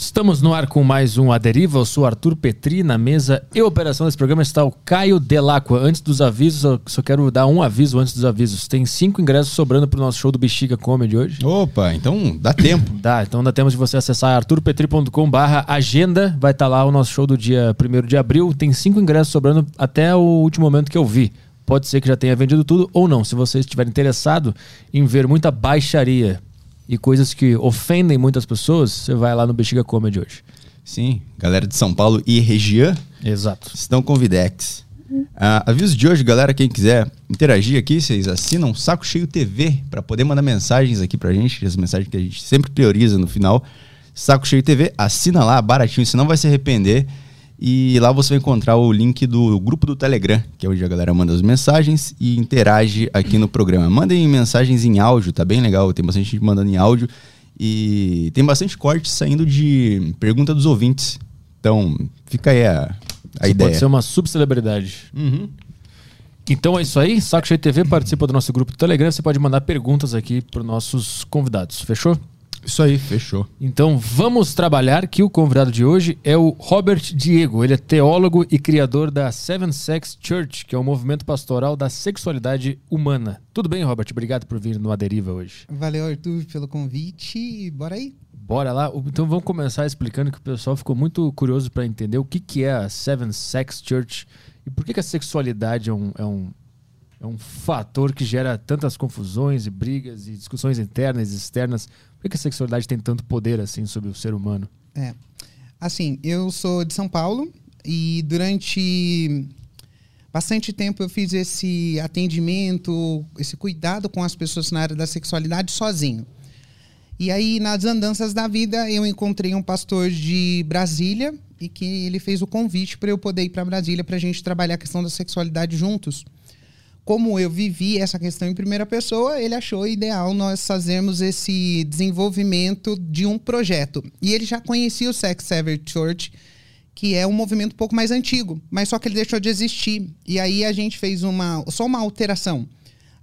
Estamos no ar com mais um A Deriva. Eu sou Arthur Petri. Na mesa e operação desse programa está o Caio Delacqua. Antes dos avisos, eu só quero dar um aviso antes dos avisos. Tem cinco ingressos sobrando para o nosso show do Bexiga Comedy hoje. Opa, então dá tempo. Dá, então dá tempo de você acessar arturpetri.com barra agenda. Vai estar lá o nosso show do dia 1 de abril. Tem cinco ingressos sobrando até o último momento que eu vi. Pode ser que já tenha vendido tudo ou não. Se você estiver interessado em ver muita baixaria e coisas que ofendem muitas pessoas, você vai lá no Bexiga Comedy hoje. Sim, galera de São Paulo e região Exato. estão convidex. Ah, aviso de hoje, galera, quem quiser interagir aqui, vocês assinam Saco Cheio TV para poder mandar mensagens aqui pra gente, as mensagens que a gente sempre prioriza no final. Saco Cheio TV, assina lá, baratinho, senão vai se arrepender. E lá você vai encontrar o link do grupo do Telegram, que é onde a galera manda as mensagens e interage aqui no programa. Mandem mensagens em áudio, tá bem legal. Tem bastante gente mandando em áudio. E tem bastante corte saindo de pergunta dos ouvintes. Então, fica aí a, a Você ideia. pode ser uma subcelebridade. Uhum. Então é isso aí. Saco Cheio TV participa do nosso grupo do Telegram. Você pode mandar perguntas aqui para nossos convidados. Fechou? Isso aí, fechou. Então vamos trabalhar que o convidado de hoje é o Robert Diego. Ele é teólogo e criador da Seven Sex Church, que é um movimento pastoral da sexualidade humana. Tudo bem, Robert? Obrigado por vir no Aderiva hoje. Valeu, Arthur, pelo convite. e Bora aí. Bora lá. Então vamos começar explicando que o pessoal ficou muito curioso para entender o que, que é a Seven Sex Church e por que, que a sexualidade é um, é, um, é um fator que gera tantas confusões e brigas e discussões internas e externas. Por que, a sexualidade tem tanto poder assim sobre o ser humano? É. Assim, eu sou de São Paulo e durante bastante tempo eu fiz esse atendimento, esse cuidado com as pessoas na área da sexualidade sozinho. E aí, nas andanças da vida, eu encontrei um pastor de Brasília e que ele fez o convite para eu poder ir para Brasília para a gente trabalhar a questão da sexualidade juntos. Como eu vivi essa questão em primeira pessoa, ele achou ideal nós fazermos esse desenvolvimento de um projeto. E ele já conhecia o Sex Saver Church, que é um movimento um pouco mais antigo, mas só que ele deixou de existir. E aí a gente fez uma só uma alteração.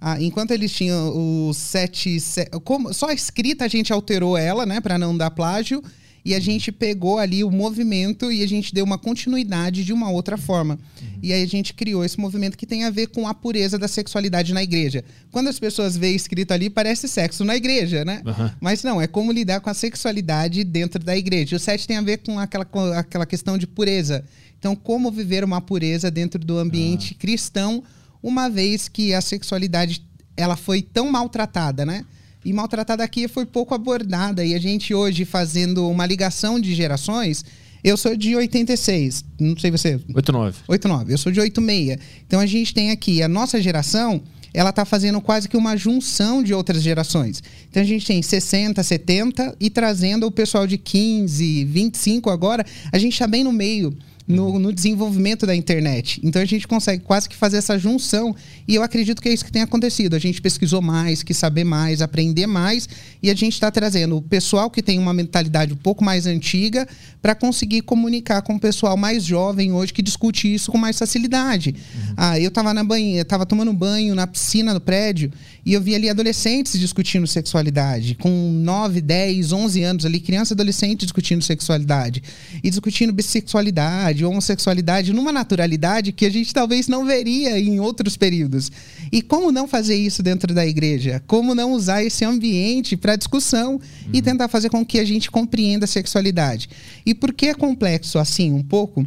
Ah, enquanto eles tinham os sete, se- como, só a escrita a gente alterou ela, né, para não dar plágio, e a gente pegou ali o movimento e a gente deu uma continuidade de uma outra forma. E aí a gente criou esse movimento que tem a ver com a pureza da sexualidade na igreja. Quando as pessoas veem escrito ali, parece sexo na igreja, né? Aham. Mas não, é como lidar com a sexualidade dentro da igreja. O 7 tem a ver com aquela, com aquela questão de pureza. Então, como viver uma pureza dentro do ambiente cristão, uma vez que a sexualidade ela foi tão maltratada, né? E maltratada aqui foi pouco abordada. E a gente hoje fazendo uma ligação de gerações, eu sou de 86, não sei você, 8-9. 89. Eu sou de 86. Então a gente tem aqui a nossa geração, ela tá fazendo quase que uma junção de outras gerações. Então a gente tem 60, 70 e trazendo o pessoal de 15, 25 agora, a gente tá bem no meio. No, no desenvolvimento da internet. Então a gente consegue quase que fazer essa junção. E eu acredito que é isso que tem acontecido. A gente pesquisou mais, quis saber mais, aprender mais. E a gente está trazendo o pessoal que tem uma mentalidade um pouco mais antiga para conseguir comunicar com o pessoal mais jovem hoje que discute isso com mais facilidade. Ah, eu estava na banheira, estava tomando banho na piscina do prédio e eu vi ali adolescentes discutindo sexualidade, com 9, 10, 11 anos ali, criança e adolescente discutindo sexualidade e discutindo bissexualidade, homossexualidade numa naturalidade que a gente talvez não veria em outros períodos. E como não fazer isso dentro da igreja? Como não usar esse ambiente para discussão e tentar fazer com que a gente compreenda a sexualidade? E por que é complexo assim um pouco?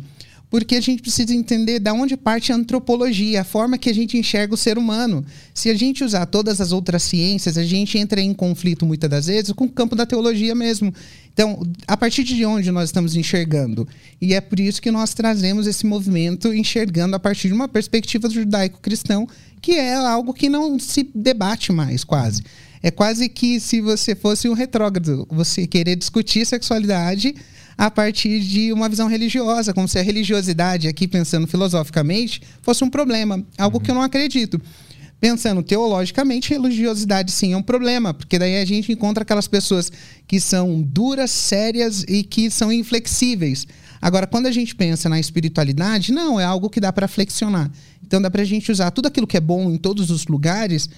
Porque a gente precisa entender da onde parte a antropologia, a forma que a gente enxerga o ser humano. Se a gente usar todas as outras ciências, a gente entra em conflito muitas das vezes com o campo da teologia mesmo. Então, a partir de onde nós estamos enxergando? E é por isso que nós trazemos esse movimento enxergando a partir de uma perspectiva judaico-cristão, que é algo que não se debate mais, quase. É quase que se você fosse um retrógrado, você querer discutir sexualidade a partir de uma visão religiosa, como se a religiosidade, aqui pensando filosoficamente, fosse um problema, algo que eu não acredito. Pensando teologicamente, religiosidade sim é um problema, porque daí a gente encontra aquelas pessoas que são duras, sérias e que são inflexíveis. Agora, quando a gente pensa na espiritualidade, não, é algo que dá para flexionar. Então dá para a gente usar tudo aquilo que é bom em todos os lugares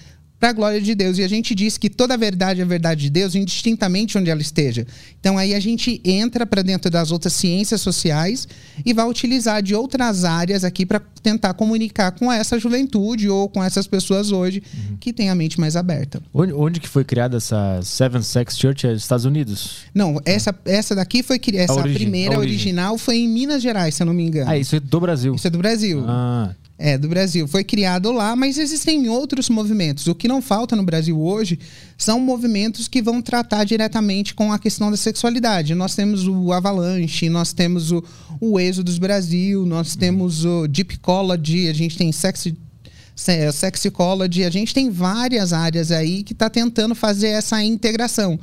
para a glória de Deus. E a gente diz que toda a verdade é a verdade de Deus, indistintamente onde ela esteja. Então aí a gente entra para dentro das outras ciências sociais e vai utilizar de outras áreas aqui para tentar comunicar com essa juventude ou com essas pessoas hoje uhum. que têm a mente mais aberta. Onde, onde, que foi criada essa Seven Sex Church? É Estados Unidos? Não, essa, essa daqui foi essa a origem, primeira original foi em Minas Gerais, se eu não me engano. Ah, isso é do Brasil. Isso é do Brasil. Ah, é, do Brasil. Foi criado lá, mas existem outros movimentos. O que não falta no Brasil hoje são movimentos que vão tratar diretamente com a questão da sexualidade. Nós temos o Avalanche, nós temos o, o Êxodos Brasil, nós temos o Deep Ecology, a gente tem Sex Sexicology, a gente tem várias áreas aí que está tentando fazer essa integração.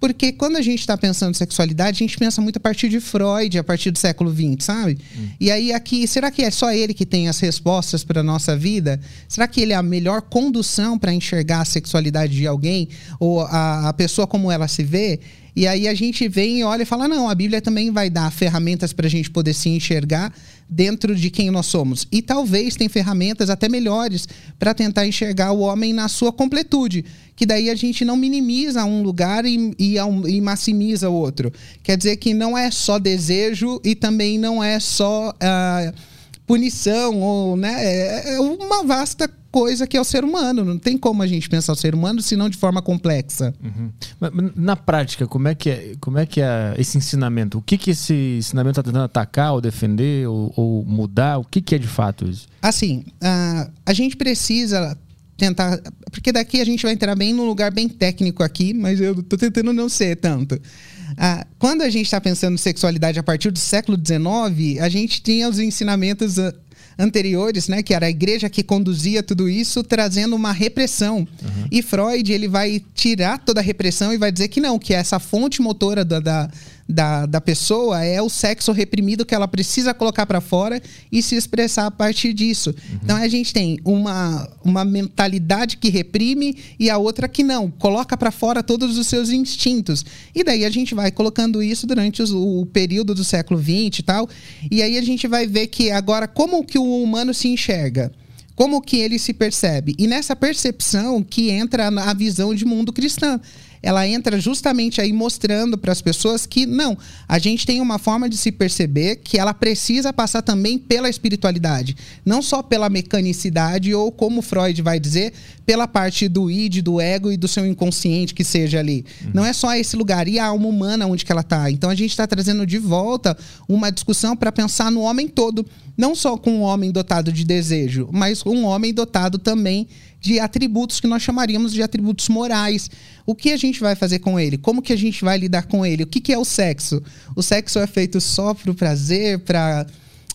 Porque quando a gente está pensando em sexualidade, a gente pensa muito a partir de Freud, a partir do século XX, sabe? Hum. E aí aqui, será que é só ele que tem as respostas para a nossa vida? Será que ele é a melhor condução para enxergar a sexualidade de alguém? Ou a, a pessoa como ela se vê? E aí a gente vem e olha e fala: não, a Bíblia também vai dar ferramentas para a gente poder se enxergar dentro de quem nós somos. E talvez tem ferramentas até melhores para tentar enxergar o homem na sua completude. Que daí a gente não minimiza um lugar e, e, e maximiza o outro. Quer dizer que não é só desejo e também não é só. Uh, punição ou né é, é uma vasta coisa que é o ser humano. Não tem como a gente pensar o ser humano senão de forma complexa. Uhum. Na prática, como é que é, como é, que é esse ensinamento? O que, que esse ensinamento está tentando atacar ou defender ou, ou, mudar? O que, que é de fato isso? Assim, uh, a gente precisa tentar. Porque daqui a gente vai entrar bem num lugar bem técnico aqui, mas eu tô tentando não ser tanto. Ah, quando a gente está pensando em sexualidade a partir do século XIX, a gente tinha os ensinamentos anteriores, né, que era a igreja que conduzia tudo isso, trazendo uma repressão. Uhum. E Freud ele vai tirar toda a repressão e vai dizer que não, que essa fonte motora da, da da, da pessoa é o sexo reprimido que ela precisa colocar para fora e se expressar a partir disso. Uhum. Então a gente tem uma, uma mentalidade que reprime e a outra que não, coloca para fora todos os seus instintos. E daí a gente vai colocando isso durante os, o período do século XX e tal. E aí a gente vai ver que agora como que o humano se enxerga como que ele se percebe. E nessa percepção que entra a visão de mundo cristã ela entra justamente aí mostrando para as pessoas que não, a gente tem uma forma de se perceber que ela precisa passar também pela espiritualidade, não só pela mecanicidade ou como Freud vai dizer, pela parte do id, do ego e do seu inconsciente que seja ali. Uhum. Não é só esse lugar e a alma humana onde que ela está. Então a gente está trazendo de volta uma discussão para pensar no homem todo, não só com um homem dotado de desejo, mas um homem dotado também de atributos que nós chamaríamos de atributos morais. O que a gente vai fazer com ele? Como que a gente vai lidar com ele? O que, que é o sexo? O sexo é feito só para o prazer, para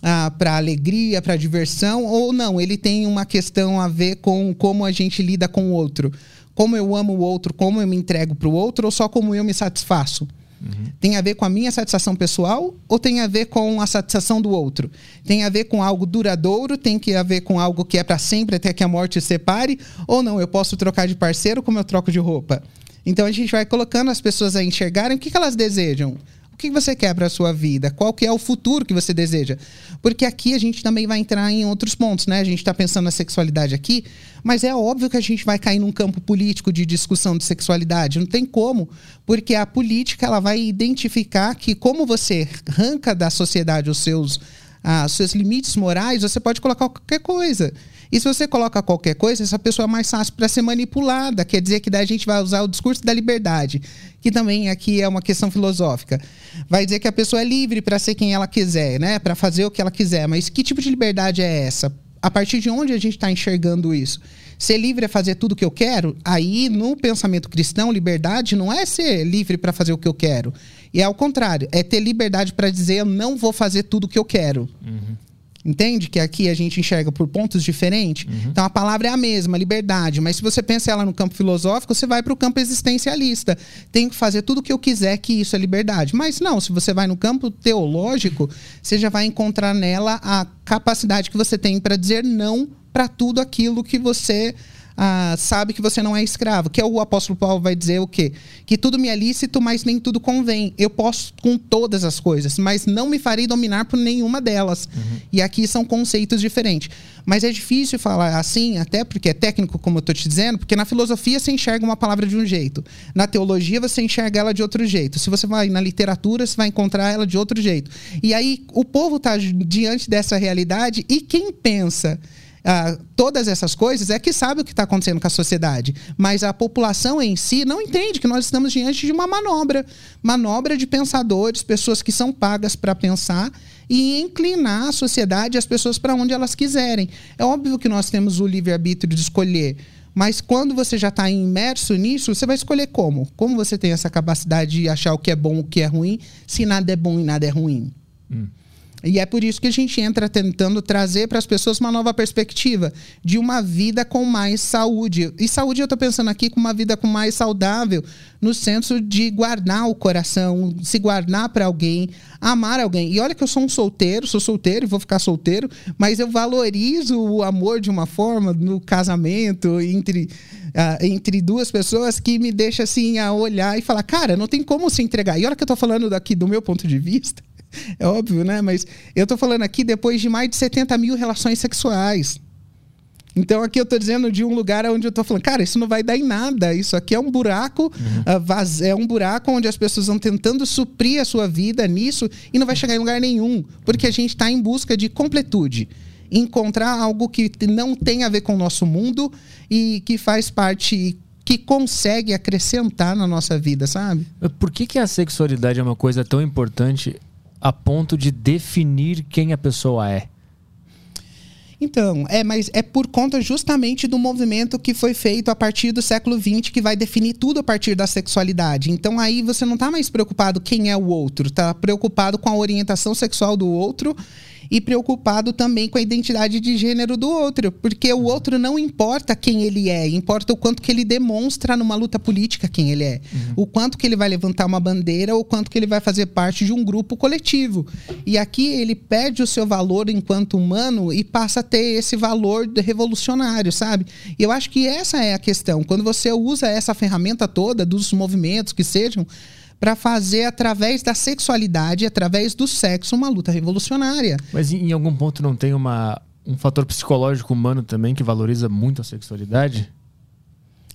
ah, para alegria, para diversão, ou não? Ele tem uma questão a ver com como a gente lida com o outro. Como eu amo o outro, como eu me entrego para o outro, ou só como eu me satisfaço? Uhum. Tem a ver com a minha satisfação pessoal ou tem a ver com a satisfação do outro? Tem a ver com algo duradouro? Tem que a ver com algo que é para sempre até que a morte separe? Ou não? Eu posso trocar de parceiro como eu troco de roupa? Então a gente vai colocando as pessoas a enxergarem o que, que elas desejam. O que você quer para a sua vida? Qual que é o futuro que você deseja? Porque aqui a gente também vai entrar em outros pontos, né? A gente está pensando na sexualidade aqui, mas é óbvio que a gente vai cair num campo político de discussão de sexualidade. Não tem como, porque a política ela vai identificar que como você arranca da sociedade os seus, ah, seus limites morais, você pode colocar qualquer coisa. E se você coloca qualquer coisa, essa pessoa é mais fácil para ser manipulada. Quer dizer que daí a gente vai usar o discurso da liberdade, que também aqui é uma questão filosófica. Vai dizer que a pessoa é livre para ser quem ela quiser, né? Para fazer o que ela quiser. Mas que tipo de liberdade é essa? A partir de onde a gente está enxergando isso? Ser livre é fazer tudo o que eu quero? Aí, no pensamento cristão, liberdade não é ser livre para fazer o que eu quero. E é ao contrário, é ter liberdade para dizer eu não vou fazer tudo o que eu quero. Uhum. Entende que aqui a gente enxerga por pontos diferentes? Uhum. Então a palavra é a mesma, liberdade, mas se você pensa ela no campo filosófico, você vai para o campo existencialista. Tenho que fazer tudo o que eu quiser, que isso é liberdade. Mas não, se você vai no campo teológico, você já vai encontrar nela a capacidade que você tem para dizer não para tudo aquilo que você ah, sabe que você não é escravo. Que é o apóstolo Paulo vai dizer o quê? Que tudo me é lícito, mas nem tudo convém. Eu posso com todas as coisas, mas não me farei dominar por nenhuma delas. Uhum. E aqui são conceitos diferentes. Mas é difícil falar assim, até porque é técnico, como eu estou te dizendo, porque na filosofia você enxerga uma palavra de um jeito. Na teologia você enxerga ela de outro jeito. Se você vai na literatura, você vai encontrar ela de outro jeito. E aí o povo está diante dessa realidade e quem pensa ah, todas essas coisas é que sabe o que está acontecendo com a sociedade. Mas a população em si não entende que nós estamos diante de uma manobra manobra de pensadores, pessoas que são pagas para pensar e inclinar a sociedade e as pessoas para onde elas quiserem. É óbvio que nós temos o livre-arbítrio de escolher. Mas quando você já está imerso nisso, você vai escolher como? Como você tem essa capacidade de achar o que é bom, o que é ruim, se nada é bom e nada é ruim? Hum. E é por isso que a gente entra tentando trazer para as pessoas uma nova perspectiva de uma vida com mais saúde. E saúde eu estou pensando aqui com uma vida com mais saudável, no senso de guardar o coração, se guardar para alguém, amar alguém. E olha que eu sou um solteiro, sou solteiro e vou ficar solteiro, mas eu valorizo o amor de uma forma no casamento entre uh, entre duas pessoas que me deixa assim a olhar e falar, cara, não tem como se entregar. E olha que eu estou falando daqui do meu ponto de vista é óbvio, né? Mas eu tô falando aqui depois de mais de 70 mil relações sexuais. Então aqui eu tô dizendo de um lugar onde eu tô falando, cara, isso não vai dar em nada. Isso aqui é um buraco, uhum. uh, vaz... é um buraco onde as pessoas vão tentando suprir a sua vida nisso e não vai chegar em lugar nenhum, porque a gente está em busca de completude, encontrar algo que não tem a ver com o nosso mundo e que faz parte que consegue acrescentar na nossa vida, sabe? Por que, que a sexualidade é uma coisa tão importante a ponto de definir quem a pessoa é? Então, é, mas é por conta justamente do movimento que foi feito a partir do século XX, que vai definir tudo a partir da sexualidade. Então aí você não está mais preocupado quem é o outro, está preocupado com a orientação sexual do outro e preocupado também com a identidade de gênero do outro, porque o outro não importa quem ele é, importa o quanto que ele demonstra numa luta política quem ele é, uhum. o quanto que ele vai levantar uma bandeira, o quanto que ele vai fazer parte de um grupo coletivo. E aqui ele perde o seu valor enquanto humano e passa a ter esse valor revolucionário, sabe? E eu acho que essa é a questão. Quando você usa essa ferramenta toda dos movimentos que sejam para fazer através da sexualidade, através do sexo, uma luta revolucionária. Mas em algum ponto não tem uma, um fator psicológico humano também que valoriza muito a sexualidade?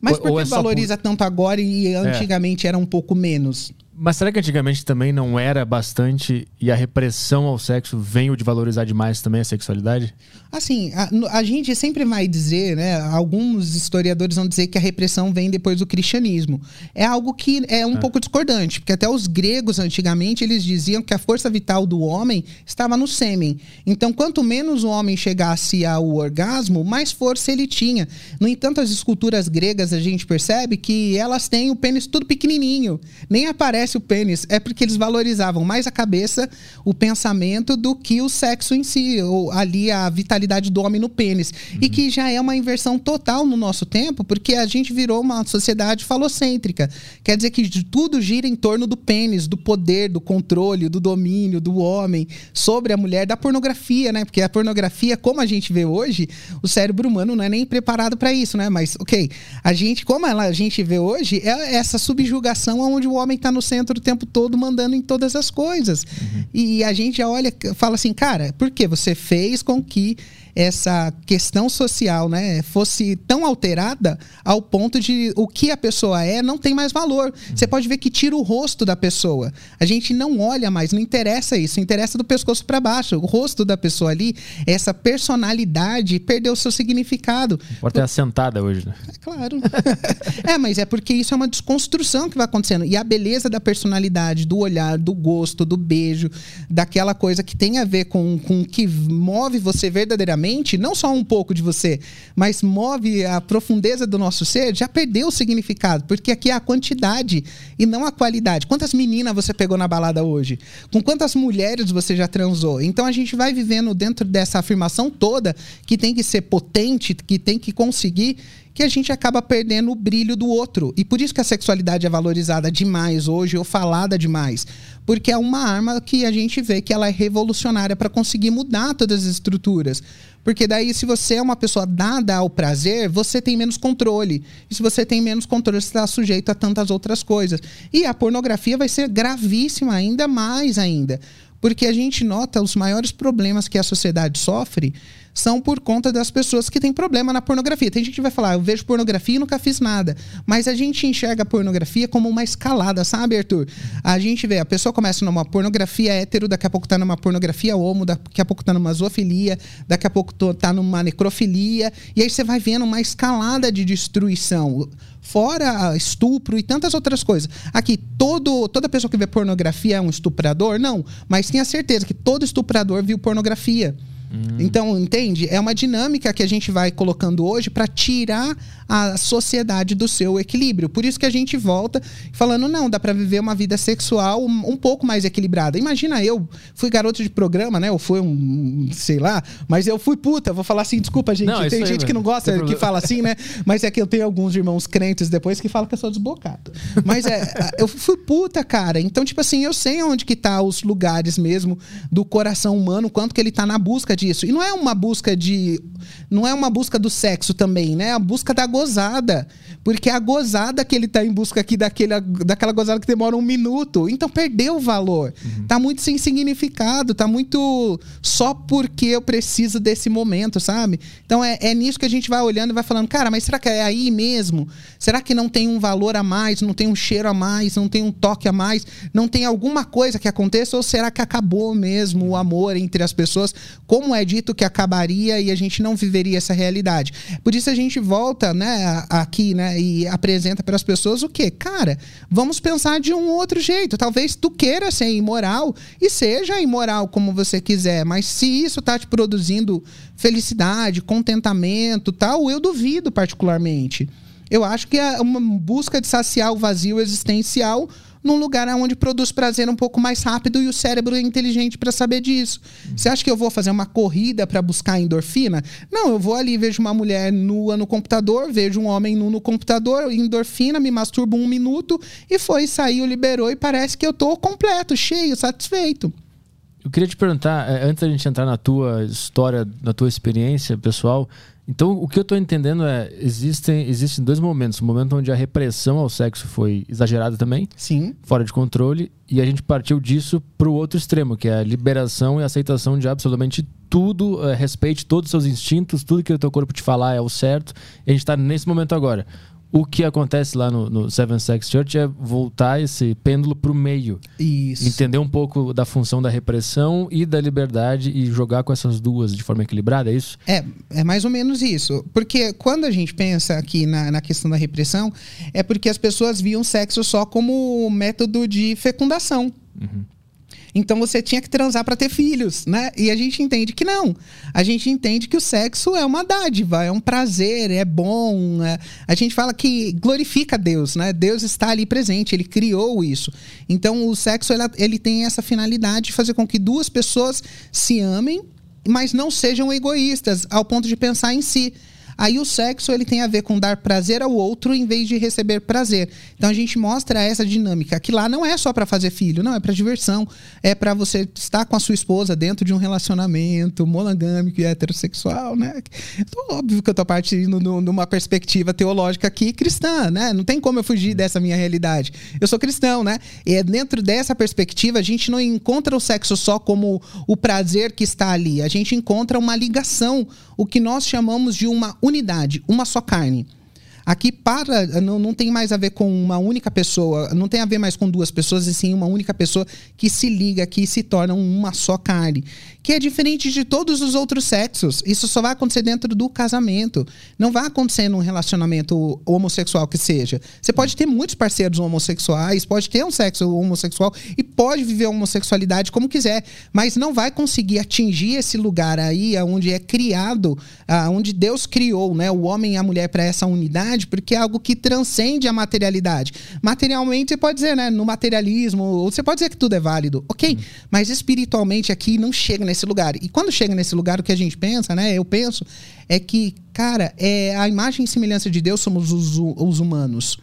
Mas por que é valoriza por... tanto agora e é. antigamente é. era um pouco menos? Mas será que antigamente também não era bastante e a repressão ao sexo veio de valorizar demais também a sexualidade? Assim, a, a, gente sempre vai dizer, né? Alguns historiadores vão dizer que a repressão vem depois do cristianismo. É algo que é um é. pouco discordante, porque até os gregos antigamente eles diziam que a força vital do homem estava no sêmen. Então, quanto menos o homem chegasse ao orgasmo, mais força ele tinha. No entanto, as esculturas gregas a gente percebe que elas têm o pênis tudo pequenininho, nem aparece o pênis, é porque eles valorizavam mais a cabeça, o pensamento, do que o sexo em si, ou ali a vitalidade do homem no pênis. Uhum. E que já é uma inversão total no nosso tempo, porque a gente virou uma sociedade falocêntrica. Quer dizer que tudo gira em torno do pênis, do poder, do controle, do domínio do homem sobre a mulher, da pornografia, né? Porque a pornografia, como a gente vê hoje, o cérebro humano não é nem preparado para isso, né? Mas, ok, a gente, como ela, a gente vê hoje, é essa subjugação onde o homem está no centro o tempo todo mandando em todas as coisas. Uhum. E a gente já olha, fala assim, cara, por que você fez com que essa questão social né, fosse tão alterada ao ponto de o que a pessoa é não tem mais valor. Você pode ver que tira o rosto da pessoa. A gente não olha mais, não interessa isso, interessa do pescoço para baixo. O rosto da pessoa ali, essa personalidade perdeu o seu significado. Pode ter assentada hoje, né? É claro. é, mas é porque isso é uma desconstrução que vai acontecendo. E a beleza da personalidade, do olhar, do gosto, do beijo, daquela coisa que tem a ver com, com o que move você verdadeiramente não só um pouco de você, mas move a profundeza do nosso ser, já perdeu o significado, porque aqui é a quantidade e não a qualidade. Quantas meninas você pegou na balada hoje? Com quantas mulheres você já transou? Então a gente vai vivendo dentro dessa afirmação toda que tem que ser potente, que tem que conseguir que a gente acaba perdendo o brilho do outro. E por isso que a sexualidade é valorizada demais hoje ou falada demais. Porque é uma arma que a gente vê que ela é revolucionária para conseguir mudar todas as estruturas. Porque daí, se você é uma pessoa dada ao prazer, você tem menos controle. E se você tem menos controle, você está sujeito a tantas outras coisas. E a pornografia vai ser gravíssima, ainda mais ainda. Porque a gente nota os maiores problemas que a sociedade sofre são por conta das pessoas que têm problema na pornografia. Tem gente que vai falar, eu vejo pornografia e nunca fiz nada. Mas a gente enxerga a pornografia como uma escalada, sabe, Arthur? A gente vê, a pessoa começa numa pornografia hétero, daqui a pouco tá numa pornografia homo, daqui a pouco tá numa zoofilia, daqui a pouco tá numa necrofilia, e aí você vai vendo uma escalada de destruição fora estupro e tantas outras coisas. Aqui, todo, toda pessoa que vê pornografia é um estuprador? Não. Mas tenha certeza que todo estuprador viu pornografia. Hum. Então, entende? É uma dinâmica que a gente vai colocando hoje para tirar a sociedade do seu equilíbrio. Por isso que a gente volta falando, não, dá para viver uma vida sexual um, um, pouco mais equilibrada. Imagina eu, fui garoto de programa, né? Ou fui um, sei lá, mas eu fui puta, vou falar assim, desculpa, gente. Não, Tem gente aí, que não gosta, que fala assim, né? Mas é que eu tenho alguns irmãos crentes depois que falam que eu sou desbocado. Mas é, eu fui puta, cara. Então, tipo assim, eu sei onde que tá os lugares mesmo do coração humano, quanto que ele tá na busca disso. E não é uma busca de. Não é uma busca do sexo também, né? É a busca da gozada. Porque é a gozada que ele tá em busca aqui daquele, daquela gozada que demora um minuto. Então perdeu o valor. Uhum. Tá muito sem significado, tá muito só porque eu preciso desse momento, sabe? Então é, é nisso que a gente vai olhando e vai falando, cara, mas será que é aí mesmo? Será que não tem um valor a mais, não tem um cheiro a mais, não tem um toque a mais, não tem alguma coisa que aconteça? Ou será que acabou mesmo o amor entre as pessoas? Como é dito que acabaria e a gente não viveria essa realidade. Por isso a gente volta, né, aqui, né, e apresenta para as pessoas o quê? Cara, vamos pensar de um outro jeito. Talvez tu queira ser imoral e seja imoral como você quiser, mas se isso tá te produzindo felicidade, contentamento, tal, eu duvido particularmente. Eu acho que é uma busca de saciar o vazio existencial num lugar onde produz prazer um pouco mais rápido e o cérebro é inteligente para saber disso. Você acha que eu vou fazer uma corrida para buscar endorfina? Não, eu vou ali, vejo uma mulher nua no computador, vejo um homem nu no computador, endorfina, me masturbo um minuto e foi, saiu, liberou e parece que eu tô completo, cheio, satisfeito. Eu queria te perguntar, eh, antes da gente entrar na tua história, na tua experiência pessoal, então, o que eu estou entendendo é, existem, existem dois momentos. O um momento onde a repressão ao sexo foi exagerada também. Sim. Fora de controle. E a gente partiu disso para o outro extremo, que é a liberação e aceitação de absolutamente tudo. É, respeite todos os seus instintos, tudo que o teu corpo te falar é o certo. E a gente está nesse momento agora o que acontece lá no, no, Seven Sex Church é voltar esse pêndulo para o meio. Isso. Entender um pouco da função da repressão e da liberdade e jogar com essas duas de forma equilibrada, é isso? É, é mais ou menos isso. Porque quando a gente pensa aqui na, na questão da repressão, é porque as pessoas viam sexo só como método de fecundação. Uhum. Então você tinha que transar para ter filhos, né? E a gente entende que não. A gente entende que o sexo é uma dádiva, é um prazer, é bom. É... A gente fala que glorifica Deus, né? Deus está ali presente, ele criou isso. Então o sexo ele, tem essa finalidade de fazer com que duas pessoas se amem, mas não sejam egoístas ao ponto de pensar em si. Aí o sexo ele tem a ver com dar prazer ao outro em vez de receber prazer. Então a gente mostra essa dinâmica que lá não é só para fazer filho, não é para diversão, é para você estar com a sua esposa dentro de um relacionamento monogâmico e heterossexual, né? Então, óbvio que eu tô partindo numa perspectiva teológica aqui cristã, né? Não tem como eu fugir dessa minha realidade. Eu sou cristão, né? E é dentro dessa perspectiva a gente não encontra o sexo só como o prazer que está ali. A gente encontra uma ligação, o que nós chamamos de uma unidade, uma só carne. Aqui para não, não tem mais a ver com uma única pessoa, não tem a ver mais com duas pessoas, e sim uma única pessoa que se liga, que se torna uma só carne. Que é diferente de todos os outros sexos. Isso só vai acontecer dentro do casamento. Não vai acontecer num relacionamento homossexual que seja. Você pode ter muitos parceiros homossexuais, pode ter um sexo homossexual e pode viver a homossexualidade como quiser, mas não vai conseguir atingir esse lugar aí onde é criado, onde Deus criou né, o homem e a mulher para essa unidade porque é algo que transcende a materialidade. Materialmente, você pode dizer, né? No materialismo, você pode dizer que tudo é válido, ok? Uhum. Mas espiritualmente aqui não chega nesse lugar. E quando chega nesse lugar, o que a gente pensa, né? Eu penso, é que, cara, é a imagem e semelhança de Deus somos os, os humanos.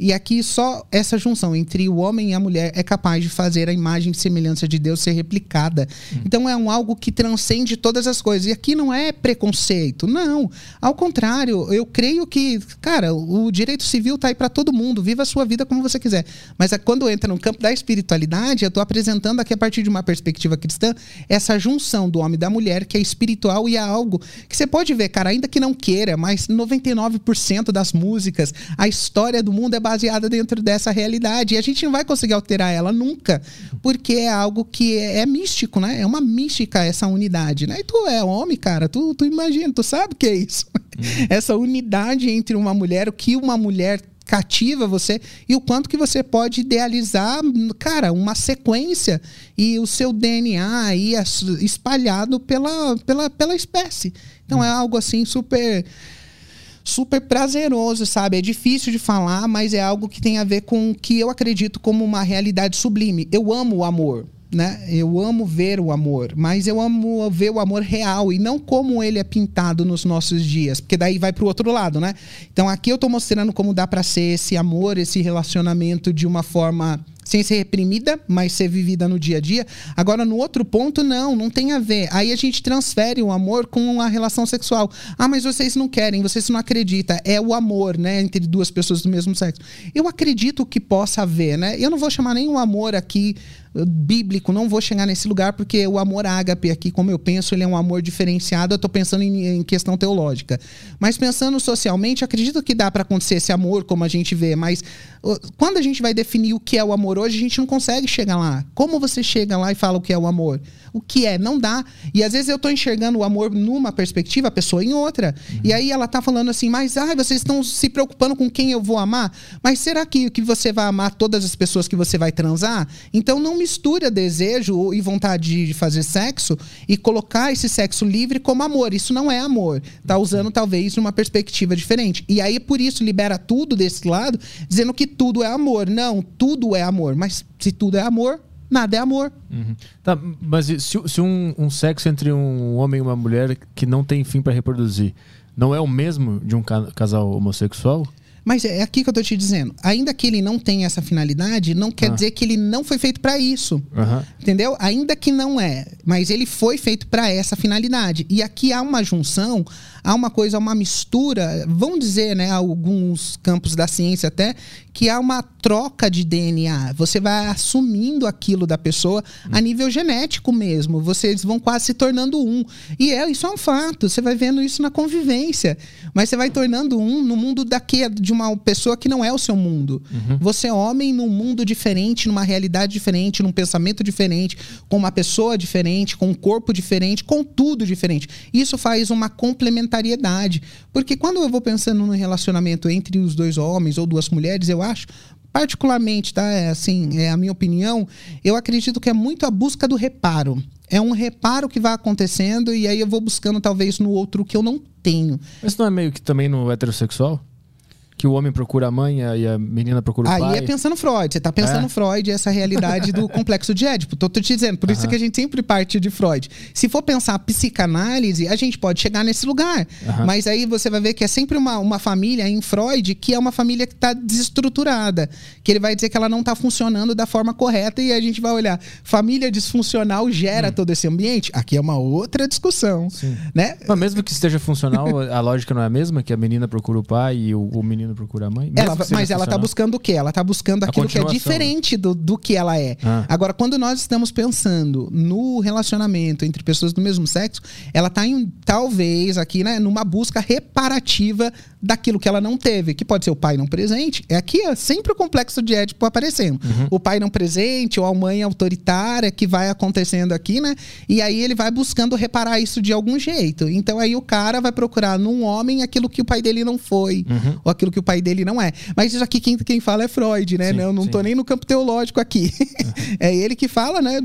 E aqui só essa junção entre o homem e a mulher é capaz de fazer a imagem e semelhança de Deus ser replicada. Hum. Então é um algo que transcende todas as coisas. E aqui não é preconceito, não. Ao contrário, eu creio que, cara, o direito civil tá aí para todo mundo. Viva a sua vida como você quiser. Mas é quando entra no campo da espiritualidade, eu estou apresentando aqui a partir de uma perspectiva cristã essa junção do homem e da mulher que é espiritual e é algo que você pode ver, cara, ainda que não queira, mas 99% das músicas, a história do mundo é baseada dentro dessa realidade. E a gente não vai conseguir alterar ela nunca, porque é algo que é, é místico, né? É uma mística essa unidade, né? E tu é homem, cara, tu, tu imagina, tu sabe o que é isso. Uhum. Essa unidade entre uma mulher, o que uma mulher cativa você e o quanto que você pode idealizar, cara, uma sequência e o seu DNA aí espalhado pela, pela, pela espécie. Então é algo assim super super prazeroso, sabe? É difícil de falar, mas é algo que tem a ver com o que eu acredito como uma realidade sublime. Eu amo o amor. Né? Eu amo ver o amor, mas eu amo ver o amor real e não como ele é pintado nos nossos dias, porque daí vai para o outro lado, né? Então aqui eu estou mostrando como dá para ser esse amor, esse relacionamento de uma forma sem ser reprimida, mas ser vivida no dia a dia. Agora, no outro ponto, não, não tem a ver. Aí a gente transfere o amor com a relação sexual. Ah, mas vocês não querem, vocês não acreditam. É o amor, né, entre duas pessoas do mesmo sexo. Eu acredito que possa haver, né? Eu não vou chamar o amor aqui bíblico, não vou chegar nesse lugar porque o amor ágape aqui, como eu penso, ele é um amor diferenciado. Eu estou pensando em, em, questão teológica, mas pensando socialmente, acredito que dá para acontecer esse amor como a gente vê. Mas quando a gente vai definir o que é o amor hoje, a gente não consegue chegar lá. Como você chega lá e fala o que é o amor? O que é? Não dá. E às vezes eu estou enxergando o amor numa perspectiva, a pessoa em outra. Uhum. E aí ela está falando assim, mas ah, vocês estão se preocupando com quem eu vou amar? Mas será que, que você vai amar todas as pessoas que você vai transar? Então não mistura desejo e vontade de fazer sexo e colocar esse sexo livre como amor. Isso não é amor. Tá usando talvez uma perspectiva diferente. E aí por isso libera tudo desse lado, dizendo que tudo é amor. Não, tudo é amor. Mas se tudo é amor, nada é amor. Uhum. Tá, mas se, se um, um, sexo entre um homem e uma mulher que não tem fim para reproduzir não é o mesmo de um casal homossexual? Mas é aqui que eu tô te dizendo. Ainda que ele não tenha essa finalidade, não quer ah. dizer que ele não foi feito para isso. Uhum. Entendeu? Ainda que não é, mas ele foi feito para essa finalidade. E aqui há uma junção, há uma coisa, uma mistura, vão dizer, né, alguns campos da ciência até, que há uma troca de DNA. Você vai assumindo aquilo da pessoa a hum. nível genético mesmo. Vocês vão quase se tornando um. E é, isso é um fato. Você vai vendo isso na convivência. Mas você vai tornando um no mundo daqui, de uma pessoa que não é o seu mundo. Uhum. Você é homem num mundo diferente, numa realidade diferente, num pensamento diferente, com uma pessoa diferente, com um corpo diferente, com tudo diferente. Isso faz uma complementariedade. Porque quando eu vou pensando no relacionamento entre os dois homens ou duas mulheres, eu acho particularmente, tá? É, assim, é a minha opinião. Eu acredito que é muito a busca do reparo. É um reparo que vai acontecendo e aí eu vou buscando talvez no outro que eu não tenho. Mas não é meio que também no heterossexual? Que o homem procura a mãe e a menina procura o Aí pai. Aí é pensando Freud. Você tá pensando é. Freud, essa realidade do complexo de Édipo. Tô, tô te dizendo, por isso que a gente sempre parte de Freud. Se for pensar psicanálise, a gente pode chegar nesse lugar. Mas aí você vai ver que é sempre uma, uma família em Freud que é uma família que está desestruturada. Que ele vai dizer que ela não está funcionando da forma correta e a gente vai olhar. Família disfuncional gera hum. todo esse ambiente? Aqui é uma outra discussão. Sim. Né? Mas mesmo que esteja funcional, a lógica não é a mesma? Que a menina procura o pai e o, o menino procura a mãe? Ela, mas ela tá buscando o quê? Ela tá buscando aquilo que é diferente do, do que ela é. Ah. Agora, quando nós estamos pensando no relacionamento entre pessoas do mesmo sexo, ela tá em, talvez aqui, né, numa busca reparativa daquilo que ela não teve, que pode ser o pai não presente. É aqui é sempre o complexo de Édipo aparecendo. Uhum. O pai não presente ou a mãe autoritária que vai acontecendo aqui, né? E aí ele vai buscando reparar isso de algum jeito. Então aí o cara vai procurar num homem aquilo que o pai dele não foi, uhum. ou aquilo que o pai dele não é. Mas isso aqui quem, quem fala é Freud, né? Sim, não, não sim. tô nem no campo teológico aqui. é ele que fala, né?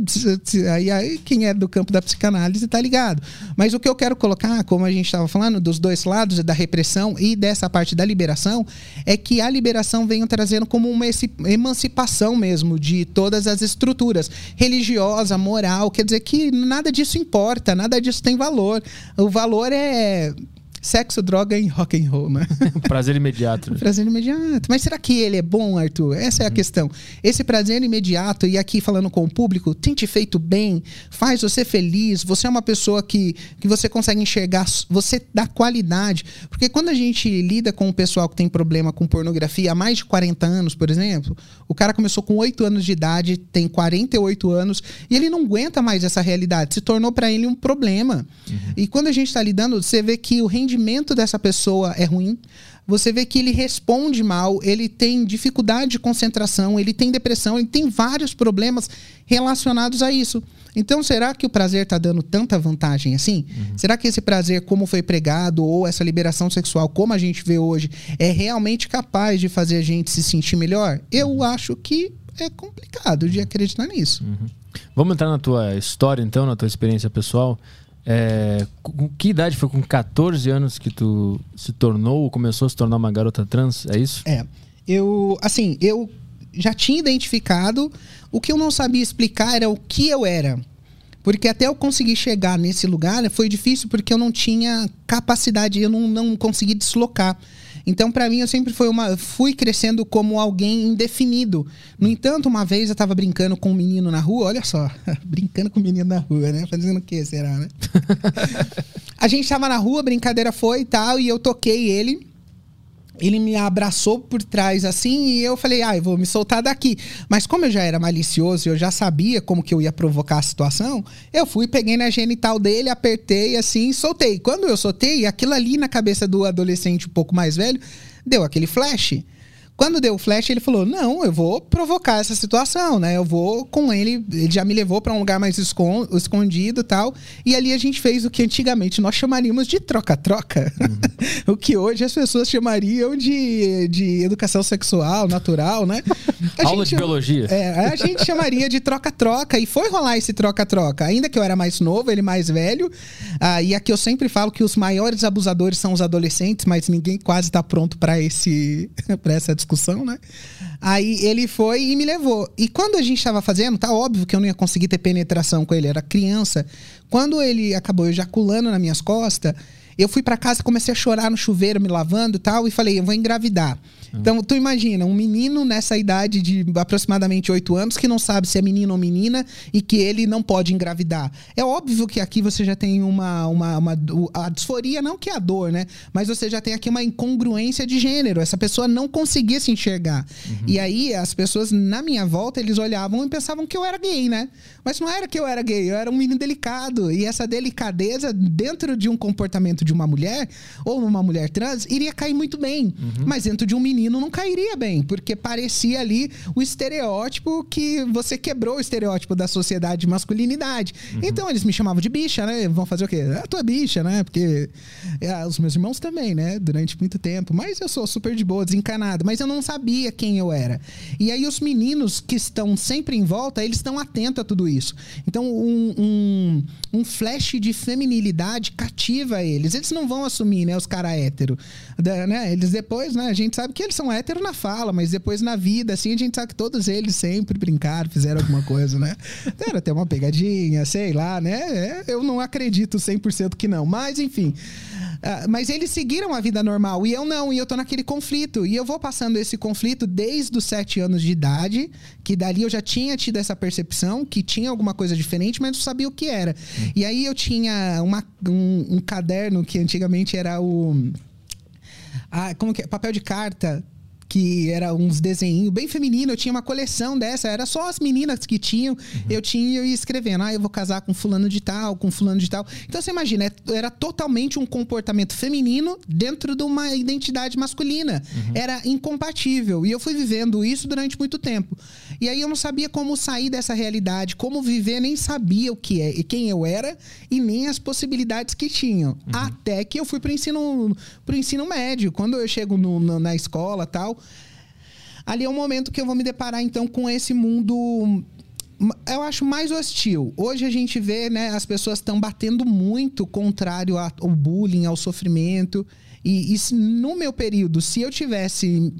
Aí, aí quem é do campo da psicanálise tá ligado. Mas o que eu quero colocar, como a gente estava falando, dos dois lados, da repressão e dessa parte da liberação, é que a liberação vem trazendo como uma emancipação mesmo de todas as estruturas religiosa, moral, quer dizer que nada disso importa, nada disso tem valor. O valor é sexo, droga e rock and roll, né? Prazer imediato. né? prazer imediato. Mas será que ele é bom, Arthur? Essa é a questão. Esse prazer imediato, e aqui falando com o público, tem te feito bem, faz você feliz, você é uma pessoa que, que você consegue enxergar, você dá qualidade. Porque quando a gente lida com o pessoal que tem problema com pornografia há mais de 40 anos, por exemplo, o cara começou com 8 anos de idade, tem 48 anos, e ele não aguenta mais essa realidade. Se tornou para ele um problema. E quando a gente está lidando, você vê que o rendimento dessa pessoa é ruim. Você vê que ele responde mal, ele tem dificuldade de concentração, ele tem depressão, ele tem vários problemas relacionados a isso. Então, será que o prazer está dando tanta vantagem assim? Será que esse prazer, como foi pregado, ou essa liberação sexual, como a gente vê hoje, é realmente capaz de fazer a gente se sentir melhor? Eu acho que é complicado de acreditar nisso. Vamos entrar na tua história, então, na tua experiência pessoal. É, com que idade foi? Com 14 anos que tu se tornou ou começou a se tornar uma garota trans? É isso? É. Eu, assim, eu já tinha identificado. O que eu não sabia explicar era o que eu era. Porque até eu conseguir chegar nesse lugar né, foi difícil porque eu não tinha capacidade, eu não, não consegui deslocar. Então, pra mim, eu sempre fui uma, fui crescendo como alguém indefinido. No entanto, uma vez eu tava brincando com um menino na rua, olha só, brincando com um menino na rua, né? Fazendo o que será, né? a gente tava na rua, brincadeira foi e tal, e eu toquei ele. Ele me abraçou por trás assim e eu falei, ah, vou me soltar daqui. Mas como eu já era malicioso e eu já sabia como que eu ia provocar a situação, eu fui, peguei na genital dele, apertei assim e soltei. Quando eu soltei, aquilo ali na cabeça do adolescente um pouco mais velho, deu aquele flash. Quando deu o flash, ele falou: Não, eu vou provocar essa situação, né? Eu vou com ele. Ele já me levou para um lugar mais escon- escondido e tal. E ali a gente fez o que antigamente nós chamaríamos de troca-troca. o que hoje as pessoas chamariam de, de educação sexual, natural, né? A Aula de gente- biologia. é, a gente chamaria de troca-troca. E foi rolar esse troca-troca. Ainda que eu era mais novo, ele mais velho. Ah, e aqui eu sempre falo que os maiores abusadores são os adolescentes, mas ninguém quase está pronto para esse para essa discussão, né? Aí ele foi e me levou. E quando a gente estava fazendo, tá óbvio que eu não ia conseguir ter penetração com ele, era criança. Quando ele acabou ejaculando nas minhas costas, eu fui para casa, comecei a chorar no chuveiro, me lavando e tal, e falei, eu vou engravidar. Então, tu imagina, um menino nessa idade de aproximadamente 8 anos que não sabe se é menino ou menina e que ele não pode engravidar. É óbvio que aqui você já tem uma, uma, uma- a disforia, não que é a dor, né? Mas você já tem aqui uma incongruência de gênero. Essa pessoa não conseguia se enxergar. E aí, as pessoas na minha volta, eles olhavam e pensavam que eu era gay, né? Mas não era que eu era gay, eu era um menino delicado. E essa delicadeza, dentro de um comportamento de uma mulher, ou uma mulher trans, iria cair muito bem. Mas dentro de um menino não cairia bem, porque parecia ali o estereótipo que você quebrou o estereótipo da sociedade de masculinidade. Então eles me chamavam de bicha, né? Vão fazer o quê? Ah, tu é bicha, né? Porque é, os meus irmãos também, né? Durante muito tempo. Mas eu sou super de boa, desencanado. Mas eu não sabia quem eu era. E aí os meninos que estão sempre em volta, eles estão atentos a tudo isso. Então um, um, um flash de feminilidade cativa eles. Eles não vão assumir, né? Os caras hétero. Da- né? Eles depois, né? A gente sabe que eles são hétero na fala, mas depois na vida, assim, a gente sabe que todos eles sempre brincaram, fizeram alguma coisa, né? Era até uma pegadinha, sei lá, né? É, eu não acredito 100% que não. Mas, enfim. Ah, mas eles seguiram a vida normal e eu não, e eu tô naquele conflito. E eu vou passando esse conflito desde os sete anos de idade, que dali eu já tinha tido essa percepção que tinha alguma coisa diferente, mas não sabia o que era. E aí eu tinha uma- um, um caderno que antigamente era o. Ah, como que é? Papel de carta. Que era uns desenhinhos bem feminino, eu tinha uma coleção dessa, era só as meninas que tinham, eu tinha e ia escrevendo, ah, eu vou casar com fulano de tal, com fulano de tal. Então você imagina, é- era totalmente um comportamento feminino dentro de uma identidade masculina. Era incompatível. E eu fui vivendo isso durante muito tempo. E aí eu não sabia como sair dessa realidade, como viver, nem sabia o que é, e quem eu era e nem as possibilidades que tinham. Uhum. Até que eu fui pro ensino, pro ensino médio. Quando eu chego no, no, na escola tal, ali é o momento que eu vou me deparar então com esse mundo eu acho mais hostil. Hoje a gente vê, né, as pessoas estão batendo muito contrário ao bullying, ao sofrimento. E, e no meu período, se eu tivesse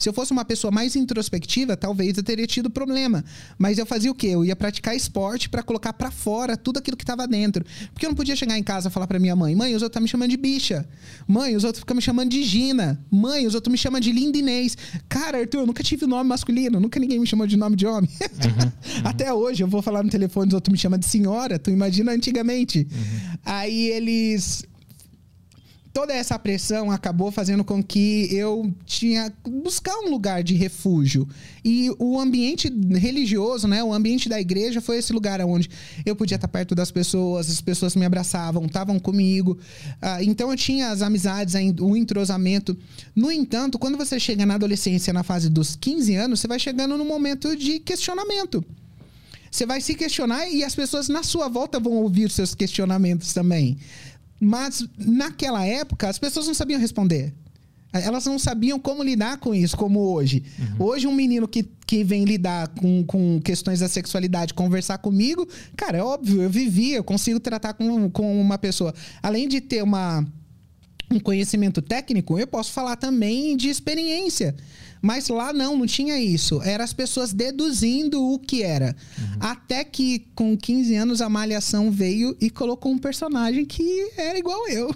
se eu fosse uma pessoa mais introspectiva, talvez eu teria tido problema. Mas eu fazia o quê? Eu ia praticar esporte para colocar para fora tudo aquilo que estava dentro. Porque eu não podia chegar em casa e falar para minha mãe: mãe, os outros estão tá me chamando de bicha. Mãe, os outros ficam me chamando de Gina. Mãe, os outros me chamam de Linda Inês. Cara, Arthur, eu nunca tive nome masculino. Nunca ninguém me chamou de nome de homem. Uhum, uhum. Até hoje, eu vou falar no telefone, os outros me chamam de senhora. Tu imagina antigamente. Uhum. Aí eles toda essa pressão acabou fazendo com que eu tinha buscar um lugar de refúgio e o ambiente religioso, né, o ambiente da igreja foi esse lugar onde eu podia estar perto das pessoas, as pessoas me abraçavam, estavam comigo, ah, então eu tinha as amizades, o entrosamento. No entanto, quando você chega na adolescência, na fase dos 15 anos, você vai chegando no momento de questionamento. Você vai se questionar e as pessoas na sua volta vão ouvir seus questionamentos também. Mas naquela época as pessoas não sabiam responder. Elas não sabiam como lidar com isso, como hoje. Uhum. Hoje, um menino que, que vem lidar com, com questões da sexualidade, conversar comigo, cara, é óbvio, eu vivi, eu consigo tratar com, com uma pessoa. Além de ter uma, um conhecimento técnico, eu posso falar também de experiência. Mas lá não, não tinha isso. Era as pessoas deduzindo o que era. Uhum. Até que com 15 anos a Malhação veio e colocou um personagem que era igual eu. Uhum.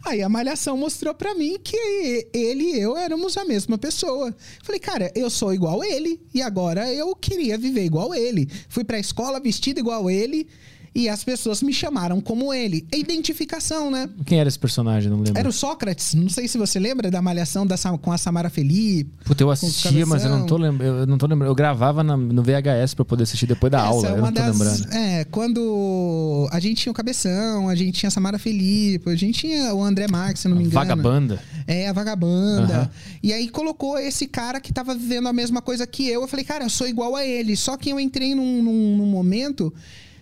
Aí a Malhação mostrou para mim que ele e eu éramos a mesma pessoa. Falei, cara, eu sou igual ele e agora eu queria viver igual ele. Fui pra escola vestido igual ele e as pessoas me chamaram como ele. É identificação, né? Quem era esse personagem? Não lembro. Era o Sócrates. Não sei se você lembra da malhação da, com a Samara Felipe. Puta, eu assistia, mas eu não tô lembrando. Eu não tô lembrando. Eu gravava na, no VHS pra poder assistir depois da Essa aula. É eu não tô das, lembrando. É, quando a gente tinha o Cabeção, a gente tinha a Samara Felipe, a gente tinha o André Marques, se não me engano. Vagabanda. É, a Vagabanda. Uhum. E aí colocou esse cara que tava vivendo a mesma coisa que eu. Eu falei, cara, eu sou igual a ele. Só que eu entrei num, num, num momento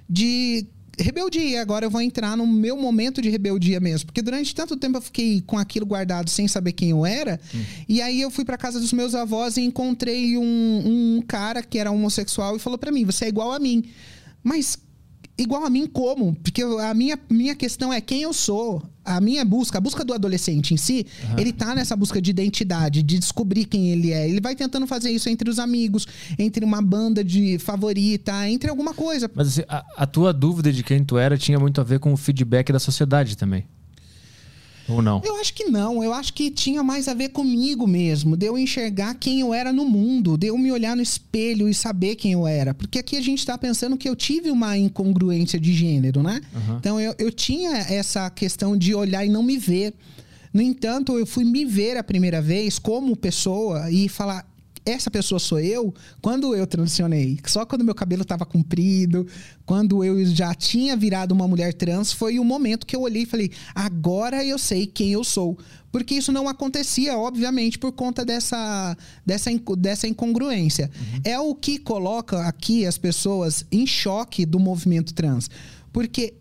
de rebeldia. Agora eu vou entrar no meu momento de rebeldia mesmo. Porque durante tanto tempo eu fiquei com aquilo guardado sem saber quem eu era. Hum. E aí eu fui para casa dos meus avós e encontrei um, um cara que era homossexual e falou para mim: Você é igual a mim. Mas igual a mim como? Porque a minha, minha questão é quem eu sou. A minha busca, a busca do adolescente em si, uhum. ele tá nessa busca de identidade, de descobrir quem ele é. Ele vai tentando fazer isso entre os amigos, entre uma banda de favorita, entre alguma coisa. Mas assim, a, a tua dúvida de quem tu era tinha muito a ver com o feedback da sociedade também. Ou não? Eu acho que não. Eu acho que tinha mais a ver comigo mesmo. De eu enxergar quem eu era no mundo. De eu me olhar no espelho e saber quem eu era. Porque aqui a gente está pensando que eu tive uma incongruência de gênero, né? Uhum. Então eu, eu tinha essa questão de olhar e não me ver. No entanto, eu fui me ver a primeira vez como pessoa e falar: essa pessoa sou eu quando eu transicionei. Só quando meu cabelo estava comprido, quando eu já tinha virado uma mulher trans, foi o momento que eu olhei e falei: agora eu sei quem eu sou. Porque isso não acontecia, obviamente, por conta dessa, dessa, dessa incongruência. Uhum. É o que coloca aqui as pessoas em choque do movimento trans. Porque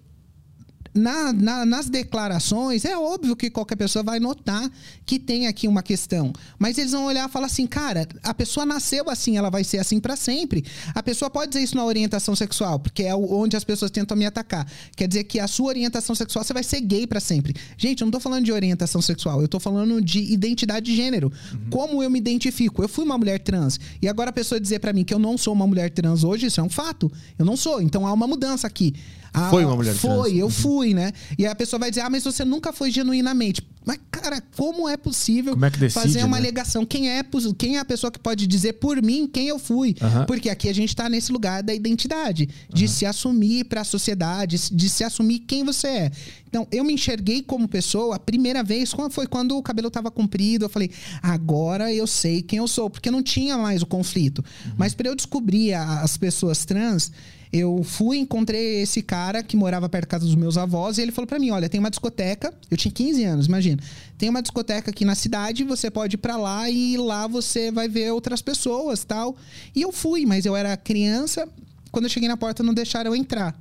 na, na, nas declarações, é óbvio que qualquer pessoa vai notar que tem aqui uma questão. Mas eles vão olhar e falar assim, cara, a pessoa nasceu assim, ela vai ser assim para sempre. A pessoa pode dizer isso na orientação sexual, porque é onde as pessoas tentam me atacar. Quer dizer que a sua orientação sexual, você vai ser gay para sempre. Gente, eu não tô falando de orientação sexual, eu tô falando de identidade de gênero. Uhum. Como eu me identifico? Eu fui uma mulher trans. E agora a pessoa dizer para mim que eu não sou uma mulher trans hoje, isso é um fato. Eu não sou. Então há uma mudança aqui. Ah, foi uma mulher foi, trans. Foi, eu uhum. fui, né? E a pessoa vai dizer, ah, mas você nunca foi genuinamente. Mas, cara, como é possível como é decide, fazer uma né? alegação? Quem é, quem é a pessoa que pode dizer por mim quem eu fui? Uhum. Porque aqui a gente está nesse lugar da identidade, de uhum. se assumir para a sociedade, de se assumir quem você é. Então, eu me enxerguei como pessoa a primeira vez foi quando o cabelo estava comprido. Eu falei, agora eu sei quem eu sou, porque não tinha mais o conflito. Uhum. Mas para eu descobrir as pessoas trans, eu fui, encontrei esse cara que morava perto da casa dos meus avós e ele falou para mim: Olha, tem uma discoteca. Eu tinha 15 anos, imagina. Tem uma discoteca aqui na cidade, você pode ir pra lá e lá você vai ver outras pessoas tal. E eu fui, mas eu era criança. Quando eu cheguei na porta, não deixaram eu entrar.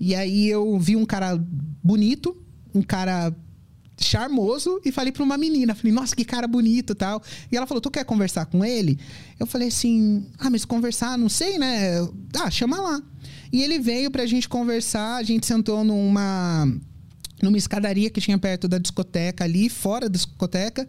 E aí eu vi um cara bonito, um cara charmoso e falei para uma menina, falei, nossa, que cara bonito tal. E ela falou, tu quer conversar com ele? Eu falei assim, ah, mas conversar, não sei, né? Ah, chama lá. E ele veio pra gente conversar, a gente sentou numa numa escadaria que tinha perto da discoteca ali, fora da discoteca,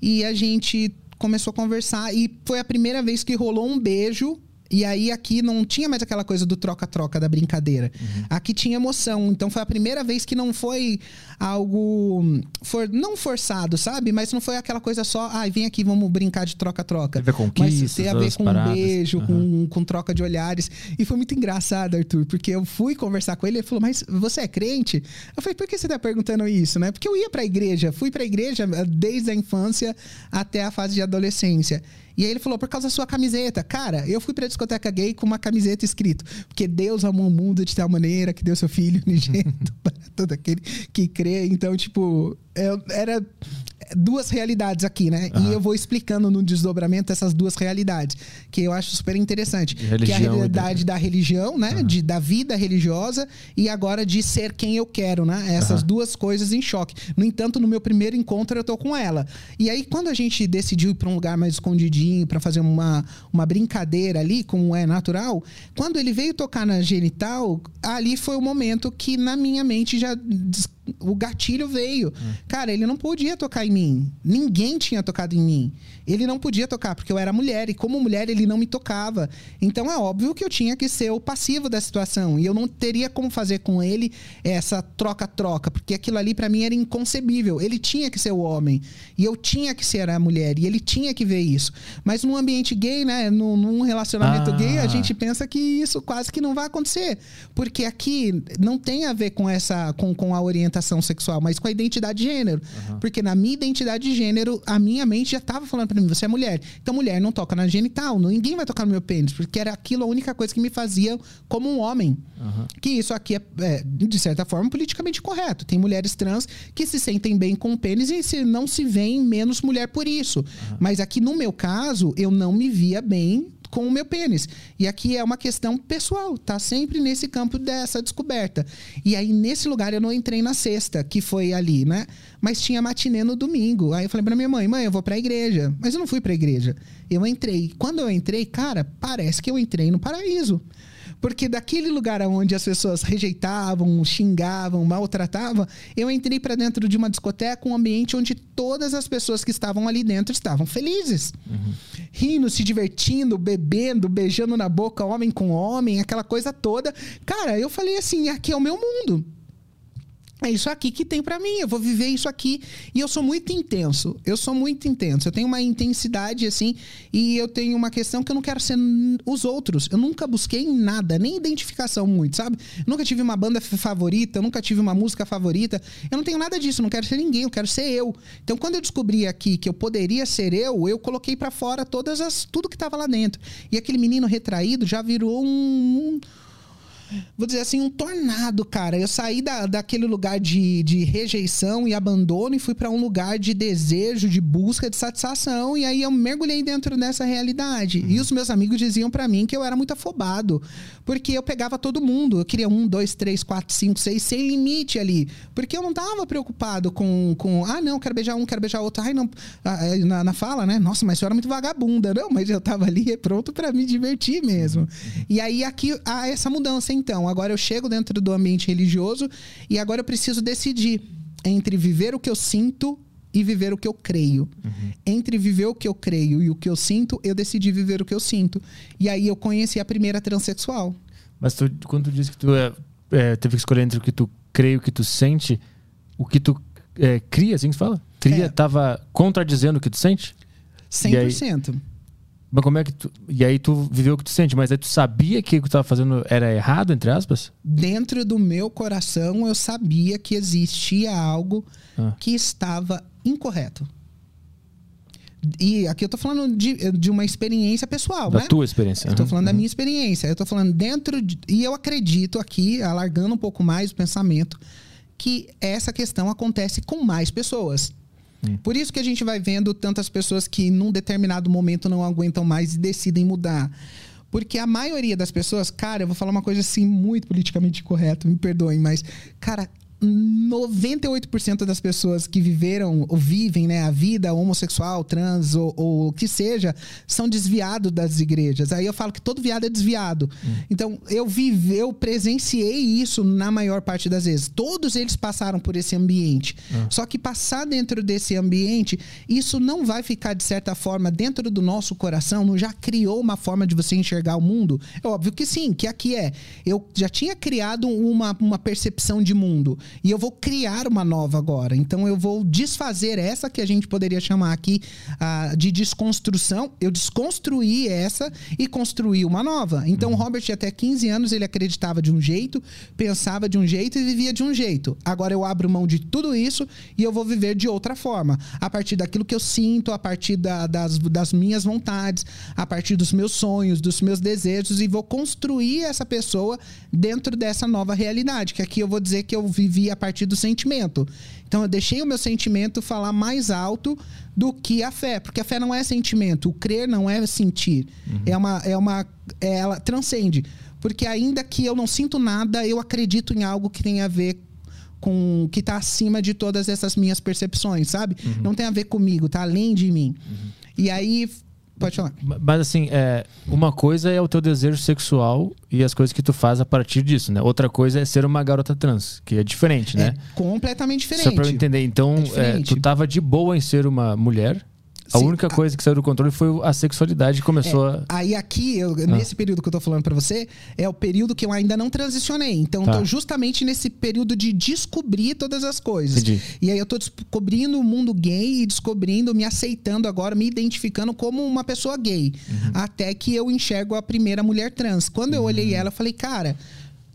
e a gente começou a conversar e foi a primeira vez que rolou um beijo e aí aqui não tinha mais aquela coisa do troca-troca da brincadeira. Uhum. Aqui tinha emoção. Então foi a primeira vez que não foi algo for, não forçado, sabe? Mas não foi aquela coisa só, ai, ah, vem aqui, vamos brincar de troca-troca. Mas tem a ver com paradas. um beijo, uhum. com, com troca de olhares. E foi muito engraçado, Arthur, porque eu fui conversar com ele e ele falou: "Mas você é crente?" Eu falei: "Por que você tá perguntando isso, né?" Porque eu ia para a igreja, fui para a igreja eh, desde a infância até a fase de adolescência. E aí ele falou, por causa da sua camiseta. Cara, eu fui pra discoteca gay com uma camiseta escrito, porque Deus amou o mundo de tal maneira que deu seu filho unigênito para todo aquele que crê. Então, tipo, eu, era duas realidades aqui, né? Uhum. E eu vou explicando no desdobramento essas duas realidades, que eu acho super interessante. que é a realidade da religião, né? Uhum. De, da vida religiosa e agora de ser quem eu quero, né? Essas uhum. duas coisas em choque. No entanto, no meu primeiro encontro eu tô com ela. E aí, quando a gente decidiu ir para um lugar mais escondidinho, para fazer uma, uma brincadeira ali, como é natural, quando ele veio tocar na genital, ali foi o momento que na minha mente já o gatilho veio. Hum. Cara, ele não podia tocar em mim. Ninguém tinha tocado em mim. Ele não podia tocar porque eu era mulher e como mulher ele não me tocava. Então é óbvio que eu tinha que ser o passivo da situação e eu não teria como fazer com ele essa troca-troca, porque aquilo ali para mim era inconcebível. Ele tinha que ser o homem e eu tinha que ser a mulher e ele tinha que ver isso. Mas num ambiente gay, né, num, num relacionamento ah. gay, a gente pensa que isso quase que não vai acontecer, porque aqui não tem a ver com essa com, com a orientação sexual, mas com a identidade de gênero. Uhum. Porque na minha identidade de gênero, a minha mente já estava falando para mim, você é mulher. Então mulher não toca na genital, ninguém vai tocar no meu pênis, porque era aquilo a única coisa que me fazia como um homem. Uhum. Que isso aqui é, é, de certa forma, politicamente correto. Tem mulheres trans que se sentem bem com o pênis e se, não se veem menos mulher por isso. Uhum. Mas aqui no meu caso, eu não me via bem com o meu pênis. E aqui é uma questão pessoal, tá sempre nesse campo dessa descoberta. E aí, nesse lugar, eu não entrei na sexta, que foi ali, né? Mas tinha matinê no domingo. Aí eu falei pra minha mãe, mãe, eu vou pra igreja. Mas eu não fui pra igreja. Eu entrei. Quando eu entrei, cara, parece que eu entrei no paraíso. Porque daquele lugar onde as pessoas rejeitavam, xingavam, maltratavam, eu entrei para dentro de uma discoteca, um ambiente onde todas as pessoas que estavam ali dentro estavam felizes. Uhum. Rindo, se divertindo, bebendo, beijando na boca, homem com homem, aquela coisa toda. Cara, eu falei assim: aqui é o meu mundo. É isso aqui que tem para mim, eu vou viver isso aqui. E eu sou muito intenso. Eu sou muito intenso. Eu tenho uma intensidade assim, e eu tenho uma questão que eu não quero ser os outros. Eu nunca busquei nada, nem identificação muito, sabe? Eu nunca tive uma banda favorita, eu nunca tive uma música favorita. Eu não tenho nada disso, eu não quero ser ninguém, eu quero ser eu. Então, quando eu descobri aqui que eu poderia ser eu, eu coloquei para fora todas as tudo que tava lá dentro. E aquele menino retraído já virou um, um vou dizer assim, um tornado, cara. Eu saí da, daquele lugar de, de rejeição e abandono e fui para um lugar de desejo, de busca, de satisfação. E aí eu mergulhei dentro dessa realidade. Uhum. E os meus amigos diziam para mim que eu era muito afobado. Porque eu pegava todo mundo. Eu queria um, dois, três, quatro, cinco, seis, sem limite ali. Porque eu não tava preocupado com, com ah, não, quero beijar um, quero beijar outro. Ai, não. Ah, é, na, na fala, né? Nossa, mas eu era muito vagabunda. Não, mas eu tava ali pronto para me divertir mesmo. Uhum. E aí aqui há essa mudança então. Agora eu chego dentro do ambiente religioso e agora eu preciso decidir entre viver o que eu sinto e viver o que eu creio. Uhum. Entre viver o que eu creio e o que eu sinto, eu decidi viver o que eu sinto. E aí eu conheci a primeira transexual. Mas tu, quando tu disse que tu é, é, teve que escolher entre o que tu crê e o que tu sente, o que tu é, cria, assim que fala? Cria, é. tava contradizendo o que tu sente? 100%. Mas como é que tu. E aí tu viveu o que tu sente, mas aí tu sabia que o que tu estava fazendo era errado, entre aspas? Dentro do meu coração, eu sabia que existia algo ah. que estava incorreto. E aqui eu tô falando de, de uma experiência pessoal, Da né? tua experiência. Eu tô Uhum. falando da minha experiência. Eu tô falando dentro de, E eu acredito aqui, alargando um pouco mais o pensamento, que essa questão acontece com mais pessoas. Por isso que a gente vai vendo tantas pessoas que num determinado momento não aguentam mais e decidem mudar. Porque a maioria das pessoas, cara, eu vou falar uma coisa assim muito politicamente correta, me perdoem, mas, cara, 98% das pessoas que viveram ou vivem né, a vida homossexual, trans ou, ou o que seja, são desviados das igrejas. Aí eu falo que todo viado é desviado. Então eu vivi, eu presenciei isso na maior parte das vezes. Todos eles passaram por esse ambiente. Só que passar dentro desse ambiente, isso não vai ficar de certa forma dentro do nosso coração, não já criou uma forma de você enxergar o mundo? É óbvio que sim, que aqui é. Eu já tinha criado uma, uma percepção de mundo e eu vou criar uma nova agora. Então eu vou desfazer essa que a gente poderia chamar aqui ah, de desconstrução. Eu desconstruí essa e construí uma nova. Então o Robert, até 15 anos, ele acreditava de um jeito, pensava de um jeito e vivia de um jeito. Agora eu abro mão de tudo isso e eu vou viver de outra forma. A partir daquilo que eu sinto, a partir da- das, das minhas vontades, a partir dos meus sonhos, dos meus desejos e vou construir essa pessoa dentro dessa nova realidade. Que aqui eu vou dizer que eu vivi a partir do sentimento. Então eu deixei o meu sentimento falar mais alto do que a fé, porque a fé não é sentimento, o crer não é sentir. É uma é uma é- ela transcende. Porque ainda que eu não sinto nada, eu acredito em algo que tem a ver com que tá acima de todas essas minhas percepções, sabe? Não tem a ver comigo, tá além de mim. E aí pode falar. Mas assim, é, uma coisa é o teu desejo sexual e as coisas que tu faz a partir disso, né? Outra coisa é ser uma garota trans, que é diferente, né? É completamente diferente. Só pra eu entender. Então, É é, tu tava de boa em ser uma mulher. A Sim, única a- coisa que saiu do controle foi a sexualidade que começou a. É, Aí aqui, eu- Ah. nesse período que eu tô falando pra você, é o período que eu ainda não transicionei. Então, Tá. tô justamente nesse período de descobrir todas as coisas. Entendi. E aí eu tô descobrindo o mundo gay e descobrindo, me aceitando agora, me identificando como uma pessoa gay. Uhum. Até que eu enxergo a primeira mulher trans. Quando eu olhei Uhum. ela, eu falei, cara.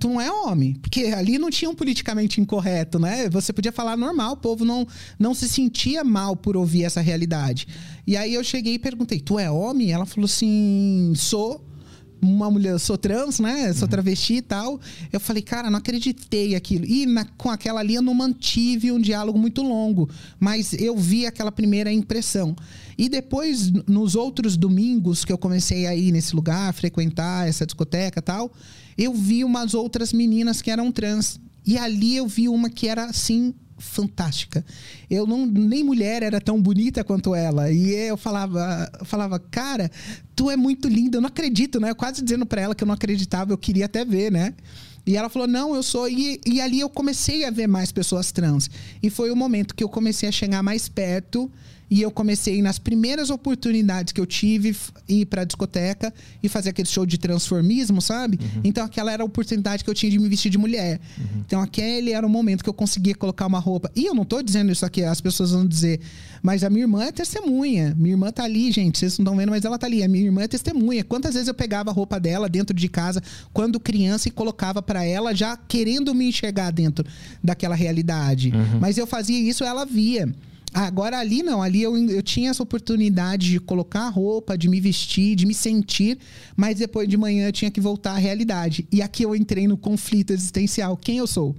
Tu não é homem, porque ali não tinha um politicamente incorreto, né? Você podia falar normal, o povo não, não se sentia mal por ouvir essa realidade. E aí eu cheguei e perguntei: Tu é homem? Ela falou assim: Sou uma mulher, sou trans, né? Sou travesti e tal. Eu falei, cara, não acreditei aquilo. E na- com aquela ali eu não mantive um diálogo muito longo, mas eu vi aquela primeira impressão. E depois, nos outros domingos que eu comecei a ir nesse lugar, frequentar essa discoteca e tal, eu vi umas outras meninas que eram trans. E ali eu vi uma que era assim fantástica. Eu não nem mulher era tão bonita quanto ela. E eu falava, eu falava, cara, tu é muito linda. Eu não acredito, né? Eu quase dizendo pra ela que eu não acreditava, eu queria até ver, né? E ela falou: Não, eu sou. E, e ali eu comecei a ver mais pessoas trans. E foi o momento que eu comecei a chegar mais perto. E eu comecei nas primeiras oportunidades que eu tive ir pra discoteca e fazer aquele show de transformismo, sabe? Então aquela era a oportunidade que eu tinha de me vestir de mulher. Então aquele era o momento que eu conseguia colocar uma roupa. E eu não tô dizendo isso aqui, as pessoas vão dizer, mas a minha irmã é testemunha. Minha irmã tá ali, gente, vocês não estão vendo, mas ela tá ali. A minha irmã é testemunha. Quantas vezes eu pegava a roupa dela dentro de casa quando criança e colocava pra ela já querendo me enxergar dentro daquela realidade. Mas eu fazia isso, ela via. Agora ali não, ali eu, eu tinha essa oportunidade de colocar a roupa, de me vestir, de me sentir, mas depois de manhã eu tinha que voltar à realidade. E aqui eu entrei no conflito existencial. Quem eu sou?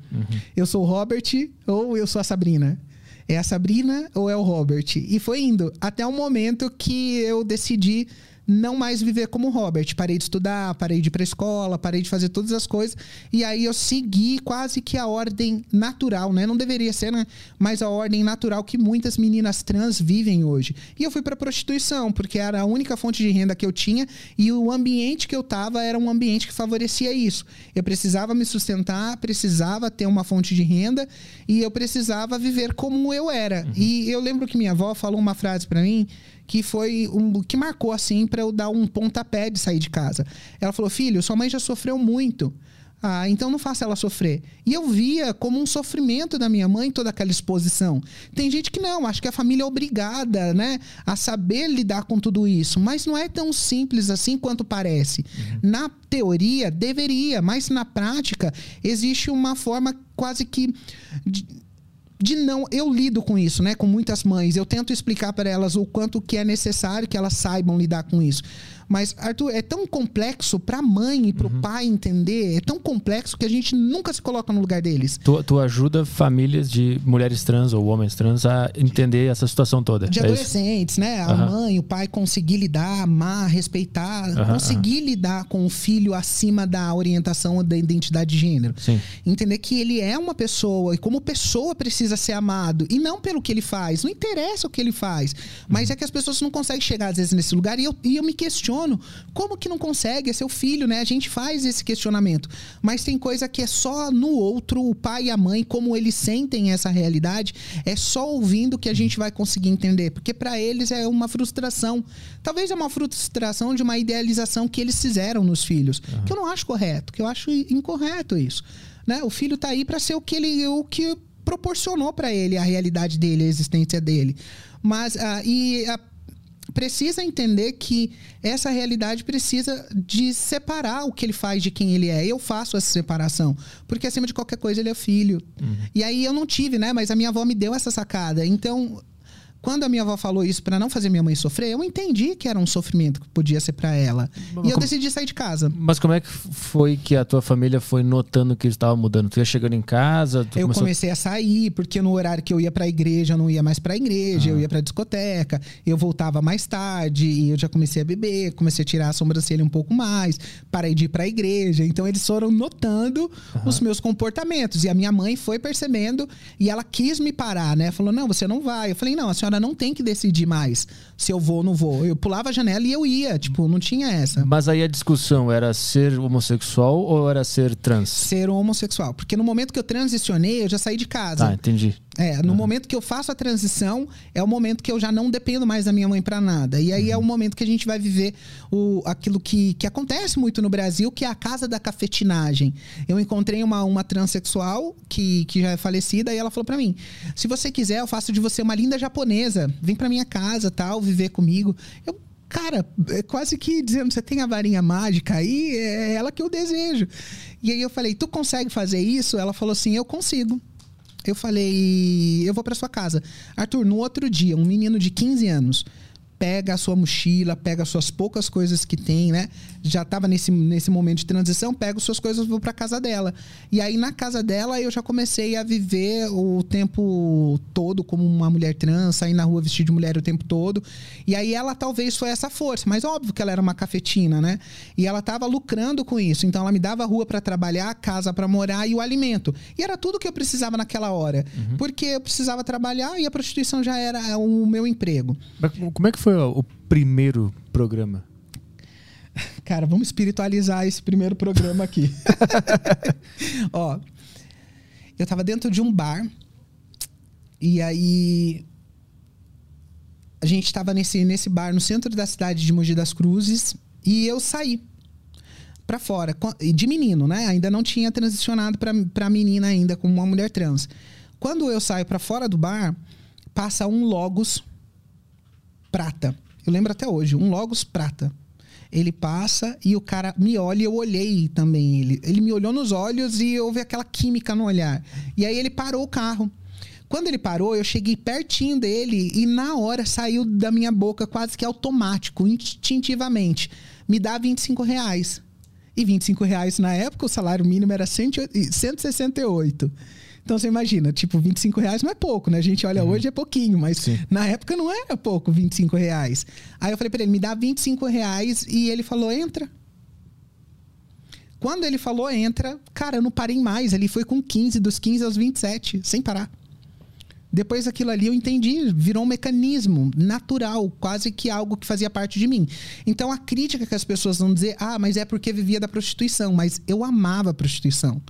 Eu sou o Robert ou eu sou a Sabrina? É a Sabrina ou é o Robert? E foi indo até o momento que eu decidi não mais viver como Robert. Parei de estudar, parei de ir pra escola, parei de fazer todas as coisas. E aí eu segui quase que a ordem natural, né? Não deveria ser, né? Mas a ordem natural que muitas meninas trans vivem hoje. E eu fui pra prostituição, porque era a única fonte de renda que eu tinha e o ambiente que eu tava era um ambiente que favorecia isso. Eu precisava me sustentar, precisava ter uma fonte de renda e eu precisava viver como eu era. E eu lembro que minha avó falou uma frase pra mim que foi um que marcou assim pra eu dar um pontapé de sair de casa. Ela falou: "Filho, sua mãe já sofreu muito. Ah, então não faça ela sofrer. E eu via como um sofrimento da minha mãe toda aquela exposição. Tem gente que não, acho que a família é obrigada, né, a saber lidar com tudo isso, mas não é tão simples assim quanto parece. Na teoria deveria, mas na prática existe uma forma quase que de- de não. Eu lido com isso, né? Com muitas mães. Eu tento explicar para elas o quanto que é necessário que elas saibam lidar com isso. Mas, Arthur, é tão complexo para a mãe e para o Uhum. pai entender, é tão complexo que a gente nunca se coloca no lugar deles. Tu, tu ajuda famílias de mulheres trans ou homens trans a entender essa situação toda. De é isso? adolescentes, né? A Aham. mãe, o pai conseguir lidar, amar, respeitar, Aham, conseguir lidar com o filho acima da orientação ou da identidade de gênero. Sim. Entender que ele é uma pessoa e como pessoa precisa ser amado e não pelo que ele faz. Não interessa o que ele faz. Mas é que as pessoas não conseguem chegar às vezes nesse lugar e eu, e eu me questiono como que não consegue? É seu filho, né? A gente faz esse questionamento. Mas tem coisa que é só no outro, o pai e a mãe, como eles sentem essa realidade, é só ouvindo que a gente vai conseguir entender. Porque para eles é uma frustração. Talvez é uma frustração de uma idealização que eles fizeram nos filhos. Que eu não acho correto, que eu acho incorreto isso. Né? O filho tá aí para ser o que ele o que proporcionou para ele a realidade dele, a existência dele. Mas ah, e a- precisa entender que essa realidade precisa de separar o que ele faz de quem ele é. Eu faço essa separação, porque acima de qualquer coisa ele é filho. E aí eu não tive, né? Mas a minha avó me deu essa sacada. Então, quando a minha avó falou isso para não fazer minha mãe sofrer, eu entendi que era um sofrimento que podia ser para ela. Mas e eu como- decidi sair de casa. Mas como é que foi que a tua família foi notando que estava mudando? Tu ia chegando em casa? Eu começou- comecei a sair, porque no horário que eu ia pra igreja, eu não ia mais pra igreja, eu ia pra discoteca, eu voltava mais tarde, e eu já comecei a beber, comecei a tirar a sobrancelha um pouco mais, parei de ir pra igreja. Então eles foram notando os meus comportamentos. E a minha mãe foi percebendo e ela quis me parar, né? Falou: não, você não vai. Eu falei: não, a senhora não tem que decidir mais se eu vou ou não vou. Eu pulava a janela e eu ia, tipo, não tinha essa. Mas aí a discussão era ser homossexual ou era ser trans? Ser homossexual. Porque no momento que eu transicionei, eu já saí de casa. Tá, entendi. É, no momento que eu faço a transição, é o momento que eu já não dependo mais da minha mãe pra nada. E aí é o momento que a gente vai viver o, aquilo que, que acontece muito no Brasil, que é a casa da cafetinagem. Eu encontrei uma, uma transexual que, que já é falecida e ela falou pra mim: se você quiser, eu faço de você uma linda japonesa. Vem pra minha casa, tal, viver comigo. Eu Cara, é quase que dizendo, você tem a varinha mágica aí, é ela que eu desejo. E aí eu falei, tu consegue fazer isso? Ela falou assim, eu consigo. Eu falei, eu vou pra sua casa. Arthur, no outro dia, um menino de 15 anos pega a sua mochila, pega as suas poucas coisas que tem, né? Já tava nesse, nesse momento de transição, pega as suas coisas e vou pra casa dela. E aí na casa dela eu já comecei a viver o tempo todo como uma mulher trans, sair na rua vestida de mulher o tempo todo. E aí ela talvez foi essa força, mas óbvio que ela era uma cafetina, né? E ela tava lucrando com isso. Então ela me dava a rua pra trabalhar, casa pra morar e o alimento. E era tudo que eu precisava naquela hora, porque eu precisava trabalhar e a prostituição já era o meu emprego. Mas como é que foi o o primeiro programa? Cara, vamos espiritualizar esse primeiro programa aqui. Ó, eu tava dentro de um bar e aí a gente tava nesse, nesse bar no centro da cidade de Mogi das Cruzes e eu saí pra fora, de menino, né? Ainda não tinha transicionado pra, pra menina ainda como uma mulher trans. Quando eu saio pra fora do bar, passa um Logos prata. Eu lembro até hoje, um Logos prata. Ele passa e o cara me olha e eu olhei também ele. Ele me olhou nos olhos e houve aquela química no olhar. E aí ele parou o carro. Quando ele parou, eu cheguei pertinho dele e na hora saiu da minha boca quase que automático, instintivamente. Me dá 25 reais. E 25 reais na época, o salário mínimo era 100 e 168. Então você imagina, tipo, 25 reais não é pouco, né? A gente olha hoje é pouquinho, mas Sim. na época não era pouco 25 reais. Aí eu falei pra ele, me dá 25 reais e ele falou, entra. Quando ele falou entra, cara, eu não parei mais. Ele foi com 15, dos 15 aos 27, sem parar. Depois daquilo ali eu entendi, virou um mecanismo natural, quase que algo que fazia parte de mim. Então a crítica que as pessoas vão dizer, ah, mas é porque vivia da prostituição, mas eu amava a prostituição.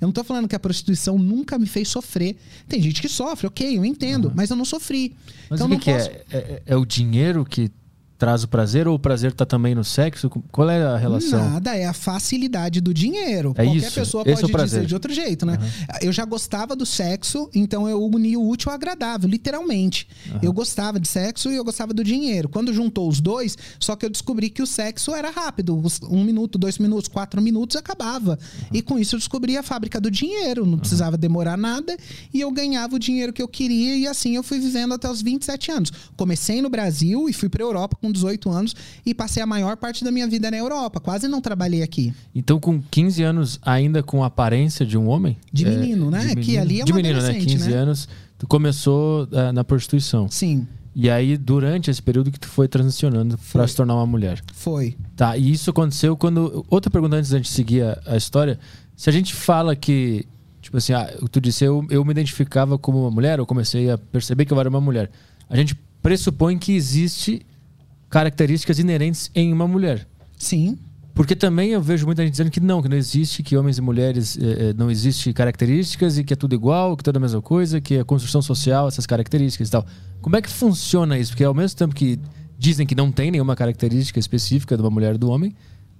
Eu não tô falando que a prostituição nunca me fez sofrer. Tem gente que sofre, ok, eu entendo, mas eu não sofri. Mas então o que, não que posso. é? É, é o dinheiro que traz o prazer ou o prazer tá também no sexo? Qual é a relação? Nada, é a facilidade do dinheiro. É Qualquer isso, pessoa esse é pode prazer. dizer de outro jeito, né? Eu já gostava do sexo, então eu uni o útil ao agradável, literalmente. Eu gostava de sexo e eu gostava do dinheiro. Quando juntou os dois, só que eu descobri que o sexo era rápido. Um minuto, dois minutos, quatro minutos, acabava. E com isso eu descobri a fábrica do dinheiro. Não precisava demorar nada e eu ganhava o dinheiro que eu queria e assim eu fui vivendo até os 27 anos. Comecei no Brasil e fui pra Europa com 18 anos e passei a maior parte da minha vida na Europa. Quase não trabalhei aqui. Então, com 15 anos, ainda com a aparência de um homem? De É, menino, né? de Que ali é De um menino, né? adolescente, 15 né? anos, tu começou eh, na prostituição. Sim, E aí, durante esse período que tu foi transicionando para se tornar uma mulher. foi. Tá, e isso aconteceu quando. Outra pergunta antes da gente seguir a, a história. Se a gente fala que. Tipo assim, ah, tu disse, eu, eu me identificava como uma mulher, eu comecei a perceber que eu era uma mulher. A gente pressupõe que existe características inerentes em uma mulher. Sim. Porque também eu vejo muita gente dizendo que não, que não existe, que homens e mulheres eh, eh, não existe características e que é tudo igual, que tudo é a mesma coisa, que é construção social, essas características e tal. Como é que funciona isso? Porque ao mesmo tempo que dizem que não tem nenhuma característica específica de uma mulher e do homem,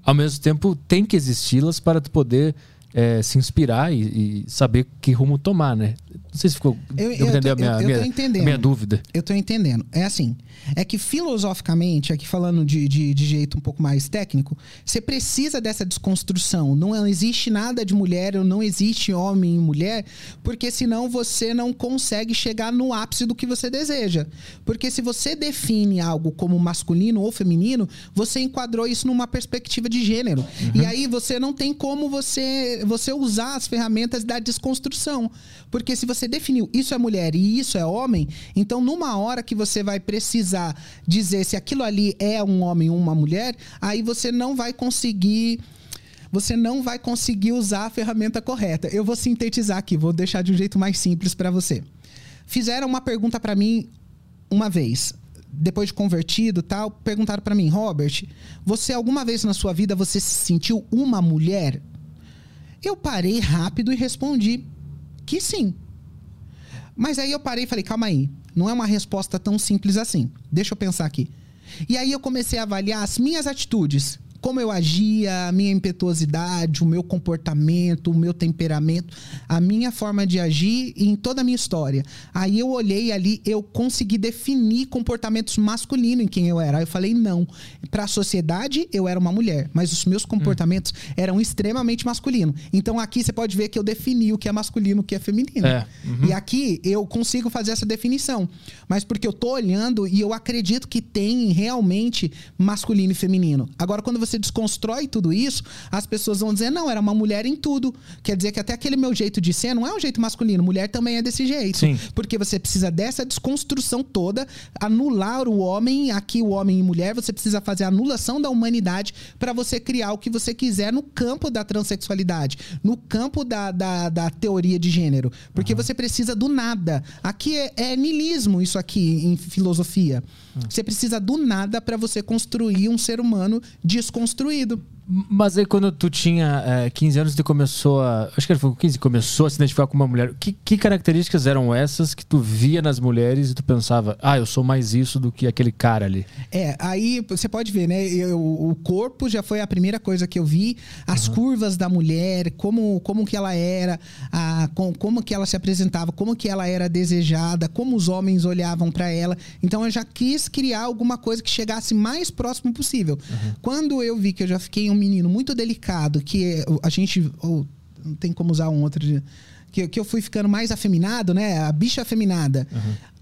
ao mesmo tempo tem que existi-las para tu poder eh, se inspirar e, e saber que rumo tomar, né? Não sei se ficou. Eu- eu tô- a minha, eu- eu minha, minha dúvida. Eu tô entendendo. É assim. É que filosoficamente, aqui falando de, de, de jeito um pouco mais técnico, você precisa dessa desconstrução. Não existe nada de mulher ou não existe homem e mulher, porque senão você não consegue chegar no ápice do que você deseja. Porque se você define algo como masculino ou feminino, você enquadrou isso numa perspectiva de gênero. E aí você não tem como você, você usar as ferramentas da desconstrução. Porque se você definiu isso é mulher e isso é homem, então numa hora que você vai precisar dizer se aquilo ali é um homem ou uma mulher, aí você não vai conseguir você não vai conseguir usar a ferramenta correta. Eu vou sintetizar aqui, vou deixar de um jeito mais simples para você. Fizeram uma pergunta para mim uma vez, depois de convertido, tal, perguntaram para mim, Robert, você alguma vez na sua vida você se sentiu uma mulher? Eu parei rápido e respondi que sim. Mas aí eu parei e falei, calma aí, não é uma resposta tão simples assim. Deixa eu pensar aqui. E aí eu comecei a avaliar as minhas atitudes, como eu agia, a minha impetuosidade, o meu comportamento, o meu temperamento, a minha forma de agir em toda a minha história. Aí eu olhei ali, eu consegui definir comportamentos masculinos em quem eu era. Aí eu falei, não. Para a sociedade, eu era uma mulher, mas os meus comportamentos eram extremamente masculinos. Então aqui você pode ver que eu defini o que é masculino e o que é feminino. É, E aqui eu consigo fazer essa definição. Mas porque eu tô olhando e eu acredito que tem realmente masculino e feminino. Agora, quando você desconstrói tudo isso, as pessoas vão dizer, não, era uma mulher em tudo. Quer dizer que até aquele meu jeito de ser não é um jeito masculino. Mulher também é desse jeito. Sim. Porque você precisa dessa desconstrução toda, anular o homem, aqui o homem e mulher, você precisa fazer a anulação da humanidade para você criar o que você quiser no campo da transexualidade, no campo da, da, da teoria de gênero. Porque você precisa do nada. Aqui é, é niilismo, isso aqui, em filosofia. Você precisa do nada para você construir um ser humano desconstruído construído. Mas aí quando tu tinha eh, 15 anos, tu começou a. Acho que foi com 15, começou a se identificar com uma mulher. Que, que características eram essas que tu via nas mulheres e tu pensava, ah, eu sou mais isso do que aquele cara ali? É, aí você pode ver, né? Eu- o corpo já foi a primeira coisa que eu vi. As curvas da mulher, como, como que ela era, a, com- como que ela se apresentava, como que ela era desejada, como os homens olhavam pra ela. Então eu já quis criar alguma coisa que chegasse mais próximo possível. Quando eu vi que eu já fiquei um menino muito delicado, que a gente. ou não tem como usar um outro. de- Que, que eu fui ficando mais afeminado, né? A bicha afeminada.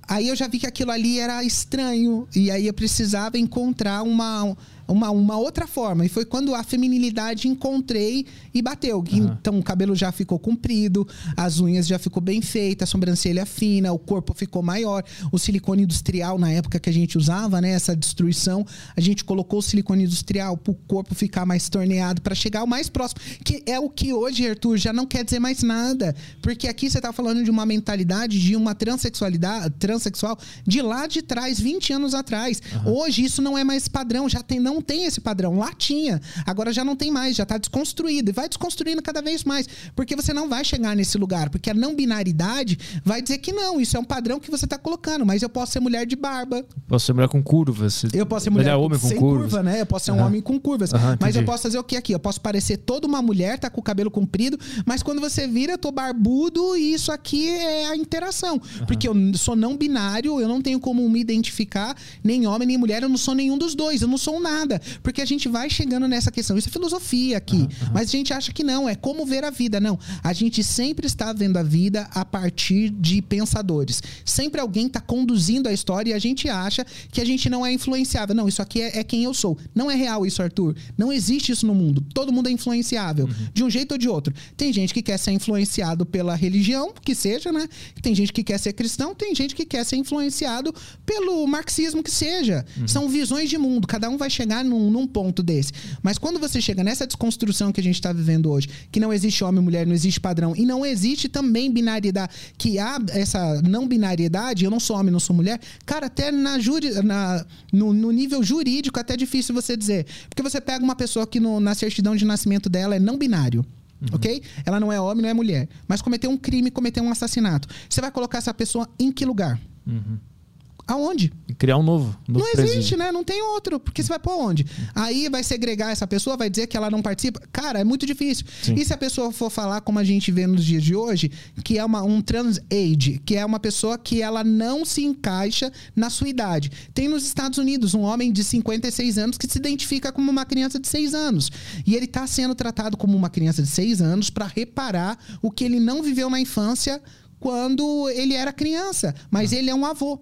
Aí eu já vi que aquilo ali era estranho. E aí eu precisava encontrar uma, uma, uma outra forma. E foi quando a feminilidade encontrei e bateu. Que Então o cabelo já ficou comprido, as unhas já ficou bem feitas, a sobrancelha fina, o corpo ficou maior. O silicone industrial, na época que a gente usava, né? Essa destruição, a gente colocou o silicone industrial para o corpo ficar mais torneado, para chegar o mais próximo. Que é o que hoje, Arthur, já não quer dizer mais nada. Porque aqui você tá falando de uma mentalidade de uma transexualidade, transexual de lá de trás, 20 anos atrás. Hoje isso não é mais padrão, já tem, não não tem esse padrão. Lá tinha, agora já não tem mais, já tá desconstruído. E vai desconstruindo cada vez mais. Porque você não vai chegar nesse lugar. Porque a não binaridade vai dizer que não, isso é um padrão que você tá colocando. Mas eu posso ser mulher de barba. Posso ser mulher com curvas. Eu posso ser mulher homem com sem curvas. curva, né? Eu posso ser um Aham. homem com curvas. Aham, mas eu posso fazer o que aqui? Eu posso parecer toda uma mulher, tá com o cabelo comprido, mas quando você vira, eu tô barbudo e isso aqui é a interação. Porque eu sou não binário, eu não tenho como me identificar, nem homem, nem mulher, eu não sou nenhum dos dois, eu não sou um nada. Porque a gente vai chegando nessa questão. Isso é filosofia aqui. Mas a gente acha que não, é como ver a vida. Não. A gente sempre está vendo a vida a partir de pensadores. Sempre alguém está conduzindo a história e a gente acha que a gente não é influenciável. Não, isso aqui é, é quem eu sou. Não é real isso, Arthur. Não existe isso no mundo. Todo mundo é influenciável, de um jeito ou de outro. Tem gente que quer ser influenciado pela religião, que seja, né? Tem gente que quer ser cristão, tem gente que quer ser influenciado pelo marxismo, que seja. São visões de mundo. Cada um vai chegar num, num ponto desse. Mas quando você chega nessa desconstrução que a gente está vivendo hoje, que não existe homem e mulher, não existe padrão, e não existe também binariedade, que há essa não binariedade, eu não sou homem, não sou mulher, cara, até na juri, na, no, no nível jurídico é até difícil você dizer. Porque você pega uma pessoa que no- na certidão de nascimento dela é não binário. Ok? Ela não é homem, não é mulher. Mas cometeu um crime, cometeu um assassinato. Você vai colocar essa pessoa em que lugar? Aonde? Criar um novo. um novo Não presídio. existe, né? Não tem outro. Porque você vai pôr onde? Aí vai segregar essa pessoa, vai dizer que ela não participa. Cara, é muito difícil. Sim. E se a pessoa for falar, como a gente vê nos dias de hoje, que é uma, um trans age, que é uma pessoa que ela não se encaixa na sua idade. Tem nos Estados Unidos um homem de 56 anos que se identifica como uma criança de 6 anos. E ele está sendo tratado como uma criança de 6 anos para reparar o que ele não viveu na infância quando ele era criança. Mas ele é um avô.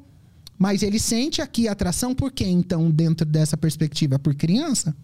Mas ele sente aqui atração por quê, então, dentro dessa perspectiva? Por criança?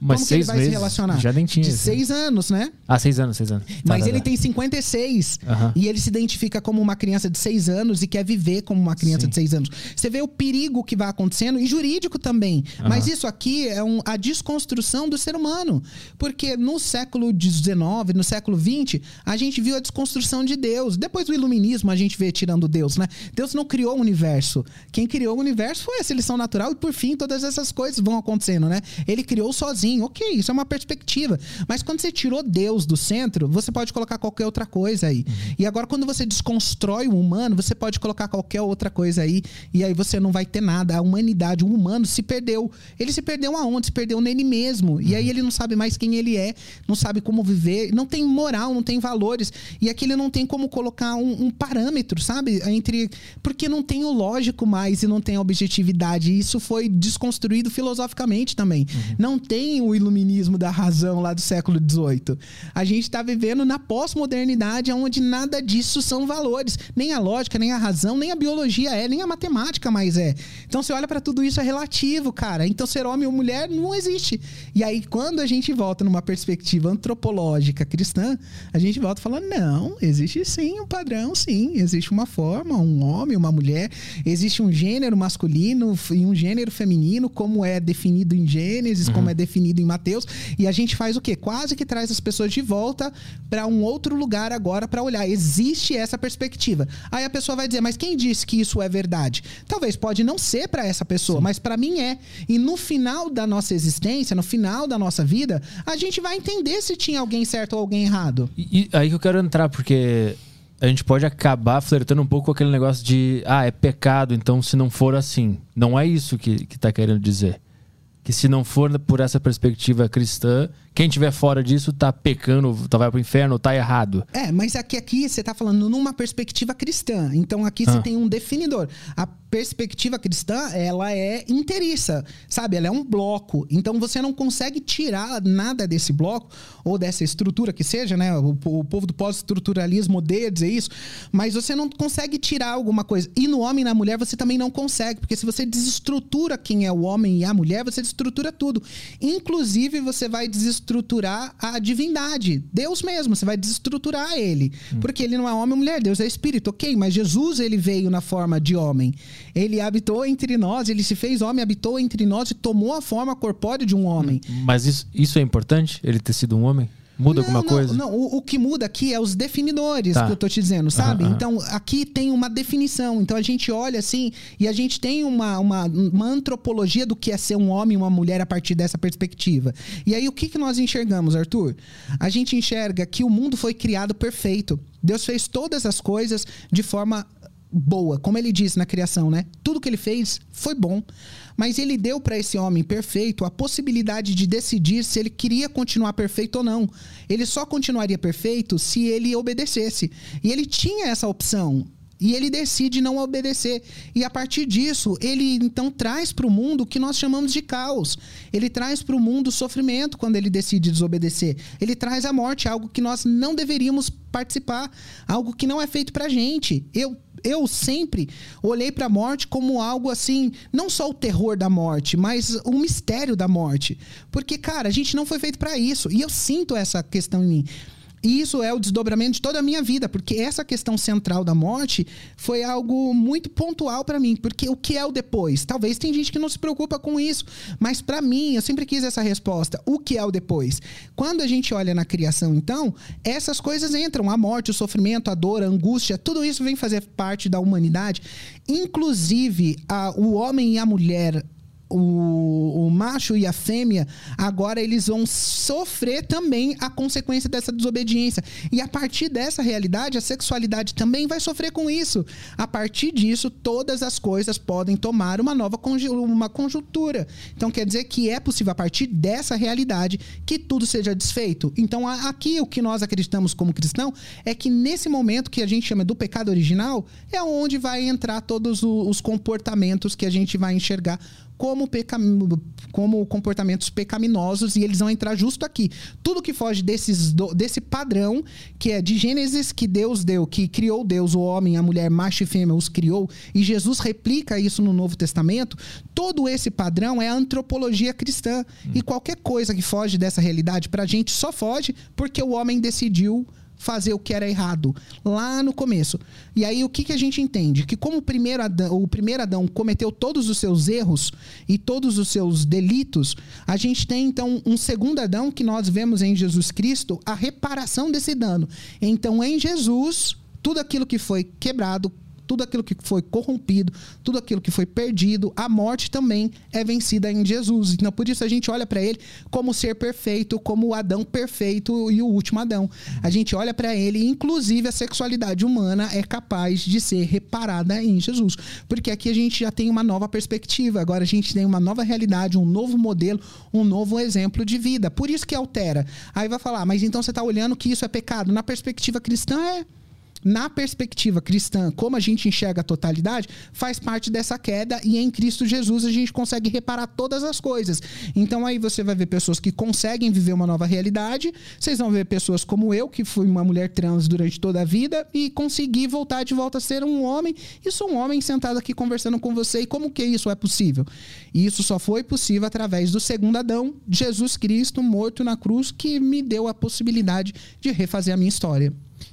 Mas Como que ele seis vai se meses relacionar? já nem tinha. De isso. seis anos, né? Ah, seis anos, seis anos. Tá, Mas tá, ele tá. tem 56 Aham. e ele se identifica como uma criança de 6 anos e quer viver como uma criança Sim. de 6 anos. Você vê o perigo que vai acontecendo e jurídico também. Mas isso aqui é um- a desconstrução do ser humano. Porque no século XIX, no século XX, a gente viu a desconstrução de Deus. Depois do iluminismo, a gente vê tirando Deus, né? Deus não criou o universo. Quem criou o universo foi a seleção natural e, por fim, todas essas coisas vão acontecendo, né? Ele criou sozinho. Ok, isso é uma perspectiva. Mas quando você tirou Deus do centro, você pode colocar qualquer outra coisa aí. E agora, quando você desconstrói o humano, você pode colocar qualquer outra coisa aí. E aí você não vai ter nada. A humanidade, o humano se perdeu. Ele se perdeu aonde? Se perdeu nele mesmo. E aí ele não sabe mais quem ele é, não sabe como viver, não tem moral, não tem valores. E aqui ele não tem como colocar um, um parâmetro, sabe? Entre. Porque não tem o lógico mais e não tem a objetividade. E isso foi desconstruído filosoficamente também. Não tem o iluminismo da razão lá do século XVIII. A gente está vivendo na pós-modernidade, onde nada disso são valores. Nem a lógica, nem a razão, nem a biologia é, nem a matemática mais é. Então você olha para tudo isso é relativo, cara. Então ser homem ou mulher não existe. E aí quando a gente volta numa perspectiva antropológica cristã, a gente volta falando não, existe sim um padrão, sim, existe uma forma, um homem, uma mulher, existe um gênero masculino e um gênero feminino, como é definido em Gênesis, como é definido em Mateus, e a gente faz o quê? Quase que traz as pessoas de volta para um outro lugar agora para olhar. Existe essa perspectiva. Aí a pessoa vai dizer, mas quem disse que isso é verdade? Talvez pode não ser para essa pessoa, mas para mim é. E no final da nossa existência, no final da nossa vida, a gente vai entender se tinha alguém certo ou alguém errado. E, e aí que eu quero entrar, porque a gente pode acabar flertando um pouco com aquele negócio de, ah, é pecado, então se não for assim. Não é isso que, que tá querendo dizer. Que se não for por essa perspectiva cristã, quem tiver fora disso tá pecando, tá, vai pro inferno, tá errado. É, mas aqui, aqui você está falando numa perspectiva cristã. Então aqui você Ah. tem um definidor. A perspectiva cristã, ela é inteiriça, sabe? Ela é um bloco. Então você não consegue tirar nada desse bloco ou dessa estrutura que seja, né? O, o povo do pós-estruturalismo odeia dizer isso, mas você não consegue tirar alguma coisa. E no homem e na mulher você também não consegue, porque se você desestrutura quem é o homem e a mulher, você desestrutura tudo. Inclusive você vai desestruturar a divindade, Deus mesmo, você vai desestruturar ele, porque ele não é homem ou mulher, Deus é espírito, ok, mas Jesus ele veio na forma de homem, ele habitou entre nós, ele se fez homem, habitou entre nós e tomou a forma corpórea de um homem. Mas isso, isso é importante? Ele ter sido um homem? Muda Não, alguma não, coisa? Não, o, o que muda aqui é os definidores Tá. que eu tô te dizendo, sabe? Aham. Então, aqui tem uma definição. Então, a gente olha assim e a gente tem uma, uma, uma antropologia do que é ser um homem e uma mulher a partir dessa perspectiva. E aí, o que, que nós enxergamos, Arthur? A gente enxerga que o mundo foi criado perfeito. Deus fez todas as coisas de forma boa, como ele diz na criação, né? Tudo que ele fez foi bom, mas ele deu para esse homem perfeito a possibilidade de decidir se ele queria continuar perfeito ou não. Ele só continuaria perfeito se ele obedecesse. E ele tinha essa opção. E ele decide não obedecer. E a partir disso, ele então traz para o mundo o que nós chamamos de caos. Ele traz para o mundo sofrimento quando ele decide desobedecer. Ele traz a morte, algo que nós não deveríamos participar, algo que não é feito para gente. Eu eu sempre olhei para a morte como algo assim, não só o terror da morte, mas o mistério da morte. Porque, cara, a gente não foi feito para isso. E eu sinto essa questão em mim. E isso é o desdobramento de toda a minha vida, porque essa questão central da morte foi algo muito pontual para mim, porque o que é o depois? Talvez tem gente que não se preocupa com isso, mas para mim, eu sempre quis essa resposta. O que é o depois? Quando a gente olha na criação, então, essas coisas entram, a morte, o sofrimento, a dor, a angústia, tudo isso vem fazer parte da humanidade, inclusive a, o homem e a mulher o, o, macho e a fêmea, agora eles vão sofrer também a consequência dessa desobediência. E a partir dessa realidade, a sexualidade também vai sofrer com isso. A partir disso, todas as coisas podem tomar uma nova uma conjuntura. Então quer dizer que é possível, a partir dessa realidade, que tudo seja desfeito. Então aqui o que nós acreditamos como cristão é que nesse momento que a gente chama do pecado original, é onde vai entrar todos os comportamentos que a gente vai enxergar como, como comportamentos pecaminosos e eles vão entrar justo aqui. Tudo que foge desses, desse padrão que é de Gênesis que Deus deu, que criou Deus, o homem, a mulher, macho e fêmea, os criou, e Jesus replica isso no Novo Testamento, todo esse padrão é a antropologia cristã. Hum. E qualquer coisa que foge dessa realidade pra gente só foge porque o homem decidiu fazer o que era errado lá no começo. E aí o que, que a gente entende? Que como o primeiro, Adão, o primeiro Adão cometeu todos os seus erros e todos os seus delitos, a gente tem então um segundo Adão que nós vemos em Jesus Cristo a reparação desse dano. Então em Jesus, tudo aquilo que foi quebrado, tudo aquilo que foi corrompido, tudo aquilo que foi perdido, a morte também é vencida em Jesus. Então, por isso a gente olha para ele como ser perfeito, como o Adão perfeito e o último Adão. A gente olha para ele, inclusive a sexualidade humana é capaz de ser reparada em Jesus, porque aqui a gente já tem uma nova perspectiva. Agora a gente tem uma nova realidade, um novo modelo, um novo exemplo de vida. Por isso que altera. Aí vai falar, mas então você está olhando que isso é pecado? Na perspectiva cristã é na perspectiva cristã, como a gente enxerga a totalidade, faz parte dessa queda e em Cristo Jesus a gente consegue reparar todas as coisas. Então aí você vai ver pessoas que conseguem viver uma nova realidade, vocês vão ver pessoas como eu, que fui uma mulher trans durante toda a vida e consegui voltar de volta a ser um homem e sou um homem sentado aqui conversando com você. E como que isso é possível? E isso só foi possível através do segundo Adão, Jesus Cristo morto na cruz, que me deu a possibilidade de refazer a minha história.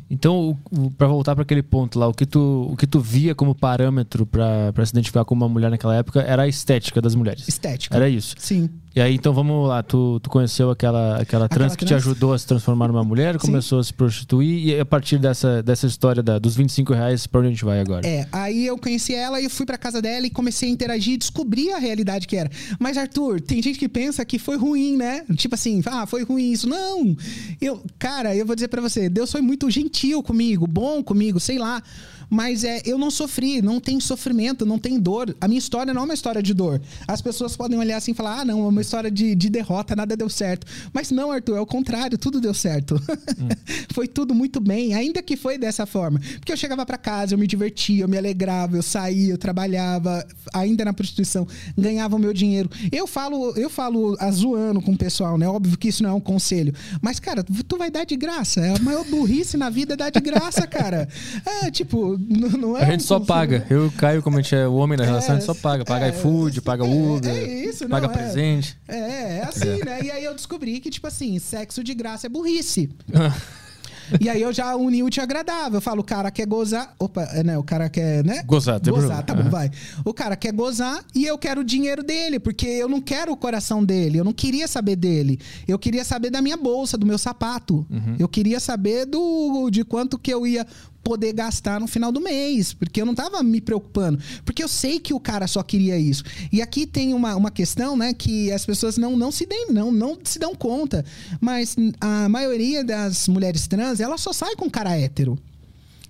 Então, para voltar para aquele ponto lá, o que tu, o que tu via como parâmetro para se identificar como uma mulher naquela época era a estética das mulheres. Estética. Era isso. Sim. E aí, então vamos lá, tu, tu conheceu aquela, aquela trans Aquela que te trans? ajudou a se transformar numa mulher, começou a se prostituir, e a partir dessa, dessa história da, dos 25 reais, pra onde a gente vai agora? É, aí eu conheci ela e fui pra casa dela e comecei a interagir e descobri a realidade que era. Mas, Arthur, tem gente que pensa que foi ruim, né? Tipo assim, ah, foi ruim isso. Não! Eu, cara, eu vou dizer pra você, Deus foi muito gentil comigo, bom comigo, sei lá. Mas é, eu não sofri, não tem sofrimento, não tem dor. A minha história não é uma história de dor. As pessoas podem olhar assim e falar: ah, não, é uma história de, de derrota, nada deu certo. Mas não, Arthur, é o contrário, tudo deu certo. foi tudo muito bem, ainda que foi dessa forma. Porque eu chegava para casa, eu me divertia, eu me alegrava, eu saía, eu trabalhava, ainda na prostituição, ganhava o meu dinheiro. Eu falo, eu falo a zoando com o pessoal, né? Óbvio que isso não é um conselho. Mas, cara, tu vai dar de graça. É a maior burrice na vida é dar de graça, cara. É, tipo, não, não é. A gente só paga. Eu Caio, como a gente é o homem da relação, a gente só paga. Paga é, iFood, paga Uber, é isso, paga não, é. presente. É, é assim, né? E aí eu descobri que, tipo assim, sexo de graça é burrice. e aí eu já uni o útil agradável. Eu falo, o cara quer gozar. Opa, é, né? O cara quer, né? Gozar, tem Gozar, tá bom, vai. O cara quer gozar e eu quero o dinheiro dele, porque eu não quero o coração dele. Eu não queria saber dele. Eu queria saber da minha bolsa, do meu sapato. Uhum. Eu queria saber do de quanto que eu ia poder gastar no final do mês, porque eu não tava me preocupando, porque eu sei que o cara só queria isso. E aqui tem uma, uma questão, né, que as pessoas não, não se dão, não, não se dão conta, mas a maioria das mulheres trans, ela só sai com cara hétero.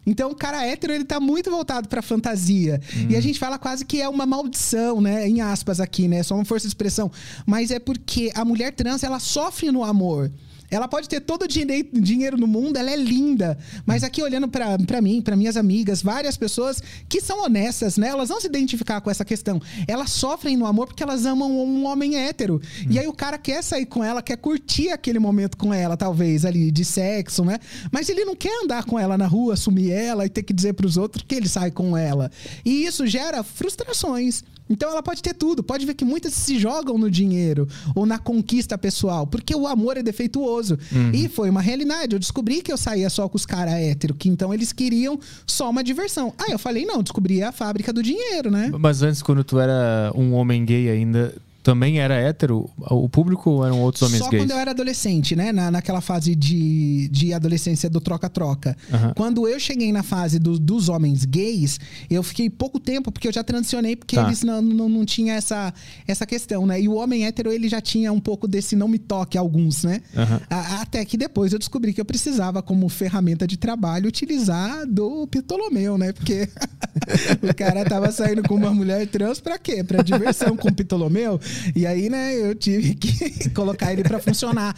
Então, o cara hétero, ele tá muito voltado pra fantasia. E a gente fala quase que é uma maldição, né? Em aspas aqui, né? Só uma força de expressão. Mas é porque a mulher trans, ela sofre no amor. Ela pode ter todo o dinhe- dinheiro no mundo, ela é linda. Mas aqui, olhando pra pra mim, pra minhas amigas, várias pessoas que são honestas, né? Elas vão se identificar com essa questão. Elas sofrem no amor porque elas amam um homem hétero. E aí o cara quer sair com ela, quer curtir aquele momento com ela, talvez, ali, de sexo, né? Mas ele não quer andar com ela na rua, assumir ela e ter que dizer pros outros que ele sai com ela. E isso gera frustrações. Então ela pode ter tudo, pode ver que muitas se jogam no dinheiro ou na conquista pessoal, porque o amor é defeituoso. E foi uma realidade. Eu descobri que eu saía só com os caras héteros, que então eles queriam só uma diversão. Aí eu falei, não, descobri a fábrica do dinheiro, né? Mas antes, quando tu era um homem gay ainda, também era hétero? O público ou eram outros homens Só gays? quando eu era adolescente, né? Na, naquela fase de, de adolescência do troca-troca. Quando eu cheguei na fase do- dos homens gays, eu fiquei pouco tempo, porque eu já transicionei, porque Tá. eles não, não, não tinha essa, essa questão, né? E o homem hétero, ele já tinha um pouco desse não me toque, alguns, né? A- até que depois eu descobri que eu precisava, como ferramenta de trabalho, utilizar do Ptolomeu, né? Porque o cara tava saindo com uma mulher trans pra quê? Pra diversão com o Ptolomeu. E aí, né, eu tive que colocar ele pra funcionar.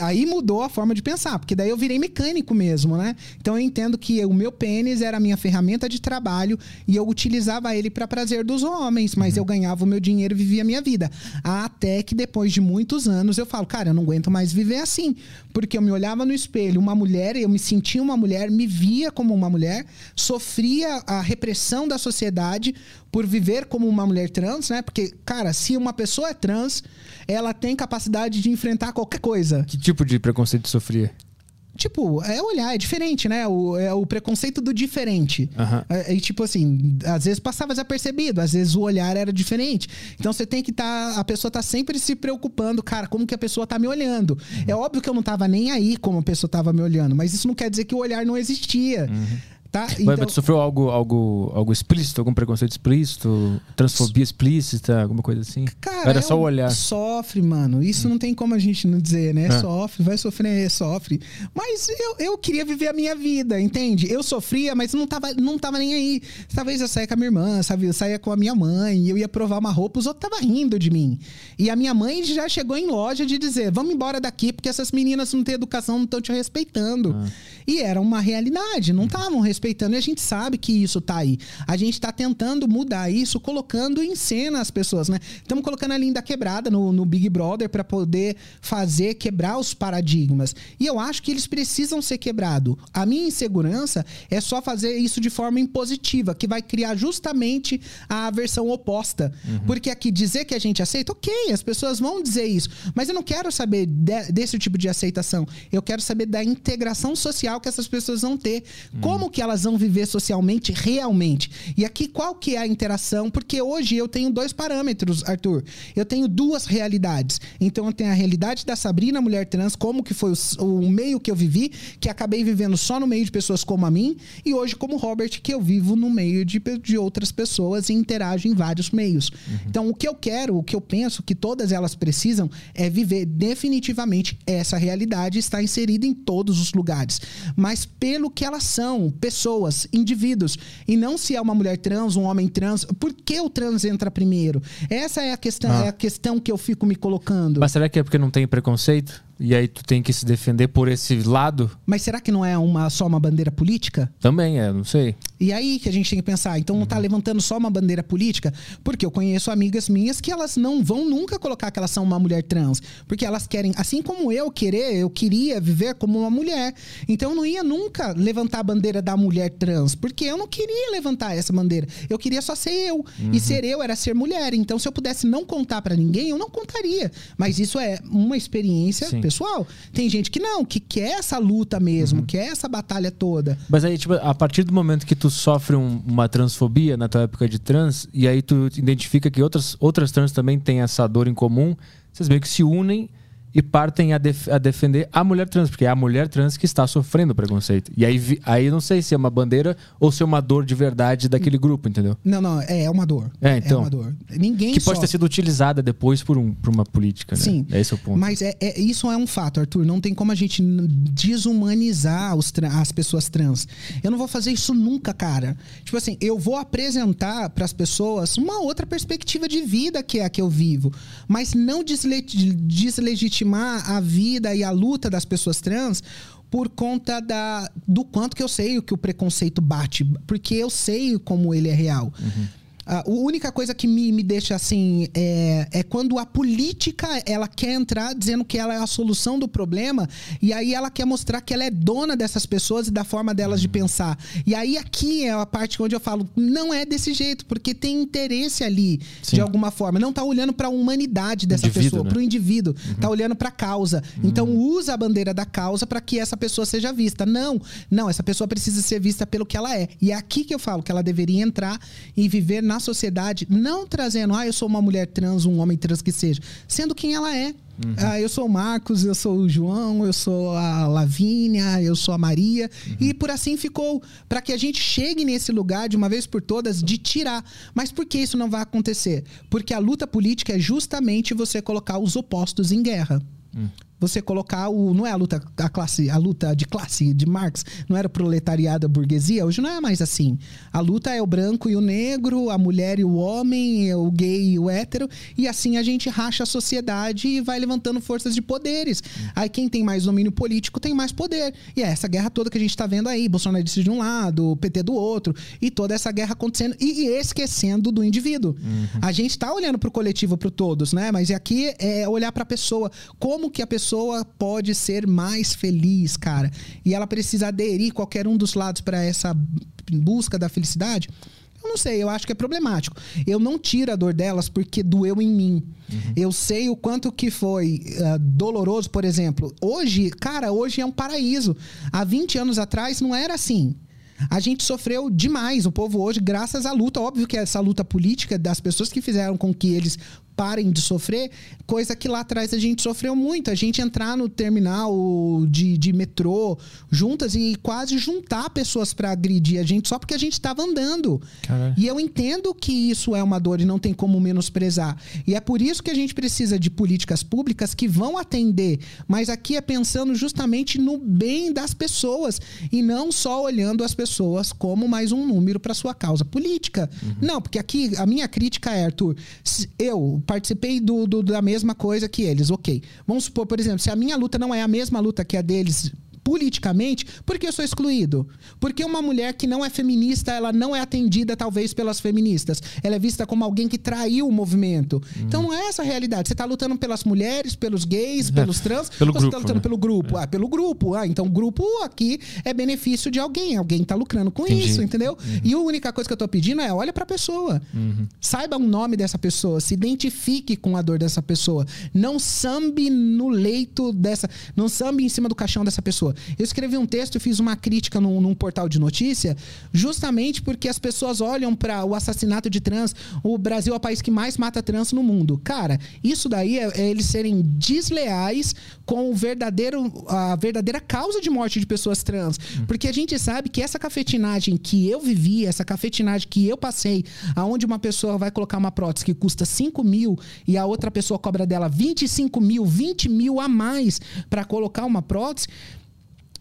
Aí mudou a forma de pensar, porque daí eu virei mecânico mesmo, né? Então eu entendo que o meu pênis era a minha ferramenta de trabalho e eu utilizava ele pra prazer dos homens, mas eu ganhava o meu dinheiro e vivia a minha vida. Até que depois de muitos anos eu falo, cara, eu não aguento mais viver assim, porque eu me olhava no espelho, uma mulher, eu me sentia uma mulher, me via como uma mulher, sofria a repressão da sociedade por viver como uma mulher trans, né? Porque, cara, se uma pessoa é trans, ela tem capacidade de enfrentar qualquer coisa. Que tipo de preconceito sofria? Tipo, é olhar, é diferente, né? O, é o preconceito do diferente. Aham. É, E, tipo assim, às vezes passava desapercebido, às vezes o olhar era diferente. Então você tem que estar. a pessoa tá sempre se preocupando, cara, como que a pessoa tá me olhando. É óbvio que eu não tava nem aí como a pessoa tava me olhando, mas isso não quer dizer que o olhar não existia. Tá? Mas, mas tu sofreu algo, algo, algo explícito? Algum preconceito explícito? Transfobia explícita? Alguma coisa assim? Cara, Era é só o um- olhar. Sofre, mano. Isso não tem como a gente não dizer, né? É. Sofre, vai sofrer, sofre. Mas eu, eu queria viver a minha vida, entende? Eu sofria, mas não tava, não tava nem aí. Talvez eu saia com a minha irmã, sabe? Eu saia com a minha mãe, eu ia provar uma roupa, os outros estavam rindo de mim. E a minha mãe já chegou em loja de dizer: vamos embora daqui, porque essas meninas não têm educação, não estão te respeitando. Ah. E era uma realidade, não estavam respeitando. E a gente sabe que isso tá aí. A gente tá tentando mudar isso, colocando em cena as pessoas, né? Estamos colocando a linda quebrada no, no Big Brother para poder fazer quebrar os paradigmas. E eu acho que eles precisam ser quebrados. A minha insegurança é só fazer isso de forma impositiva, que vai criar justamente a versão oposta. Porque aqui dizer que a gente aceita, ok, as pessoas vão dizer isso, mas eu não quero saber de- desse tipo de aceitação. Eu quero saber da integração social que essas pessoas vão ter, como que elas vão viver socialmente realmente. E aqui qual que é a interação? Porque hoje eu tenho dois parâmetros, Arthur. Eu tenho duas realidades. Então eu tenho a realidade da Sabrina, mulher trans, como que foi o, o meio que eu vivi, que acabei vivendo só no meio de pessoas como a mim, e hoje como Robert, que eu vivo no meio de, de outras pessoas e interajo em vários meios. Então o que eu quero, o que eu penso que todas elas precisam é viver definitivamente essa realidade está inserida em todos os lugares, mas pelo que elas são, pessoas, indivíduos, e não se é uma mulher trans, um homem trans, por que o trans entra primeiro? Essa é a questão, Ah. é a questão que eu fico me colocando. Mas será que é porque não tem preconceito? E aí tu tem que se defender por esse lado? Mas será que não é uma, só uma bandeira política? Também é, não sei. E aí que a gente tem que pensar, então não tá levantando só uma bandeira política? Porque eu conheço amigas minhas que elas não vão nunca colocar que elas são uma mulher trans. Porque elas querem, assim como eu querer, eu queria viver como uma mulher. Então eu não ia nunca levantar a bandeira da mulher trans. Porque eu não queria levantar essa bandeira. Eu queria só ser eu. E ser eu era ser mulher. Então se eu pudesse não contar pra ninguém, eu não contaria. Mas isso é uma experiência Sim. Pessoal. Tem gente que não, que quer essa luta mesmo, Uhum. quer essa batalha toda. Mas aí, tipo, a partir do momento que tu sofre um- uma transfobia na tua época de trans, e aí tu identifica que outras, outras trans também têm essa dor em comum, vocês meio que se unem e partem a, def- a defender a mulher trans, porque é a mulher trans que está sofrendo preconceito. E aí, aí não sei se é uma bandeira ou se é uma dor de verdade daquele grupo, entendeu? Não, não, é, é uma dor. É, então. uma dor. Ninguém Que pode ter sofre. sido utilizada depois por, um, por uma política, né? Sim. Esse é o ponto. Mas é, é- isso é um fato, Arthur. Não tem como a gente desumanizar as pessoas trans. Eu não vou fazer isso nunca, cara. Tipo assim, eu vou apresentar para as pessoas uma outra perspectiva de vida que é a que eu vivo, mas não desle- deslegitimar a vida e a luta das pessoas trans por conta da, do quanto que eu sei o que o preconceito bate, porque eu sei como ele é real. A única coisa que me, me deixa assim é, é quando a política ela quer entrar dizendo que ela é a solução do problema e aí ela quer mostrar que ela é dona dessas pessoas e da forma delas de pensar. E aí aqui é a parte onde eu falo, não é desse jeito, porque tem interesse ali Sim. de alguma forma. Não tá olhando para a humanidade dessa Indivíduo, pessoa, né? pro indivíduo, tá olhando para a causa. Então usa a bandeira da causa para que essa pessoa seja vista. Não, não, essa pessoa precisa ser vista pelo que ela é. E é aqui que eu falo que ela deveria entrar e viver na sociedade, não trazendo, ah, eu sou uma mulher trans, um homem trans que seja, sendo quem ela é. Ah, eu sou o Marcos, eu sou o João, eu sou a Lavínia, eu sou a Maria. E por assim ficou. Para que a gente chegue nesse lugar de uma vez por todas de tirar. Mas por que isso não vai acontecer? Porque a luta política é justamente você colocar os opostos em guerra. Você colocar o. Não é a luta, a classe, a luta de classe de Marx, não era proletariado a burguesia, hoje não é mais assim. A luta é o branco e o negro, a mulher e o homem, é o gay e o hétero, e assim a gente racha a sociedade e vai levantando forças de poderes. Aí quem tem mais domínio político tem mais poder. E é essa guerra toda que a gente tá vendo aí, Bolsonaro de um lado, PT do outro, e toda essa guerra acontecendo e, e esquecendo do indivíduo. A gente tá olhando pro coletivo, pro todos, né? Mas aqui é olhar pra pessoa, como que a pessoa pode ser mais feliz, cara. E ela precisa aderir qualquer um dos lados para essa busca da felicidade. Eu não sei, eu acho que é problemático. Eu não tiro a dor delas porque doeu em mim. Eu sei o quanto que foi ah, doloroso, por exemplo. Hoje, cara, hoje é um paraíso. Há 20 anos atrás não era assim. A gente sofreu demais, o povo hoje, graças à luta. Óbvio que essa luta política das pessoas que fizeram com que eles parem de sofrer, coisa que lá atrás a gente sofreu muito. A gente entrar no terminal de, de metrô juntas e quase juntar pessoas para agredir a gente só porque a gente estava andando. Caralho. E eu entendo que isso é uma dor e não tem como menosprezar. E é por isso que a gente precisa de políticas públicas que vão atender. Mas aqui é pensando justamente no bem das pessoas e não só olhando as pessoas como mais um número para sua causa política. Não, porque aqui a minha crítica é, Arthur, eu participei do, do- da mesma coisa que eles, ok. Vamos supor, por exemplo, se a minha luta não é a mesma luta que a deles politicamente, por que eu sou excluído? Porque uma mulher que não é feminista, ela não é atendida talvez pelas feministas. Ela é vista como alguém que traiu o movimento. Então não é essa a realidade. Você está lutando pelas mulheres, pelos gays, pelos trans, Pelo ou você grupo, tá lutando né? pelo grupo? Ah, pelo grupo. Ah, então o grupo aqui é benefício de alguém. Alguém está lucrando com Entendi. isso, entendeu? E a única coisa que eu tô pedindo é olha pra pessoa. Saiba o nome dessa pessoa, se identifique com a dor dessa pessoa. Não sambe no leito dessa. Não sambe em cima do caixão dessa pessoa. Eu escrevi um texto e fiz uma crítica num, num portal de notícia, justamente porque as pessoas olham para o assassinato de trans. O Brasil é o país que mais mata trans no mundo. Cara, isso daí é, é eles serem desleais com o verdadeiro, a verdadeira causa de morte de pessoas trans. Porque a gente sabe que essa cafetinagem que eu vivi, essa cafetinagem que eu passei, aonde uma pessoa vai colocar uma prótese que custa 5 mil e a outra pessoa cobra dela 25 mil, 20 mil a mais para colocar uma prótese.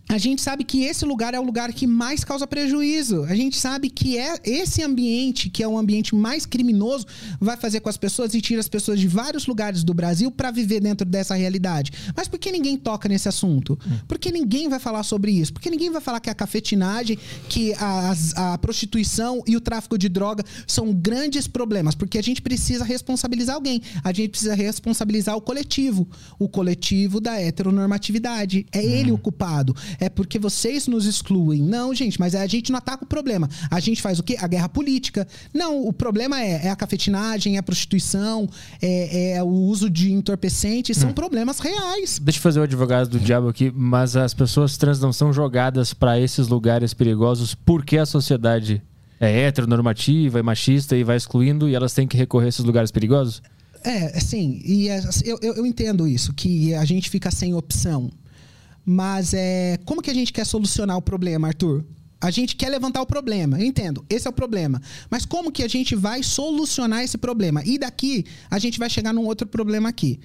A gente sabe que esse lugar é o lugar que mais causa prejuízo. A gente sabe que é esse ambiente, que é o ambiente mais criminoso, vai fazer com as pessoas e tira as pessoas de vários lugares do Brasil para viver dentro dessa realidade. Mas por que ninguém toca nesse assunto? Por que ninguém vai falar sobre isso? Por que ninguém vai falar que a cafetinagem, que as- a, prostituição e o tráfico de droga são grandes problemas? Porque a gente precisa responsabilizar alguém. A gente precisa responsabilizar o coletivo. O coletivo da heteronormatividade. É ele o culpado. É porque vocês nos excluem. Não, gente, mas a gente não ataca o problema. A gente faz o quê? A guerra política. Não, o problema é, é a cafetinagem, é a prostituição, é, é o uso de entorpecentes, são hum. problemas reais. Deixa eu fazer o advogado do diabo aqui, mas as pessoas trans não são jogadas para esses lugares perigosos porque a sociedade é heteronormativa e machista e vai excluindo e elas têm que recorrer a esses lugares perigosos? É, sim, e é, eu, eu entendo isso, que a gente fica sem opção. Mas é, como que a gente quer solucionar o problema, Arthur? A gente quer levantar o problema, eu entendo, esse é o problema. Mas como que a gente vai solucionar esse problema? E daqui a gente vai chegar num outro problema aqui.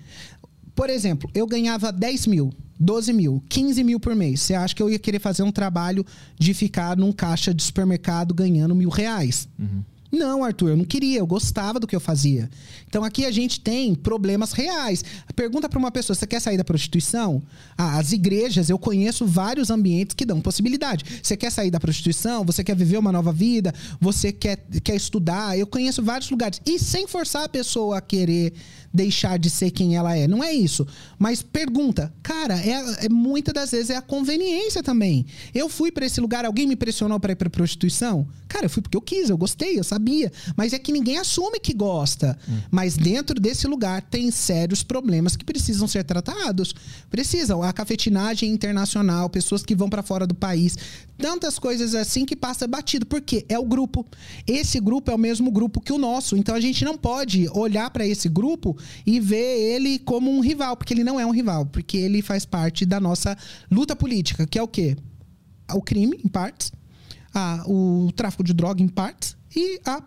Por exemplo, eu ganhava 10 mil, 12 mil, 15 mil por mês. Você acha que eu ia querer fazer um trabalho de ficar num caixa de supermercado ganhando mil reais? Uhum. Não, Arthur, eu não queria, eu gostava do que eu fazia. Então aqui a gente tem problemas reais. Pergunta para uma pessoa: você quer sair da prostituição? Ah, as igrejas, eu conheço vários ambientes que dão possibilidade. Você quer sair da prostituição? Você quer viver uma nova vida? Você quer, quer estudar? Eu conheço vários lugares. E sem forçar a pessoa a querer deixar de ser quem ela é. Não é isso. Mas pergunta, cara, é, é muitas das vezes é a conveniência também. Eu fui para esse lugar, alguém me pressionou para ir para prostituição? Cara, eu fui porque eu quis, eu gostei, eu sabia. Mas é que ninguém assume que gosta. Hum. Mas dentro desse lugar tem sérios problemas que precisam ser tratados. Precisam. A cafetinagem internacional, pessoas que vão para fora do país, tantas coisas assim que passa batido. Porque é o grupo. Esse grupo é o mesmo grupo que o nosso. Então a gente não pode olhar para esse grupo e ver ele como um rival, porque ele não é um rival, porque ele faz parte da nossa luta política, que é o quê? O crime, em partes, a, o tráfico de droga, em partes, e a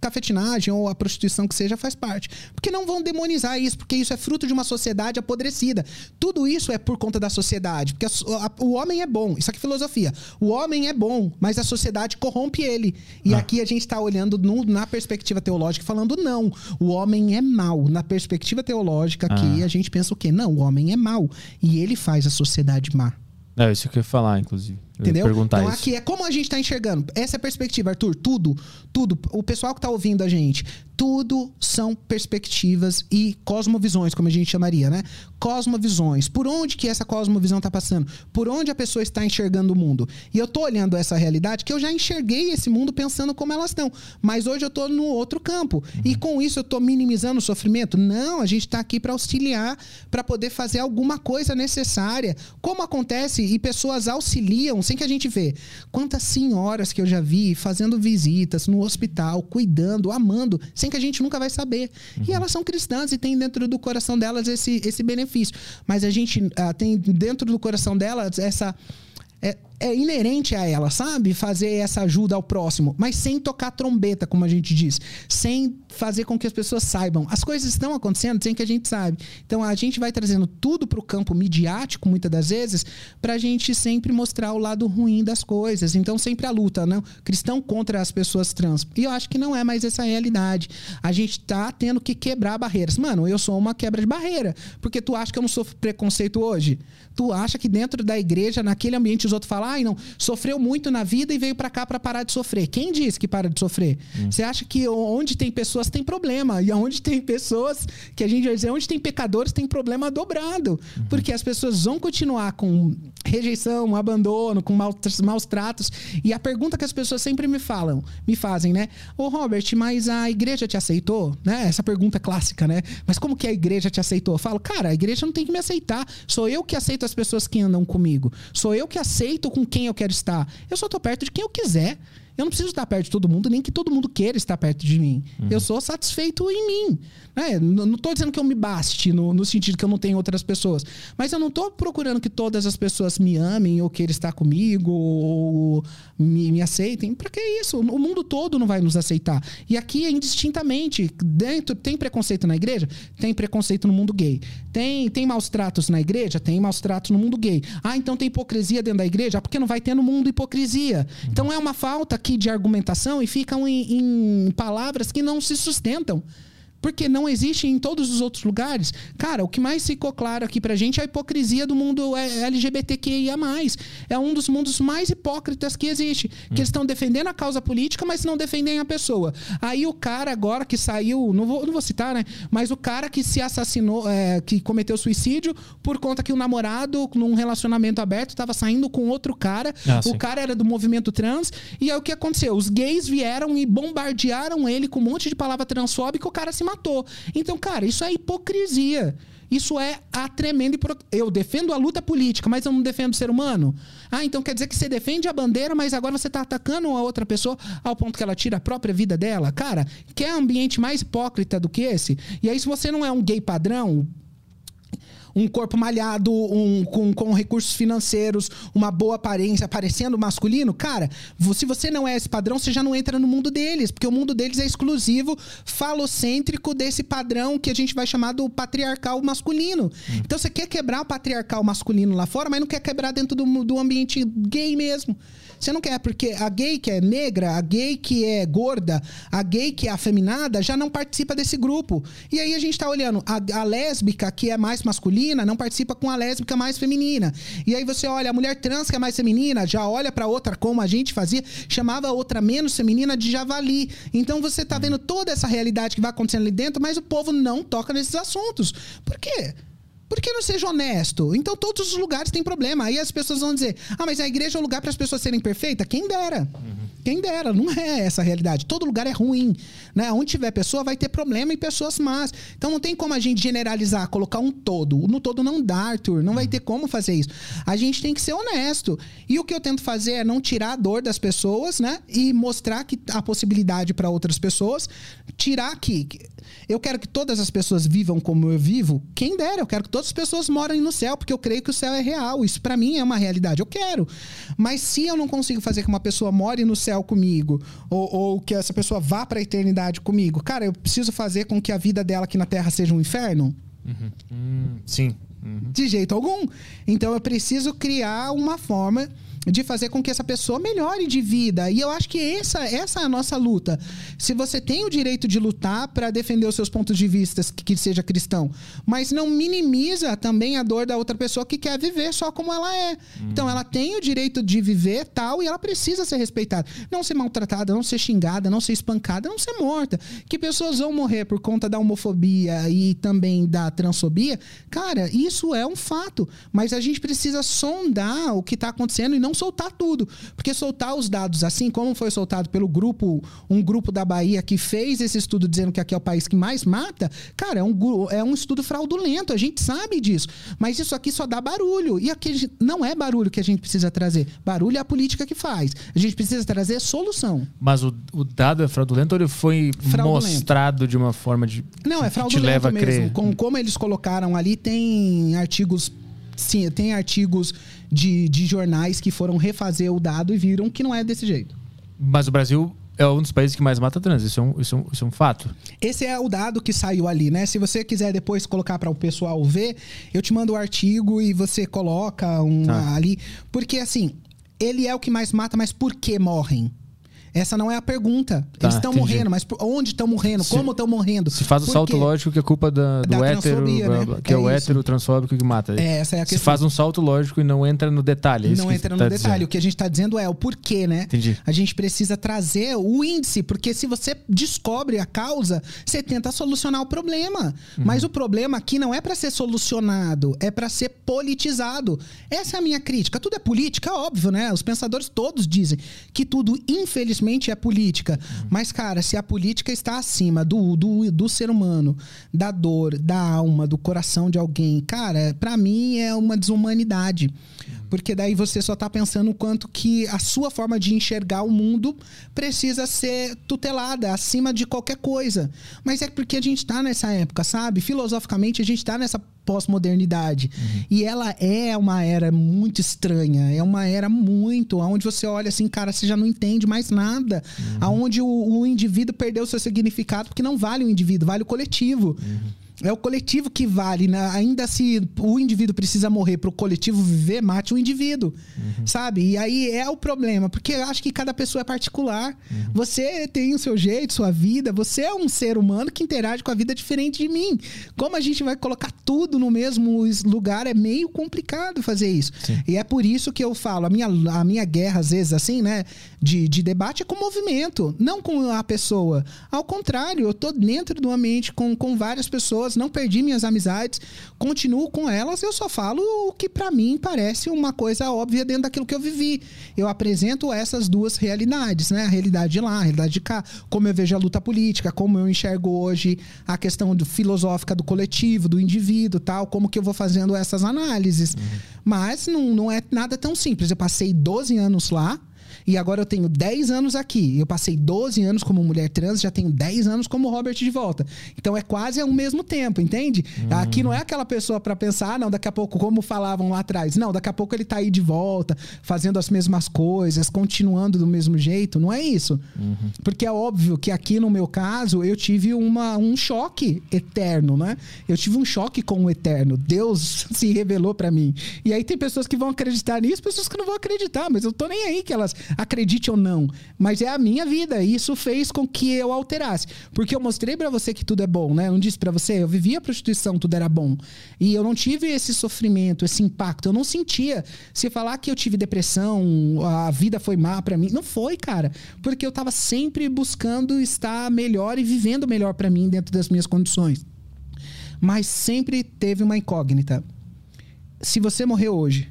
cafetinagem ou a prostituição que seja faz parte. Porque não vão demonizar isso, porque isso é fruto de uma sociedade apodrecida. Tudo isso é por conta da sociedade, porque a, a, o homem é bom. Isso aqui é filosofia. O homem é bom, mas a sociedade corrompe ele. E ah. aqui a gente está olhando no, na perspectiva teológica falando não, o homem é mau. Na perspectiva teológica aqui ah. a gente pensa o quê? Não, o homem é mau e ele faz a sociedade má. É isso que eu ia falar, inclusive. Entendeu? então isso. aqui é como a gente está enxergando. Essa é a perspectiva, Arthur. Tudo, tudo. O pessoal que está ouvindo a gente, tudo são perspectivas e cosmovisões, como a gente chamaria, né? Cosmovisões. Por onde que essa cosmovisão está passando? Por onde a pessoa está enxergando o mundo? E eu tô olhando essa realidade que eu já enxerguei esse mundo pensando como elas estão. Mas hoje eu tô no outro campo. Uhum. E com isso eu tô minimizando o sofrimento? Não, a gente está aqui para auxiliar, para poder fazer alguma coisa necessária. Como acontece e pessoas auxiliam sem que a gente vê. Quantas senhoras que eu já vi fazendo visitas no hospital, cuidando, amando, sem que a gente nunca vai saber. Uhum. E elas são cristãs e tem dentro do coração delas esse, esse benefício. Mas a gente uh, tem dentro do coração delas essa. É, é inerente a ela, sabe? Fazer essa ajuda ao próximo, mas sem tocar trombeta, como a gente diz, sem fazer com que as pessoas saibam. As coisas estão acontecendo sem que a gente saiba. Então a gente vai trazendo tudo para o campo midiático, muitas das vezes, para a gente sempre mostrar o lado ruim das coisas. Então sempre a luta, não? Cristão contra as pessoas trans. E eu acho que não é mais essa realidade. A gente tá tendo que quebrar barreiras. Mano, eu sou uma quebra de barreira, porque tu acha que eu não sofro preconceito hoje? Tu acha que dentro da igreja, naquele ambiente, os outros falam ai, não, sofreu muito na vida e veio para cá para parar de sofrer. Quem disse que para de sofrer? Hum. Você acha que onde tem pessoas tem problema. E onde tem pessoas, que a gente vai dizer, onde tem pecadores tem problema dobrado. Uhum. Porque as pessoas vão continuar com rejeição, abandono, com maus, maus tratos. E a pergunta que as pessoas sempre me falam, me fazem, né? Ô Robert, mas a igreja te aceitou? Né? Essa pergunta é clássica, né? Mas como que a igreja te aceitou? Eu falo, cara, a igreja não tem que me aceitar. Sou eu que aceito as pessoas que andam comigo. Sou eu que aceito com quem eu quero estar. Eu só tô perto de quem eu quiser. Eu não preciso estar perto de todo mundo, nem que todo mundo queira estar perto de mim. Uhum. Eu sou satisfeito em mim. Né? Não estou dizendo que eu me baste no, no, sentido que eu não tenho outras pessoas. Mas eu não estou procurando que todas as pessoas me amem ou queiram estar comigo ou me, me aceitem. Para que isso? O mundo todo não vai nos aceitar. E aqui é indistintamente. Dentro tem preconceito na igreja? Tem preconceito no mundo gay. Tem, tem maus tratos na igreja? Tem maus tratos no mundo gay. Ah, então tem hipocrisia dentro da igreja? Ah, porque não vai ter no mundo hipocrisia. Então é uma falta aqui de argumentação e ficam em, em palavras que não se sustentam. Porque não existe em todos os outros lugares. Cara, o que mais ficou claro aqui pra gente é a hipocrisia do mundo LGBTQIA. É um dos mundos mais hipócritas que existe. Que eles estão defendendo a causa política, mas não defendem a pessoa. Aí o cara agora que saiu, não vou, não vou citar, né? Mas o cara que se assassinou, é, que cometeu suicídio por conta que o namorado, num relacionamento aberto, estava saindo com outro cara. Ah, o cara era do movimento trans. E aí o que aconteceu? Os gays vieram e bombardearam ele com um monte de palavra transfóbica e o cara se matou. Então, cara, isso é hipocrisia. Isso é a tremenda. Eu defendo a luta política, mas eu não defendo o ser humano. Ah, então quer dizer que você defende a bandeira, mas agora você tá atacando a outra pessoa ao ponto que ela tira a própria vida dela? Cara, quer ambiente mais hipócrita do que esse? E aí, se você não é um gay padrão, um corpo malhado, um, com, com recursos financeiros, uma boa aparência, parecendo masculino, cara, se você não é esse padrão, você já não entra no mundo deles, porque o mundo deles é exclusivo, falocêntrico desse padrão que a gente vai chamar do patriarcal masculino. Então você quer quebrar o patriarcal masculino lá fora, mas não quer quebrar dentro do, do ambiente gay mesmo. Você não quer, porque a gay que é negra, a gay que é gorda, a gay que é afeminada já não participa desse grupo. E aí a gente tá olhando, a, a lésbica que é mais masculina não participa com a lésbica mais feminina. E aí você olha, a mulher trans que é mais feminina já olha pra outra como a gente fazia, chamava a outra menos feminina de javali. Então você tá vendo toda essa realidade que vai acontecendo ali dentro, mas o povo não toca nesses assuntos. Por quê? Por que não seja honesto? Então todos os lugares têm problema. Aí as pessoas vão dizer: ah, mas a igreja é o lugar para as pessoas serem perfeitas? Quem dera. Quem dera. Não é essa a realidade. Todo lugar é ruim. Né? Onde tiver pessoa, vai ter problema e pessoas más. Então não tem como a gente generalizar, colocar um todo. No todo não dá, Arthur. Não vai ter como fazer isso. A gente tem que ser honesto. E o que eu tento fazer é não tirar a dor das pessoas, né? E mostrar que a possibilidade para outras pessoas. Tirar que. Eu quero que todas as pessoas vivam como eu vivo. Quem dera, eu quero que todas as pessoas morem no céu, porque eu creio que o céu é real. Isso pra mim é uma realidade. Eu quero. Mas se eu não consigo fazer que uma pessoa more no céu comigo, ou, ou que essa pessoa vá pra eternidade comigo, cara, eu preciso fazer com que a vida dela aqui na Terra seja um inferno? Hum, sim. Uhum. De jeito algum. Então eu preciso criar uma forma de fazer com que essa pessoa melhore de vida. E eu acho que essa, essa é a nossa luta. Se você tem o direito de lutar para defender os seus pontos de vista, que, que seja cristão, mas não minimiza também a dor da outra pessoa que quer viver só como ela é. Então ela tem o direito de viver tal e ela precisa ser respeitada. Não ser maltratada, não ser xingada, não ser espancada, não ser morta. Que pessoas vão morrer por conta da homofobia e também da transfobia, cara, isso é um fato. Mas a gente precisa sondar o que está acontecendo e não soltar tudo. Porque soltar os dados assim, como foi soltado pelo grupo, um grupo da Bahia que fez esse estudo dizendo que aqui é o país que mais mata, cara, é um, é um estudo fraudulento, a gente sabe disso. Mas isso aqui só dá barulho. E aqui a não é barulho que a gente precisa trazer. Barulho é a política que faz. A gente precisa trazer solução. Mas o, o dado é fraudulento ou ele foi Fraudulento. mostrado de uma forma de. Não, é fraudulento te leva a mesmo. crer? Com, como eles colocaram ali, tem artigos. Sim, tem artigos de, de jornais que foram refazer o dado e viram que não é desse jeito. Mas o Brasil é um dos países que mais mata trans. Isso é um, isso é um, isso é um fato. Esse é o dado que saiu ali, né? Se você quiser depois colocar para o pessoal ver, eu te mando o artigo e você coloca um Tá. ali. Porque assim, ele é o que mais mata, mas por que morrem? Essa não é a pergunta. Tá, Eles estão morrendo, mas onde estão morrendo? Se- Como estão morrendo? Se faz o Por salto quê? lógico que é culpa da, do Da hétero, né? que é, É o isso. hétero transfóbico que mata. É, essa é a Se questão. faz um salto lógico e não entra no detalhe. é não entra você no tá detalhe. dizendo. O que a gente está dizendo é o porquê, né? Entendi. A gente precisa trazer o índice, porque se você descobre a causa, você tenta solucionar o problema. Uhum. Mas o problema aqui não é para ser solucionado, é para ser politizado. Essa é a minha crítica. Tudo é política, óbvio, né? Os pensadores todos dizem que tudo, infelizmente, é política. Uhum. Mas, cara, se a política está acima do, do, do ser humano, da dor, da alma, do coração de alguém, cara, para mim é uma desumanidade. Porque daí você só tá pensando o quanto que a sua forma de enxergar o mundo precisa ser tutelada acima de qualquer coisa. Mas é porque a gente tá nessa época, sabe? Filosoficamente a gente tá nessa pós-modernidade. E ela é uma era muito estranha, é uma era muito onde você olha assim, cara, você já não entende mais nada. Aonde o, o indivíduo perdeu seu significado porque não vale o indivíduo, vale o coletivo. É o coletivo que vale, né? ainda se o indivíduo precisa morrer para o coletivo viver, mate o indivíduo, uhum. sabe? E aí é o problema, porque eu acho que cada pessoa é particular. Uhum. Você tem o seu jeito, sua vida, você é um ser humano que interage com a vida diferente de mim. Como a gente vai colocar tudo no mesmo lugar é meio complicado fazer isso. Sim. E é por isso que eu falo, a minha, a minha guerra, às vezes, assim, né, de, de debate é com o movimento, não com a pessoa. Ao contrário, eu tô dentro do ambiente com, com várias pessoas pessoas, não perdi minhas amizades, continuo com elas, eu só falo o que para mim parece uma coisa óbvia dentro daquilo que eu vivi. Eu apresento essas duas realidades, né? A realidade de lá, a realidade de cá, como eu vejo a luta política, como eu enxergo hoje a questão do, filosófica do coletivo, do indivíduo, tal, como que eu vou fazendo essas análises. Uhum. Mas não, não é nada tão simples. Eu passei 12 anos lá, e agora eu tenho 10 anos aqui. Eu passei 12 anos como mulher trans, já tenho 10 anos como Robert de volta. Então é quase ao mesmo tempo, entende? Uhum. Aqui não é aquela pessoa para pensar, ah, não, daqui a pouco, como falavam lá atrás. Não, daqui a pouco ele tá aí de volta, fazendo as mesmas coisas, continuando do mesmo jeito. Não é isso. Uhum. Porque é óbvio que aqui no meu caso, eu tive uma, um choque eterno, né? Eu tive um choque com o eterno. Deus se revelou para mim. E aí tem pessoas que vão acreditar nisso, pessoas que não vão acreditar, mas eu tô nem aí que elas acredite ou não, mas é a minha vida e isso fez com que eu alterasse, porque eu mostrei para você que tudo é bom, né? Eu não disse para você, eu vivia a prostituição, tudo era bom. E eu não tive esse sofrimento, esse impacto, eu não sentia. Se falar que eu tive depressão, a vida foi má para mim, não foi, cara, porque eu tava sempre buscando estar melhor e vivendo melhor para mim dentro das minhas condições. Mas sempre teve uma incógnita. Se você morrer hoje,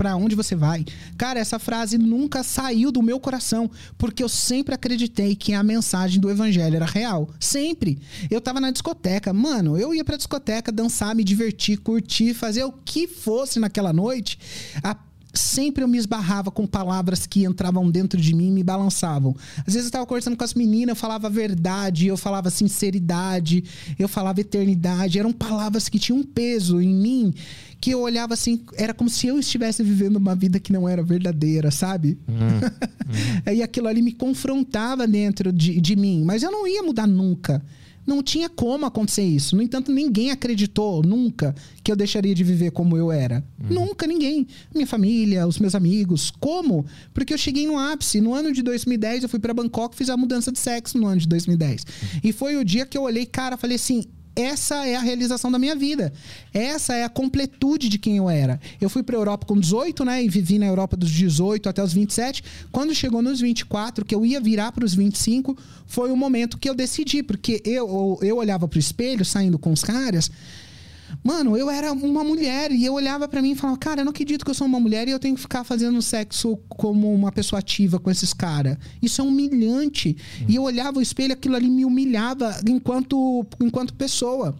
para onde você vai. Cara, essa frase nunca saiu do meu coração, porque eu sempre acreditei que a mensagem do evangelho era real. Sempre. Eu tava na discoteca, mano, eu ia pra discoteca dançar, me divertir, curtir, fazer o que fosse naquela noite. A sempre eu me esbarrava com palavras que entravam dentro de mim e me balançavam. Às vezes eu estava conversando com as meninas, eu falava verdade, eu falava sinceridade, eu falava eternidade. Eram palavras que tinham um peso em mim que eu olhava assim, era como se eu estivesse vivendo uma vida que não era verdadeira, sabe? Uhum. Uhum. e aquilo ali me confrontava dentro de, de mim, mas eu não ia mudar nunca. Não tinha como acontecer isso. No entanto, ninguém acreditou nunca que eu deixaria de viver como eu era. Uhum. Nunca, ninguém. Minha família, os meus amigos. Como? Porque eu cheguei no ápice. No ano de 2010, eu fui para Bangkok fiz a mudança de sexo no ano de 2010. Uhum. E foi o dia que eu olhei, cara, falei assim: essa é a realização da minha vida. Essa é a completude de quem eu era. Eu fui para a Europa com 18, né? E vivi na Europa dos 18 até os 27. Quando chegou nos 24, que eu ia virar para os 25, foi o momento que eu decidi, porque eu, eu olhava para o espelho, saindo com os caras. Mano, eu era uma mulher e eu olhava para mim e falava, cara, eu não acredito que eu sou uma mulher e eu tenho que ficar fazendo sexo como uma pessoa ativa com esses caras. Isso é humilhante. Hum. E eu olhava o espelho, aquilo ali me humilhava enquanto, enquanto pessoa.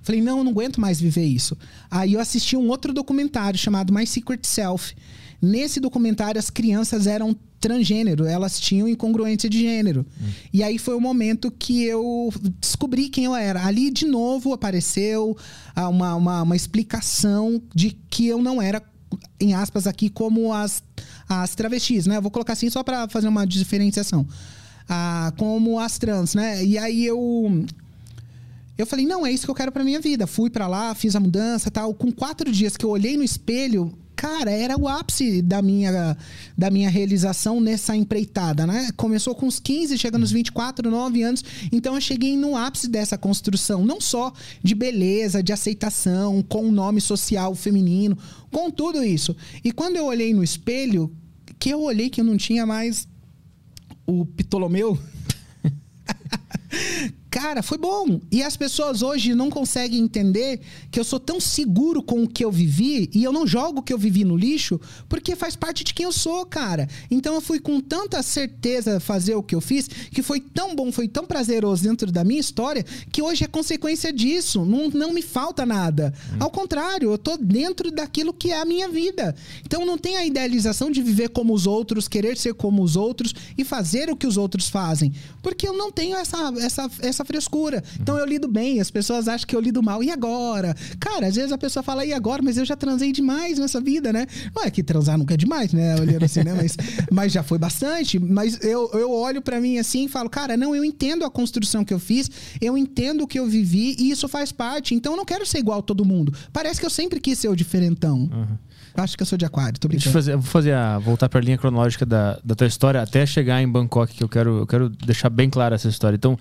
Falei, não, eu não aguento mais viver isso. Aí eu assisti um outro documentário chamado My Secret Self. Nesse documentário, as crianças eram transgênero, elas tinham incongruência de gênero. Hum. E aí foi o momento que eu descobri quem eu era. Ali, de novo, apareceu uma, uma, uma explicação de que eu não era, em aspas aqui, como as, as travestis, né? Eu vou colocar assim só para fazer uma diferenciação. Ah, como as trans, né? E aí eu eu falei, não, é isso que eu quero para minha vida. Fui para lá, fiz a mudança, tal. Com quatro dias que eu olhei no espelho, cara, era o ápice da minha, da minha realização nessa empreitada, né? Começou com os 15, chega nos 24, 9 anos. Então eu cheguei no ápice dessa construção, não só de beleza, de aceitação, com o nome social feminino, com tudo isso. E quando eu olhei no espelho, que eu olhei que eu não tinha mais o Ptolomeu. Cara, foi bom. E as pessoas hoje não conseguem entender que eu sou tão seguro com o que eu vivi e eu não jogo o que eu vivi no lixo porque faz parte de quem eu sou, cara. Então eu fui com tanta certeza fazer o que eu fiz que foi tão bom, foi tão prazeroso dentro da minha história que hoje é consequência disso. Não, não me falta nada. Hum. Ao contrário, eu tô dentro daquilo que é a minha vida. Então não tem a idealização de viver como os outros, querer ser como os outros e fazer o que os outros fazem. Porque eu não tenho essa, essa, essa frescura. Então eu lido bem, as pessoas acham que eu lido mal. E agora? Cara, às vezes a pessoa fala, e agora? Mas eu já transei demais nessa vida, né? Não é que transar nunca é demais, né? Olhando assim, né? Mas, mas já foi bastante. Mas eu, eu olho para mim assim e falo, cara, não, eu entendo a construção que eu fiz, eu entendo o que eu vivi e isso faz parte. Então eu não quero ser igual a todo mundo. Parece que eu sempre quis ser o diferentão. Uhum. Acho que eu sou de aquário, tô brincando. Deixa eu fazer, vou fazer a, voltar para a linha cronológica da, da tua história até chegar em Bangkok, que eu quero, eu quero deixar bem clara essa história. Então,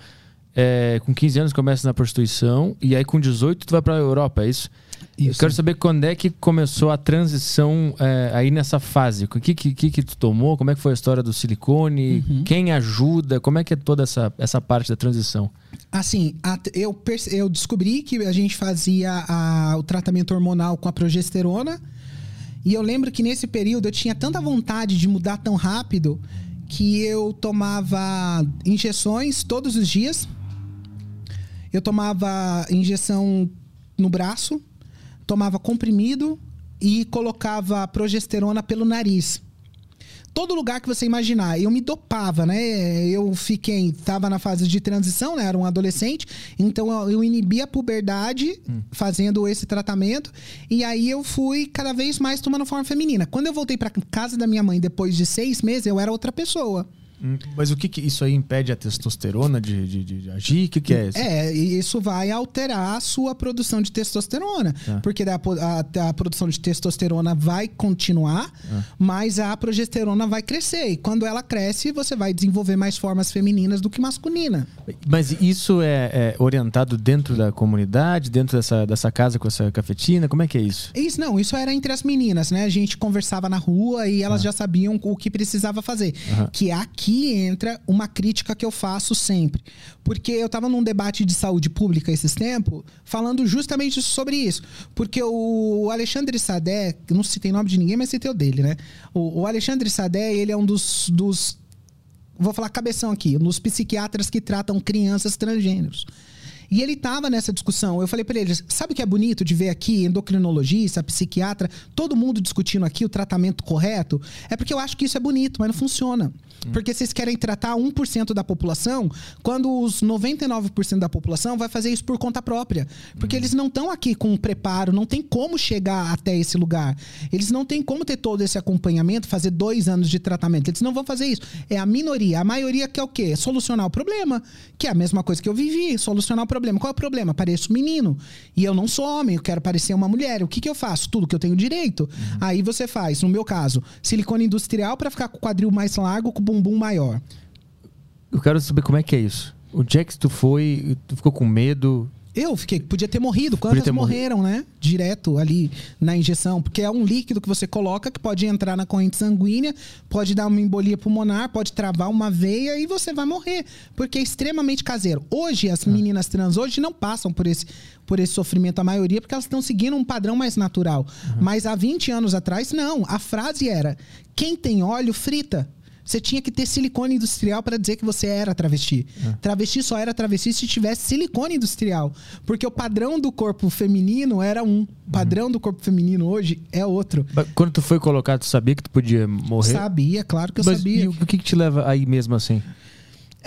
é, com 15 anos começa na prostituição e aí com 18 tu vai para a Europa, é isso? isso? Eu quero saber quando é que começou a transição é, aí nessa fase. O que, que, que, que tu tomou? Como é que foi a história do silicone? Uhum. Quem ajuda? Como é que é toda essa, essa parte da transição? Assim, a, eu, eu descobri que a gente fazia a, o tratamento hormonal com a progesterona e eu lembro que nesse período eu tinha tanta vontade de mudar tão rápido que eu tomava injeções todos os dias. Eu tomava injeção no braço, tomava comprimido e colocava progesterona pelo nariz todo lugar que você imaginar. Eu me dopava, né? Eu fiquei, tava na fase de transição, né? Era um adolescente, então eu, inibia a puberdade hum. fazendo esse tratamento e aí eu fui cada vez mais tomando forma feminina. Quando eu voltei para casa da minha mãe depois de seis meses, eu era outra pessoa. Mas o que, que, isso aí impede a testosterona de, de, de agir? O que, que é isso? É, isso vai alterar a sua produção de testosterona. É. Porque a, a, a, produção de testosterona vai continuar, é. mas a progesterona vai crescer. E quando ela cresce, você vai desenvolver mais formas femininas do que masculina. Mas isso é, é orientado dentro da comunidade, dentro dessa, dessa casa com essa cafetina? Como é que é isso? Isso não, isso era entre as meninas, né? A gente conversava na rua e elas ah. já sabiam o que precisava fazer. Que aqui aqui entra uma crítica que eu faço sempre. Porque eu estava num debate de saúde pública esses tempos, falando justamente sobre isso. Porque o Alexandre Sadé, não citei nome de ninguém, mas citei o dele, né? O, Alexandre Sadé, ele é um dos, dos. Vou falar cabeção aqui, dos psiquiatras que tratam crianças transgêneros. E ele estava nessa discussão. Eu falei para ele: sabe o que é bonito de ver aqui endocrinologista, psiquiatra, todo mundo discutindo aqui o tratamento correto? É porque eu acho que isso é bonito, mas não funciona. Hum. Porque vocês querem tratar 1% da população, quando os 99% da população vai fazer isso por conta própria. Porque hum. eles não estão aqui com um preparo, não tem como chegar até esse lugar. Eles não têm como ter todo esse acompanhamento, fazer dois anos de tratamento. Eles não vão fazer isso. É a minoria. A maioria quer o quê? Solucionar o problema. Que é a mesma coisa que eu vivi, solucionar o problema. Qual é o problema? Pareço menino. E eu não sou homem, eu quero parecer uma mulher. O que, que eu faço? Tudo que eu tenho direito. Uhum. Aí você faz, no meu caso, silicone industrial para ficar com o quadril mais largo, com o bumbum maior. Eu quero saber como é que é isso. O Jax, tu foi, tu ficou com medo? Eu fiquei, podia ter morrido. Quantas ter morreram, morrido. né? Direto ali na injeção. Porque é um líquido que você coloca que pode entrar na corrente sanguínea, pode dar uma embolia pulmonar, pode travar uma veia e você vai morrer. Porque é extremamente caseiro. Hoje, as ah. meninas trans hoje não passam por esse, por esse sofrimento, a maioria, porque elas estão seguindo um padrão mais natural. Uhum. Mas há 20 anos atrás, não. A frase era: quem tem óleo frita. Você tinha que ter silicone industrial para dizer que você era travesti. É. Travesti só era travesti se tivesse silicone industrial. Porque o padrão do corpo feminino era um. O padrão uhum. do corpo feminino hoje é outro. Quando tu foi colocado, tu sabia que tu podia morrer? Sabia, claro que eu Mas sabia. E o que, que te leva aí mesmo assim?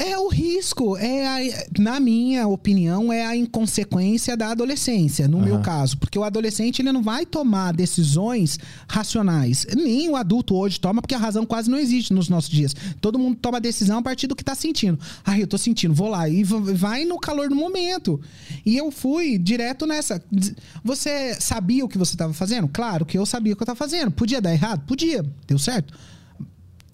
É o risco, é a, na minha opinião, é a inconsequência da adolescência, no uhum. meu caso. Porque o adolescente ele não vai tomar decisões racionais. Nem o adulto hoje toma, porque a razão quase não existe nos nossos dias. Todo mundo toma decisão a partir do que está sentindo. Ah, eu estou sentindo, vou lá. E vai no calor do momento. E eu fui direto nessa. Você sabia o que você estava fazendo? Claro que eu sabia o que eu estava fazendo. Podia dar errado? Podia. Deu certo?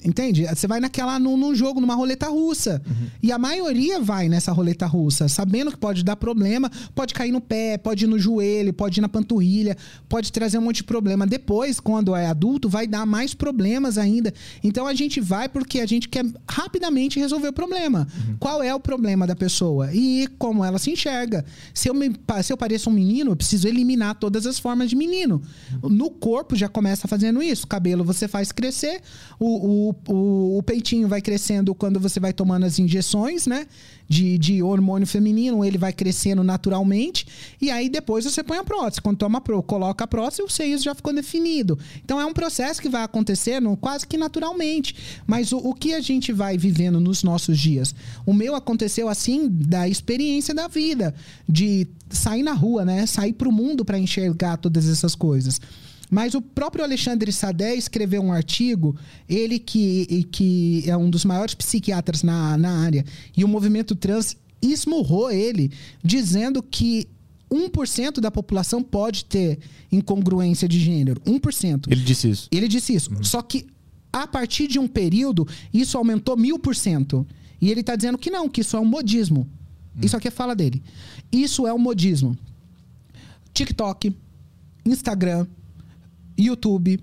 Entende? Você vai naquela num, num jogo, numa roleta russa. Uhum. E a maioria vai nessa roleta russa, sabendo que pode dar problema, pode cair no pé, pode ir no joelho, pode ir na panturrilha, pode trazer um monte de problema. Depois, quando é adulto, vai dar mais problemas ainda. Então a gente vai porque a gente quer rapidamente resolver o problema. Uhum. Qual é o problema da pessoa? E como ela se enxerga. Se eu, me, se eu pareço um menino, eu preciso eliminar todas as formas de menino. Uhum. No corpo já começa fazendo isso. O cabelo você faz crescer, o, o o, o peitinho vai crescendo quando você vai tomando as injeções, né? De, de hormônio feminino, ele vai crescendo naturalmente. E aí depois você põe a prótese. Quando toma pro, coloca a prótese, o seio já ficou definido. Então é um processo que vai acontecendo quase que naturalmente. Mas o, o que a gente vai vivendo nos nossos dias? O meu aconteceu assim da experiência da vida, de sair na rua, né? Sair pro mundo para enxergar todas essas coisas. Mas o próprio Alexandre Sadé escreveu um artigo, ele que, que é um dos maiores psiquiatras na, na área, e o movimento trans esmurrou ele, dizendo que 1% da população pode ter incongruência de gênero. 1%. Ele disse isso. Ele disse isso. Uhum. Só que a partir de um período, isso aumentou mil por cento. E ele está dizendo que não, que isso é um modismo. Uhum. Isso aqui é fala dele. Isso é um modismo. TikTok, Instagram, YouTube,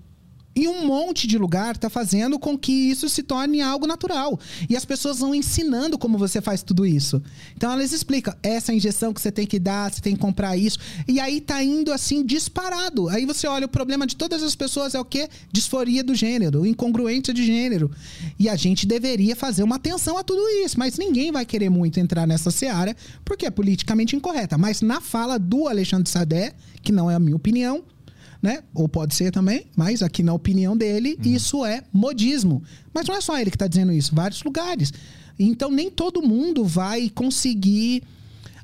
e um monte de lugar está fazendo com que isso se torne algo natural. E as pessoas vão ensinando como você faz tudo isso. Então elas explicam essa injeção que você tem que dar, você tem que comprar isso. E aí tá indo assim disparado. Aí você olha, o problema de todas as pessoas é o quê? Disforia do gênero, incongruência de gênero. E a gente deveria fazer uma atenção a tudo isso. Mas ninguém vai querer muito entrar nessa seara porque é politicamente incorreta. Mas na fala do Alexandre Sadé, que não é a minha opinião, né? Ou pode ser também, mas aqui na opinião dele, uhum. isso é modismo. Mas não é só ele que está dizendo isso, vários lugares. Então nem todo mundo vai conseguir.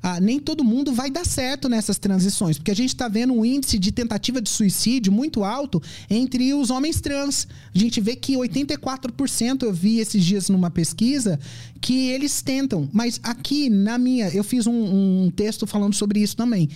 Ah, nem todo mundo vai dar certo nessas transições, porque a gente está vendo um índice de tentativa de suicídio muito alto entre os homens trans. A gente vê que 84% eu vi esses dias numa pesquisa que eles tentam. Mas aqui na minha, eu fiz um, um texto falando sobre isso também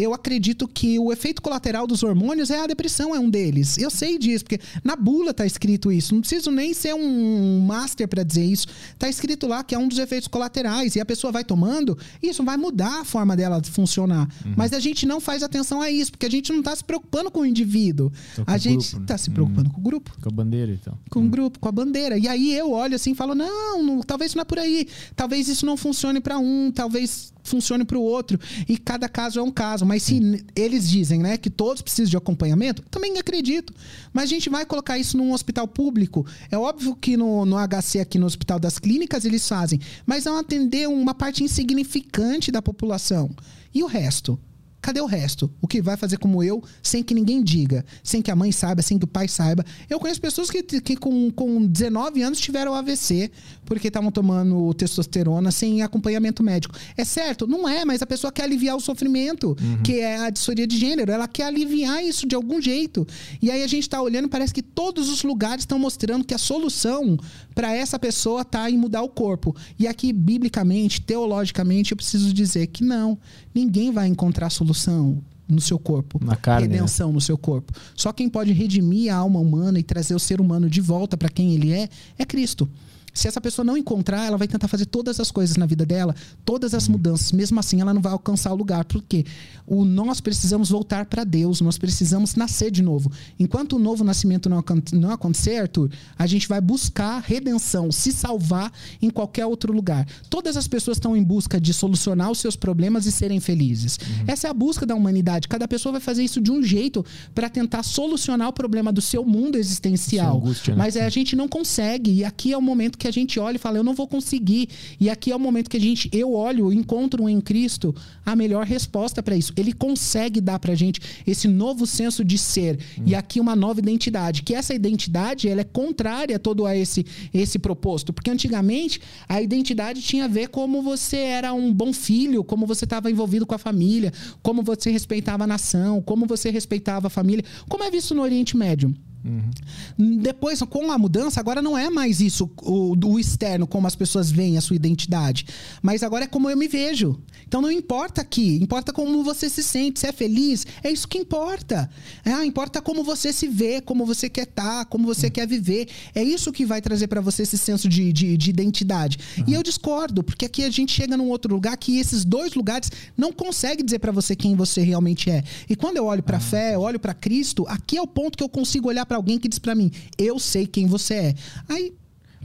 eu acredito que o efeito colateral dos hormônios é a depressão, é um deles. Eu sei disso, porque na bula tá escrito isso. Não preciso nem ser um master para dizer isso. Tá escrito lá que é um dos efeitos colaterais e a pessoa vai tomando, isso vai mudar a forma dela de funcionar. Uhum. Mas a gente não faz atenção a isso, porque a gente não tá se preocupando com o indivíduo. a gente grupo, né? tá se preocupando uhum. com o grupo. Com a bandeira, então. Com uhum. o grupo, com a bandeira. E aí eu olho assim e falo: não, não, talvez não é por aí. Talvez isso não funcione para um, talvez funcione para o outro. E cada caso é um caso. Mas se eles dizem né, que todos precisam de acompanhamento, também acredito. Mas a gente vai colocar isso num hospital público. É óbvio que no, no HC, aqui no Hospital das Clínicas, eles fazem. Mas vão atender uma parte insignificante da população. E o resto? Cadê o resto? O que vai fazer como eu, sem que ninguém diga, sem que a mãe saiba, sem que o pai saiba? Eu conheço pessoas que, que com, com 19 anos tiveram AVC porque estavam tomando testosterona sem acompanhamento médico. É certo? Não é, mas a pessoa quer aliviar o sofrimento, uhum. que é a disforia de gênero. Ela quer aliviar isso de algum jeito. E aí a gente está olhando, parece que todos os lugares estão mostrando que a solução para essa pessoa tá em mudar o corpo. E aqui, biblicamente, teologicamente, eu preciso dizer que não. Ninguém vai encontrar solução no seu corpo, Na carne, redenção né? no seu corpo. Só quem pode redimir a alma humana e trazer o ser humano de volta para quem ele é é Cristo. Se essa pessoa não encontrar, ela vai tentar fazer todas as coisas na vida dela, todas as mudanças. Mesmo assim, ela não vai alcançar o lugar. Porque o, nós precisamos voltar para Deus, nós precisamos nascer de novo. Enquanto o novo nascimento não, não acontecer, Arthur, a gente vai buscar redenção, se salvar em qualquer outro lugar. Todas as pessoas estão em busca de solucionar os seus problemas e serem felizes. Uhum. Essa é a busca da humanidade. Cada pessoa vai fazer isso de um jeito para tentar solucionar o problema do seu mundo existencial. Angústia, né? Mas é, a gente não consegue. E aqui é o momento que a gente olha e fala, eu não vou conseguir. E aqui é o momento que a gente, eu olho, encontro em Cristo a melhor resposta para isso. Ele consegue dar pra gente esse novo senso de ser hum. e aqui uma nova identidade, que essa identidade ela é contrária a todo a esse esse proposto, porque antigamente a identidade tinha a ver como você era um bom filho, como você estava envolvido com a família, como você respeitava a nação, como você respeitava a família, como é visto no Oriente Médio. Uhum. Depois, com a mudança, agora não é mais isso, o, o externo, como as pessoas veem a sua identidade. Mas agora é como eu me vejo. Então não importa aqui, importa como você se sente, se é feliz, é isso que importa. É, importa como você se vê, como você quer estar, tá, como você uhum. quer viver. É isso que vai trazer para você esse senso de, de, de identidade. Uhum. E eu discordo, porque aqui a gente chega num outro lugar que esses dois lugares não conseguem dizer para você quem você realmente é. E quando eu olho para a fé, eu olho para Cristo, aqui é o ponto que eu consigo olhar para alguém que diz para mim: eu sei quem você é. Aí.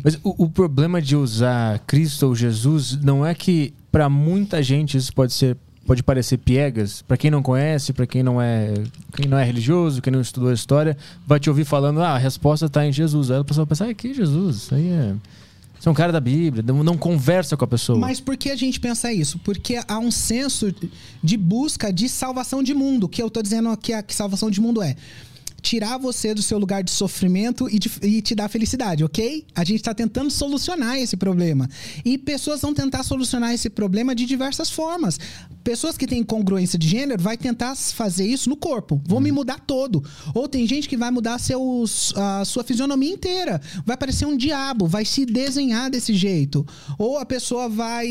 Mas o, o problema de usar Cristo ou Jesus não é que para muita gente isso pode ser pode parecer piegas, para quem não conhece, para quem não é quem não é religioso, quem não estudou a história, vai te ouvir falando, ah, a resposta está em Jesus. Aí a pessoa pensa, ah, que Jesus? Isso aí é você é um cara da Bíblia, não, conversa com a pessoa. Mas por que a gente pensa isso? Porque há um senso de busca de salvação de mundo, que eu tô dizendo que a que salvação de mundo é tirar você do seu lugar de sofrimento e, de, e te dar felicidade, ok? A gente está tentando solucionar esse problema. E pessoas vão tentar solucionar esse problema de diversas formas. Pessoas que têm incongruência de gênero vai tentar fazer isso no corpo. Vou hum. me mudar todo. Ou tem gente que vai mudar seus, a sua fisionomia inteira. Vai parecer um diabo, vai se desenhar desse jeito. Ou a pessoa vai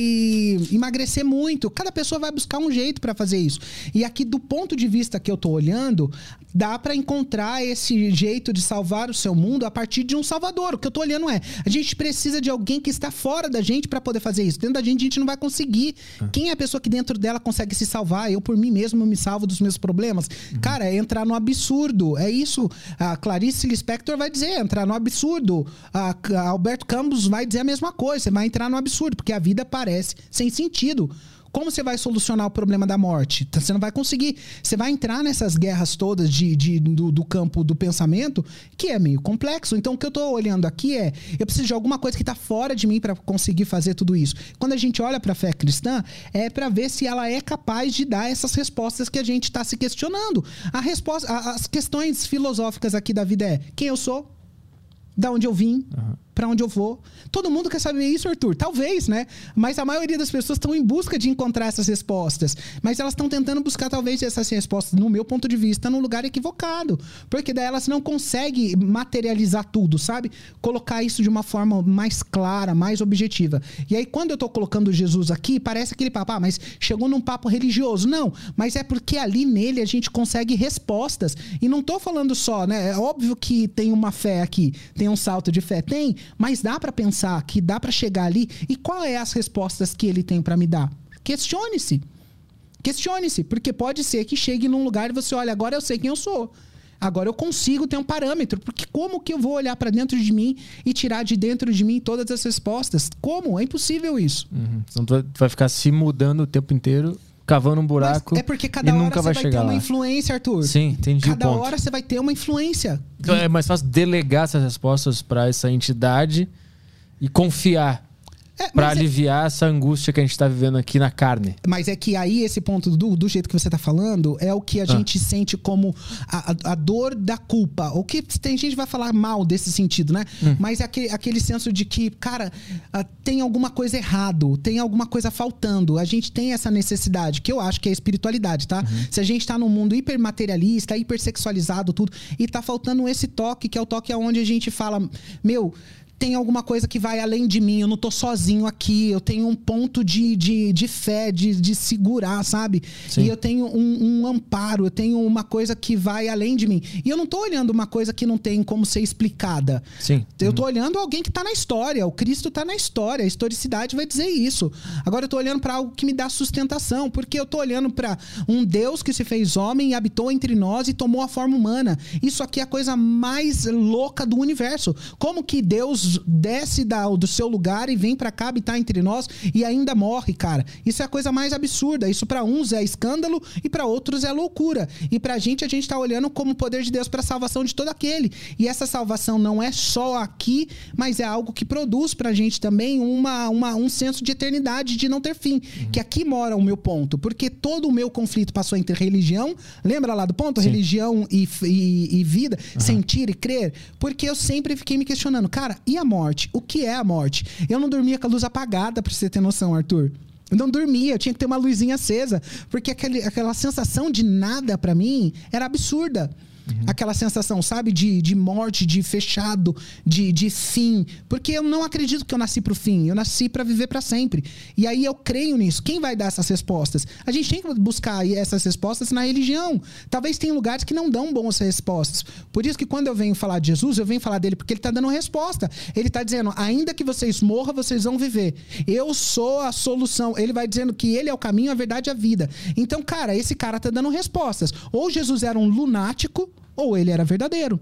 emagrecer muito. Cada pessoa vai buscar um jeito para fazer isso. E aqui, do ponto de vista que eu tô olhando, dá para encontrar esse jeito de salvar o seu mundo a partir de um salvador. O que eu tô olhando é, a gente precisa de alguém que está fora da gente para poder fazer isso. Dentro da gente a gente não vai conseguir. Ah. Quem é a pessoa que dentro dela consegue se salvar? Eu por mim mesmo me salvo dos meus problemas. Uhum. Cara, é entrar no absurdo. É isso. A Clarice Lispector vai dizer, entrar no absurdo. A, a Alberto Campos vai dizer a mesma coisa. Você vai entrar no absurdo, porque a vida parece sem sentido. Como você vai solucionar o problema da morte? Tá, você não vai conseguir. Você vai entrar nessas guerras todas de, de do, do, campo do pensamento, que é meio complexo. Então, o que eu estou olhando aqui é: eu preciso de alguma coisa que está fora de mim para conseguir fazer tudo isso. Quando a gente olha para a fé cristã, é para ver se ela é capaz de dar essas respostas que a gente está se questionando. A resposta, a, as questões filosóficas aqui da vida é: quem eu sou? Da onde eu vim? Uhum para onde eu vou. Todo mundo quer saber isso, Arthur? Talvez, né? Mas a maioria das pessoas estão em busca de encontrar essas respostas. Mas elas estão tentando buscar, talvez, essas respostas, no meu ponto de vista, num lugar equivocado. Porque daí elas não conseguem materializar tudo, sabe? Colocar isso de uma forma mais clara, mais objetiva. E aí, quando eu estou colocando Jesus aqui, parece aquele papo, ah, mas chegou num papo religioso. Não, mas é porque ali nele a gente consegue respostas. E não estou falando só, né? É óbvio que tem uma fé aqui, tem um salto de fé. Tem, mas dá para pensar que dá para chegar ali e qual é as respostas que ele tem para me dar? Questione-se. Questione-se, porque pode ser que chegue num lugar e você olha, agora eu sei quem eu sou. Agora eu consigo ter um parâmetro, porque como que eu vou olhar para dentro de mim e tirar de dentro de mim todas as respostas? Como? É impossível isso. Uhum. Então tu vai ficar se mudando o tempo inteiro cavando um buraco. Mas é porque cada e hora nunca vai, vai chegar ter lá. uma influência, Arthur. Sim, entendi. Cada hora você vai ter uma influência. Então é mais fácil delegar essas respostas para essa entidade e confiar é, para é- aliviar é... essa angústia que a gente está vivendo aqui na carne. Mas é que aí esse ponto do, do jeito que você está falando é o que a ah. gente sente como a, a, a, dor da culpa. O que tem gente que vai falar mal desse sentido, né? Hum. Mas é aquele, aquele senso de que, cara, uh, tem alguma coisa errado, tem alguma coisa faltando. A gente tem essa necessidade, que eu acho que é espiritualidade, tá? Uhum. Se a gente está num mundo hipermaterialista, hipersexualizado, tudo, e tá faltando esse toque, que é o toque onde a gente fala, meu tem alguma coisa que vai além de mim, eu não tô sozinho aqui, eu tenho um ponto de, de, de fé, de, de segurar, sabe? Sim. E eu tenho um, um, amparo, eu tenho uma coisa que vai além de mim. E eu não tô olhando uma coisa que não tem como ser explicada. Sim. Eu tô olhando alguém que tá na história, o Cristo tá na história, a historicidade vai dizer isso. Agora eu tô olhando para algo que me dá sustentação, porque eu tô olhando para um Deus que se fez homem e habitou entre nós e tomou a forma humana. Isso aqui é a coisa mais louca do universo. Como que Deus desce da, do seu lugar e vem para cá habitar entre nós e ainda morre, cara. Isso é a coisa mais absurda. Isso para uns é escândalo e para outros é loucura. E pra gente a gente tá olhando como o poder de Deus para salvação de todo aquele. E essa salvação não é só aqui, mas é algo que produz pra gente também uma, uma um senso de eternidade, de não ter fim. Uhum. Que aqui mora o meu ponto, porque todo o meu conflito passou entre religião, lembra lá do ponto? Sim. Religião e, e, e vida, uhum. sentir e crer, porque eu sempre fiquei me questionando, cara, a morte? O que é a morte? Eu não dormia com a luz apagada, pra você ter noção, Arthur. Eu não dormia, eu tinha que ter uma luzinha acesa, porque aquele, aquela sensação de nada para mim era absurda. Uhum. Aquela sensação, sabe, de, de morte, de fechado, de, de fim. Porque eu não acredito que eu nasci pro fim, eu nasci para viver para sempre. E aí eu creio nisso. Quem vai dar essas respostas? A gente tem que buscar essas respostas na religião. Talvez tenha lugares que não dão boas respostas. Por isso que quando eu venho falar de Jesus, eu venho falar dele porque ele tá dando resposta. Ele tá dizendo: ainda que vocês morram, vocês vão viver. Eu sou a solução. Ele vai dizendo que ele é o caminho, a verdade e a vida. Então, cara, esse cara tá dando respostas. Ou Jesus era um lunático ou ele era verdadeiro.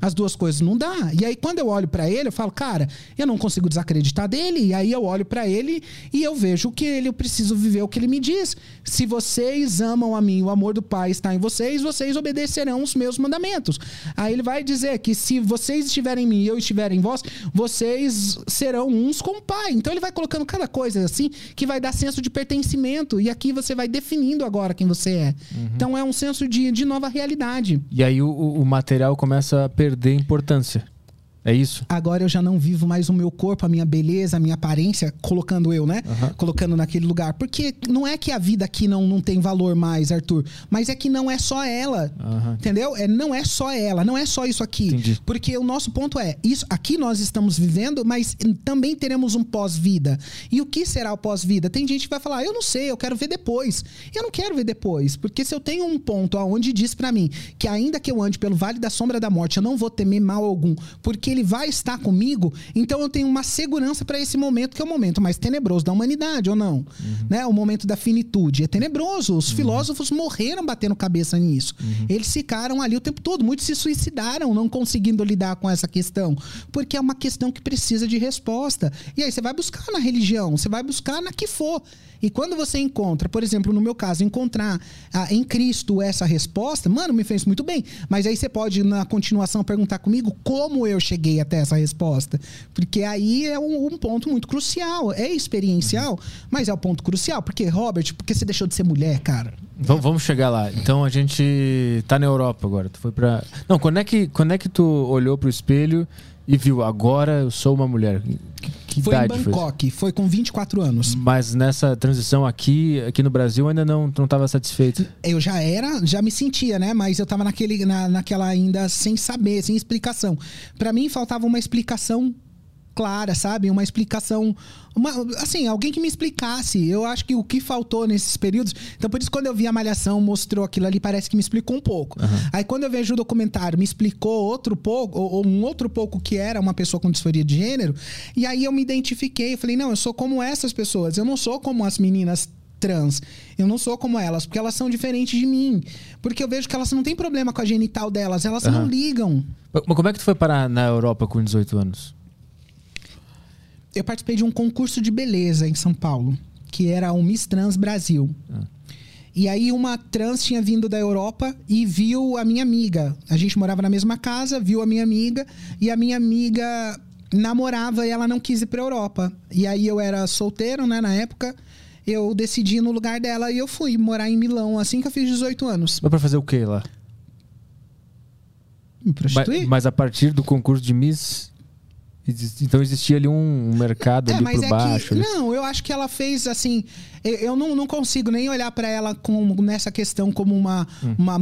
As duas coisas não dá. E aí, quando eu olho pra ele, eu falo, cara, eu não consigo desacreditar dele. E aí eu olho pra ele e eu vejo que ele, eu preciso viver o que ele me diz. Se vocês amam a mim, o amor do Pai está em vocês, vocês obedecerão os meus mandamentos. Aí ele vai dizer que se vocês estiverem em mim e eu estiver em vós, vocês serão uns com o Pai. Então ele vai colocando cada coisa assim que vai dar senso de pertencimento. E aqui você vai definindo agora quem você é. Então é um senso de, de nova realidade. E aí o, o material começa a perder importância. É isso? Agora eu já não vivo mais o meu corpo, a minha beleza, a minha aparência, colocando eu, né? Colocando naquele lugar. Porque não é que a vida aqui não, não tem valor mais, Arthur, mas é que não é só ela. Aham. Entendeu? É, não é só ela, não é só isso aqui. Entendi. Porque o nosso ponto é, isso aqui nós estamos vivendo, mas também teremos um pós-vida. E o que será o pós-vida? Tem gente que vai falar, eu não sei, eu quero ver depois. Eu não quero ver depois, porque se eu tenho um ponto aonde diz pra mim que ainda que eu ande pelo vale da sombra da morte, eu não vou temer mal algum, porque ele vai estar comigo, então eu tenho uma segurança pra esse momento que é o momento mais tenebroso da humanidade, ou não? Né? O momento da finitude é tenebroso. Os filósofos morreram batendo cabeça nisso. Eles ficaram ali o tempo todo, muitos se suicidaram não conseguindo lidar com essa questão, porque é uma questão que precisa de resposta. E aí você vai buscar na religião, você vai buscar na que for. E quando você encontra, por exemplo, no meu caso, encontrar ah, em Cristo essa resposta, mano, me fez muito bem. Mas aí você pode, na continuação, perguntar comigo como eu cheguei até essa resposta. Porque aí é um, um ponto muito crucial. É experiencial, mas é o ponto crucial. Porque, Robert, porque você deixou de ser mulher, cara? Vamos, vamos chegar lá. Então a gente tá na Europa agora. Tu foi pra. Não, quando é que, quando é que tu olhou pro espelho e viu, agora eu sou uma mulher? Que, foi em idade foi isso? Bangkok, foi com 24 anos. Mas nessa transição aqui, aqui no Brasil, ainda não, não tava satisfeito. Eu já era, já me sentia, né? Mas eu tava naquele, na, naquela ainda sem saber, sem explicação. Pra mim faltava uma explicação clara, sabe? Uma explicação, uma, assim, alguém que me explicasse. Eu acho que o que faltou nesses períodos. Então por isso quando eu vi a malhação mostrou aquilo ali, parece que me explicou um pouco. Aí quando eu vejo o documentário, me explicou outro pouco, ou, ou um outro pouco que era uma pessoa com disforia de gênero, e aí eu me identifiquei, eu falei: "Não, eu sou como essas pessoas, eu não sou como as meninas trans. Eu não sou como elas, porque elas são diferentes de mim. Porque eu vejo que elas não têm problema com a genital delas, elas não Aham. ligam. Mas como é que tu foi parar na Europa com 18 anos? Eu participei de um concurso de beleza em São Paulo, que era o Miss Trans Brasil. E aí uma trans tinha vindo da Europa e viu a minha amiga. A gente morava na mesma casa, viu a minha amiga e a minha amiga namorava e ela não quis ir pra Europa. E aí eu era solteiro, né, na época. Eu decidi ir no lugar dela e eu fui morar em Milão assim que eu fiz 18 anos. Mas pra fazer o quê lá? Me prostituir? Mas, mas a partir do concurso de Miss. Então existia ali um mercado É, ali mas por é baixo. que. ali. Não, eu acho que ela fez assim. Eu, não, não consigo nem olhar pra ela como, nessa questão como uma. Hum. uma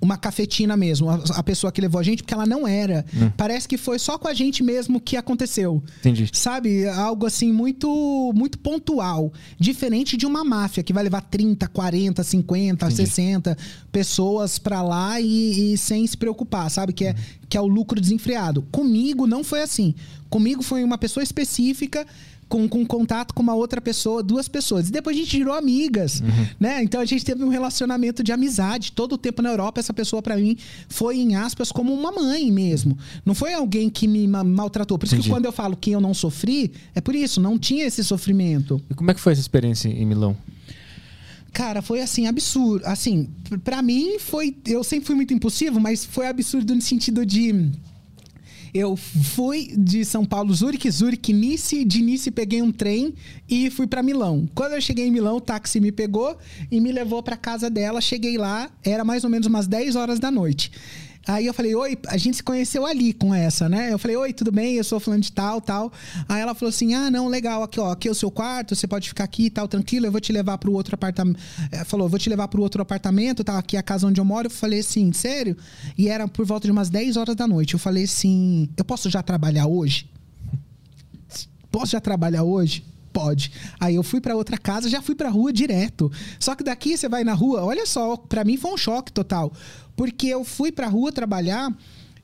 uma cafetina mesmo, a, a pessoa que levou a gente, porque ela não era. Hum. Parece que foi só com a gente mesmo que aconteceu. Entendi. Sabe? Algo assim muito muito pontual. Diferente de uma máfia que vai levar 30, 40, 50, Entendi. 60 pessoas pra lá e, e sem se preocupar, sabe? Que é, que é o lucro desenfreado. Comigo não foi assim. Comigo foi uma pessoa específica. Com, com contato com uma outra pessoa, duas pessoas. E depois a gente virou amigas, né? Então a gente teve um relacionamento de amizade. Todo o tempo na Europa, essa pessoa pra mim foi, em aspas, como uma mãe mesmo. Não foi alguém que me ma- maltratou. Por isso Entendi. que quando eu falo que eu não sofri, é por isso, não tinha esse sofrimento. E como é que foi essa experiência em Milão? Cara, foi assim, absurdo. Assim, p- pra mim foi. Eu sempre fui muito impulsivo, mas foi absurdo no sentido de. Eu fui de São Paulo, Zurique, Zurique, Nice. De Nice peguei um trem e fui pra Milão. Quando eu cheguei em Milão, o táxi me pegou e me levou pra casa dela. Cheguei lá, era mais ou menos umas 10 horas da noite. Aí eu falei, oi, a gente se conheceu ali com essa, né? Eu falei, oi, tudo bem? Eu sou fulano de tal, tal. Aí ela falou assim: ah, não, legal, aqui, ó, aqui é o seu quarto, você pode ficar aqui e tal, tranquilo, eu vou te levar pro outro apartamento. Falou, eu vou te levar pro outro apartamento, tá? Aqui é a casa onde eu moro. Eu falei assim, sério? E era por volta de umas 10 horas da noite. Eu falei assim: eu posso já trabalhar hoje? Posso já trabalhar hoje? Pode. Aí eu fui pra outra casa, já fui pra rua direto. Só que daqui você vai na rua, olha só, pra mim foi um choque total. Porque eu fui pra rua trabalhar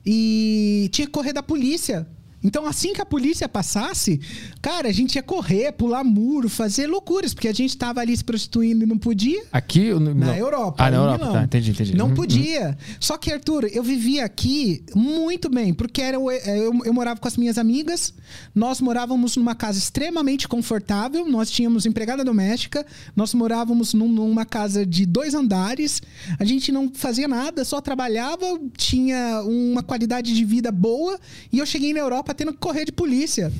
e tinha que correr da polícia. Então, assim que a polícia passasse, cara, a gente ia correr, pular muro, fazer loucuras, porque a gente tava ali se prostituindo e não podia. Aqui? No, Na não. Europa. Ah, na Europa, Milão. tá. Entendi, entendi. Não Uhum, podia. Só que, Arthur, eu vivia aqui muito bem, porque era, o- eu, eu morava com as minhas amigas, nós morávamos numa casa extremamente confortável, nós tínhamos empregada doméstica, nós morávamos num- numa casa de dois andares, a gente não fazia nada, só trabalhava, tinha uma qualidade de vida boa, e eu cheguei na Europa tendo que correr de polícia.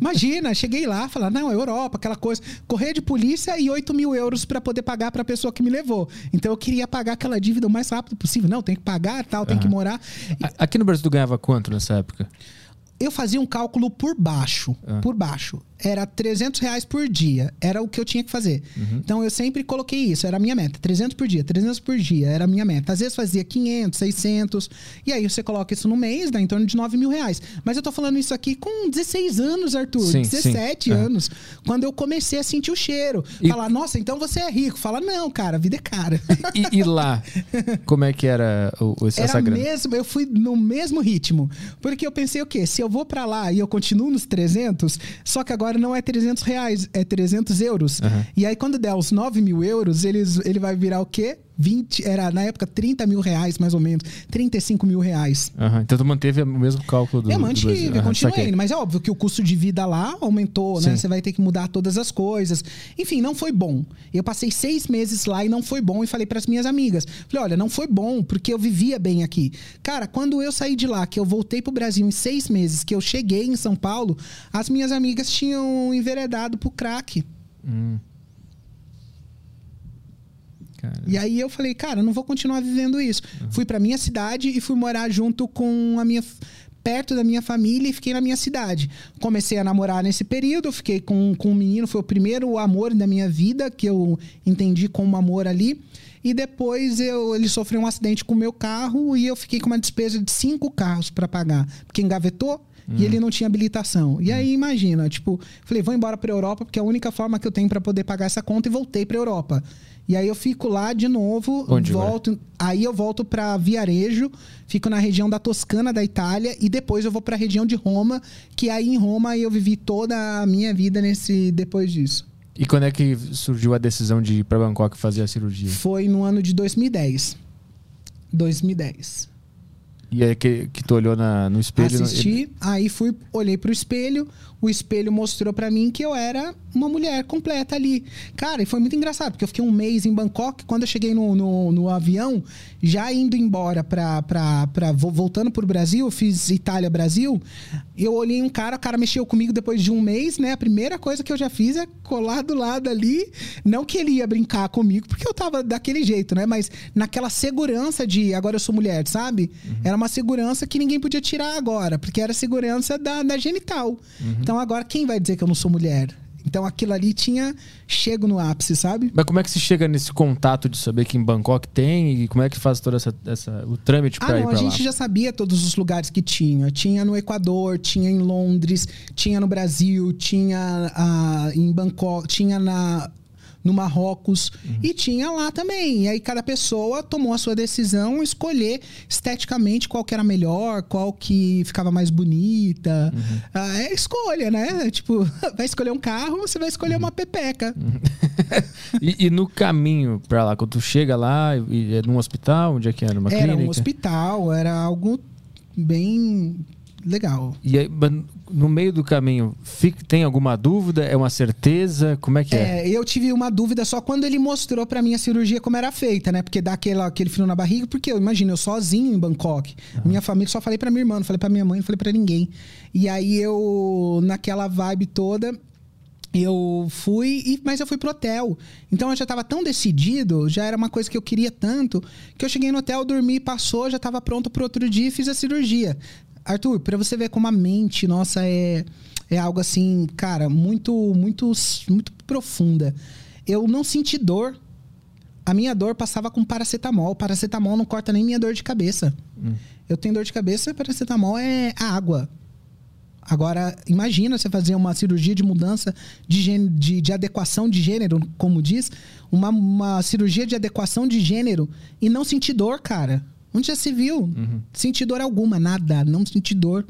Imagina, cheguei lá, falar, não, é Europa, aquela coisa. Correr de polícia e 8 mil euros para poder pagar para a pessoa que me levou. Então eu queria pagar aquela dívida o mais rápido possível. Não, tem que pagar, tal, tem que Aham. morar. Aqui no Brasil tu ganhava quanto nessa época? Eu fazia um cálculo por baixo, Ah. por baixo. Era 300 reais por dia. Era o que eu tinha que fazer. Uhum. Então eu sempre coloquei isso. Era a minha meta. 300 por dia, 300 por dia. Era a minha meta. Às vezes fazia 500, 600. E aí você coloca isso no mês, dá em torno de 9 mil reais. Mas eu tô falando isso aqui com 16 anos, Arthur. Sim, 17 sim. Ah. anos. Quando eu comecei a sentir o cheiro. E- Falar, nossa, então você é rico. Fala, não, cara, a vida é cara. E, e lá, como é que era o, essa Era grana? mesmo, eu fui no mesmo ritmo. Porque eu pensei o quê? Se eu vou pra lá e eu continuo nos 300, só que agora não é 300 reais, é 300 euros. Aham. E aí quando der os 9 mil euros, eles, ele vai virar o quê? 20, era na época 30 mil reais, mais ou menos. 35 mil reais. Aham, Então tu manteve o mesmo cálculo do eu do mantive, eu Aham, continuei saquei. Mas é óbvio que o custo de vida lá aumentou, né? Sim. Você vai ter que mudar todas as coisas. Enfim, não foi bom. Eu passei seis meses lá e não foi bom. E falei para as minhas amigas: falei, olha, não foi bom porque eu vivia bem aqui. Cara, quando eu saí de lá, que eu voltei pro Brasil em seis meses, que eu cheguei em São Paulo, as minhas amigas tinham enveredado pro crack. Hum. Cara, E aí eu falei, cara, eu não vou continuar vivendo isso. Fui pra minha cidade e fui morar junto com a minha perto da minha família e fiquei na minha cidade. Comecei a namorar nesse período, fiquei com, com um menino, foi o primeiro amor da minha vida que eu entendi como amor ali. E depois eu, ele sofreu um acidente com o meu carro e eu fiquei com uma despesa de cinco carros para pagar, porque engavetou e ele não tinha habilitação. E aí imagina, tipo, falei, vou embora para Europa porque é a única forma que eu tenho para poder pagar essa conta e voltei para Europa. E aí eu fico lá de novo, Onde volto, aí eu volto para Viarejo, fico na região da Toscana da Itália e depois eu vou para a região de Roma, que aí em Roma eu vivi toda a minha vida nesse depois disso. E quando é que surgiu a decisão de ir pra Bangkok fazer a cirurgia? Foi no ano de 2010. 2010. E aí que, que tu olhou na, no espelho? Assisti, aí fui, olhei pro espelho, o espelho mostrou pra mim que eu era uma mulher completa ali. Cara, e foi muito engraçado, porque eu fiquei um mês em Bangkok, quando eu cheguei no, no, no avião, já indo embora pra, pra, pra vo- voltando pro Brasil, eu fiz Itália-Brasil, eu olhei um cara, o cara mexeu comigo depois de um mês, né? A primeira coisa que eu já fiz é colar do lado ali, não que ele ia brincar comigo, porque eu tava daquele jeito, né? Mas naquela segurança de agora eu sou mulher, sabe? Era uma segurança que ninguém podia tirar agora, porque era segurança da, da genital. Então agora quem vai dizer que eu não sou mulher? Então aquilo ali tinha chego no ápice, sabe? Mas como é que se chega nesse contato de saber que em Bangkok tem e como é que faz toda essa, essa o trâmite pra Ah, ir a pra lá? gente já sabia todos os lugares que tinha. Tinha no Equador, tinha em Londres, tinha no Brasil, tinha ah, em Bangkok, tinha na no Marrocos e tinha lá também. E aí cada pessoa tomou a sua decisão, escolher esteticamente qual que era melhor, qual que ficava mais bonita. Ah, é escolha, né? Tipo, vai escolher um carro, você vai escolher uma pepeca. E, e no caminho pra lá, quando tu chega lá, e é num hospital, onde é que era? Uma Era clínica? um hospital, era algo bem legal. E aí, no meio do caminho, fica- tem alguma dúvida? É uma certeza? Como é que é? É, eu tive uma dúvida só quando ele mostrou pra mim a cirurgia como era feita, né? Porque dá aquela, aquele frio na barriga, porque eu imagino, eu sozinho em Bangkok. Minha família, só falei pra minha irmã, não falei pra minha mãe, não falei pra ninguém. E aí eu, naquela vibe toda, eu fui, mas eu fui pro hotel. Então eu já tava tão decidido, já era uma coisa que eu queria tanto, que eu cheguei no hotel, dormi, passou, já tava pronto pro outro dia e fiz a cirurgia. Arthur, pra você ver como a mente nossa é, é algo assim, cara, muito, muito, muito profunda. Eu não senti dor. A minha dor passava com paracetamol. Paracetamol não corta nem minha dor de cabeça. Eu tenho dor de cabeça, paracetamol é água. Agora, imagina você fazer uma cirurgia de mudança de, gê- de, de adequação de gênero, como diz, uma, uma cirurgia de adequação de gênero e não sentir dor, cara. Onde já se viu? Sentir dor alguma, nada, não sentir dor.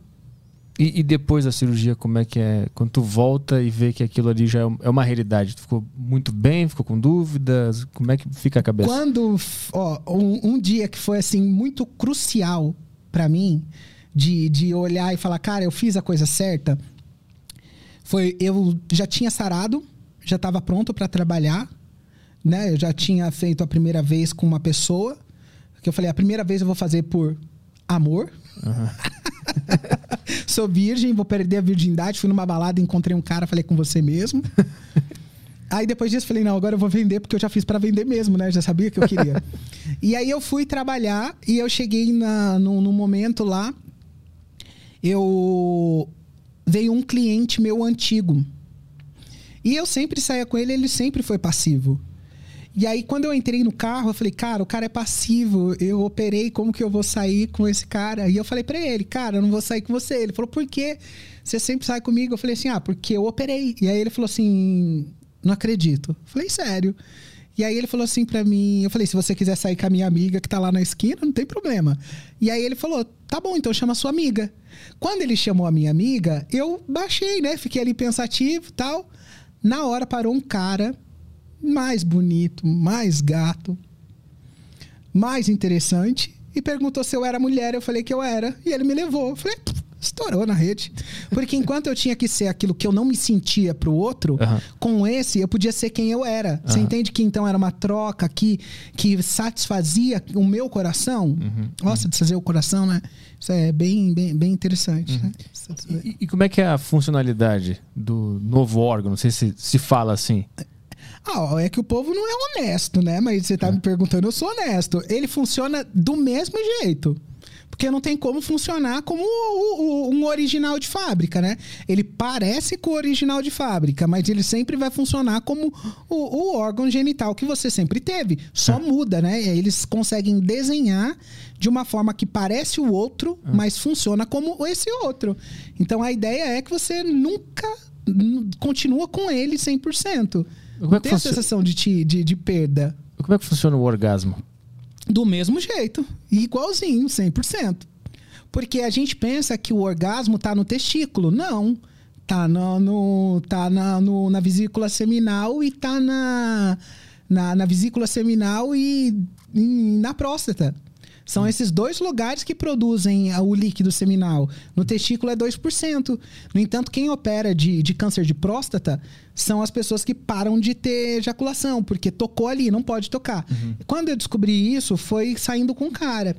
E, e depois da cirurgia, como é que é? Quando tu volta e vê que aquilo ali já é é uma realidade, tu ficou muito bem, ficou com dúvidas? Como é que fica a cabeça? Quando, ó, um, um dia que foi assim muito crucial pra mim, de, de olhar e falar, cara, eu fiz a coisa certa, foi eu já tinha sarado, já estava pronto pra trabalhar, né? Eu já tinha feito a primeira vez com uma pessoa, que eu falei, a primeira vez eu vou fazer por amor. Sou virgem, vou perder a virgindade. Fui numa balada, encontrei um cara, falei com você mesmo. Aí depois disso falei, não, agora eu vou vender porque eu já fiz pra vender mesmo, né? Já sabia que eu queria. e aí eu fui trabalhar e eu cheguei na, num, num momento lá, eu veio um cliente meu antigo. E eu sempre saía com ele, ele sempre foi passivo. E aí, quando eu entrei no carro, eu falei, cara, o cara é passivo. Eu operei, como que eu vou sair com esse cara? E eu falei pra ele, cara, eu não vou sair com você. Ele falou, por quê? Você sempre sai comigo? Eu falei assim, ah, porque eu operei. E aí ele falou assim, não acredito. Eu falei, sério. E aí ele falou assim pra mim, eu falei, se você quiser sair com a minha amiga que tá lá na esquina, não tem problema. E aí ele falou, tá bom, então chama a sua amiga. Quando ele chamou a minha amiga, eu baixei, né? Fiquei ali pensativo tal. Na hora parou um cara mais bonito, mais gato, mais interessante e perguntou se eu era mulher. Eu falei que eu era e ele me levou. Eu falei, "Pff, estourou na rede. Porque enquanto eu tinha que ser aquilo que eu não me sentia pro outro, com esse eu podia ser quem eu era. Você entende que então era uma troca que, que satisfazia o meu coração? Nossa, de fazer o coração, né? Isso é bem, bem, bem interessante. né? E, e como é que é a funcionalidade do novo órgão? Não sei se se fala assim. Ah, é que o povo não é honesto, né? Mas você tá me perguntando, eu sou honesto. Ele funciona do mesmo jeito. Porque não tem como funcionar como o- o- um original de fábrica, né? Ele parece com o original de fábrica, mas ele sempre vai funcionar como o, o órgão genital que você sempre teve. Só muda, né? Eles conseguem desenhar de uma forma que parece o outro, mas funciona como esse outro. Então a ideia é que você nunca continua com ele 100%. Como é tem a sensação de, ti- de, de perda. Como é que funciona o orgasmo? Do mesmo jeito. Igualzinho, 100%. Porque a gente pensa que o orgasmo tá no testículo. Não. Tá, no, no- tá na, no- na vesícula seminal e tá na, na, na vesícula seminal e, e na próstata. São esses dois lugares que produzem ah, o líquido seminal. No testículo é 2%. No entanto, quem opera de, de câncer de próstata são as pessoas que param de ter ejaculação, porque tocou ali, não pode tocar. Quando eu descobri isso, foi saindo com o cara.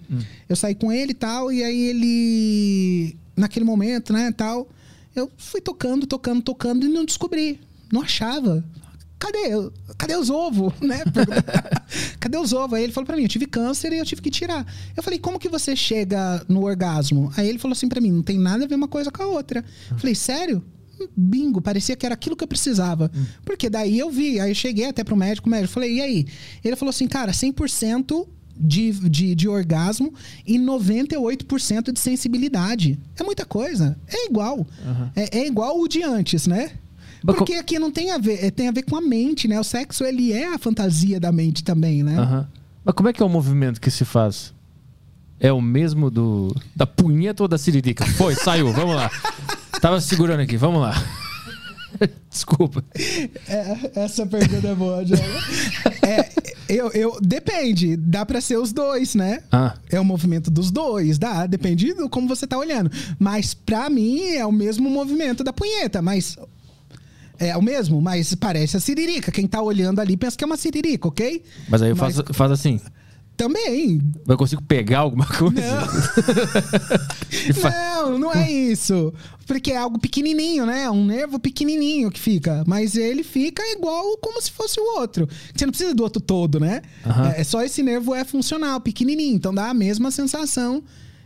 Eu saí com ele e tal, e aí ele, naquele momento, né, tal, eu fui tocando, tocando, tocando e não descobri. Não achava. Cadê? Cadê os ovos? Né? Cadê os ovos? Aí ele falou pra mim, eu tive câncer e eu tive que tirar. Eu falei, como que você chega no orgasmo? Aí ele falou assim pra mim, não tem nada a ver uma coisa com a outra. Eu falei, sério? Bingo, parecia que era aquilo que eu precisava. Porque daí eu vi, aí eu cheguei até pro médico, o médico, falei, e aí? Ele falou assim, cara, 100% de, de, de orgasmo e 98% de sensibilidade. É muita coisa. É igual. É, é igual o de antes, né? Porque aqui não tem a ver, é, tem a ver com a mente, né? O sexo, ele é a fantasia da mente também, né? Mas como é que é o movimento que se faz? É o mesmo do da punheta ou da siririca? Foi, saiu, vamos lá. Tava segurando aqui, vamos lá. Desculpa. É, essa pergunta é boa, Diogo. é, eu, eu, depende, dá pra ser os dois, né? Ah, É o movimento dos dois, dá, depende do como você tá olhando. Mas pra mim é o mesmo movimento da punheta, mas é o mesmo, mas parece a siririca. Quem tá olhando ali pensa que é uma siririca, ok? mas aí eu Mas- faço, assim. Também. Eu consigo pegar alguma coisa? Fa- Não, não é isso. Porque é algo pequenininho, né? Um nervo pequenininho que fica. Mas ele fica igual como se fosse o outro. Você não precisa do outro todo, né? Aham. É, só esse nervo é funcional, pequenininho. Então dá a mesma sensação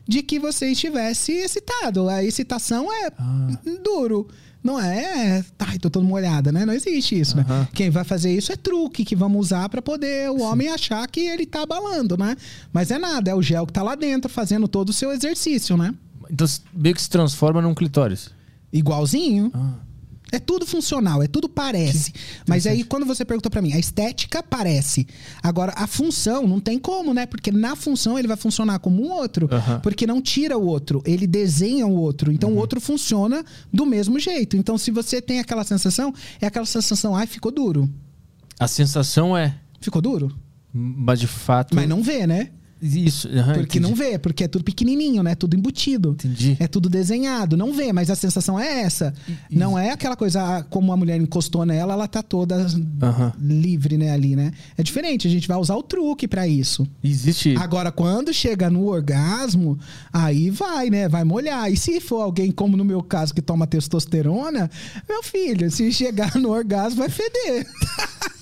de que você estivesse excitado. A excitação é Ah. duro. Não é, ai, tô todo molhada, né? Não existe isso, né? Aham. Quem vai fazer isso é truque que vamos usar pra poder o homem achar que ele tá abalando, né? Mas é nada, é o gel que tá lá dentro fazendo todo o seu exercício, né? Então meio que se transforma num clitóris. Igualzinho. Ah. É tudo funcional, é tudo parece. Mas aí, quando você perguntou pra mim, a estética parece. Agora, a função não tem como, né? Porque na função ele vai funcionar como um outro, Aham. porque não tira o outro, ele desenha o outro. Então Uhum. o outro funciona do mesmo jeito. Então, se você tem aquela sensação, é aquela sensação, ai, ficou duro. A sensação é. Ficou duro? Mas de fato. Mas não vê, né? Isso. aham, Porque entendi. não vê, porque é tudo pequenininho, né? Tudo embutido. Entendi. É tudo desenhado, não vê, mas a sensação é essa. E- Não é aquela coisa, ah, como a mulher encostou nela, ela tá toda Aham. livre, né, ali, né? É diferente, a gente vai usar o truque pra isso. Existe. Agora, quando chega no orgasmo, aí vai, né? Vai molhar. E se for alguém, como no meu caso, que toma testosterona, meu filho, se chegar no orgasmo, vai feder.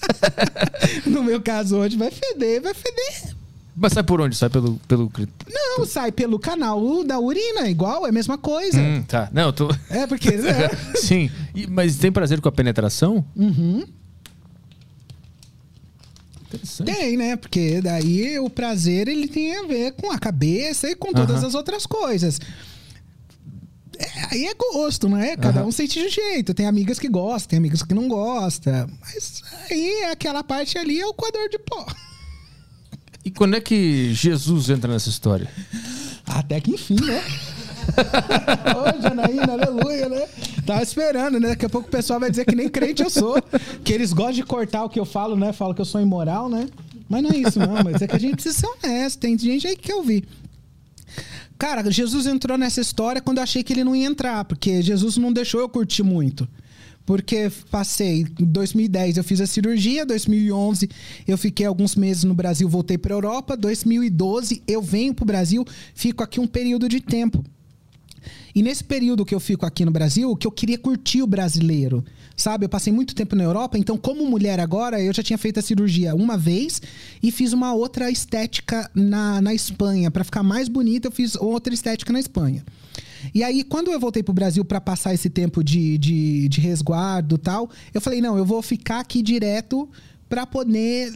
no meu caso hoje, vai feder, vai feder. Mas sai por onde? Sai pelo. pelo... Não, sai pelo canal da urina, igual, é a mesma coisa. Hum, tá. Não, eu tô. É, porque. né? Sim. E- mas tem prazer com a penetração? Uhum. Interessante. Tem, né? Porque daí o prazer ele tem a ver com a cabeça e com todas Aham. as outras coisas. É, aí é gosto, né? Cada Aham. um sente de um jeito. Tem amigas que gostam, tem amigas que não gostam. Mas aí aquela parte ali é o coador de pó. E quando é que Jesus entra nessa história? Até que enfim, né? Ô, Janaína, aleluia, né? Tava esperando, né? Daqui a pouco o pessoal vai dizer que nem crente eu sou. Que eles gostam de cortar o que eu falo, né? Falam que eu sou imoral, né? Mas não é isso, não. Mas é que a gente precisa ser honesto. Tem gente aí que quer ouvir. Cara, Jesus entrou nessa história quando eu achei que ele não ia entrar, porque Jesus não deixou eu curtir muito. Porque passei em 2010 eu fiz a cirurgia, 2011 eu fiquei alguns meses no Brasil, voltei para Europa, 2012 eu venho pro Brasil, fico aqui um período de tempo. E nesse período que eu fico aqui no Brasil, o que eu queria curtir o brasileiro, sabe? Eu passei muito tempo na Europa, então como mulher agora, eu já tinha feito a cirurgia uma vez e fiz uma outra estética na, na Espanha. para ficar mais bonita, eu fiz outra estética na Espanha. E aí, quando eu voltei pro Brasil para passar esse tempo de, de, de resguardo tal, eu falei, não, eu vou ficar aqui direto para poder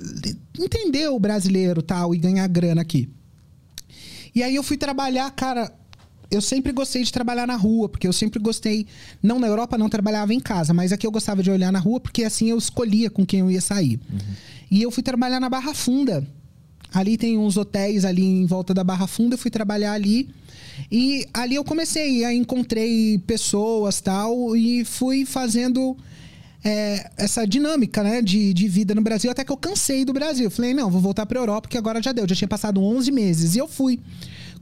entender o brasileiro tal e ganhar grana aqui. E aí eu fui trabalhar, cara. Eu sempre gostei de trabalhar na rua, porque eu sempre gostei. Não na Europa, não trabalhava em casa, mas aqui eu gostava de olhar na rua, porque assim eu escolhia com quem eu ia sair. E eu fui trabalhar na Barra Funda. Ali tem uns hotéis ali em volta da Barra Funda, eu fui trabalhar ali. E ali eu comecei, aí encontrei pessoas tal, e fui fazendo é, essa dinâmica né, de, de vida no Brasil, até que eu cansei do Brasil. Falei, não, vou voltar para Europa, porque agora já deu. Já tinha passado 11 meses. E eu fui.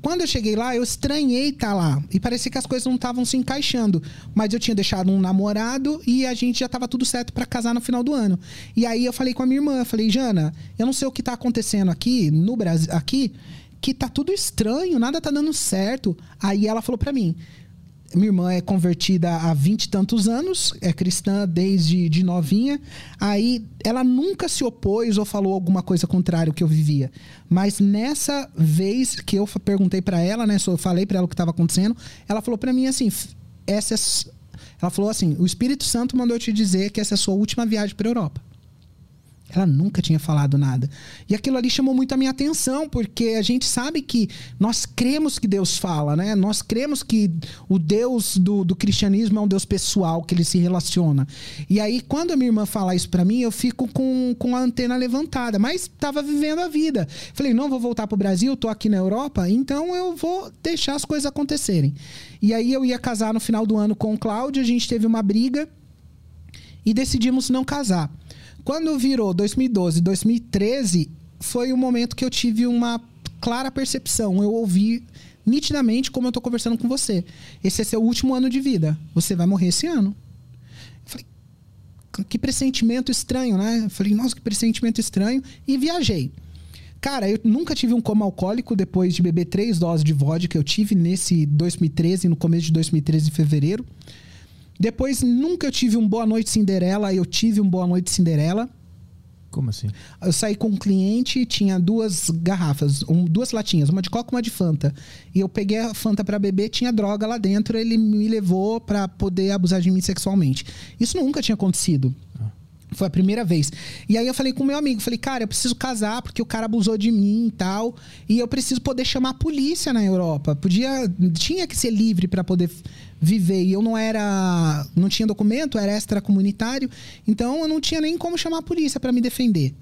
Quando eu cheguei lá, eu estranhei estar lá. E parecia que as coisas não estavam se encaixando. Mas eu tinha deixado um namorado e a gente já estava tudo certo para casar no final do ano. E aí eu falei com a minha irmã, falei, Jana, eu não sei o que está acontecendo aqui no Brasil, aqui, que tá tudo estranho, nada tá dando certo. Aí ela falou para mim, minha irmã é convertida há vinte e tantos anos, é cristã desde de novinha. Aí ela nunca se opôs ou falou alguma coisa contrária ao que eu vivia. Mas nessa vez que eu perguntei pra ela, né, só falei pra ela o que estava acontecendo, ela falou pra mim assim, "F- essa é ela falou assim, o Espírito Santo mandou eu te dizer que essa é a sua última viagem para Europa. Ela nunca tinha falado nada. E aquilo ali chamou muito a minha atenção, porque a gente sabe que nós cremos que Deus fala, né? Nós cremos que o Deus do, do cristianismo é um Deus pessoal, que ele se relaciona. E aí, quando a minha irmã fala isso pra mim, eu fico com, com a antena levantada, mas tava vivendo a vida. Falei, não vou voltar pro Brasil, tô aqui na Europa, então eu vou deixar as coisas acontecerem. E aí eu ia casar no final do ano com o Cláudio, a gente teve uma briga e decidimos não casar. Quando virou 2012, 2013, foi o momento que eu tive uma clara percepção. Eu ouvi nitidamente como eu tô conversando com você. Esse é seu último ano de vida. Você vai morrer esse ano. Eu falei, que pressentimento estranho, né? Eu falei, nossa, que pressentimento estranho. E viajei. Cara, eu nunca tive um coma alcoólico depois de beber três doses de vodka. Eu tive nesse 2013, no começo de 2013, em fevereiro. Depois, nunca eu tive um Boa Noite Cinderela. Eu tive um Boa Noite Cinderela. Como assim? Eu saí com um cliente, tinha duas garrafas, um- duas latinhas, uma de coca e uma de Fanta. E eu peguei a Fanta pra beber, tinha droga lá dentro, ele me levou pra poder abusar de mim sexualmente. Isso nunca tinha acontecido. Foi a primeira vez. E aí eu falei com meu amigo, falei, cara, eu preciso casar porque o cara abusou de mim e tal. E eu preciso poder chamar a polícia na Europa. Podia. Tinha que ser livre para poder viver. E eu não era. não tinha documento, era extracomunitário. Então eu não tinha nem como chamar a polícia para me defender.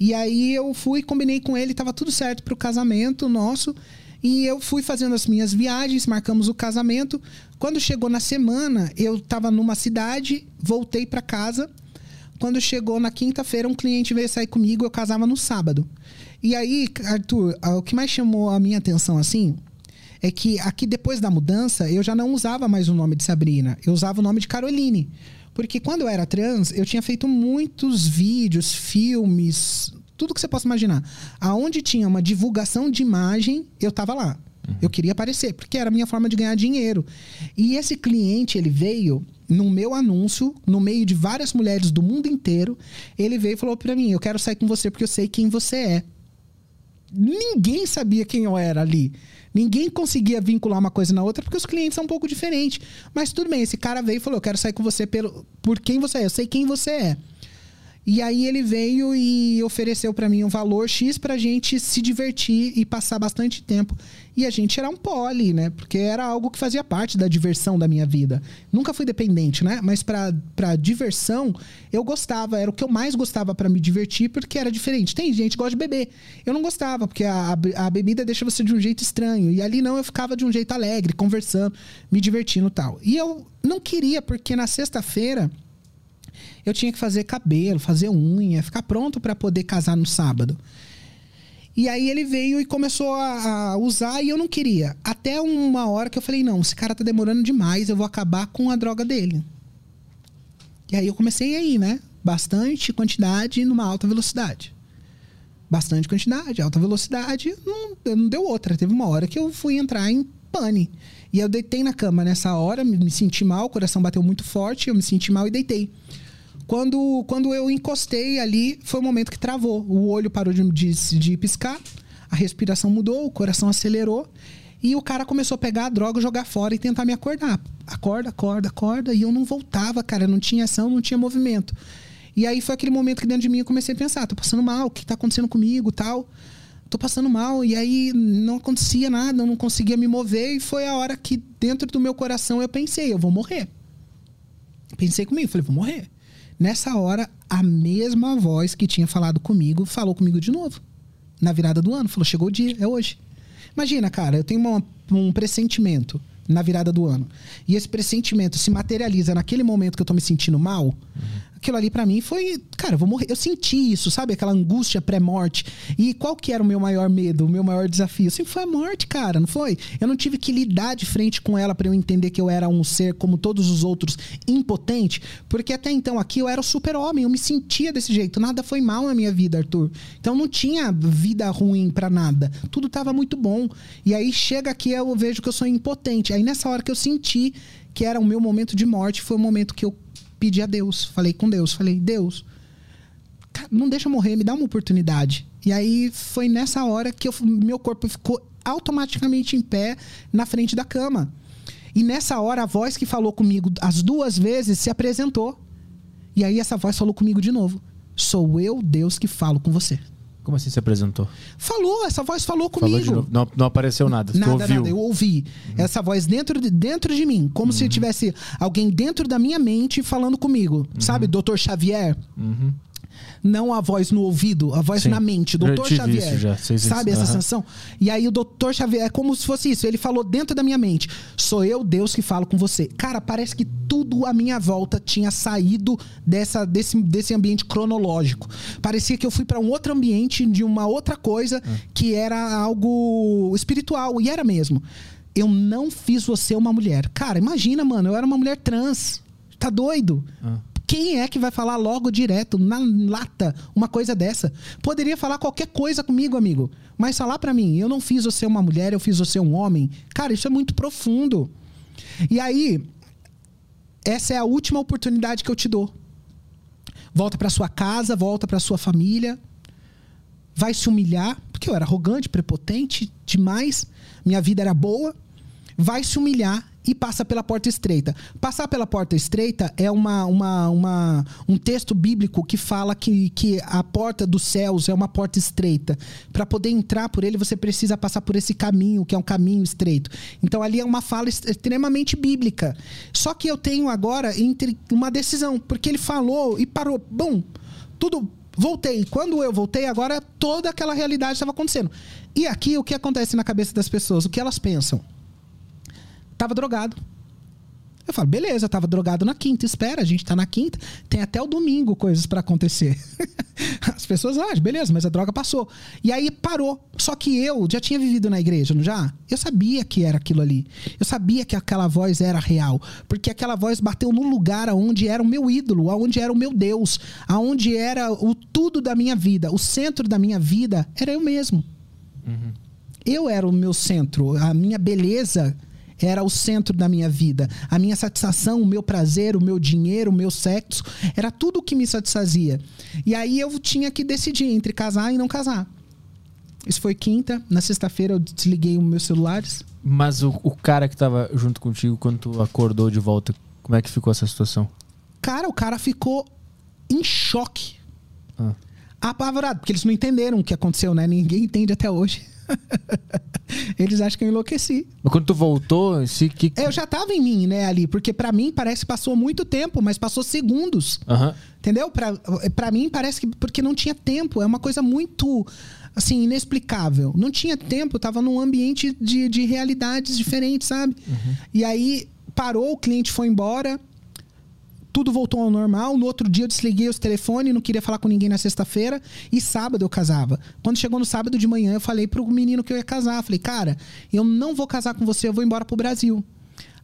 E aí eu fui, combinei com ele, tava tudo certo pro casamento nosso. E eu fui fazendo as minhas viagens, marcamos o casamento. Quando chegou na semana, eu tava numa cidade, voltei para casa. Quando chegou na quinta-feira, um cliente veio sair comigo, eu casava no sábado. E aí, Arthur, o que mais chamou a minha atenção assim é que aqui depois da mudança, eu já não usava mais o nome de Sabrina, eu usava o nome de Caroline. Porque quando eu era trans, eu tinha feito muitos vídeos, filmes, tudo que você possa imaginar. Aonde tinha uma divulgação de imagem, eu tava lá. Eu queria aparecer, porque era a minha forma de ganhar dinheiro. E esse cliente, ele veio no meu anúncio, no meio de várias mulheres do mundo inteiro, ele veio e falou para mim: "Eu quero sair com você porque eu sei quem você é". Ninguém sabia quem eu era ali. Ninguém conseguia vincular uma coisa na outra porque os clientes são um pouco diferentes. Mas tudo bem, esse cara veio e falou: Eu quero sair com você pelo, por quem você é, eu sei quem você é. E aí ele veio e ofereceu para mim um valor X pra gente se divertir e passar bastante tempo. E a gente era um poli, né? Porque era algo que fazia parte da diversão da minha vida. Nunca fui dependente, né? Mas pra, pra diversão, eu gostava. Era o que eu mais gostava para me divertir, porque era diferente. Tem gente que gosta de beber. Eu não gostava, porque a, a bebida deixa você de um jeito estranho. E ali não, eu ficava de um jeito alegre, conversando, me divertindo tal. E eu não queria, porque na sexta-feira eu tinha que fazer cabelo, fazer unha, ficar pronto para poder casar no sábado. E aí ele veio e começou a, a, usar e eu não queria. Até uma hora que eu falei, não, esse cara tá demorando demais, eu vou acabar com a droga dele. E aí eu comecei aí, né? Bastante quantidade numa alta velocidade. Bastante quantidade, alta velocidade, não, não deu outra. Teve uma hora que eu fui entrar em pane. E eu deitei na cama nessa hora, me, me senti mal, o coração bateu muito forte, eu me senti mal e deitei. Quando, quando eu encostei ali, foi o momento que travou. O olho parou de, de, de piscar, a respiração mudou, o coração acelerou. E o cara começou a pegar a droga, jogar fora e tentar me acordar. Acorda, acorda, acorda. E eu não voltava, cara. Não tinha ação, não tinha movimento. E aí foi aquele momento que dentro de mim eu comecei a pensar: tô passando mal, o que tá acontecendo comigo tal. Tô passando mal. E aí não acontecia nada, eu não conseguia me mover. E foi a hora que dentro do meu coração eu pensei: eu vou morrer. Pensei comigo, falei: vou morrer. Nessa hora, a mesma voz que tinha falado comigo falou comigo de novo. Na virada do ano. Falou: chegou o dia, é hoje. Imagina, cara, eu tenho uma, um pressentimento na virada do ano. E esse pressentimento se materializa naquele momento que eu tô me sentindo mal. Uhum aquilo ali para mim foi, cara, vou morrer. Eu senti isso, sabe? Aquela angústia pré-morte. E qual que era o meu maior medo, o meu maior desafio? Sempre foi a morte, cara, não foi? Eu não tive que lidar de frente com ela para eu entender que eu era um ser como todos os outros, impotente, porque até então aqui eu era o super-homem, eu me sentia desse jeito. Nada foi mal na minha vida, Arthur. Então não tinha vida ruim para nada. Tudo tava muito bom. E aí chega aqui eu vejo que eu sou impotente. Aí nessa hora que eu senti que era o meu momento de morte, foi o momento que eu pedi a Deus. Falei com Deus. Falei, Deus, não deixa eu morrer, me dá uma oportunidade. E aí foi nessa hora que eu, meu corpo ficou automaticamente em pé na frente da cama. E nessa hora a voz que falou comigo as duas vezes se apresentou. E aí essa voz falou comigo de novo. Sou eu, Deus, que falo com você. Como assim se apresentou? Falou, essa voz falou comigo. Falou não, não, apareceu nada. Nada, ouviu. nada. Eu ouvi uhum. essa voz dentro de, dentro de mim, como uhum. se tivesse alguém dentro da minha mente falando comigo. Uhum. Sabe, Doutor Xavier? Não a voz no ouvido, a voz Sim. na mente. Doutor Xavier. Já, sabe essa uhum. sensação? E aí o doutor Xavier é como se fosse isso. Ele falou dentro da minha mente: sou eu, Deus, que falo com você. Cara, parece que tudo à minha volta tinha saído dessa, desse, desse ambiente cronológico. Parecia que eu fui para um outro ambiente de uma outra coisa uhum. que era algo espiritual. E era mesmo. Eu não fiz você uma mulher. Cara, imagina, mano, eu era uma mulher trans. Tá doido? Uhum. Quem é que vai falar logo direto, na lata, uma coisa dessa? Poderia falar qualquer coisa comigo, amigo. Mas falar para mim, eu não fiz você uma mulher, eu fiz você um homem. Cara, isso é muito profundo. E aí, essa é a última oportunidade que eu te dou. Volta para sua casa, volta para sua família. Vai se humilhar, porque eu era arrogante, prepotente demais. Minha vida era boa. Vai se humilhar e passa pela porta estreita. Passar pela porta estreita é uma, uma, uma, um texto bíblico que fala que, que a porta dos céus é uma porta estreita. Para poder entrar por ele, você precisa passar por esse caminho, que é um caminho estreito. Então ali é uma fala extremamente bíblica. Só que eu tenho agora entre uma decisão, porque ele falou e parou. Bom, tudo voltei. Quando eu voltei, agora toda aquela realidade estava acontecendo. E aqui o que acontece na cabeça das pessoas? O que elas pensam? Tava drogado. Eu falo, beleza, tava drogado na quinta, espera, a gente tá na quinta, tem até o domingo coisas para acontecer. As pessoas acham, beleza, mas a droga passou. E aí parou. Só que eu já tinha vivido na igreja, não já? Eu sabia que era aquilo ali. Eu sabia que aquela voz era real. Porque aquela voz bateu no lugar onde era o meu ídolo, aonde era o meu Deus, aonde era o tudo da minha vida. O centro da minha vida era eu mesmo. Uhum. Eu era o meu centro. A minha beleza era o centro da minha vida. A minha satisfação, o meu prazer, o meu dinheiro, o meu sexo, era tudo o que me satisfazia. E aí eu tinha que decidir entre casar e não casar. Isso foi quinta. Na sexta-feira eu desliguei os meus celulares. Mas o, o cara que estava junto contigo quando tu acordou de volta, como é que ficou essa situação? Cara, o cara ficou em choque. Ah. Apavorado, porque eles não entenderam o que aconteceu, né? Ninguém entende até hoje. Eles acham que eu enlouqueci. Mas quando tu voltou, se que... Eu já tava em mim, né, ali. Porque para mim parece que passou muito tempo, mas passou segundos. Uhum. Entendeu? Pra, pra mim parece que... Porque não tinha tempo. É uma coisa muito, assim, inexplicável. Não tinha tempo. Tava num ambiente de, de realidades diferentes, sabe? Uhum. E aí parou, o cliente foi embora tudo voltou ao normal. No outro dia eu desliguei os telefones, não queria falar com ninguém na sexta-feira. E sábado eu casava. Quando chegou no sábado de manhã, eu falei pro menino que eu ia casar. Falei, cara, eu não vou casar com você, eu vou embora pro Brasil.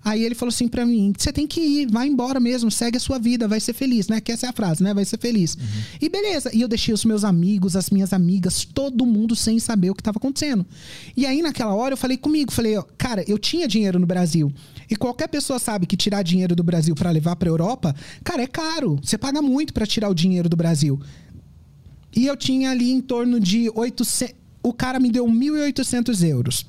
Aí ele falou assim para mim: você tem que ir, vai embora mesmo, segue a sua vida, vai ser feliz, né? Que essa é a frase, né? Vai ser feliz. Uhum. E beleza. E eu deixei os meus amigos, as minhas amigas, todo mundo sem saber o que estava acontecendo. E aí naquela hora eu falei comigo, falei, cara, eu tinha dinheiro no Brasil. E qualquer pessoa sabe que tirar dinheiro do Brasil para levar para Europa, cara, é caro. Você paga muito para tirar o dinheiro do Brasil. E eu tinha ali em torno de 800. O cara me deu 1.800 euros.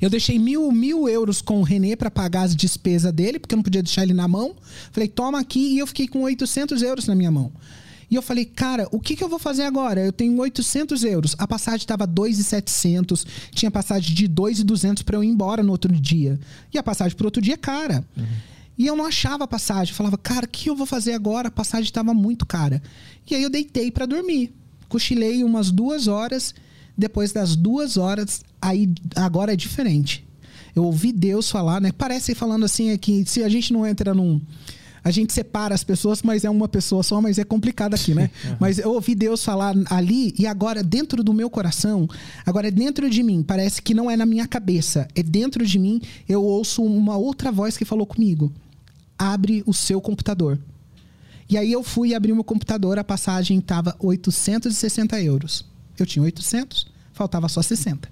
Eu deixei mil, mil euros com o Renê para pagar as despesas dele, porque eu não podia deixar ele na mão. Falei, toma aqui, e eu fiquei com 800 euros na minha mão. E eu falei, cara, o que, que eu vou fazer agora? Eu tenho 800 euros. A passagem estava 2,700. Tinha passagem de 2,200 para eu ir embora no outro dia. E a passagem para outro dia é cara. Uhum. E eu não achava a passagem. Eu falava, cara, o que eu vou fazer agora? A passagem estava muito cara. E aí eu deitei para dormir. Cochilei umas duas horas depois das duas horas, aí agora é diferente. Eu ouvi Deus falar, né? Parece falando assim é que se a gente não entra num a gente separa as pessoas, mas é uma pessoa só, mas é complicado aqui, né? Uhum. Mas eu ouvi Deus falar ali e agora dentro do meu coração, agora é dentro de mim, parece que não é na minha cabeça, é dentro de mim, eu ouço uma outra voz que falou comigo: abre o seu computador. E aí eu fui abrir meu computador, a passagem estava 860 euros. Eu tinha 800, faltava só 60.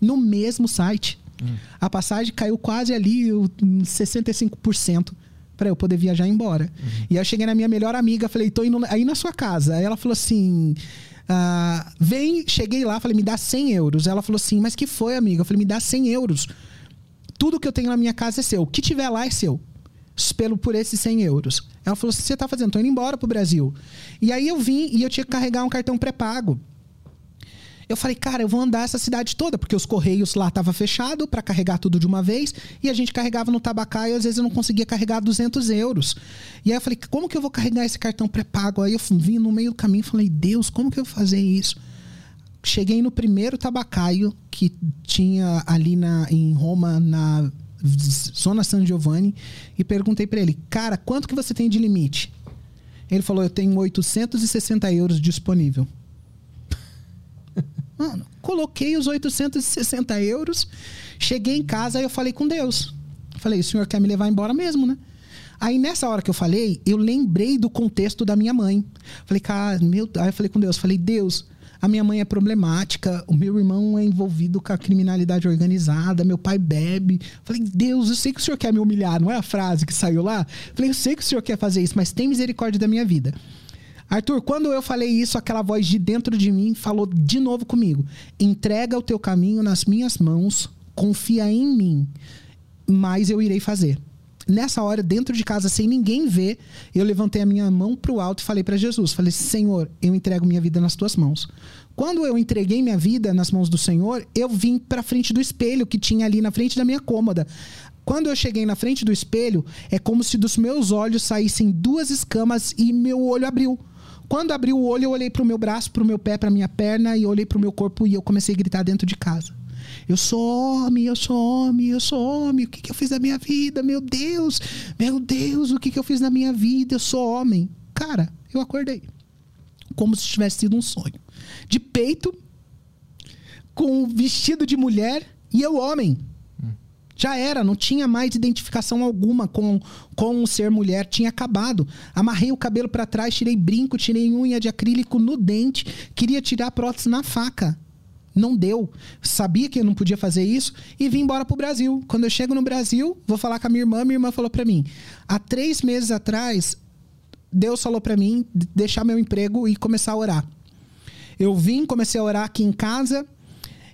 No mesmo site. Hum. A passagem caiu quase ali 65% para eu poder viajar embora. Uhum. E aí eu cheguei na minha melhor amiga, falei, tô indo aí na sua casa. Aí ela falou assim: ah, vem, cheguei lá, falei, me dá 100 euros. Ela falou assim, mas que foi, amiga? Eu falei, me dá 100 euros. Tudo que eu tenho na minha casa é seu. O que tiver lá é seu pelo por esses 100 euros. Ela falou: assim, você tá fazendo? Tô indo embora pro Brasil. E aí eu vim e eu tinha que carregar um cartão pré-pago. Eu falei, cara, eu vou andar essa cidade toda, porque os correios lá tava fechado para carregar tudo de uma vez, e a gente carregava no Tabacá e às vezes eu não conseguia carregar 200 euros. E aí eu falei, como que eu vou carregar esse cartão pré-pago? Aí eu vim no meio do caminho e falei, Deus, como que eu vou fazer isso? Cheguei no primeiro tabacaio que tinha ali na, em Roma, na Zona San Giovanni, e perguntei para ele, cara, quanto que você tem de limite? Ele falou, eu tenho 860 euros disponível. Mano, coloquei os 860 euros, cheguei em casa e eu falei com Deus. Falei, o senhor quer me levar embora mesmo, né? Aí nessa hora que eu falei, eu lembrei do contexto da minha mãe. Falei, cara, meu. Aí eu falei com Deus, falei, Deus, a minha mãe é problemática, o meu irmão é envolvido com a criminalidade organizada, meu pai bebe. Falei, Deus, eu sei que o senhor quer me humilhar, não é a frase que saiu lá? Falei, eu sei que o senhor quer fazer isso, mas tem misericórdia da minha vida. Arthur, quando eu falei isso, aquela voz de dentro de mim falou de novo comigo: entrega o teu caminho nas minhas mãos, confia em mim. mas eu irei fazer. Nessa hora, dentro de casa, sem ninguém ver, eu levantei a minha mão para o alto e falei para Jesus: falei, Senhor, eu entrego minha vida nas tuas mãos. Quando eu entreguei minha vida nas mãos do Senhor, eu vim para frente do espelho que tinha ali na frente da minha cômoda. Quando eu cheguei na frente do espelho, é como se dos meus olhos saíssem duas escamas e meu olho abriu. Quando abriu o olho, eu olhei para o meu braço, para o meu pé, para minha perna e olhei para o meu corpo e eu comecei a gritar dentro de casa. Eu sou homem, eu sou homem, eu sou homem. O que, que eu fiz na minha vida? Meu Deus, meu Deus, o que, que eu fiz na minha vida? Eu sou homem. Cara, eu acordei. Como se tivesse sido um sonho. De peito, com vestido de mulher e eu homem. Já era, não tinha mais identificação alguma com, com o ser mulher, tinha acabado. Amarrei o cabelo para trás, tirei brinco, tirei unha de acrílico no dente, queria tirar prótese na faca. Não deu. Sabia que eu não podia fazer isso e vim embora pro Brasil. Quando eu chego no Brasil, vou falar com a minha irmã, minha irmã falou para mim: há três meses atrás, Deus falou para mim deixar meu emprego e começar a orar. Eu vim, comecei a orar aqui em casa.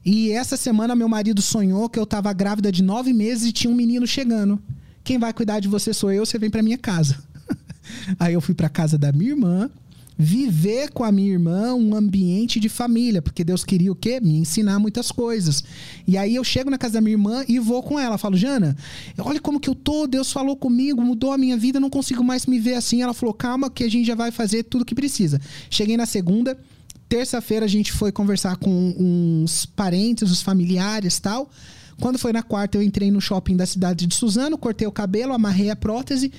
E essa semana meu marido sonhou que eu estava grávida de nove meses e tinha um menino chegando. Quem vai cuidar de você sou eu, você vem para minha casa. Aí eu fui para casa da minha irmã, viver com a minha irmã um ambiente de família, porque Deus queria o quê? Me ensinar muitas coisas. E aí eu chego na casa da minha irmã e vou com ela. Falo, Jana, olha como que eu tô, Deus falou comigo, mudou a minha vida, não consigo mais me ver assim. Ela falou, calma, que a gente já vai fazer tudo que precisa. Cheguei na segunda, terça-feira a gente foi conversar com uns parentes, os familiares tal. Quando foi na quarta, eu entrei no shopping da cidade de Suzano, cortei o cabelo, amarrei a prótese,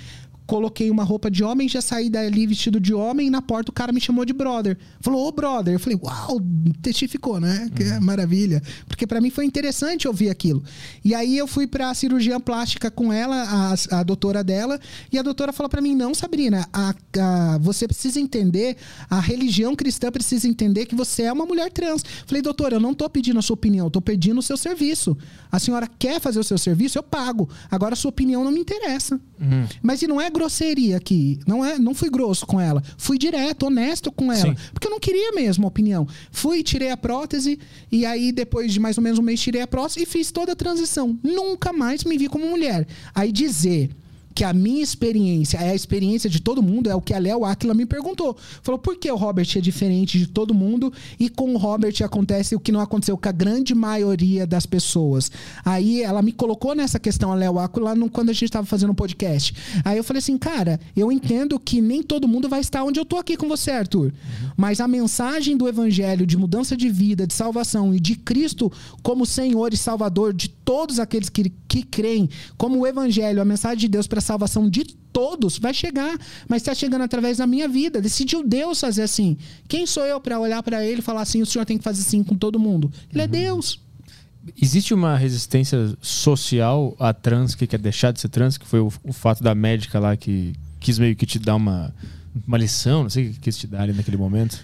coloquei uma roupa de homem, já saí dali vestido de homem, e na porta o cara me chamou de brother. Falou, ô brother. Eu falei, uau, testificou, né? Que uhum. maravilha. Porque para mim foi interessante ouvir aquilo. E aí eu fui pra cirurgia plástica com ela, a, a doutora dela, e a doutora falou para mim, não, Sabrina, a, a, você precisa entender, a religião cristã precisa entender que você é uma mulher trans. Falei, doutora, eu não tô pedindo a sua opinião, eu tô pedindo o seu serviço. A senhora quer fazer o seu serviço, eu pago. Agora a sua opinião não me interessa. Uhum. Mas e não é grosseria aqui. Não é, não fui grosso com ela. Fui direto, honesto com ela. Sim. Porque eu não queria mesmo a opinião. Fui, tirei a prótese e aí depois de mais ou menos um mês tirei a prótese e fiz toda a transição. Nunca mais me vi como mulher. Aí dizer que a minha experiência é a experiência de todo mundo, é o que a Léo Aquila me perguntou. Falou, por que o Robert é diferente de todo mundo e com o Robert acontece o que não aconteceu com a grande maioria das pessoas? Aí ela me colocou nessa questão, a Léo Aquila, quando a gente estava fazendo um podcast. Aí eu falei assim, cara, eu entendo que nem todo mundo vai estar onde eu tô aqui com você, Arthur. Uhum. Mas a mensagem do evangelho de mudança de vida, de salvação e de Cristo como Senhor e Salvador de todos aqueles que, que creem, como o evangelho, a mensagem de Deus para salvação de todos vai chegar, mas está chegando através da minha vida. Decidiu Deus fazer assim. Quem sou eu para olhar para ele e falar assim: o senhor tem que fazer assim com todo mundo? Ele é uhum. é Deus. Existe uma resistência social a trans que quer deixar de ser trans, que foi o, o fato da médica lá que quis meio que te dar uma, uma lição, não sei o que quis te dar ali naquele momento.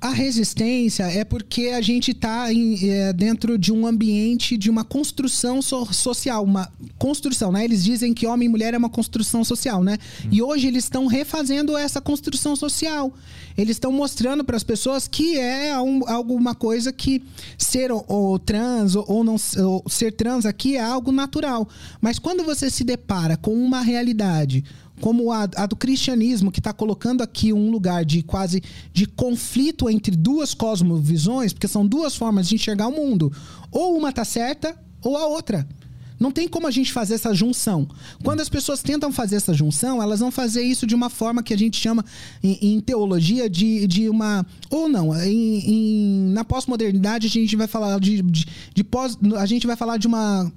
A resistência é porque a gente está é, dentro de um ambiente de uma construção so social, uma construção, né? Eles dizem que homem e mulher é uma construção social, né? Hum. E hoje eles estão refazendo essa construção social. Eles estão mostrando para as pessoas que é um, alguma coisa que ser ou, ou trans ou, ou não ou ser trans aqui é algo natural. Mas quando você se depara com uma realidade como a, a do cristianismo, que está colocando aqui um lugar de quase de conflito entre duas cosmovisões, porque são duas formas de enxergar o mundo. Ou uma tá certa, ou a outra. Não tem como a gente fazer essa junção. Quando as pessoas tentam fazer essa junção, elas vão fazer isso de uma forma que a gente chama em, em teologia de, de uma. Ou não, em, em, na pós-modernidade a gente vai falar de, de, de pós. A gente vai falar de uma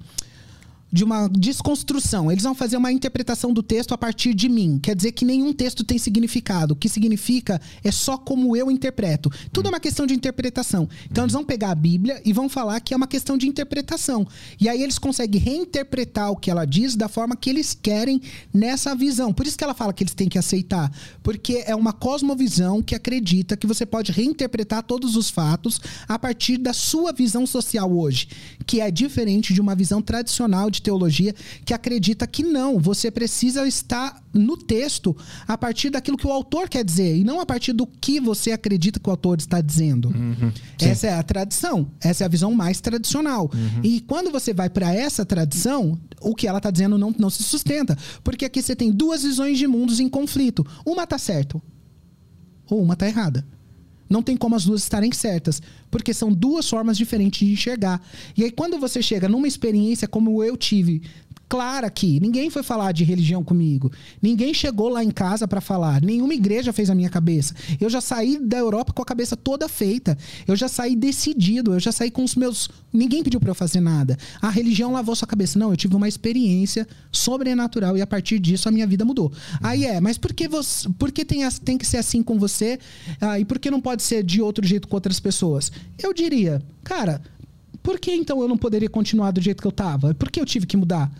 de uma desconstrução. Eles vão fazer uma interpretação do texto a partir de mim. Quer dizer que nenhum texto tem significado. O que significa é só como eu interpreto. Tudo é uma questão de interpretação. Então eles vão pegar a Bíblia e vão falar que é uma questão de interpretação. E aí eles conseguem reinterpretar o que ela diz da forma que eles querem nessa visão. Por isso que ela fala que eles têm que aceitar. Porque é uma cosmovisão que acredita que você pode reinterpretar todos os fatos a partir da sua visão social hoje. Que é diferente de uma visão tradicional de teologia que acredita que não, você precisa estar no texto a partir daquilo que o autor quer dizer e não a partir do que você acredita que o autor está dizendo. Uhum. Essa é a tradição, essa é a visão mais tradicional. Uhum. E quando você vai para essa tradição, o que ela está dizendo não, não se sustenta, porque aqui você tem duas visões de mundos em conflito. Uma tá certo, ou uma tá errada. Não tem como as duas estarem certas, porque são duas formas diferentes de enxergar. E aí, quando você chega numa experiência como eu tive, clara aqui, ninguém foi falar de religião comigo, ninguém chegou lá em casa para falar, nenhuma igreja fez a minha cabeça. Eu já saí da Europa com a cabeça toda feita, eu já saí decidido, eu já saí com os meus. Ninguém pediu para eu fazer nada. A religião lavou sua cabeça. Não, eu tive uma experiência sobrenatural e a partir disso a minha vida mudou. Aí é, mas por que, você, por que tem, tem que ser assim com você ah, e por que não pode ser de outro jeito com outras pessoas? Eu diria, cara, por que então eu não poderia continuar do jeito que eu tava? Por que eu tive que mudar?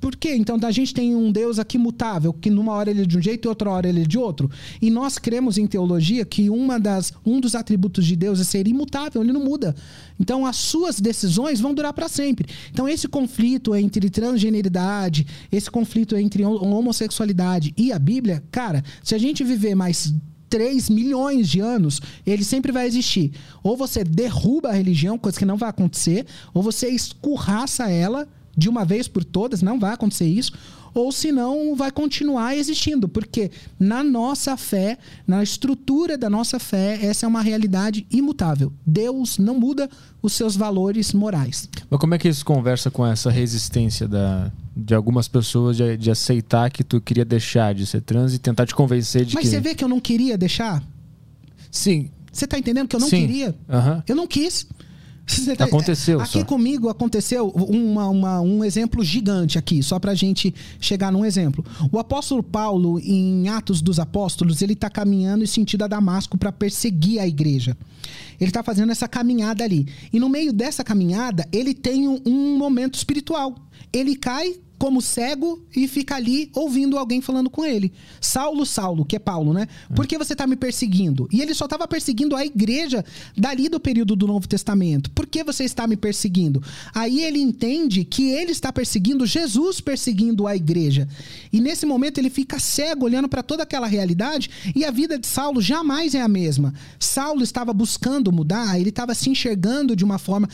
Por quê? Então a gente tem um Deus aqui mutável, que numa hora ele é de um jeito e outra hora ele é de outro. E nós cremos em teologia que uma das, um dos atributos de Deus é ser imutável, ele não muda. Então as suas decisões vão durar para sempre. Então esse conflito entre transgeneridade, esse conflito entre homossexualidade e a Bíblia, cara, se a gente viver mais 3 milhões de anos, ele sempre vai existir. Ou você derruba a religião, coisa que não vai acontecer, ou você escurraça ela de uma vez por todas, não vai acontecer isso, ou senão vai continuar existindo, porque na nossa fé, na estrutura da nossa fé, essa é uma realidade imutável. Deus não muda os seus valores morais. Mas como é que isso conversa com essa resistência da, de algumas pessoas de, de aceitar que tu queria deixar de ser trans e tentar te convencer de Mas que... você vê que eu não queria deixar? Sim. Você tá entendendo que eu não Sim. queria? Aham. Eu não quis. Tá- Aconteceu Aqui só. comigo aconteceu uma, uma- um exemplo gigante aqui, só pra gente chegar num exemplo. O apóstolo Paulo, em Atos dos Apóstolos, ele tá caminhando em sentido a Damasco para perseguir a igreja. Ele tá fazendo essa caminhada ali. E no meio dessa caminhada, ele tem um, um momento espiritual. Ele cai como cego e fica ali ouvindo alguém falando com ele. Saulo, Saulo, que é Paulo, né? Por que você tá me perseguindo? E ele só estava perseguindo a igreja dali do período do Novo Testamento. Por que você está me perseguindo? Aí ele entende que ele está perseguindo Jesus perseguindo a igreja. E nesse momento ele fica cego olhando para toda aquela realidade e a vida de Saulo jamais é a mesma. Saulo estava buscando mudar, ele estava se enxergando de uma forma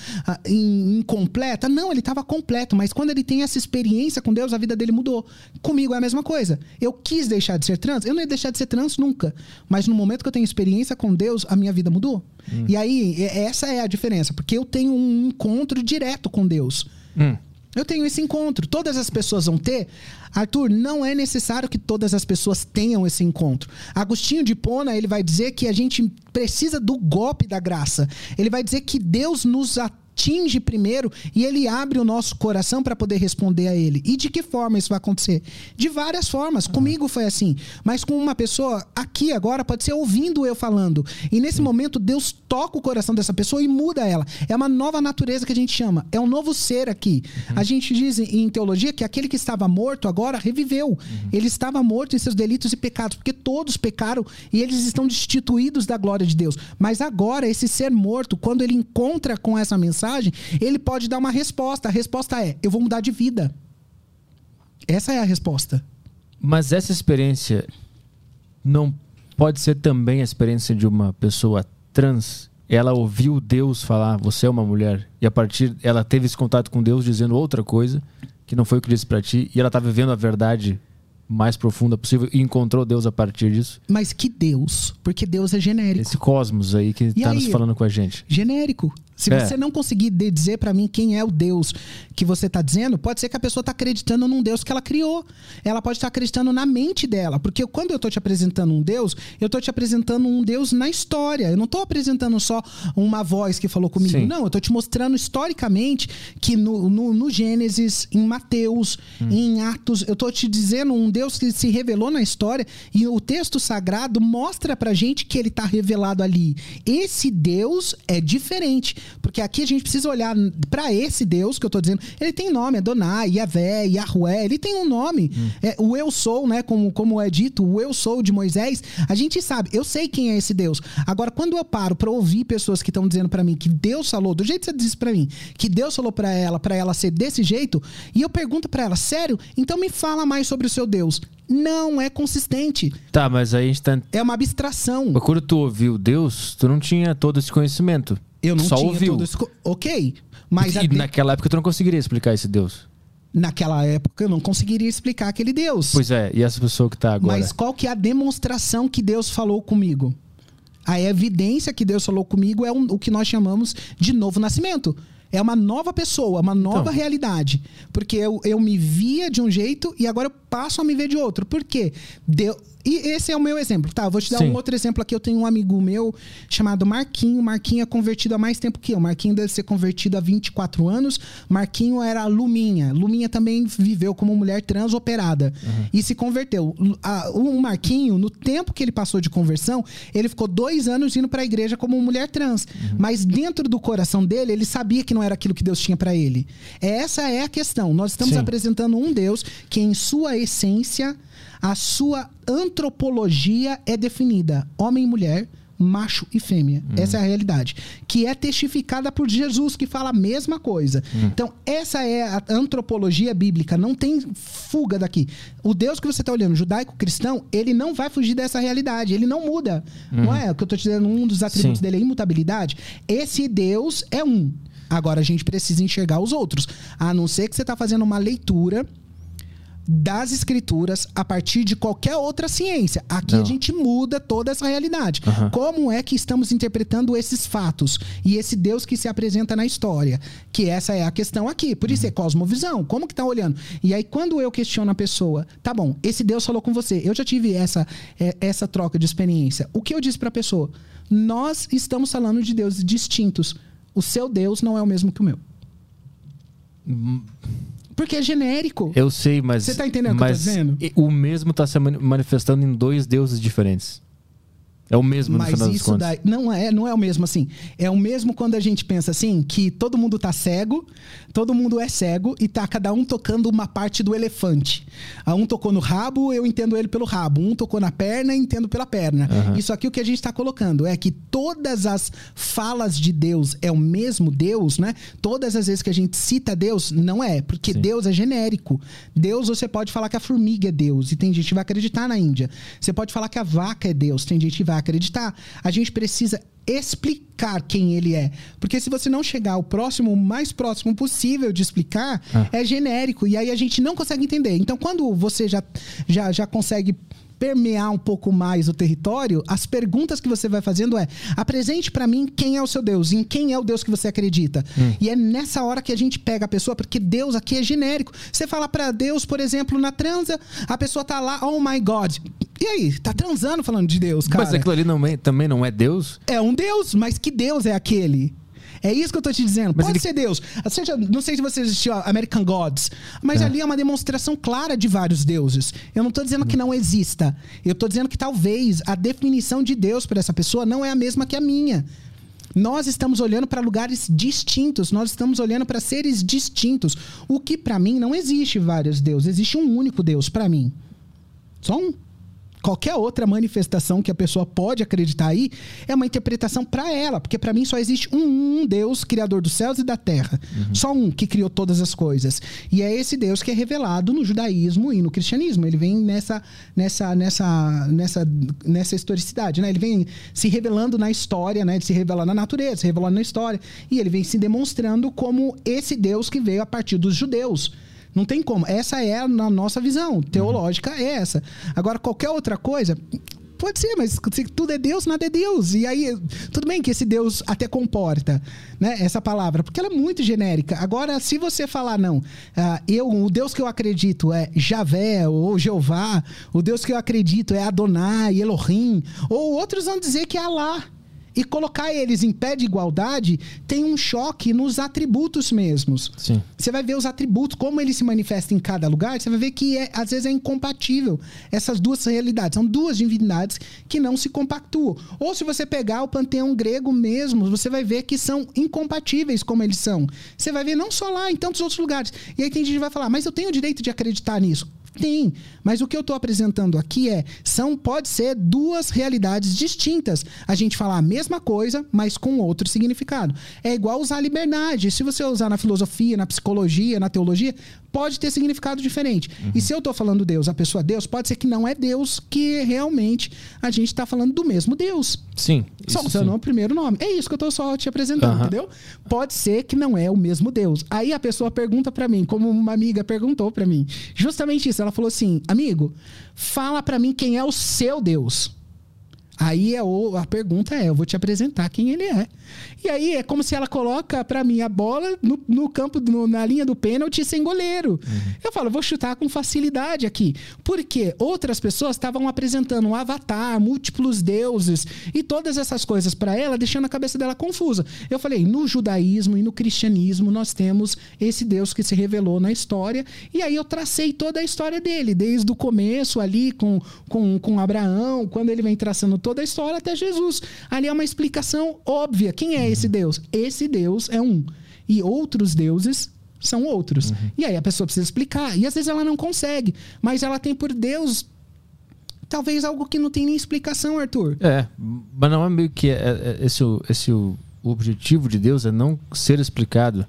in- incompleta. Não, ele estava completo, mas quando ele tem essa experiência com Deus, a vida dele mudou. Comigo é a mesma coisa. Eu quis deixar de ser trans, eu não ia deixar de ser trans nunca. Mas no momento que eu tenho experiência com Deus, a minha vida mudou. E aí, e- essa é a diferença, porque eu tenho um encontro direto com Deus. Hum. Eu tenho esse encontro. Todas as pessoas vão ter. Arthur, não é necessário que todas as pessoas tenham esse encontro. Agostinho de Pona, ele vai dizer que a gente precisa do golpe da graça. Ele vai dizer que Deus nos atinge primeiro e ele abre o nosso coração para poder responder a ele. E de que forma isso vai acontecer? De várias formas. Comigo foi assim, mas com uma pessoa aqui agora pode ser ouvindo eu falando. E nesse momento Deus toca o coração dessa pessoa e muda ela. É uma nova natureza que a gente chama. É um novo ser aqui. A gente diz em teologia que aquele que estava morto agora reviveu. Ele estava morto em seus delitos e pecados, porque todos pecaram e eles estão destituídos da glória de Deus. Mas agora esse ser morto, quando ele encontra com essa mensagem, ele pode dar uma resposta. A resposta é: eu vou mudar de vida. Essa é a resposta. Mas essa experiência não pode ser também a experiência de uma pessoa trans. Ela ouviu Deus falar, você é uma mulher, e a partir ela teve esse contato com Deus dizendo outra coisa que não foi o que disse pra ti, e ela tá vivendo a verdade mais profunda possível e encontrou Deus a partir disso. Mas que Deus? Porque Deus é genérico. Esse cosmos aí que E tá aí? nos falando com a gente. genérico. Se É. você não conseguir dizer pra mim quem é o Deus que você tá dizendo, pode ser que a pessoa tá acreditando num Deus que ela criou. Ela pode estar acreditando na mente dela, porque quando eu tô te apresentando um Deus, eu tô te apresentando um Deus na história. Eu não tô apresentando só uma voz que falou comigo. Sim. Não, eu tô te mostrando historicamente que no, no, no Gênesis, em Mateus, em Atos, eu tô te dizendo um Deus que se revelou na história e o texto sagrado mostra pra gente que ele tá revelado ali. Esse Deus é diferente. Porque aqui a gente precisa olhar para esse Deus que eu tô dizendo. Ele tem nome, Adonai, Yahvé, Yahweh, ele tem um nome. Hum. É, o eu sou, né? Como, como é dito, o eu sou de Moisés. A gente sabe, eu sei quem é esse Deus. Agora, quando eu paro para ouvir pessoas que estão dizendo para mim que Deus falou, do jeito que você disse para mim, que Deus falou para ela, para ela ser desse jeito, e eu pergunto para ela, sério? Então me fala mais sobre o seu Deus não é consistente. Tá, mas aí a gente tá. É uma abstração. Mas quando tu ouviu Deus, tu não tinha todo esse conhecimento. Eu não Só tinha ouviu. todo esse. Ok. Mas e de... naquela época tu não conseguiria explicar esse Deus. Naquela época eu não conseguiria explicar aquele Deus. Pois é, e essa pessoa que tá agora. Mas qual que é a demonstração que Deus falou comigo? A evidência que Deus falou comigo é um, o que nós chamamos de novo nascimento. É uma nova pessoa, uma nova então. realidade. Porque eu, eu me via de um jeito e agora eu passo a me ver de outro. Por quê? Deu e esse é o meu exemplo, tá? vou te dar Sim. um outro exemplo aqui. Eu tenho um amigo meu chamado Marquinho. Marquinho é convertido há mais tempo que eu. Marquinho deve ser convertido há 24 anos. Marquinho era Luminha. Luminha também viveu como mulher trans operada uhum. e se converteu. O Marquinho, no tempo que ele passou de conversão, ele ficou dois anos indo para a igreja como mulher trans. Uhum. Mas dentro do coração dele, ele sabia que não era aquilo que Deus tinha para ele. Essa é a questão. Nós estamos Sim. apresentando um Deus que, em sua essência, a sua antropologia é definida homem e mulher, macho e fêmea. Uhum. Essa é a realidade. Que é testificada por Jesus, que fala a mesma coisa. Uhum. Então, essa é a antropologia bíblica. Não tem fuga daqui. O Deus que você está olhando, judaico-cristão, ele não vai fugir dessa realidade. Ele não muda. Uhum. Não é? O que eu estou te dizendo, um dos atributos Sim. dele é imutabilidade. Esse Deus é um. Agora, a gente precisa enxergar os outros. A não ser que você está fazendo uma leitura das escrituras a partir de qualquer outra ciência. Aqui Não. a gente muda toda essa realidade. Uhum. Como é que estamos interpretando esses fatos e esse Deus que se apresenta na história? Que essa é a questão aqui. Por isso uhum. é cosmovisão. Como que tá olhando? E aí quando eu questiono a pessoa, tá bom, esse Deus falou com você. Eu já tive essa é, essa troca de experiência. O que eu disse para a pessoa? Nós estamos falando de deuses distintos. O seu Deus não é o mesmo que o meu. Hum. Porque é genérico. Eu sei, mas. Você tá entendendo o que eu tô dizendo? O mesmo tá se manifestando em dois deuses diferentes. É o mesmo Mas no final isso daí não é, não é o mesmo assim. É o mesmo quando a gente pensa assim que todo mundo tá cego, todo mundo é cego e tá cada um tocando uma parte do elefante. A um tocou no rabo, eu entendo ele pelo rabo. Um tocou na perna, entendo pela perna. Uhum. Isso aqui o que a gente está colocando é que todas as falas de Deus é o mesmo Deus, né? Todas as vezes que a gente cita Deus, não é, porque Sim. Deus é genérico. Deus você pode falar que a formiga é Deus e tem gente que vai acreditar na Índia. Você pode falar que a vaca é Deus, tem gente que vai acreditar. A gente precisa explicar quem ele é. Porque se você não chegar ao próximo, o mais próximo possível de explicar, ah. é genérico. E aí a gente não consegue entender. Então, quando você já, já, já consegue permear um pouco mais o território, as perguntas que você vai fazendo é: apresente para mim quem é o seu Deus, em quem é o Deus que você acredita. Hum. E é nessa hora que a gente pega a pessoa, porque Deus aqui é genérico. Você fala para Deus, por exemplo, na transa, a pessoa tá lá, oh my God. E aí, tá transando falando de Deus, cara. Mas aquilo ali não é, também não é Deus? É um Deus, mas que Deus é aquele? É isso que eu tô te dizendo. Mas Pode ele... ser Deus. Não sei se você assistiu American Gods, mas é. ali é uma demonstração clara de vários deuses. Eu não tô dizendo que não exista. Eu tô dizendo que talvez a definição de Deus para essa pessoa não é a mesma que a minha. Nós estamos olhando para lugares distintos, nós estamos olhando para seres distintos. O que para mim não existe vários deuses, existe um único Deus para mim. Só um qualquer outra manifestação que a pessoa pode acreditar aí é uma interpretação para ela, porque para mim só existe um, um, Deus criador dos céus e da terra, uhum. só um que criou todas as coisas. E é esse Deus que é revelado no judaísmo e no cristianismo. Ele vem nessa nessa nessa nessa nessa historicidade, né? Ele vem se revelando na história, né? Ele se revela na natureza, se revelando na história, e ele vem se demonstrando como esse Deus que veio a partir dos judeus. Não tem como. Essa é a nossa visão teológica, é essa. Agora, qualquer outra coisa, Pode ser, mas se tudo é Deus, nada é Deus. E aí, tudo bem que esse Deus até comporta, né? Essa palavra, porque ela é muito genérica. Agora, se você falar, não, uh, eu, o Deus que eu acredito é Javé ou Jeová, o Deus que eu acredito é Adonai, Elohim, ou outros vão dizer que é Alá. E colocar eles em pé de igualdade tem um choque nos atributos mesmos. Sim. Você vai ver os atributos, como eles se manifestam em cada lugar, você vai ver que é, às vezes é incompatível essas duas realidades. São duas divindades que não se compactuam. Ou se você pegar o panteão grego mesmo, você vai ver que são incompatíveis como eles são. Você vai ver não só lá, em tantos outros lugares. E aí tem gente que vai falar, mas eu tenho o direito de acreditar nisso. Tem, mas o que eu estou apresentando aqui é são pode ser duas realidades distintas. A gente falar a mesma coisa, mas com outro significado. É igual usar liberdade. Se você usar na filosofia, na psicologia, na teologia, pode ter significado diferente. Uhum. E se eu estou falando Deus, a pessoa Deus, pode ser que não é Deus, que realmente a gente está falando do mesmo Deus. Sim. Só usando o primeiro nome. É isso que eu tô só te apresentando, Aham. entendeu? Pode ser que não é o mesmo Deus. Aí a pessoa pergunta pra mim, como uma amiga perguntou pra mim, justamente isso. Ela falou assim: "Amigo, fala pra mim quem é o seu Deus". Aí é o- a pergunta é: eu vou te apresentar quem ele é. E aí é como se ela coloca pra mim a bola no, no campo, no- na linha do pênalti sem goleiro. Eu falo, vou chutar com facilidade aqui. Porque outras pessoas estavam apresentando um avatar, múltiplos deuses e todas essas coisas pra ela, deixando a cabeça dela confusa. Eu falei, no judaísmo e no cristianismo nós temos esse Deus que se revelou na história. E aí eu tracei toda a história dele, desde o começo ali com, com, com Abraão, quando ele vem traçando toda a história até Jesus. Ali é uma explicação óbvia. Quem é esse Deus? Esse Deus é um. E outros deuses são outros. E aí a pessoa precisa explicar. E às vezes ela não consegue. Mas ela tem por Deus. Talvez algo que não tem nem explicação, Arthur. É, mas não é meio que é- é- esse, esse o, o objetivo de Deus é não ser explicado.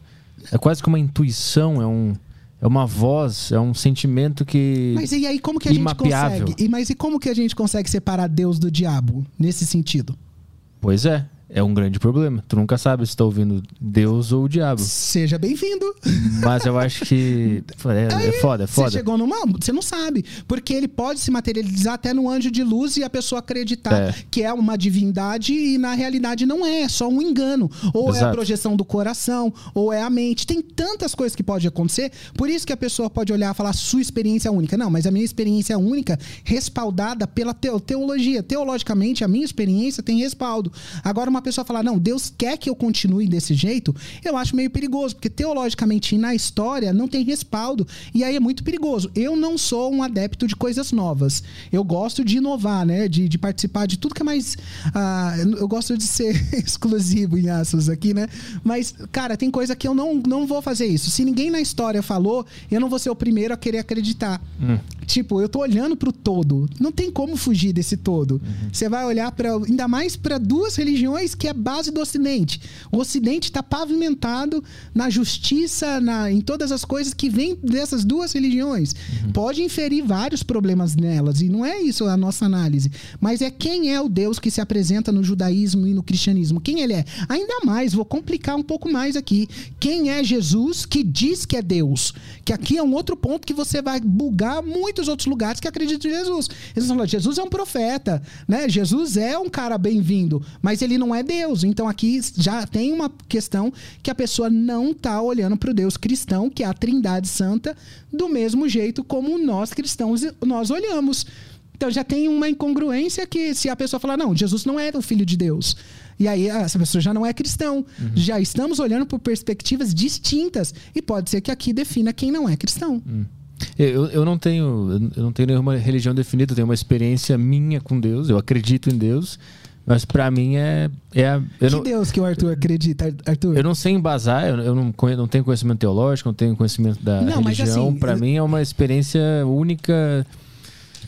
É quase que uma intuição, é um é uma voz, é um sentimento que Mas e aí como que a gente consegue? E, mas e como que a gente consegue separar Deus do diabo nesse sentido? Pois é, é um grande problema. Tu nunca sabe se tá ouvindo Deus ou o diabo. Seja bem-vindo. Mas eu acho que é, é foda, é Você foda. chegou numa. Você não sabe. Porque ele pode se materializar até no anjo de luz e a pessoa acreditar É. que é uma divindade e na realidade não é. É só um engano. Ou é a Exato. projeção do coração, ou é a mente. Tem tantas coisas que pode acontecer. Por isso que a pessoa pode olhar e falar sua experiência é única. Não, mas a minha experiência é única, respaldada pela teo- teologia. Teologicamente, a minha experiência tem respaldo. Agora, uma pessoa falar, não, Deus quer que eu continue desse jeito, eu acho meio perigoso, porque teologicamente e na história não tem respaldo. E aí é muito perigoso. Eu não sou um adepto de coisas novas. Eu gosto de inovar, né? De, de participar de tudo que é mais. ah, eu gosto de ser exclusivo em aspas aqui, né? Mas, cara, tem coisa que eu não, não vou fazer isso. Se ninguém na história falou, eu não vou ser o primeiro a querer acreditar. Tipo, eu tô olhando pro todo. Não tem como fugir desse todo. Você vai olhar para ainda mais para duas religiões que é a base do Ocidente. O Ocidente está pavimentado na justiça, na, em todas as coisas que vêm dessas duas religiões. Pode inferir vários problemas nelas e não é isso a nossa análise. Mas é quem é o Deus que se apresenta no judaísmo e no cristianismo. Quem ele é? Ainda mais, vou complicar um pouco mais aqui. Quem é Jesus que diz que é Deus? Que aqui é um outro ponto que você vai bugar muitos outros lugares que acreditam em Jesus. Eles falam, Jesus é um profeta, né? Jesus é um cara bem-vindo, mas ele não é Deus. Então aqui já tem uma questão que a pessoa não tá olhando para o Deus cristão, que é a Trindade Santa, do mesmo jeito como nós cristãos nós olhamos. Então já tem uma incongruência que se a pessoa falar, não, Jesus não é o filho de Deus. E aí essa pessoa já não é cristão. Já estamos olhando por perspectivas distintas. E pode ser que aqui defina quem não é cristão. Eu, eu não tenho eu não tenho nenhuma religião definida, eu tenho uma experiência minha com Deus, eu acredito em Deus, mas pra mim é é a- eu que não, Deus que o Arthur acredita, Arthur? eu não sei embasar, eu, eu não, conhe- não tenho conhecimento teológico, não tenho conhecimento da Não, religião. assim, Pra eu- mim é uma experiência única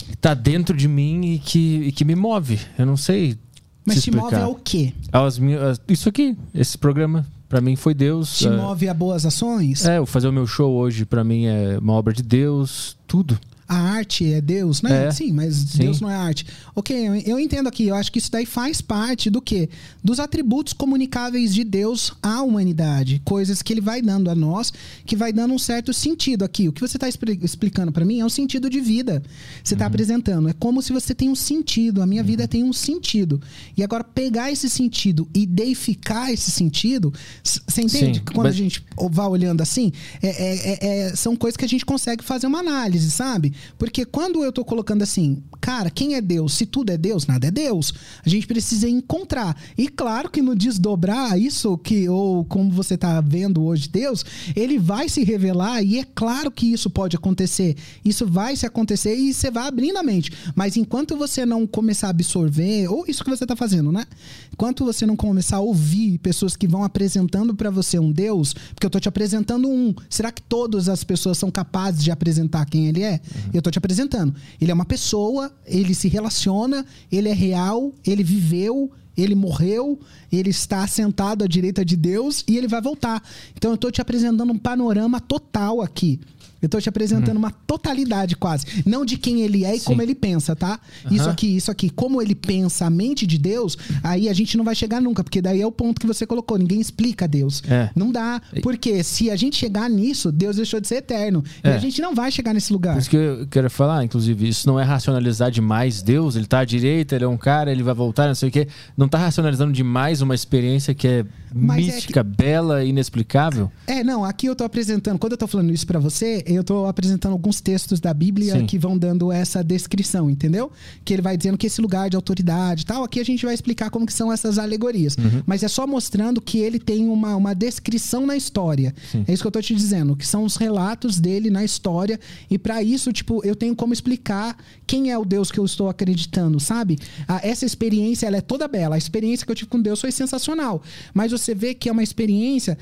que tá dentro de mim e que, e que me move. Eu não sei. Mas te te move ao quê? Minhas, as- isso aqui, esse programa, pra mim foi Deus. Te é, move a boas ações? É, fazer o meu show hoje, pra mim, é uma obra de Deus, tudo. A arte é Deus, né? É. Sim, mas Sim. Deus não é arte. Ok, eu, eu entendo aqui. Eu acho que isso daí faz parte do quê? Dos atributos comunicáveis de Deus à humanidade. Coisas que ele vai dando a nós, que vai dando um certo sentido aqui. O que você está explicando para mim é um sentido de vida. Você Uhum. está apresentando. É como se você tem um sentido. A minha vida tem um sentido. E agora, pegar esse sentido e deificar esse sentido, você entende? Sim, Quando mas- a gente vai olhando assim, é- é- é- é- são coisas que a gente consegue fazer uma análise, sabe? Porque quando eu tô colocando assim, cara, quem é Deus? Se tudo é Deus, nada é Deus. A gente precisa encontrar. E claro que no desdobrar isso que ou como você tá vendo hoje Deus, ele vai se revelar e é claro que isso pode acontecer. Isso vai se acontecer e você vai abrindo a mente. Mas enquanto você não começar a absorver, ou isso que você tá fazendo, né? Enquanto você não começar a ouvir pessoas que vão apresentando para você um Deus, porque eu tô te apresentando um. Será que todas as pessoas são capazes de apresentar quem ele é? Uhum. Eu tô te apresentando. Ele é uma pessoa, ele se relaciona, ele é real, ele viveu, ele morreu, ele está sentado à direita de Deus e ele vai voltar. Então eu estou te apresentando um panorama total aqui. Eu tô te apresentando uhum. uma totalidade quase. Não de quem ele é e Sim. como ele pensa, tá? Uhum. Isso aqui, isso aqui. Como ele pensa a mente de Deus, aí a gente não vai chegar nunca, porque daí é o ponto que você colocou. Ninguém explica Deus. É. Não dá. Porque se a gente chegar nisso, Deus deixou de ser eterno. É. E a gente não vai chegar nesse lugar. Por isso que eu quero falar, inclusive, isso não é racionalizar demais Deus. Ele tá à direita, ele é um cara, ele vai voltar, não sei o quê. Não tá racionalizando demais uma experiência que é Mas é mística, é que... bela, inexplicável. É, não. Aqui eu tô apresentando, quando eu tô falando isso para você, eu estou apresentando alguns textos da Bíblia Sim. que vão dando essa descrição, entendeu? Que ele vai dizendo que esse lugar de autoridade e tal, aqui a gente vai explicar como que são essas alegorias. Uhum. Mas é só mostrando que ele tem uma, uma descrição na história. Sim. É isso que eu estou te dizendo, que são os relatos dele na história. E para isso, tipo, eu tenho como explicar quem é o Deus que eu estou acreditando, sabe? Ah, essa experiência, ela é toda bela. A experiência que eu tive com Deus foi sensacional. Mas você vê que é uma experiência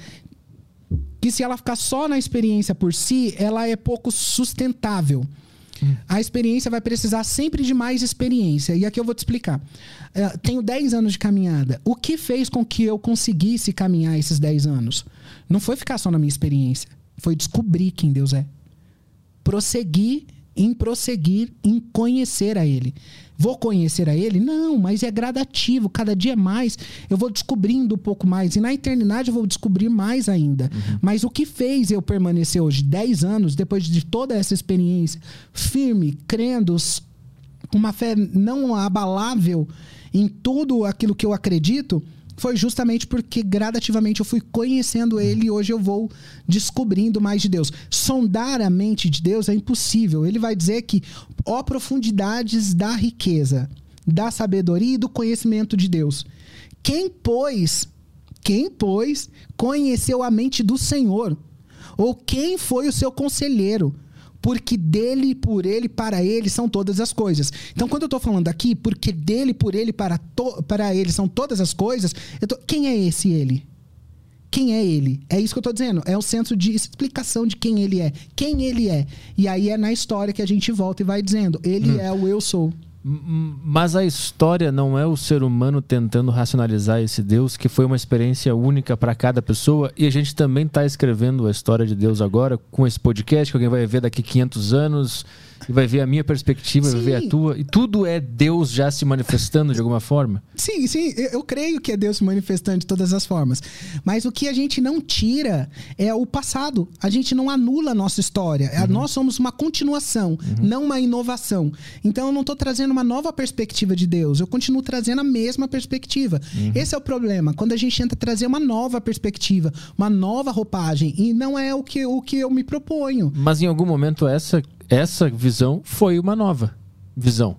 que se ela ficar só na experiência por si, ela é pouco sustentável. Hum. A experiência vai precisar sempre de mais experiência. E aqui eu vou te explicar. Uh, tenho 10 anos de caminhada. O que fez com que eu conseguisse caminhar esses 10 anos? Não foi ficar só na minha experiência. Foi descobrir quem Deus é. Prosseguir em prosseguir em conhecer a Ele. Vou conhecer a Ele? Não, mas é gradativo. Cada dia mais eu vou descobrindo um pouco mais. E na eternidade eu vou descobrir mais ainda. Uhum. Mas o que fez eu permanecer hoje 10 anos, depois de toda essa experiência, firme, crendo, com uma fé não abalável em tudo aquilo que eu acredito, foi justamente porque gradativamente eu fui conhecendo ele e hoje eu vou descobrindo mais de Deus. Sondar a mente de Deus é impossível. Ele vai dizer que, ó profundidades da riqueza, da sabedoria e do conhecimento de Deus. Quem, pois, quem, pois, conheceu a mente do Senhor? Ou quem foi o seu conselheiro? Porque dele, por ele, para ele são todas as coisas. Então, quando eu estou falando aqui, porque dele, por ele, para, to, para ele são todas as coisas, tô, quem é esse ele? Quem é ele? É isso que eu estou dizendo. É o senso de explicação de quem ele é. Quem ele é. E aí é na história que a gente volta e vai dizendo: ele hum. é o eu sou. Mas a história não é o ser humano tentando racionalizar esse Deus, que foi uma experiência única para cada pessoa. E a gente também está escrevendo a história de Deus agora com esse podcast, que alguém vai ver daqui 500 anos e vai ver a minha perspectiva, sim. vai ver a tua. E tudo é Deus já se manifestando de alguma forma? Sim, sim. Eu, creio que é Deus se manifestando de todas as formas. Mas o que a gente não tira é o passado. A gente não anula a nossa história. Uhum. Nós somos uma continuação, uhum. não uma inovação. Então eu não estou trazendo uma nova perspectiva de Deus. Eu continuo trazendo a mesma perspectiva. Uhum. Esse é o problema. Quando a gente tenta trazer uma nova perspectiva, uma nova roupagem, e não é o que, o que eu me proponho. Mas em algum momento essa essa visão foi uma nova visão.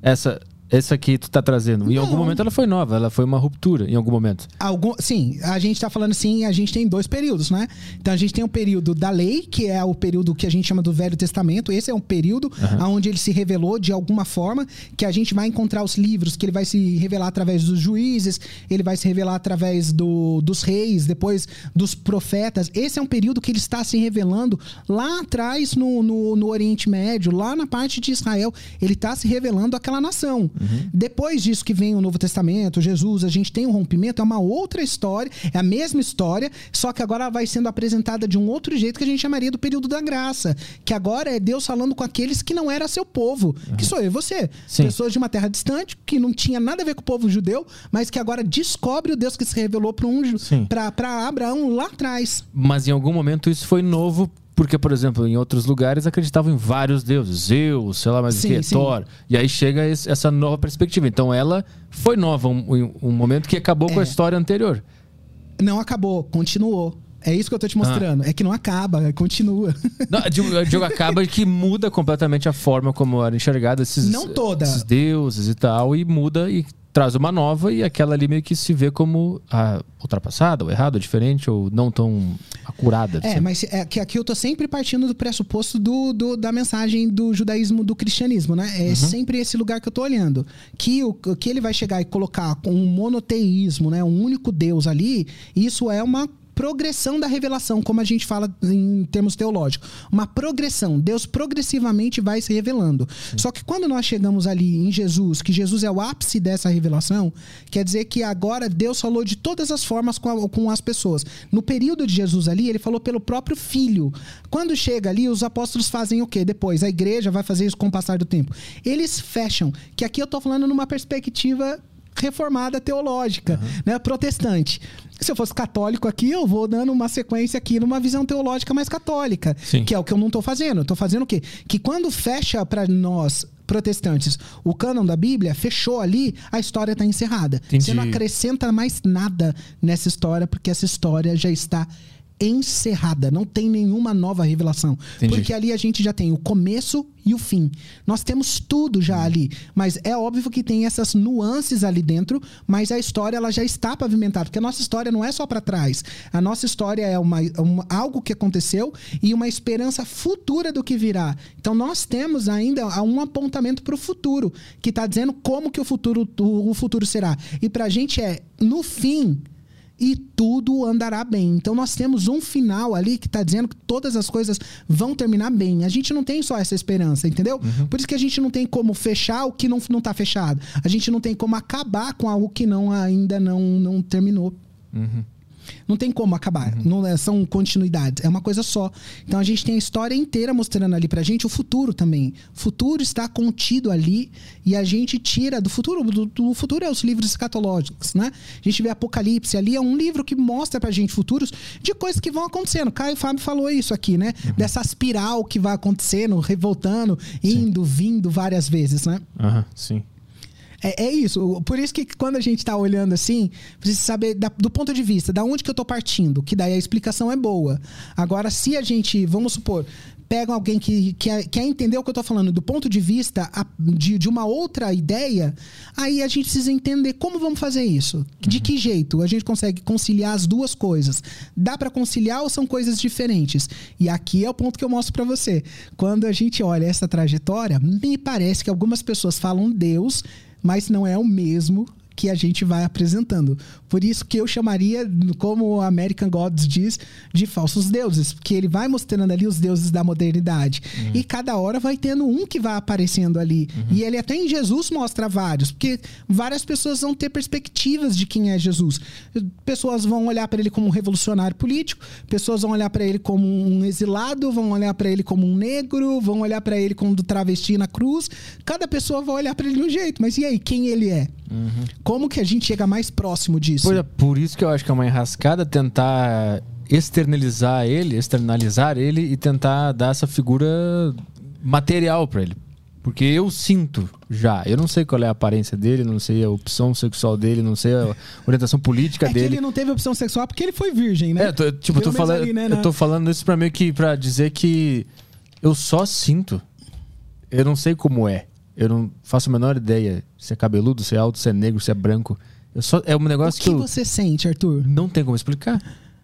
Essa essa que tu tá trazendo. Em não. algum momento ela foi nova, ela foi uma ruptura em algum momento. Algum, sim, a gente tá falando assim, a gente tem dois períodos, né? Então a gente tem o um período da lei, que é o período que a gente chama do Velho Testamento. Esse é um período uhum. onde ele se revelou de alguma forma, que a gente vai encontrar os livros, que ele vai se revelar através dos juízes, ele vai se revelar através do, dos reis, depois dos profetas. Esse é um período que ele está se revelando lá atrás no, no, no Oriente Médio, lá na parte de Israel. Ele está se revelando aquela nação. Uhum. Depois disso que vem o Novo Testamento, Jesus, a gente tem um rompimento, é uma outra história, é a mesma história, só que agora vai sendo apresentada de um outro jeito que a gente chamaria do período da graça. Que agora é Deus falando com aqueles que não era seu povo, uhum. que sou eu e você. Sim. Pessoas de uma terra distante, que não tinha nada a ver com o povo judeu, mas que agora descobre o Deus que se revelou para um, para Abraão lá atrás. Mas em algum momento isso foi novo porque, por exemplo, em outros lugares acreditavam em vários deuses, Zeus, sei lá mais sim, o que, sim. Thor. E aí chega essa nova perspectiva. Então ela foi nova, um, um momento que acabou é. com a é. história anterior. Não acabou, continuou É isso que eu tô te mostrando. É que não acaba, continua. Não, o jogo acaba que muda completamente a forma como era enxergado esses, Não toda. esses deuses e tal, e muda e traz uma nova e aquela ali meio que se vê como ah, ultrapassada, ou errada, ou diferente, ou não tão acurada. É, sabe? mas é que aqui eu tô sempre partindo do pressuposto do, do- da mensagem do judaísmo, do cristianismo, né? É sempre esse lugar que eu tô olhando. Que, o, que ele vai chegar e colocar com um monoteísmo, né? Um único Deus ali, isso é uma progressão da revelação, como a gente fala em termos teológicos. Uma progressão. Deus progressivamente vai se revelando. Só que quando nós chegamos ali em Jesus, que Jesus é o ápice dessa revelação, quer dizer que agora Deus falou de todas as formas com, a- com as pessoas. No período de Jesus ali, ele falou pelo próprio Filho. Quando chega ali, os apóstolos fazem o quê? Depois, a igreja vai fazer isso com o passar do tempo. Eles fecham, que aqui eu tô falando numa perspectiva reformada teológica, né, protestante. Se eu fosse católico aqui, eu vou dando uma sequência aqui numa visão teológica mais católica, Sim. que é o que eu não tô fazendo. Eu tô fazendo o quê? Que quando fecha para nós protestantes o cânon da Bíblia, fechou ali, a história está encerrada. Entendi. Você não acrescenta mais nada nessa história, porque essa história já está encerrada, não tem nenhuma nova revelação. Entendi. Porque ali a gente já tem o começo e o fim. Nós temos tudo já ali, mas é óbvio que tem essas nuances ali dentro, mas a história ela já está pavimentada, porque a nossa história não é só para trás. A nossa história é uma, uma- algo que aconteceu e uma esperança futura do que virá. Então nós temos ainda um apontamento para o futuro, que está dizendo como que o futuro o, o futuro será. E para a gente é no fim e tudo andará bem. Então nós temos um final ali que está dizendo que todas as coisas vão terminar bem. A gente não tem só essa esperança, entendeu? Por isso que a gente não tem como fechar o que não, não tá fechado. A gente não tem como acabar com algo que não ainda não, não terminou. Não tem como acabar. Não é- são continuidades. É uma coisa só. Então a gente tem a história inteira mostrando ali pra gente o futuro também. O futuro está contido ali e a gente tira do futuro. Do, do futuro é os livros escatológicos, né? A gente vê Apocalipse ali, é um livro que mostra pra gente futuros de coisas que vão acontecendo. Caio Fábio falou isso aqui, né? Dessa espiral que vai acontecendo, revoltando, indo, vindo várias vezes, né? Aham, sim. É, é isso. Por isso que quando a gente tá olhando assim, precisa saber da- do ponto de vista, da onde que eu tô partindo, que daí a explicação é boa. Agora, se a gente, vamos supor, pega alguém que quer, quer entender o que eu tô falando do ponto de vista de, de uma outra ideia, aí a gente precisa entender como vamos fazer isso. De que jeito a gente consegue conciliar as duas coisas? Dá para conciliar ou são coisas diferentes? E aqui é o ponto que eu mostro para você. Quando a gente olha essa trajetória, me parece que algumas pessoas falam Deus, mas não é o mesmo que a gente vai apresentando. Por isso que eu chamaria, como o American Gods diz, de falsos deuses, porque ele vai mostrando ali os deuses da modernidade. E cada hora vai tendo um que vai aparecendo ali. E ele até em Jesus mostra vários, porque várias pessoas vão ter perspectivas de quem é Jesus. Pessoas vão olhar para ele como um revolucionário político, pessoas vão olhar para ele como um exilado, vão olhar para ele como um negro, vão olhar para ele como do travesti na cruz. Cada pessoa vai olhar para ele de um jeito, mas e aí, quem ele é? Como que a gente chega mais próximo disso? Pois é, por isso que eu acho que é uma enrascada tentar externalizar ele, externalizar ele e tentar dar essa figura material pra ele. Porque eu sinto já, eu não sei qual é a aparência dele, não sei a opção sexual dele, não sei a orientação política é que dele. ele não teve opção sexual porque ele foi virgem, né? É, tô- tipo, eu tô, falando, ali, né, eu tô falando isso pra meio que pra dizer que eu só sinto. Eu não sei como é. Eu não faço a menor ideia se é cabeludo, se é alto, se é negro, se é branco. Eu só, é um O negócio que que, eu você sente, Arthur? não tem como explicar.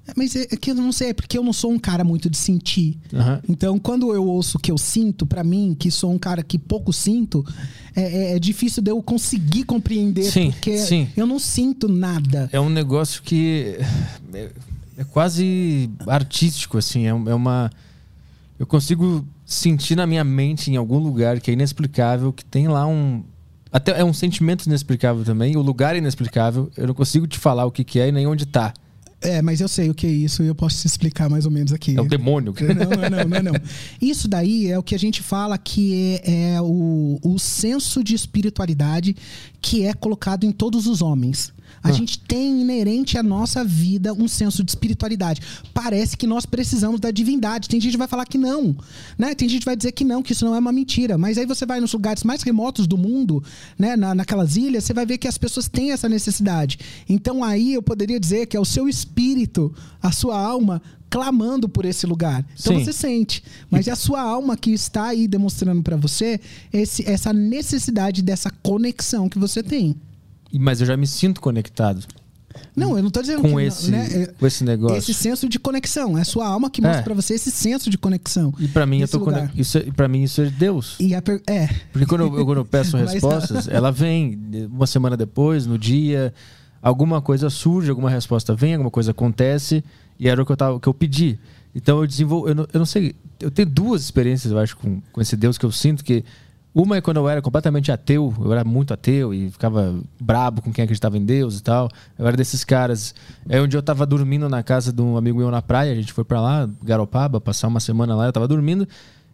É, Mas é é que eu não sei, é porque eu não sou um cara muito de sentir. Aham. Então, quando eu ouço o que eu sinto, pra mim, que sou um cara que pouco sinto, é, é- é difícil de eu conseguir compreender, Sim, porque sim. eu não sinto nada. É um negócio que é, é quase artístico, assim. É, é uma. Eu consigo sentir na minha mente, em algum lugar, que é inexplicável, que tem lá um. Até é um sentimento inexplicável também. O lugar é inexplicável. Eu não consigo te falar o que, que é e nem onde tá. É, mas eu sei o que é isso e eu posso te explicar mais ou menos aqui. É o demônio. Não, não, não, não, não. Isso daí é o que a gente fala que é, é o, o senso de espiritualidade que é colocado em todos os homens. A hum. gente tem inerente à nossa vida um senso de espiritualidade. Parece que nós precisamos da divindade. Tem gente que vai falar que não, né? Tem gente que vai dizer que não, que isso não é uma mentira. Mas aí você vai nos lugares mais remotos do mundo, né? Na, naquelas ilhas, você vai ver que as pessoas têm essa necessidade. Então aí eu poderia dizer que é o seu espírito, a sua alma clamando por esse lugar. Então Sim. você sente, mas é a sua alma que está aí demonstrando para você esse, essa necessidade dessa conexão que você tem. Mas eu já me sinto conectado. Não, eu não estou dizendo com que, esse, né, é com esse negócio. Esse senso de conexão, é a sua alma que mostra é. para você esse senso de conexão. E para mim eu tô conex... isso é, para mim isso é Deus. E a per... é. Porque quando eu, quando eu peço respostas, ela vem uma semana depois, no dia, alguma coisa surge, alguma resposta vem, alguma coisa acontece e era o que eu, tava, que eu pedi. Então eu desenvolvo. Eu não, eu não sei. Eu tenho duas experiências, eu acho, com, com esse Deus que eu sinto que. Uma é quando eu era completamente ateu, eu era muito ateu e ficava brabo com quem acreditava em Deus e tal. Eu era desses caras. É onde eu tava dormindo na casa de um amigo meu na praia, a gente foi para lá, Garopaba, passar uma semana lá, eu tava dormindo.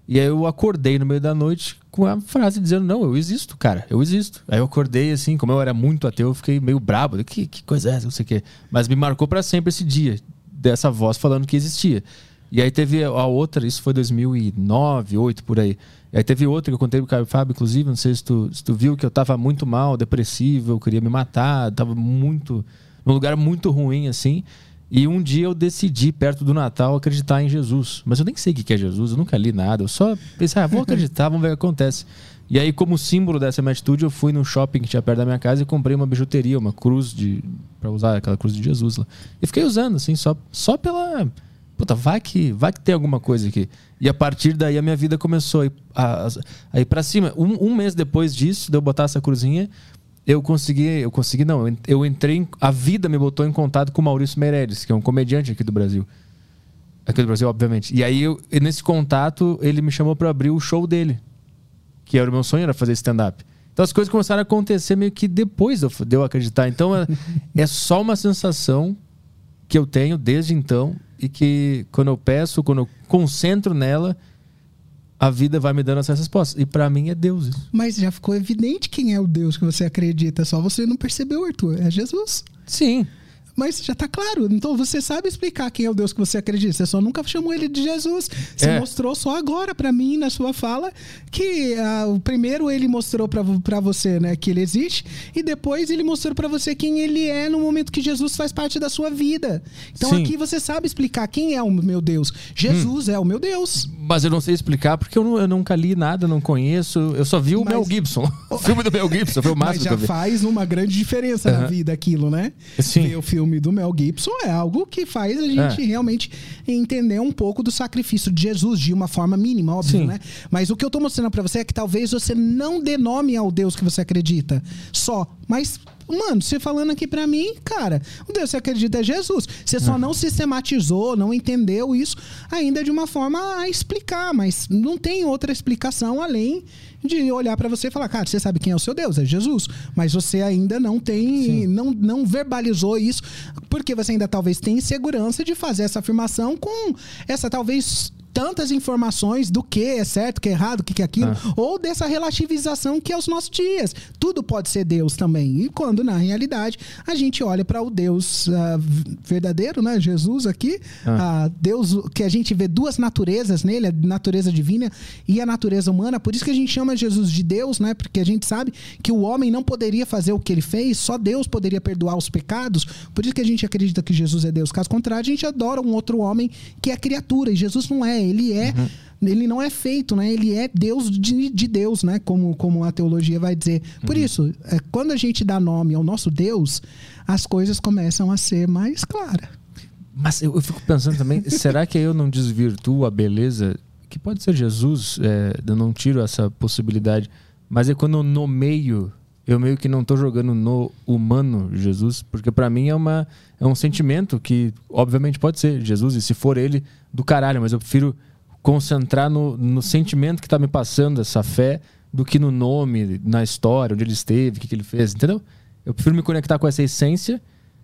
E aí eu acordei no meio da noite com a frase dizendo: Não, eu existo, cara, eu existo. Aí eu acordei assim, como eu era muito ateu, eu fiquei meio brabo. Que, que coisa é essa? Não sei o quê. Mas me marcou para sempre esse dia dessa voz falando que existia. E aí teve a outra, isso foi 2009, 2008, por aí. E aí teve outra que eu contei pro Caio Fábio, inclusive, não sei se tu, se tu viu, que eu tava muito mal, depressivo, eu queria me matar, tava muito. num lugar muito ruim, assim. E um dia eu decidi, perto do Natal, acreditar em Jesus. Mas eu nem sei o que é Jesus, eu nunca li nada. Eu só pensei, ah, vou acreditar, vamos ver o que acontece. E aí, como símbolo dessa minha atitude, eu fui num shopping que tinha perto da minha casa e comprei uma bijuteria, uma cruz de. para usar aquela cruz de Jesus lá. E fiquei usando, assim, só, só pela. Puta, vai que, vai que tem alguma coisa aqui. E a partir daí a minha vida começou a a, a ir pra cima. Um, um mês depois disso, de eu botar essa cruzinha, eu consegui. Eu consegui, não. Eu entrei. A vida me botou em contato com o Maurício Meirelles, que é um comediante aqui do Brasil. Aqui do Brasil, obviamente. E aí, eu, nesse contato, ele me chamou para abrir o show dele que era o meu sonho, era fazer stand-up. Então as coisas começaram a acontecer meio que depois de eu acreditar. Então é, é só uma sensação que eu tenho desde então e que quando eu peço, quando eu concentro nela, a vida vai me dando essas respostas. E para mim é Deus isso. Mas já ficou evidente quem é o Deus que você acredita, só você não percebeu, Arthur. É Jesus. Sim mas já está claro. Então você sabe explicar quem é o Deus que você acredita. Você só nunca chamou ele de Jesus. Você é. mostrou só agora para mim na sua fala que uh, o primeiro ele mostrou para você, né, que ele existe e depois ele mostrou para você quem ele é no momento que Jesus faz parte da sua vida. Então Sim. aqui você sabe explicar quem é o meu Deus. Jesus hum. é o meu Deus. Mas eu não sei explicar porque eu, não, eu nunca li nada, não conheço. Eu só vi o mas... Mel Gibson. o filme do Mel Gibson foi o máximo Mas já faz uma grande diferença uhum. na vida aquilo, né? Sim. Ver o filme filme do Mel Gibson é algo que faz a gente é. realmente entender um pouco do sacrifício de Jesus de uma forma mínima, óbvio, Sim. né? Mas o que eu tô mostrando para você é que talvez você não dê nome ao Deus que você acredita só, mas Mano, você falando aqui para mim, cara, o Deus que você acredita é Jesus. Você só é. não sistematizou, não entendeu isso ainda de uma forma a explicar, mas não tem outra explicação além de olhar para você e falar, cara, você sabe quem é o seu Deus, é Jesus, mas você ainda não tem, não, não verbalizou isso, porque você ainda talvez tem insegurança de fazer essa afirmação com essa talvez tantas informações do que é certo, que é errado, o que é aquilo, ah. ou dessa relativização que é os nossos dias. Tudo pode ser Deus também. E quando, na realidade, a gente olha para o Deus uh, verdadeiro, né? Jesus aqui, ah. uh, Deus que a gente vê duas naturezas nele, a natureza divina e a natureza humana. Por isso que a gente chama Jesus de Deus, né? Porque a gente sabe que o homem não poderia fazer o que ele fez, só Deus poderia perdoar os pecados. Por isso que a gente acredita que Jesus é Deus. Caso contrário, a gente adora um outro homem que é criatura, e Jesus não é ele é. Uhum. Ele não é feito, né? Ele é Deus de, de, Deus, né? Como, como a teologia vai dizer. Por uhum. isso, é, quando a gente dá nome ao nosso Deus, as coisas começam a ser mais claras. Mas eu, eu fico pensando também, será que eu não desvirtuo a beleza? Que pode ser Jesus, é, eu não tiro essa possibilidade. Mas é quando eu nomeio eu meio que não estou jogando no humano Jesus, porque para mim é, uma, é um sentimento que, obviamente, pode ser Jesus, e se for ele, do caralho, mas eu prefiro concentrar no, no sentimento que está me passando essa fé do que no nome, na história, onde ele esteve, o que, que ele fez, entendeu? Eu prefiro me conectar com essa essência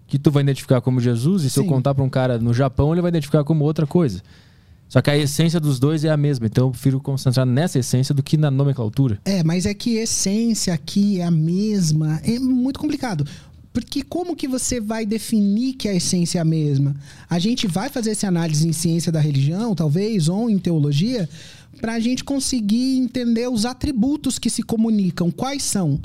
que tu vai identificar como Jesus, e se Sim. eu contar para um cara no Japão, ele vai identificar como outra coisa. Só que a essência dos dois é a mesma, então eu prefiro concentrar nessa essência do que na nomenclatura. É, mas é que essência aqui é a mesma. É muito complicado. Porque como que você vai definir que a essência é a mesma? A gente vai fazer essa análise em ciência da religião, talvez, ou em teologia, para a gente conseguir entender os atributos que se comunicam, quais são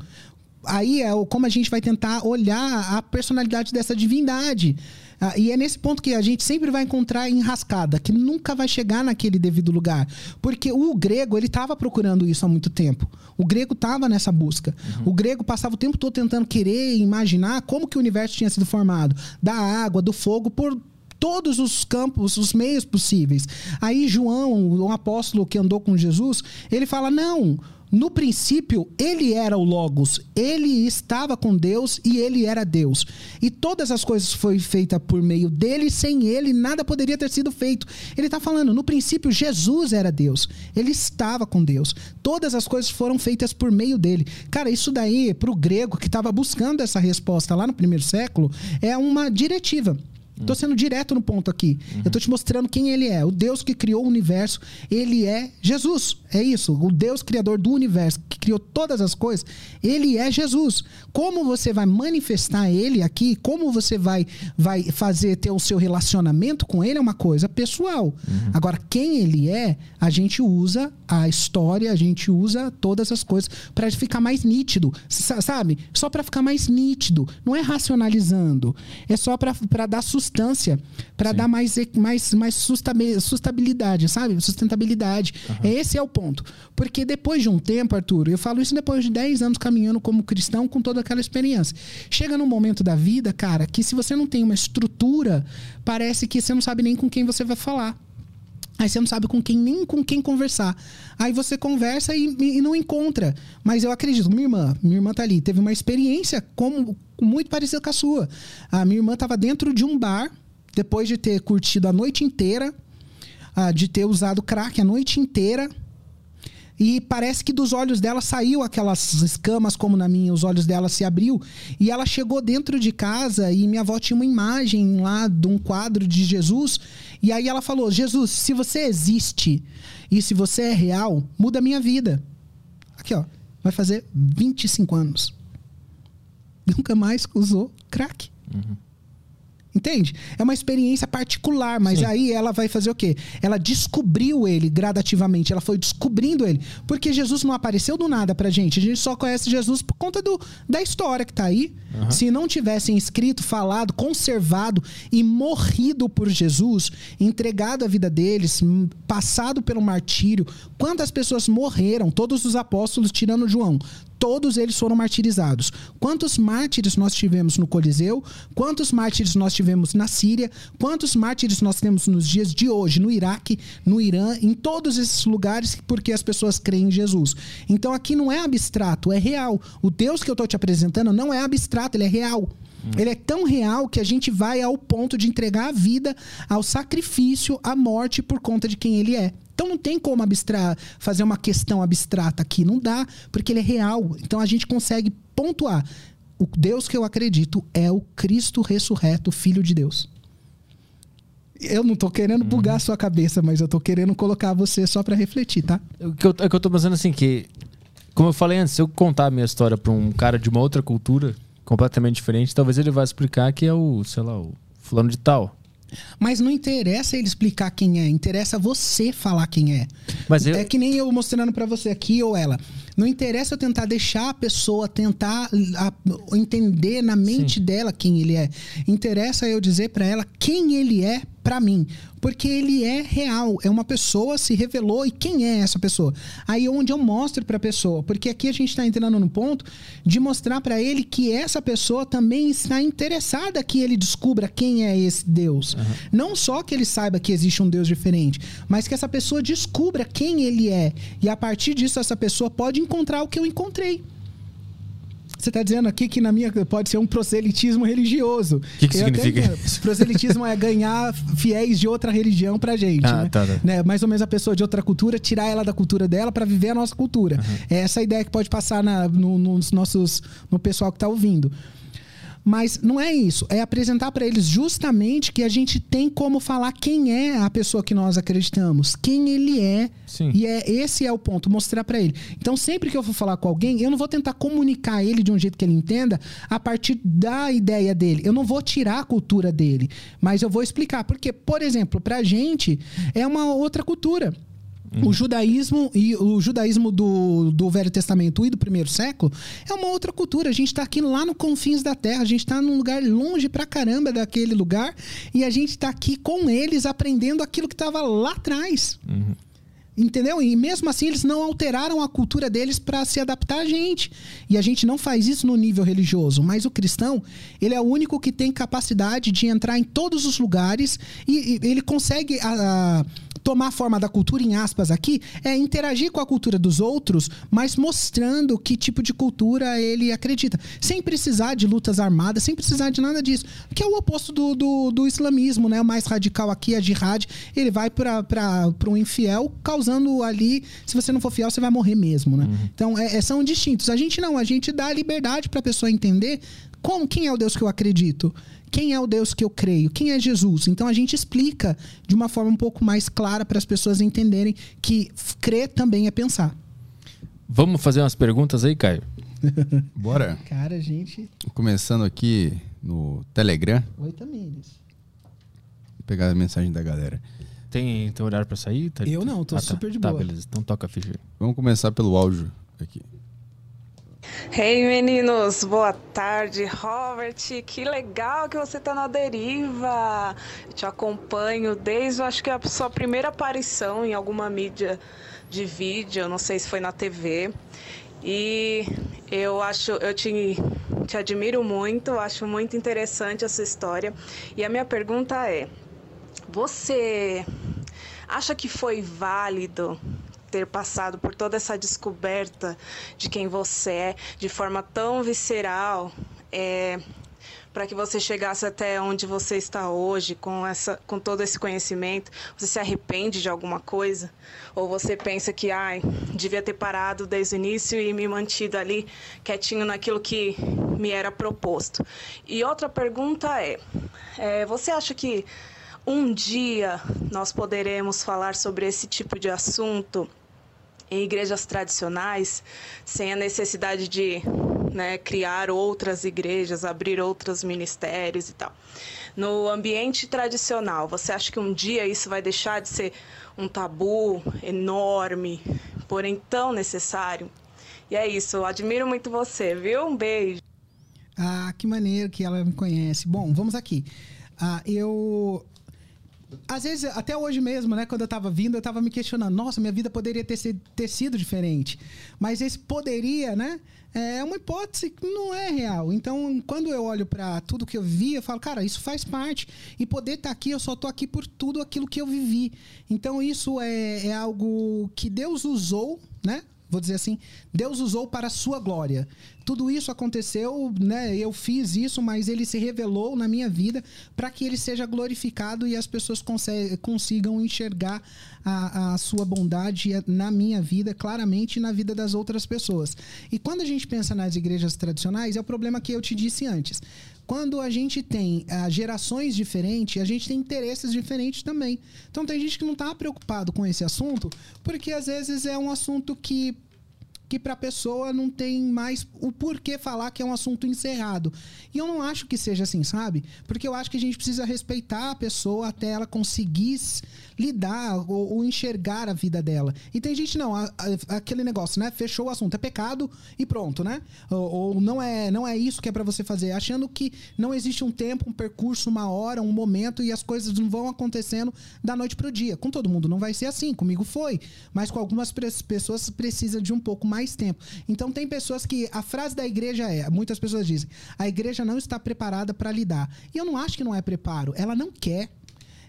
aí é como a gente vai tentar olhar a personalidade dessa divindade. Ah, e é nesse ponto que a gente sempre vai encontrar enrascada, que nunca vai chegar naquele devido lugar. Porque o grego, ele estava procurando isso há muito tempo. O grego estava nessa busca. Uhum. O grego passava o tempo todo tentando querer imaginar como que o universo tinha sido formado. Da água, do fogo, por todos os campos, os meios possíveis. Aí João, o apóstolo que andou com Jesus, ele fala: não no princípio, ele era o Logos, ele estava com Deus e ele era Deus. E todas as coisas foram feitas por meio dele, sem ele nada poderia ter sido feito. Ele está falando, no princípio, Jesus era Deus, ele estava com Deus. Todas as coisas foram feitas por meio dele. Cara, isso daí, para o grego que estava buscando essa resposta lá no primeiro século, é uma diretiva. Estou sendo direto no ponto aqui. Uhum. Eu estou te mostrando quem ele é. O Deus que criou o universo, ele é Jesus. É isso. O Deus criador do universo, que criou todas as coisas, ele é Jesus. Como você vai manifestar ele aqui, como você vai, vai fazer ter o seu relacionamento com ele é uma coisa pessoal. Uhum. Agora, quem ele é, a gente usa a história, a gente usa todas as coisas para ficar mais nítido. Sabe? Só para ficar mais nítido. Não é racionalizando. É só para dar sustentação substância para dar mais, mais, mais sustentabilidade, sabe? Sustentabilidade. Uhum. Esse é o ponto. Porque depois de um tempo, Arthur, eu falo isso depois de 10 anos caminhando como cristão com toda aquela experiência. Chega num momento da vida, cara, que se você não tem uma estrutura, parece que você não sabe nem com quem você vai falar. Aí você não sabe com quem nem com quem conversar. Aí você conversa e, e, não encontra. Mas eu acredito, minha irmã, minha irmã tá ali, teve uma experiência como muito parecida com a sua. A minha irmã estava dentro de um bar, depois de ter curtido a noite inteira, ah, de ter usado crack a noite inteira e parece que dos olhos dela saiu aquelas escamas, como na minha, os olhos dela se abriu. E ela chegou dentro de casa e minha avó tinha uma imagem lá de um quadro de Jesus. E aí ela falou: Jesus, se você existe e se você é real, muda a minha vida. Aqui, ó. Vai fazer 25 anos. Nunca mais usou crack. Uhum. Entende? É uma experiência particular, mas Sim. aí ela vai fazer o quê? Ela descobriu ele gradativamente, ela foi descobrindo ele. Porque Jesus não apareceu do nada pra gente. A gente só conhece Jesus por conta do, da história que tá aí. Uhum. Se não tivessem escrito, falado, conservado e morrido por Jesus, entregado a vida deles, passado pelo martírio, quantas pessoas morreram? Todos os apóstolos, tirando João, todos eles foram martirizados. Quantos mártires nós tivemos no Coliseu? Quantos mártires nós tivemos na Síria? Quantos mártires nós temos nos dias de hoje no Iraque, no Irã, em todos esses lugares porque as pessoas creem em Jesus? Então aqui não é abstrato, é real. O Deus que eu estou te apresentando não é abstrato, ele é real. Ele é tão real que a gente vai ao ponto de entregar a vida ao sacrifício, à morte por conta de quem ele é. Então não tem como abstra fazer uma questão abstrata aqui, não dá, porque ele é real. Então a gente consegue pontuar. O Deus que eu acredito é o Cristo ressurreto, Filho de Deus. Eu não tô querendo bugar a uhum. sua cabeça, mas eu tô querendo colocar você só para refletir, tá? O que, eu, é que eu tô pensando assim, que, como eu falei antes, se eu contar a minha história pra um cara de uma outra cultura, completamente diferente, talvez ele vá explicar que é o, sei lá, o fulano de tal. Mas não interessa ele explicar quem é, interessa você falar quem é. Mas eu... É que nem eu mostrando para você aqui ou ela. Não interessa eu tentar deixar a pessoa tentar a, entender na mente Sim. dela quem ele é. Interessa eu dizer para ela quem ele é para mim, porque ele é real, é uma pessoa se revelou e quem é essa pessoa? Aí é onde eu mostro para a pessoa, porque aqui a gente está entrando no ponto de mostrar para ele que essa pessoa também está interessada que ele descubra quem é esse Deus. Uhum. Não só que ele saiba que existe um Deus diferente, mas que essa pessoa descubra quem ele é e a partir disso essa pessoa pode encontrar o que eu encontrei. Você está dizendo aqui que na minha pode ser um proselitismo religioso. O que, que significa? Até, proselitismo é ganhar fiéis de outra religião pra gente. Ah, né? Tá, tá. Né? Mais ou menos a pessoa de outra cultura, tirar ela da cultura dela para viver a nossa cultura. Uhum. É essa a ideia que pode passar na, no, nos nossos, no pessoal que está ouvindo. Mas não é isso. É apresentar para eles justamente que a gente tem como falar quem é a pessoa que nós acreditamos, quem ele é. Sim. E é esse é o ponto, mostrar para ele. Então, sempre que eu for falar com alguém, eu não vou tentar comunicar ele de um jeito que ele entenda a partir da ideia dele. Eu não vou tirar a cultura dele, mas eu vou explicar. Porque, por exemplo, pra gente é uma outra cultura. O judaísmo e o judaísmo do, do Velho Testamento e do primeiro século é uma outra cultura. A gente está aqui lá no confins da terra, a gente está num lugar longe pra caramba daquele lugar e a gente está aqui com eles aprendendo aquilo que estava lá atrás. Entendeu? E mesmo assim eles não alteraram a cultura deles para se adaptar a gente. E a gente não faz isso no nível religioso, mas o cristão, ele é o único que tem capacidade de entrar em todos os lugares e, e ele consegue a- a tomar a forma da cultura em aspas aqui, é interagir com a cultura dos outros, mas mostrando que tipo de cultura ele acredita, sem precisar de lutas armadas, sem precisar de nada disso, que é o oposto do, do, do islamismo, né? O mais radical aqui é jihad, ele vai para um infiel, causando ali, se você não for fiel, você vai morrer mesmo, né? Então, é- é- são distintos. A gente não, a gente dá liberdade para a pessoa entender como, quem é o Deus que eu acredito? Quem é o Deus que eu creio? Quem é Jesus? Então a gente explica de uma forma um pouco mais clara para as pessoas entenderem que crer também é pensar. Vamos fazer umas perguntas aí, Caio? Bora. Cara, gente. Começando aqui no Telegram. Oi, Tamires. Vou pegar a mensagem da galera. Tem, tem horário pra sair? Tá- Eu não, tô tá. super de Tá, boa. beleza. Então toca a ficha aí. Vamos começar pelo áudio aqui. Hey meninos, boa tarde. Robert, que legal que você tá na deriva. Eu te acompanho desde, acho que a sua primeira aparição em alguma mídia de vídeo, não sei se foi na TV. E eu acho, eu te, te admiro muito, acho muito interessante essa história. E a minha pergunta é: você acha que foi válido ter passado por toda essa descoberta de quem você é de forma tão visceral é, para que você chegasse até onde você está hoje com essa com todo esse conhecimento você se arrepende de alguma coisa? Ou você pensa que ai devia ter parado desde o início e me mantido ali quietinho naquilo que me era proposto? E outra pergunta é, é você acha que um dia nós poderemos falar sobre esse tipo de assunto em igrejas tradicionais, sem a necessidade de né, criar outras igrejas, abrir outros ministérios e tal. No ambiente tradicional, você acha que um dia isso vai deixar de ser um tabu enorme, porém tão necessário? E é isso, eu admiro muito você, viu? Um beijo. Ah, que maneiro que ela me conhece. Bom, vamos aqui. Ah, eu. Às vezes, até hoje mesmo, né? Quando eu tava vindo, eu tava me questionando. Nossa, minha vida poderia ter, sido- ter sido diferente. Mas esse poderia, né? É uma hipótese que não é real. Então, quando eu olho pra tudo que eu vi, eu falo, cara, isso faz parte. E poder estar aqui, eu só tô aqui por tudo aquilo que eu vivi. Então, isso é, é algo que Deus usou, né? Vou dizer assim, Deus usou para a sua glória. Tudo isso aconteceu, né? Eu fiz isso, mas ele se revelou na minha vida para que ele seja glorificado e as pessoas consigam enxergar a, a sua bondade na minha vida, claramente na vida das outras pessoas. E quando a gente pensa nas igrejas tradicionais, é o problema que eu te disse antes. Quando a gente tem ah, gerações diferentes, a gente tem interesses diferentes também. Então tem gente que não está preocupado com esse assunto, porque às vezes é um assunto que que para a pessoa não tem mais o porquê falar que é um assunto encerrado. E eu não acho que seja assim, sabe? Porque eu acho que a gente precisa respeitar a pessoa até ela conseguir lidar ou, ou enxergar a vida dela. E tem gente não, a- a- aquele negócio, né? Fechou o assunto, é pecado e pronto, né? Ou, ou não é, não é isso que é para você fazer, achando que não existe um tempo, um percurso, uma hora, um momento e as coisas não vão acontecendo da noite pro dia. Com todo mundo não vai ser assim, comigo foi, mas com algumas pessoas precisa de um pouco mais tempo. Então tem pessoas que a frase da igreja é, muitas pessoas dizem, a igreja não está preparada para lidar. E eu não acho que não é preparo, ela não quer.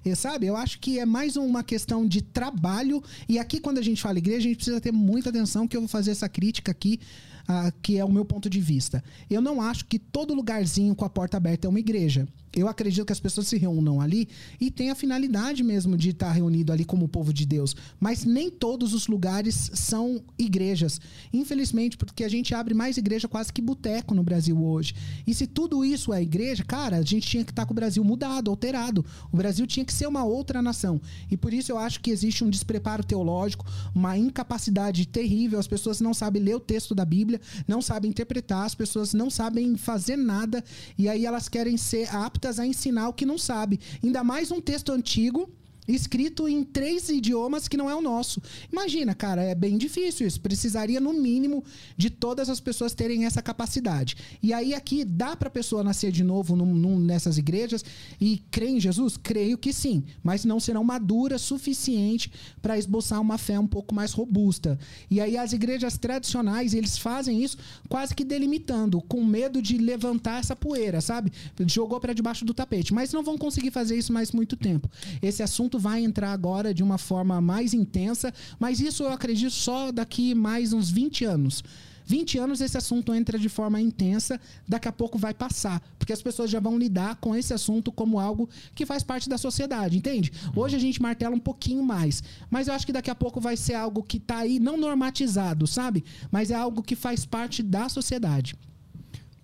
Eu, sabe, eu acho que é mais uma questão de trabalho. E aqui, quando a gente fala igreja, a gente precisa ter muita atenção que eu vou fazer essa crítica aqui, ah, que é o meu ponto de vista. Eu não acho que todo lugarzinho com a porta aberta é uma igreja. Eu acredito que as pessoas se reúnam ali e tem a finalidade mesmo de estar reunido ali como povo de Deus. Mas nem todos os lugares são igrejas. Infelizmente, porque a gente abre mais igreja quase que boteco no Brasil hoje. E se tudo isso é igreja, cara, a gente tinha que estar com o Brasil mudado, alterado. O Brasil tinha que ser uma outra nação. E por isso eu acho que existe um despreparo teológico, uma incapacidade terrível. As pessoas não sabem ler o texto da Bíblia, não sabem interpretar, as pessoas não sabem fazer nada. E aí elas querem ser aptas a ensinar o que não sabe. Ainda mais um texto antigo escrito em três idiomas que não é o nosso. Imagina, cara, é bem difícil isso. Precisaria, no mínimo, de todas as pessoas terem essa capacidade. E aí, aqui, dá pra pessoa nascer de novo num, num, nessas igrejas e crer em Jesus? Creio que sim. Mas não serão maduras suficiente para esboçar uma fé um pouco mais robusta. E aí, as igrejas tradicionais, eles fazem isso quase que delimitando, com medo de levantar essa poeira, sabe? Jogou para debaixo do tapete. Mas não vão conseguir fazer isso mais muito tempo. Esse assunto vai entrar agora de uma forma mais intensa, mas isso eu acredito só daqui mais uns 20 anos. 20 anos esse assunto entra de forma intensa, daqui a pouco vai passar, porque as pessoas já vão lidar com esse assunto como algo que faz parte da sociedade, entende? Hoje a gente martela um pouquinho mais, mas eu acho que daqui a pouco vai ser algo que está aí não normatizado, sabe? Mas é algo que faz parte da sociedade.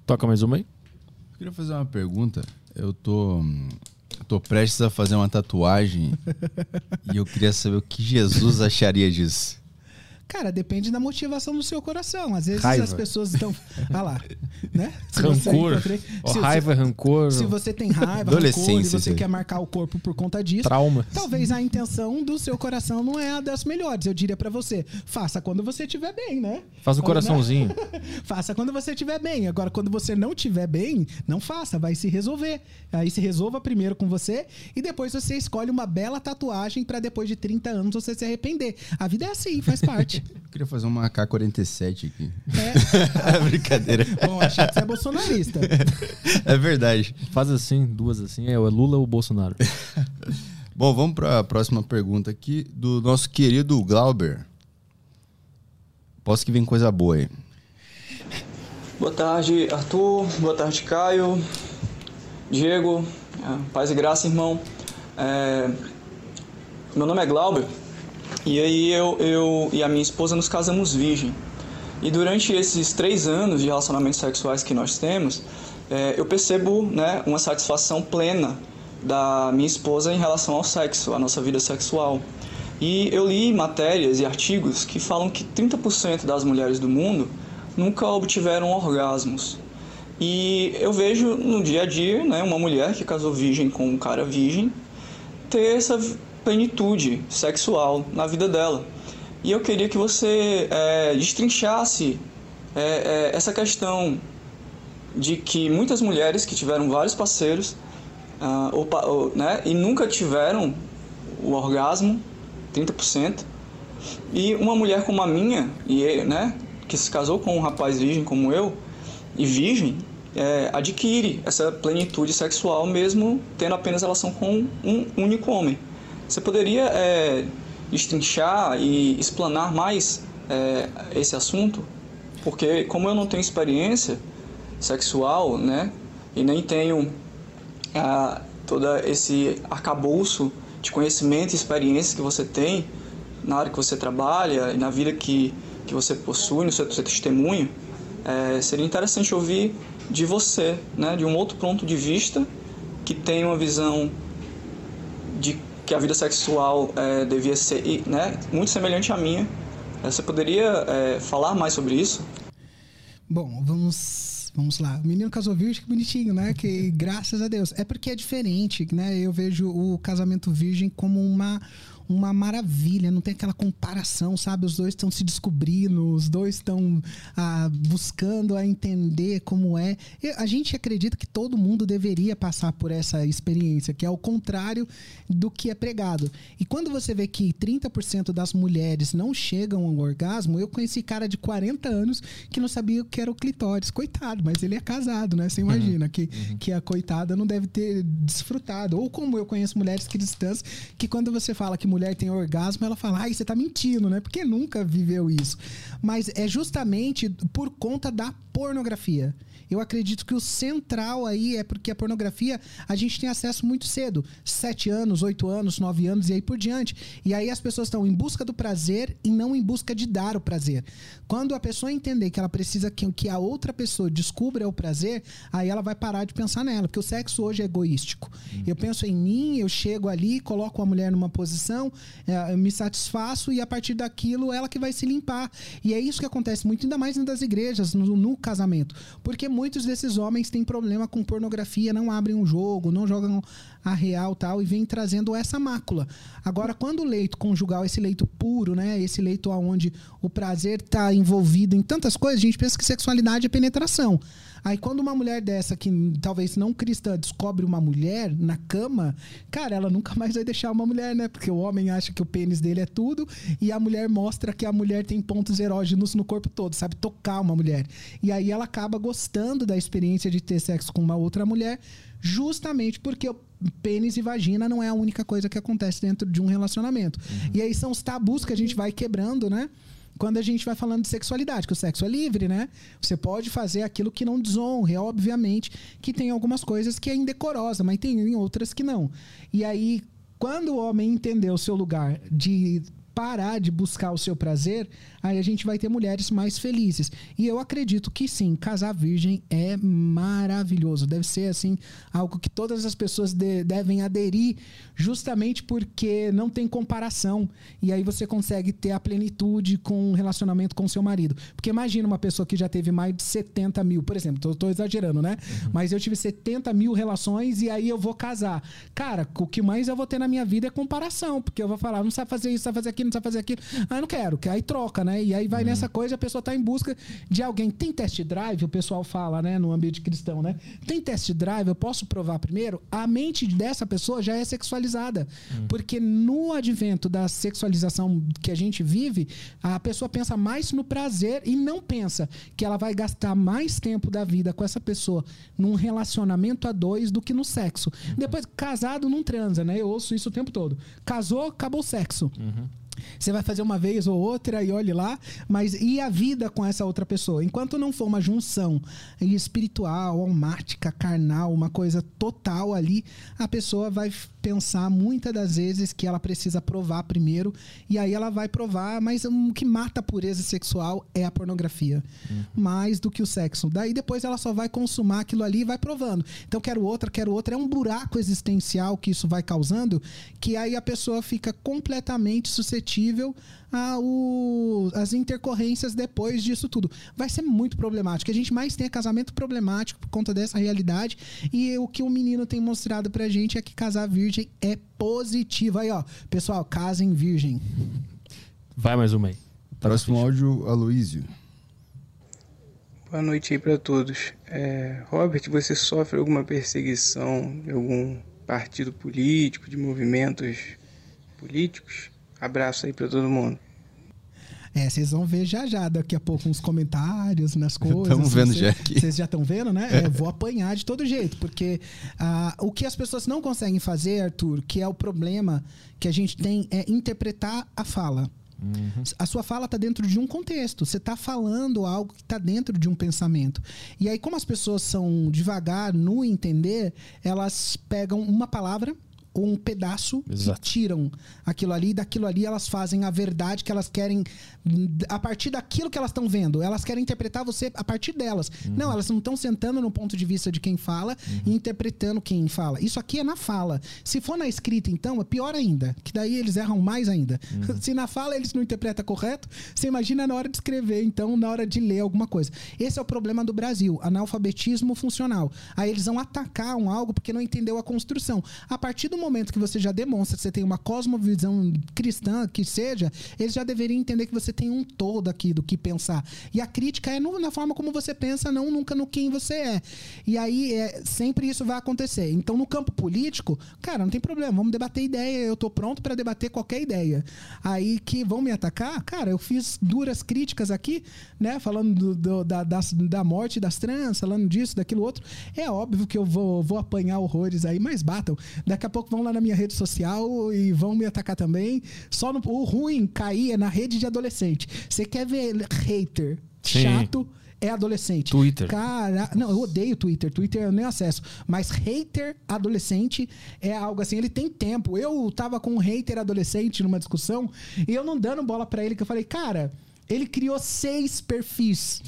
Toca mais uma aí. Eu queria fazer uma pergunta. Eu tô tô prestes a fazer uma tatuagem e eu queria saber o que Jesus acharia disso. Cara, depende da motivação do seu coração. Às vezes Raiva. as pessoas estão. Ah lá. Né? Se Rancor. você- se raiva, você- rancor, Se você tem raiva, Adolescência, rancor, e você quer marcar o corpo por conta disso, trauma. talvez a intenção do seu coração não é a das melhores. Eu diria pra você, faça quando você estiver bem, né? Faz Quando- coraçãozinho. faça quando você estiver bem. Agora, quando você não estiver bem, não faça, vai se resolver. Aí se resolva primeiro com você e depois você escolhe uma bela tatuagem pra depois de 30 anos você se arrepender. A vida é assim, faz parte. Eu queria fazer uma AK-47 aqui. É. Brincadeira. Bom, achei que você é bolsonarista. É verdade. Faz assim, duas assim, é o Lula ou o Bolsonaro. Bom, vamos para a próxima pergunta aqui do nosso querido Glauber. Posso que vem coisa boa aí. Boa tarde, Arthur. Boa tarde, Caio. Diego. Ah, Paz e graça, irmão. É, Meu nome é Glauber. E aí eu, eu e a minha esposa nos casamos virgem. E durante esses três anos de relacionamentos sexuais que nós temos, é, eu percebo né, uma satisfação plena da minha esposa em relação ao sexo, à nossa vida sexual. E eu li matérias e artigos que falam que 30% das mulheres do mundo nunca obtiveram orgasmos. E eu vejo no dia a dia né, uma mulher que casou virgem com um cara virgem ter essa plenitude sexual na vida dela. E eu queria que você é, destrinchasse é, é, essa questão de que muitas mulheres que tiveram vários parceiros ah, né, e nunca tiveram o orgasmo, 30%, e uma mulher como a minha, e, né, que se casou com um rapaz virgem como eu, e virgem, é, adquire essa plenitude sexual mesmo tendo apenas relação com um único homem. Você poderia é, destrinchar e explanar mais é, esse assunto? Porque como eu não tenho experiência sexual, né, e nem tenho ah, todo esse arcabouço de conhecimento e experiência que você tem na área que você trabalha e na vida que, que você possui, no seu, seu testemunho, é, seria interessante ouvir de você, né, de um outro ponto de vista que tem uma visão de que a vida sexual é, devia ser né, muito semelhante à minha. Você poderia é, falar mais sobre isso? Bom, vamos, vamos lá. O menino casou virgem, que bonitinho, né? Que graças a Deus. É porque é diferente, né? Eu vejo o casamento virgem como uma uma maravilha, não tem aquela comparação, sabe? Os dois estão se descobrindo, os dois estão ah, buscando a entender como é. Eu- a gente acredita que todo mundo deveria passar por essa experiência, que é o contrário do que é pregado. E quando você vê que 30% das mulheres não chegam ao orgasmo, eu conheci cara de 40 anos que não sabia o que era o clitóris. Coitado, mas ele é casado, né? Você imagina que, que a coitada não deve ter desfrutado. Ou como eu conheço mulheres cristãs que quando você fala que mulher tem orgasmo, ela fala, ai, você tá mentindo, né? Porque nunca viveu isso. Mas é justamente por conta da pornografia. Eu acredito que o central aí é porque a pornografia a gente tem acesso muito cedo. Sete anos, oito anos, nove anos e aí por diante. E aí as pessoas estão em busca do prazer e não em busca de dar o prazer. Quando a pessoa entender que ela precisa que, que a outra pessoa descubra o prazer, aí ela vai parar de pensar nela. Porque o sexo hoje é egoístico. Uhum. Eu penso em mim, eu chego ali, coloco a mulher numa posição, é, me satisfaço e a partir daquilo ela que vai se limpar. E é isso que acontece muito, ainda mais das igrejas, no, no casamento. Porque muitos desses homens têm problema com pornografia, não abrem um jogo, não jogam a real tal, e vem trazendo essa mácula. Agora, quando o leito conjugal, esse leito puro, né? Esse leito onde o prazer está envolvido em tantas coisas, a gente pensa que sexualidade é penetração. Aí quando uma mulher dessa, que talvez não cristã, descobre uma mulher na cama, cara, ela nunca mais vai deixar uma mulher, né? Porque o homem acha que o pênis dele é tudo e a mulher mostra que a mulher tem pontos erógenos no corpo todo, sabe? Tocar uma mulher. E aí ela acaba gostando da experiência de ter sexo com uma outra mulher, justamente porque o pênis e vagina não é a única coisa que acontece dentro de um relacionamento. Uhum. E aí são os tabus que a gente vai quebrando, né? Quando a gente vai falando de sexualidade, que o sexo é livre, né? Você pode fazer aquilo que não desonre, obviamente, que tem algumas coisas que é indecorosa, mas tem outras que não. E aí, quando o homem entendeu o seu lugar de parar de buscar o seu prazer, aí a gente vai ter mulheres mais felizes. E eu acredito que sim, casar virgem é maravilhoso. Deve ser assim algo que todas as pessoas de, devem aderir, justamente porque não tem comparação. E aí você consegue ter a plenitude com um relacionamento com seu marido. Porque imagina uma pessoa que já teve mais de 70 mil, por exemplo, tô, tô exagerando, né? Uhum. Mas eu tive 70 mil relações e aí eu vou casar. Cara, o que mais eu vou ter na minha vida é comparação, porque eu vou falar, não sabe fazer isso, sabe fazer aquilo não sabe fazer aquilo. Ah, não quero. Que aí troca, né? E aí vai uhum. nessa coisa, a pessoa está em busca de alguém. Tem test drive, o pessoal fala, né? No ambiente cristão, né? Tem test drive, eu posso provar primeiro? A mente dessa pessoa já é sexualizada. Uhum. Porque no advento da sexualização que a gente vive, a pessoa pensa mais no prazer e não pensa que ela vai gastar mais tempo da vida com essa pessoa num relacionamento a dois do que no sexo. Uhum. Depois, casado não transa, né? Eu ouço isso o tempo todo. Casou, acabou o sexo. Uhum. Você vai fazer uma vez ou outra e olhe lá, mas e a vida com essa outra pessoa? Enquanto não for uma junção espiritual, almática, carnal, uma coisa total ali, a pessoa vai pensar muitas das vezes que ela precisa provar primeiro, e aí ela vai provar, mas o que mata a pureza sexual é a pornografia, uhum. mais do que o sexo. Daí depois ela só vai consumar aquilo ali e vai provando. Então quero outra, quero outra. É um buraco existencial que isso vai causando, que aí a pessoa fica completamente suscetível às intercorrências depois disso tudo. Vai ser muito problemático. A gente mais tem é casamento problemático por conta dessa realidade, e o que o menino tem mostrado pra gente é que casar virgem virgem é positiva. Aí, ó, pessoal, casem virgem. Vai mais uma aí. Próximo áudio, Aloísio. Boa noite aí para todos. É, Robert, você sofre alguma perseguição de algum partido político, de movimentos políticos? Abraço aí para todo mundo. É, vocês vão ver já já daqui a pouco uns comentários nas coisas. Estamos vendo já aqui. Vocês já estão vendo, né? É. vou apanhar de todo jeito, porque ah, o que as pessoas não conseguem fazer, Arthur, que é o problema que a gente tem, é interpretar a fala. Uhum. A sua fala está dentro de um contexto. Você está falando algo que está dentro de um pensamento. E aí, como as pessoas são devagar no entender, elas pegam uma palavra um pedaço Exato. tiram aquilo ali, daquilo ali elas fazem a verdade que elas querem a partir daquilo que elas estão vendo. Elas querem interpretar você a partir delas. Uhum. Não, elas não estão sentando no ponto de vista de quem fala uhum. e interpretando quem fala. Isso aqui é na fala. Se for na escrita, então, é pior ainda. Que daí eles erram mais ainda. Uhum. Se na fala eles não interpretam correto, você imagina na hora de escrever, então, na hora de ler alguma coisa. Esse é o problema do Brasil, analfabetismo funcional. Aí eles vão atacar um algo porque não entendeu a construção. A partir do momento que você já demonstra que você tem uma cosmovisão cristã, que seja, eles já deveriam entender que você tem um todo aqui do que pensar. E a crítica é na forma como você pensa, não nunca no quem você é. E aí, é, sempre isso vai acontecer. Então, no campo político, cara, não tem problema, vamos debater ideia, eu tô pronto para debater qualquer ideia. Aí que vão me atacar, cara, eu fiz duras críticas aqui, né, falando do, do, da, das, da morte das trans, falando disso, daquilo outro. É óbvio que eu vou, vou apanhar horrores aí, mas batam. Daqui a pouco vão lá na minha rede social e vão me atacar também. Só no, o ruim cair é na rede de adolescente. Você quer ver hater Sim. chato? É adolescente. Twitter. Cara, não, eu odeio Twitter. Twitter eu nem acesso. Mas hater adolescente é algo assim, ele tem tempo. Eu tava com um hater adolescente numa discussão e eu não dando bola pra ele, que eu falei, cara, ele criou seis perfis.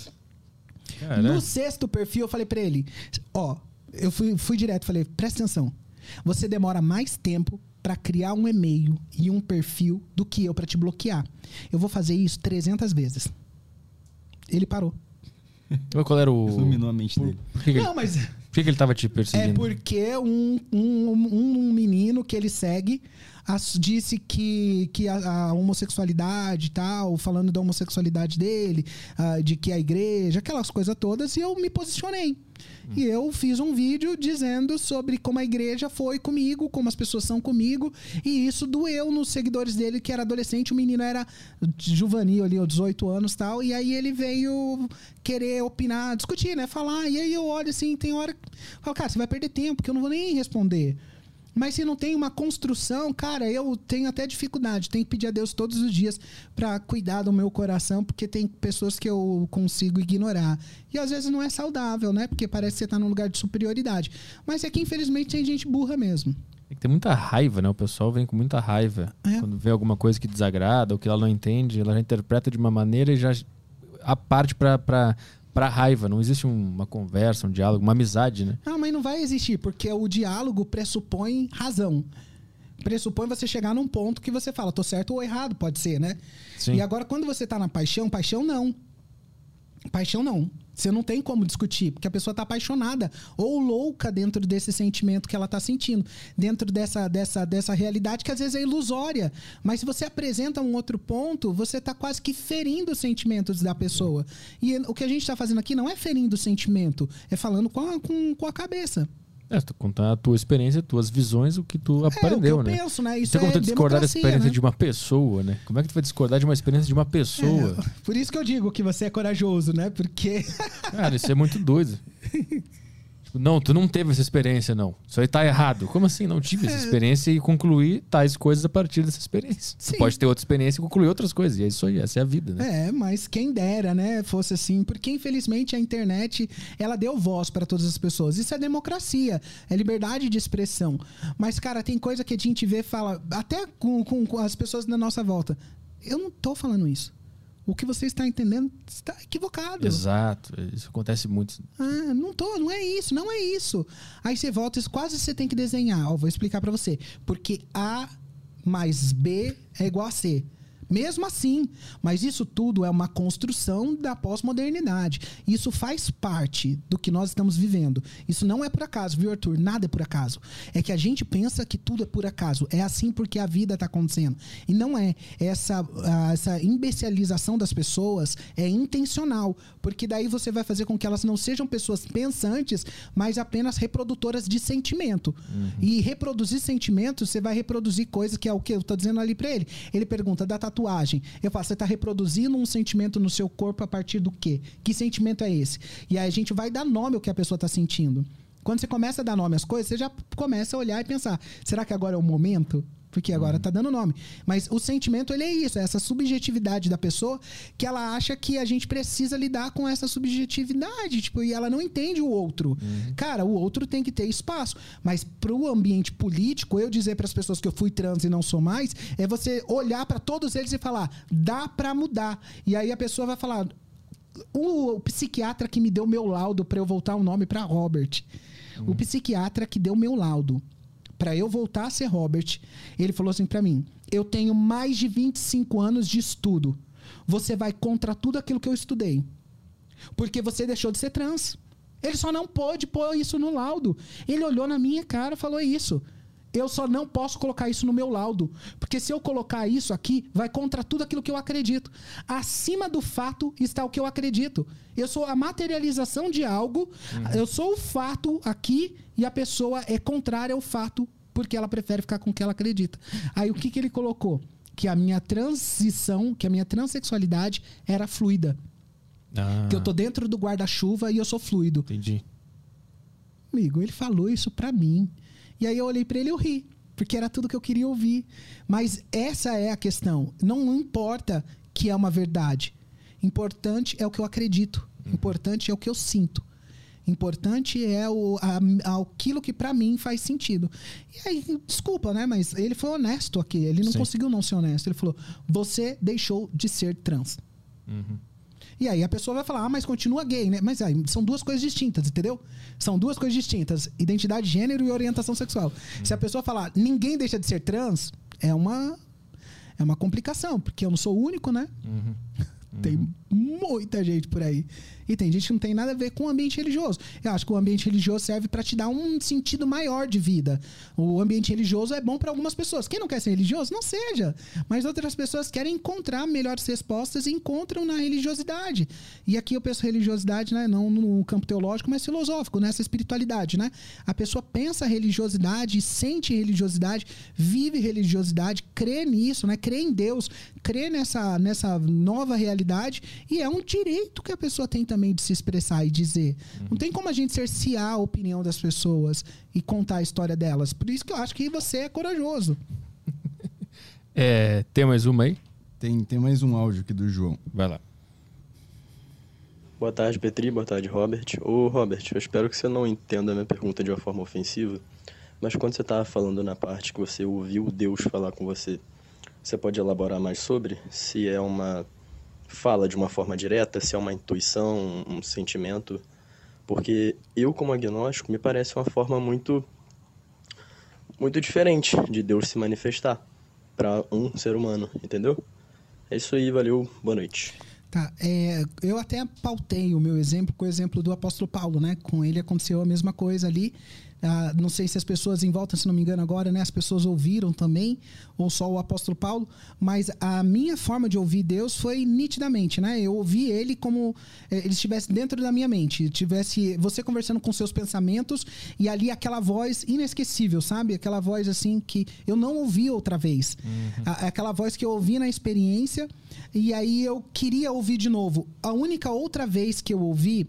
Cara, No sexto perfil, eu falei pra ele: Ó, eu fui, fui direto, falei: presta atenção. Você demora mais tempo pra criar um e-mail e um perfil do que eu pra te bloquear. Eu vou fazer isso 300 vezes. Ele parou. Mas Qual era o. Iluminou a mente dele. Por que, que, ele, Não, mas por que que ele tava te é perseguindo? porque um, um, um menino que ele segue as- disse que, que a, a homossexualidade e tal, falando da homossexualidade dele, ah, de que a igreja, aquelas coisas todas, e eu me posicionei. E eu fiz um vídeo dizendo sobre como a igreja foi comigo, como as pessoas são comigo, e isso doeu nos seguidores dele, que era adolescente, o menino era juvenil ali, 18 anos tal, e aí ele veio querer opinar, discutir, né, falar, e aí eu olho assim, tem hora, falo, cara, você vai perder tempo, porque eu não vou nem responder. Mas se não tem uma construção, cara, eu tenho até dificuldade. Tenho que pedir a Deus todos os dias pra cuidar do meu coração, porque tem pessoas que eu consigo ignorar. E às vezes não é saudável, né? Porque parece que você tá num lugar de superioridade. Mas é que infelizmente tem gente burra mesmo. Tem que ter muita raiva, né? O pessoal vem com muita raiva. É. Quando vê alguma coisa que desagrada ou que ela não entende, ela já interpreta de uma maneira e já a parte pra, pra, raiva. Não existe um- uma conversa, um diálogo, uma amizade, né? Ah, mas não vai existir, porque o diálogo pressupõe razão. Pressupõe você chegar num ponto que você fala, tô certo ou errado, pode ser, né? Sim. E agora, quando você tá na paixão, paixão não. Paixão não. Você não tem como discutir, porque a pessoa tá apaixonada ou louca dentro desse sentimento que ela tá sentindo, dentro dessa, dessa, dessa realidade que às vezes é ilusória. Mas se você apresenta um outro ponto, você tá quase que ferindo os sentimentos da pessoa. E o que a gente tá fazendo aqui não é ferindo o sentimento, é falando com a, com, com a cabeça. É, tu contar a tua experiência, tuas visões, o que tu aprendeu, é o que eu né? penso, né? Isso tem como é tu discordar da experiência né? de uma pessoa, né? Como é que tu vai discordar de uma experiência de uma pessoa? É, por isso que eu digo que você é corajoso, né? Porque Cara, isso é muito doido. Não, tu não teve essa experiência, não. Isso aí tá errado. Como assim? Não tive essa experiência e concluí tais coisas a partir dessa experiência. Sim. Tu pode ter outra experiência e concluir outras coisas. E é isso aí, essa é a vida, né? É, mas quem dera, né? Fosse assim, porque infelizmente a internet ela deu voz para todas as pessoas. Isso é democracia, é liberdade de expressão. Mas cara, tem coisa que a gente vê e fala até com, com, com as pessoas na nossa volta. Eu não tô falando isso. O que você está entendendo está equivocado. Exato. Isso acontece muito. Ah, não tô, não é isso, não é isso. Aí você volta e quase você tem que desenhar. Ó, vou explicar pra você. Porque A mais B é igual a C. Mesmo assim, mas isso tudo é uma construção da pós-modernidade. Isso faz parte do que nós estamos vivendo. Isso não é por acaso, viu, Arthur? Nada é por acaso. É que a gente pensa que tudo é por acaso. É assim porque a vida está acontecendo. E não é. Essa, essa imbecilização das pessoas é intencional. Porque daí você vai fazer com que elas não sejam pessoas pensantes, mas apenas reprodutoras de sentimento. E reproduzir sentimentos, você vai reproduzir coisas que é o que eu tô dizendo ali pra ele. Ele pergunta da tatuagem. Eu falo, você tá reproduzindo um sentimento no seu corpo a partir do quê? Que sentimento é esse? E aí a gente vai dar nome ao que a pessoa tá sentindo. Quando você começa a dar nome às coisas, você já começa a olhar e pensar: será que agora é o momento? Porque agora tá dando nome. Mas o sentimento, ele é isso, é essa subjetividade da pessoa que ela acha que a gente precisa lidar com essa subjetividade. Tipo, e ela não entende o outro. Cara, o outro tem que ter espaço. Mas pro ambiente político, eu dizer para as pessoas que eu fui trans e não sou mais, é você olhar para todos eles e falar: dá para mudar. E aí a pessoa vai falar: o, o psiquiatra que me deu meu laudo para eu voltar o nome para Robert. O psiquiatra que deu meu laudo para eu voltar a ser Robert, ele falou assim para mim: "Eu tenho mais de 25 anos de estudo. Você vai contra tudo aquilo que eu estudei. Porque você deixou de ser trans. Ele só não pôde pôr isso no laudo. Ele olhou na minha cara e falou isso. Eu só não posso colocar isso no meu laudo. Porque se eu colocar isso aqui, vai contra tudo aquilo que eu acredito. Acima do fato está o que eu acredito. Eu sou a materialização de algo, eu sou o fato aqui e a pessoa é contrária ao fato porque ela prefere ficar com o que ela acredita. Aí o que, que ele colocou? Que a minha transição, que a minha transexualidade era fluida. Ah, Que eu tô dentro do guarda-chuva e eu sou fluido. Entendi. Amigo, ele falou isso pra mim. E aí eu olhei pra ele e eu ri. porque era tudo que eu queria ouvir. Mas essa é a questão. Não importa que é uma verdade. Importante é o que eu acredito. Importante é o que eu sinto. Importante é o, a, aquilo que para mim faz sentido. E aí, desculpa, né? Mas ele foi honesto aqui. Ele não Sim. conseguiu não ser honesto. Ele falou: você deixou de ser trans. E aí a pessoa vai falar, ah, mas continua gay, né? Mas aí são duas coisas distintas, entendeu? São duas coisas distintas: identidade de gênero e orientação sexual. Se a pessoa falar, ninguém deixa de ser trans, é uma. É uma complicação, porque eu não sou o único, né? Tem muita gente por aí. E tem gente que não tem nada a ver com o ambiente religioso. Eu acho que o ambiente religioso serve para te dar um sentido maior de vida. O ambiente religioso é bom para algumas pessoas. Quem não quer ser religioso, não seja. Mas outras pessoas querem encontrar melhores respostas e encontram na religiosidade. E aqui eu penso religiosidade, né, não no campo teológico, mas filosófico, nessa espiritualidade, né? A pessoa pensa religiosidade, sente religiosidade, vive religiosidade, crê nisso, né? Crê em Deus, crê nessa, nessa nova realidade e é um direito que a pessoa tem também de se expressar e dizer. Não tem como a gente cercear a opinião das pessoas e contar a história delas. Por isso que eu acho que você é corajoso. É, tem mais uma aí? Tem, tem mais um áudio aqui do João. Vai lá. Boa tarde, Petri. Boa tarde, Robert. Ô, Robert, eu espero que você não entenda a minha pergunta de uma forma ofensiva, mas quando você estava falando na parte que você ouviu Deus falar com você, você pode elaborar mais sobre? Se é uma fala de uma forma direta, se é uma intuição, um sentimento? Porque eu, como agnóstico, me parece uma forma muito muito diferente de Deus se manifestar para um ser humano, entendeu? É isso aí, valeu, boa noite. Tá, é, eu até pautei o meu exemplo com o exemplo do apóstolo Paulo, né? Com ele aconteceu a mesma coisa ali. Ah, não sei se as pessoas em volta, se não me engano agora, né? As pessoas ouviram também, ou só o apóstolo Paulo, mas a minha forma de ouvir Deus foi nitidamente, né? Eu ouvi ele como eh, ele estivesse dentro da minha mente, tivesse você conversando com seus pensamentos e ali aquela voz inesquecível, sabe? Aquela voz assim que eu não ouvi outra vez. A- aquela voz que eu ouvi na experiência e aí eu queria ouvir de novo. A única outra vez que eu ouvi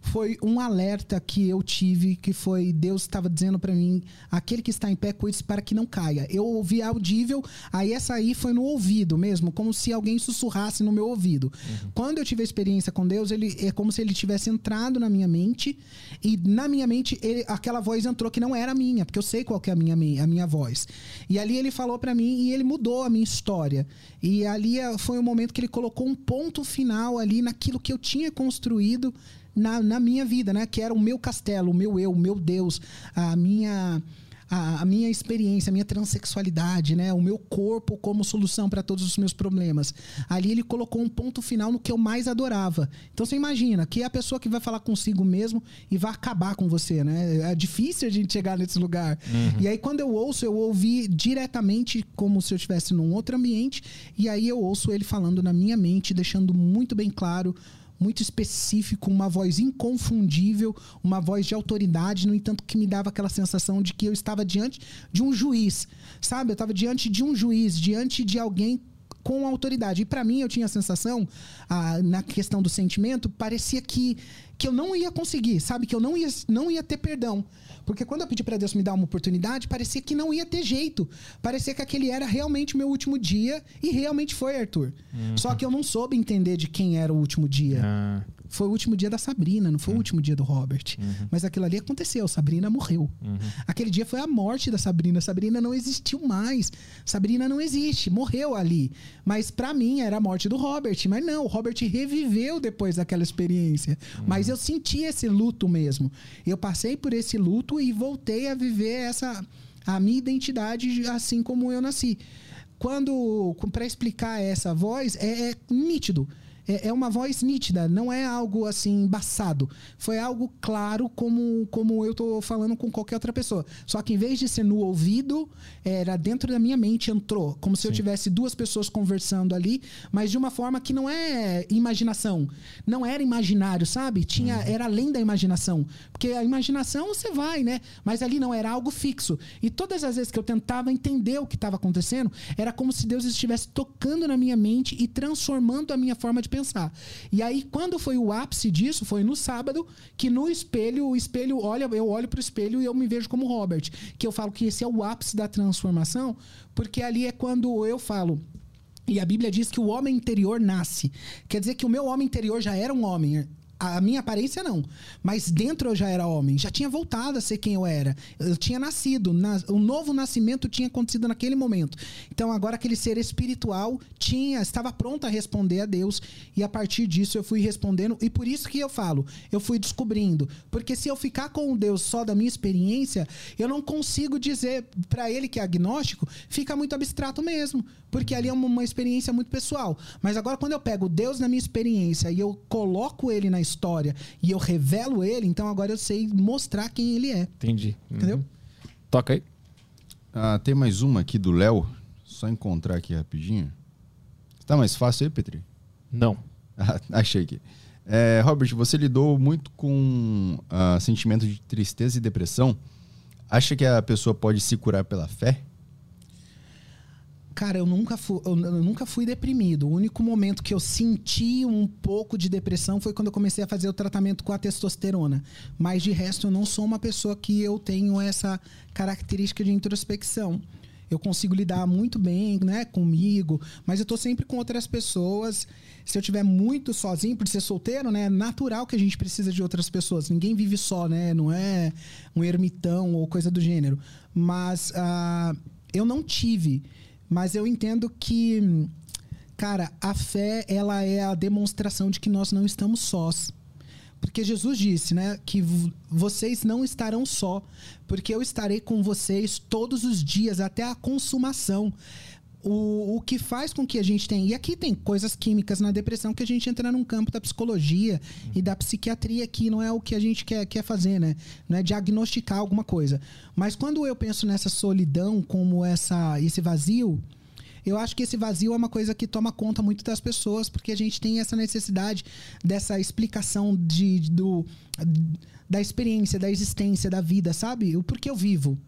foi um alerta que eu tive, que foi Deus estava dizendo para mim, aquele que está em pé, cuide para que não caia. Eu ouvi audível, aí essa aí foi no ouvido mesmo, como se alguém sussurrasse no meu ouvido. Quando eu tive a experiência com Deus, ele é como se ele tivesse entrado na minha mente e na minha mente ele- aquela voz entrou que não era minha, porque eu sei qual que é a minha, a minha voz. E ali ele falou para mim e ele mudou a minha história. E ali eh, foi o momento que ele colocou um ponto final ali naquilo que eu tinha construído na, na minha vida, né? Que era o meu castelo, o meu eu, o meu Deus, a minha a, a minha experiência, a minha transexualidade, né? O meu corpo como solução para todos os meus problemas. Ali ele colocou um ponto final no que eu mais adorava. Então você imagina que é a pessoa que vai falar consigo mesmo e vai acabar com você, né? É difícil a gente chegar nesse lugar. E aí quando eu ouço, eu ouvi diretamente como se eu estivesse num outro ambiente e aí eu ouço ele falando na minha mente, deixando muito bem claro muito específico, uma voz inconfundível, uma voz de autoridade, no entanto que me dava aquela sensação de que eu estava diante de um juiz, sabe? Eu estava diante de um juiz, diante de alguém com autoridade. E para mim eu tinha a sensação, ah, na questão do sentimento, parecia que, que eu não ia conseguir, sabe? Que eu não ia, não ia ter perdão. Porque quando eu pedi para Deus me dar uma oportunidade, parecia que não ia ter jeito. Parecia que aquele era realmente o meu último dia e realmente foi, Arthur. Só que eu não soube entender de quem era o último dia. Ah, Foi o último dia da Sabrina, não foi o último dia do Robert. Mas aquilo ali aconteceu, Sabrina morreu. Aquele dia foi a morte da Sabrina. Sabrina não existiu mais. Sabrina não existe, morreu ali. Mas pra mim era a morte do Robert. Mas não, o Robert reviveu depois daquela experiência. Mas eu senti esse luto mesmo. Eu passei por esse luto e voltei a viver essa a minha identidade assim como eu nasci. Quando para explicar essa voz é, é nítido. É, é uma voz nítida, não é algo assim embaçado. Foi algo claro como, como eu tô falando com qualquer outra pessoa. Só que em vez de ser no ouvido, era dentro da minha mente, entrou. Como se eu tivesse duas pessoas conversando ali, mas de uma forma que não é imaginação. Não era imaginário, sabe? Tinha, Era além da imaginação. Porque a imaginação você vai, né? Mas ali não, era algo fixo. E todas as vezes que eu tentava entender o que estava acontecendo, era como se Deus estivesse tocando na minha mente e transformando a minha forma de pensar. Pensar. E aí, quando foi o ápice disso, foi no sábado, que no espelho, o espelho olha, eu olho pro espelho e eu me vejo como Robert. Que eu falo que esse é o ápice da transformação, porque ali é quando eu falo. E a Bíblia diz que o homem interior nasce. Quer dizer que o meu homem interior já era um homem a minha aparência não. Mas dentro eu já era homem. Já tinha voltado a ser quem eu era. Eu tinha nascido. Na, o novo nascimento tinha acontecido naquele momento. Então agora aquele ser espiritual tinha, estava pronto a responder a Deus. E a partir disso eu fui respondendo. E por isso que eu falo, eu fui descobrindo. Porque se eu ficar com o Deus só da minha experiência, eu não consigo dizer para ele que é agnóstico, fica muito abstrato mesmo. Porque ali é uma, uma experiência muito pessoal. Mas agora quando eu pego Deus na minha experiência e eu coloco ele na história e eu revelo ele, então agora eu sei mostrar quem ele é. Entendi. Entendeu? Uhum. Toca aí. Ah, tem mais uma aqui do Léo. Só encontrar aqui rapidinho. Tá mais fácil aí, Petri? Não. Ah, Achei aqui. É, Robert, você lidou muito com ah, sentimento de tristeza e depressão. Acha que a pessoa pode se curar pela fé? Cara, eu nunca, fui, eu, nunca fui deprimido. O único momento que eu senti um pouco de depressão foi quando eu comecei a fazer o tratamento com a testosterona. Mas de resto, eu não sou uma pessoa que eu tenho essa característica de introspecção. Eu consigo lidar muito bem, né, comigo, mas eu tô sempre com outras pessoas. Se eu tiver muito sozinho, por ser solteiro, né, é natural que a gente precisa de outras pessoas. Ninguém vive só, né? Não é um ermitão ou coisa do gênero. Mas ah, eu não tive. Mas eu entendo que, cara, a fé ela é a demonstração de que nós não estamos sós. Porque Jesus disse, né, que vocês não estarão só, porque eu estarei com vocês todos os dias até a consumação. O, o que faz com que a gente tenha. E aqui tem coisas químicas na depressão que a gente entra num campo da psicologia e da psiquiatria que não é o que a gente quer, quer fazer, né? Não é diagnosticar alguma coisa. Mas quando eu penso nessa solidão, como essa, esse vazio, eu acho que esse vazio é uma coisa que toma conta muito das pessoas, porque a gente tem essa necessidade dessa explicação de, do, da experiência, da existência, da vida, sabe? O porquê eu vivo.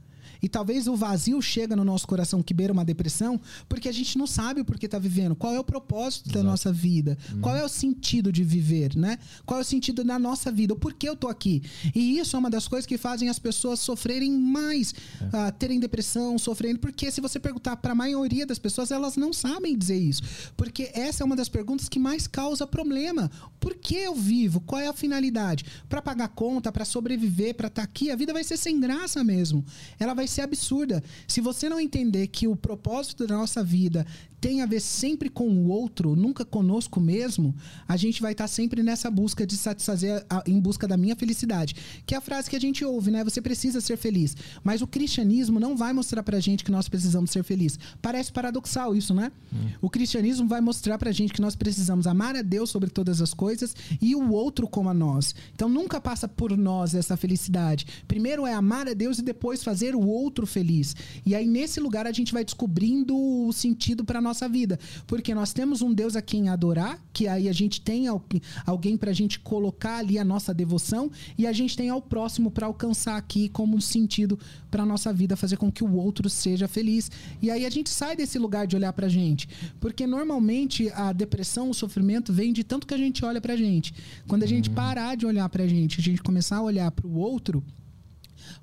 E talvez o vazio chega no nosso coração que beira uma depressão, porque a gente não sabe o porquê tá vivendo. Qual é o propósito da nossa vida? Qual é o sentido de viver, né? Qual é o sentido da nossa vida? O porquê eu tô aqui? E isso é uma das coisas que fazem as pessoas sofrerem mais, ah, terem depressão, sofrendo, porque se você perguntar para a maioria das pessoas, elas não sabem dizer isso. Porque essa é uma das perguntas que mais causa problema. Por que eu vivo? Qual é a finalidade? Para pagar conta, para sobreviver, para estar aqui, a vida vai ser sem graça mesmo. Ela vai ser absurda. Se você não entender que o propósito da nossa vida tem a ver sempre com o outro, nunca conosco mesmo, a gente vai estar sempre nessa busca de satisfazer, a- em busca da minha felicidade. Que é a frase que a gente ouve, né? Você precisa ser feliz. Mas o cristianismo não vai mostrar pra gente que nós precisamos ser felizes. Parece paradoxal isso, né? O cristianismo vai mostrar pra gente que nós precisamos amar a Deus sobre todas as coisas e o outro como a nós. Então nunca passa por nós essa felicidade. Primeiro é amar a Deus e depois fazer o outro feliz. E aí nesse lugar a gente vai descobrindo o sentido para nossa vida, porque nós temos um Deus a quem adorar, que aí a gente tem al- alguém pra gente colocar ali a nossa devoção e a gente tem ao próximo para alcançar aqui como um sentido para nossa vida, fazer com que o outro seja feliz. E aí a gente sai desse lugar de olhar pra gente, porque normalmente a depressão, o sofrimento vem de tanto que a gente olha pra gente. Quando a gente parar de olhar pra gente, a gente começar a olhar pro outro,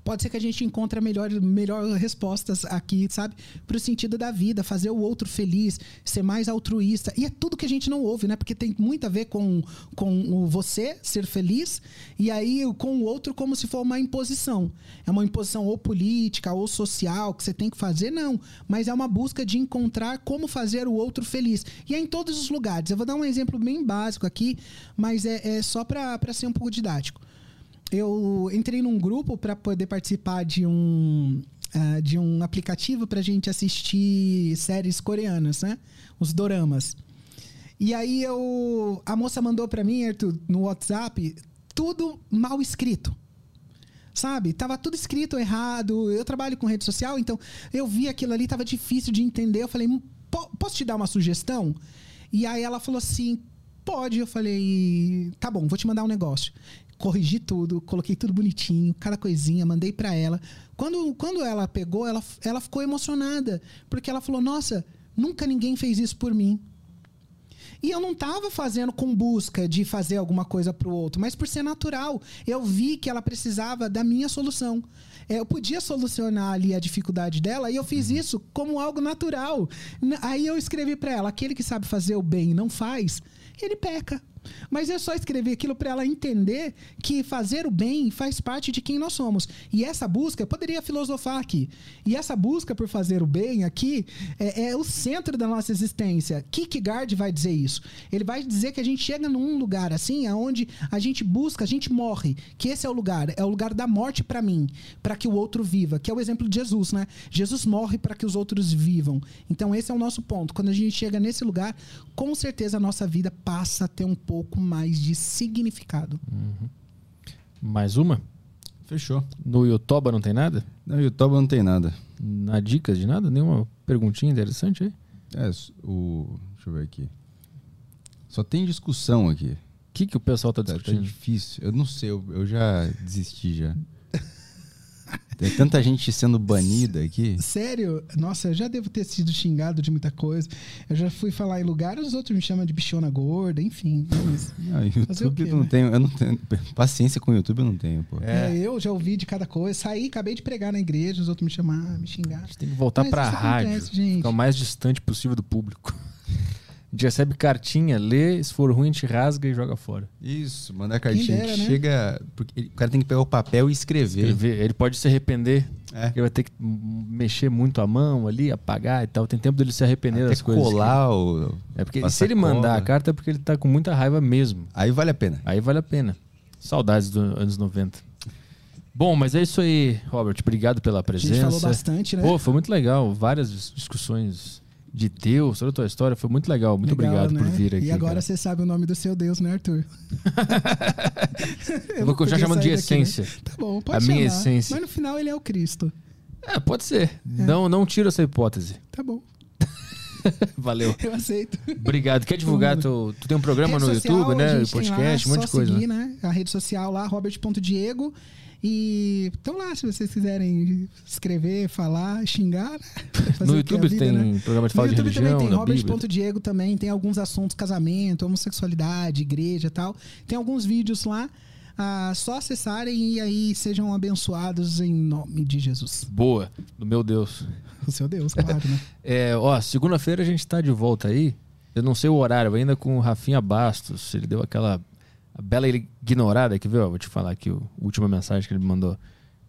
pode ser que a gente encontre melhor, melhor respostas aqui, sabe? Pro sentido da vida, fazer o outro feliz, ser mais altruísta. E é tudo que a gente não ouve, né? Porque tem muito a ver com, com o você ser feliz e aí com o outro como se for uma imposição. É uma imposição ou política ou social que você tem que fazer, não. Mas é uma busca de encontrar como fazer o outro feliz. E é em todos os lugares. Eu vou dar um exemplo bem básico aqui, mas é, é só para ser um pouco didático eu entrei num grupo para poder participar de um ah, de um aplicativo para gente assistir séries coreanas, né? Os doramas. E aí eu a moça mandou para mim, Arthur, no WhatsApp, tudo mal escrito. Sabe? Tava tudo escrito errado. Eu trabalho com rede social, então eu vi aquilo ali, tava difícil de entender. Eu falei, "Hum, "Po- posso te dar uma sugestão? E aí ela falou assim: pode. Eu falei, tá bom, vou te mandar um negócio. Corrigi tudo, coloquei tudo bonitinho, cada coisinha, mandei pra ela. Quando, quando ela pegou, ela, ela ficou emocionada, porque ela falou: Nossa, nunca ninguém fez isso por mim. E eu não tava fazendo com busca de fazer alguma coisa pro outro, mas por ser natural. Eu vi que ela precisava da minha solução. É, eu podia solucionar ali a dificuldade dela e eu fiz isso como algo natural. Aí eu escrevi pra ela: aquele que sabe fazer o bem e não faz, ele peca. Mas eu só escrevi aquilo para ela entender que fazer o bem faz parte de quem nós somos. E essa busca, eu poderia filosofar aqui. E essa busca por fazer o bem aqui é, é o centro da nossa existência. Kierkegaard vai dizer isso. Ele vai dizer que a gente chega num lugar assim, aonde a gente busca, a gente morre. Que esse é o lugar, é o lugar da morte para mim, para que o outro viva. Que é o exemplo de Jesus, né? Jesus morre para que os outros vivam. Então esse é o nosso ponto. Quando a gente chega nesse lugar, com certeza a nossa vida passa a ter um pouco mais de significado. Mais uma? Fechou. No Yotoba não tem nada? No YouTube não tem nada. Na dicas de nada? Nenhuma perguntinha interessante aí? É, o. Deixa eu ver aqui. Só tem discussão aqui. O que, que o pessoal tá Tá, tá discutindo? difícil. Eu não sei, eu, eu já desisti já. Tem tanta gente sendo banida aqui. Sério? Nossa, eu já devo ter sido xingado de muita coisa. Eu já fui falar em lugares, os outros me chamam de bichona gorda, enfim. Mas, Ah, Fazer o YouTube quê, eu não né? tenho, eu não tenho. Paciência com o YouTube eu não tenho, pô. é, eu já ouvi de cada coisa. Saí, acabei de pregar na igreja, os outros me chamaram, me xingaram. A gente tem que voltar Mas pra isso rádio. acontece, gente. Ficar o mais distante possível do público. A gente recebe cartinha, lê, se for ruim, a gente rasga e joga fora. Isso, mandar cartinha dera, que né? chega. Porque ele- o cara tem que pegar o papel e escrever. Escrever. Ele pode se arrepender. É. Ele vai ter que mexer muito a mão ali, apagar e tal. Tem tempo dele se arrepender Até das coisas. colar o. É porque se ele mandar a carta é porque ele tá com muita raiva mesmo. Aí vale a pena. Aí vale a pena. Saudades dos anos 90. Bom, mas é isso aí, Robert. Obrigado pela A presença. gente falou bastante, né? Pô, foi muito legal. Várias dis- discussões de Deus, toda a tua história. Foi muito legal. Muito Legal, obrigado por né? vir aqui. E agora cara. você sabe o nome do seu Deus, né, Arthur? Eu vou continuar chamando de sair daqui, né? essência. Tá bom, pode A minha chamar. essência. Mas no final ele é o Cristo. É, pode ser. Não, não tira essa hipótese. Tá bom, Valeu. eu aceito. Obrigado. Quer divulgar? Tu, tu tem um programa Rede no social, YouTube, né? Podcast, um monte de coisa. Seguir, né? né? A rede social lá, robert.diego. E estão lá, se vocês quiserem escrever, falar, xingar. né? No é YouTube vida, tem né? programa de No fala de YouTube religião, também tem. Robert.diego também, tem alguns assuntos, casamento, homossexualidade, igreja e tal. Tem alguns vídeos lá. Ah, só acessarem e aí sejam abençoados em nome de Jesus. Boa, do meu Deus. O seu Deus, claro, né? É, ó, segunda-feira a gente tá de volta aí. Eu não sei o horário ainda com o Rafinha Bastos. Ele deu aquela a bela ignorada aqui, viu? Vou te falar aqui a última mensagem que ele me mandou.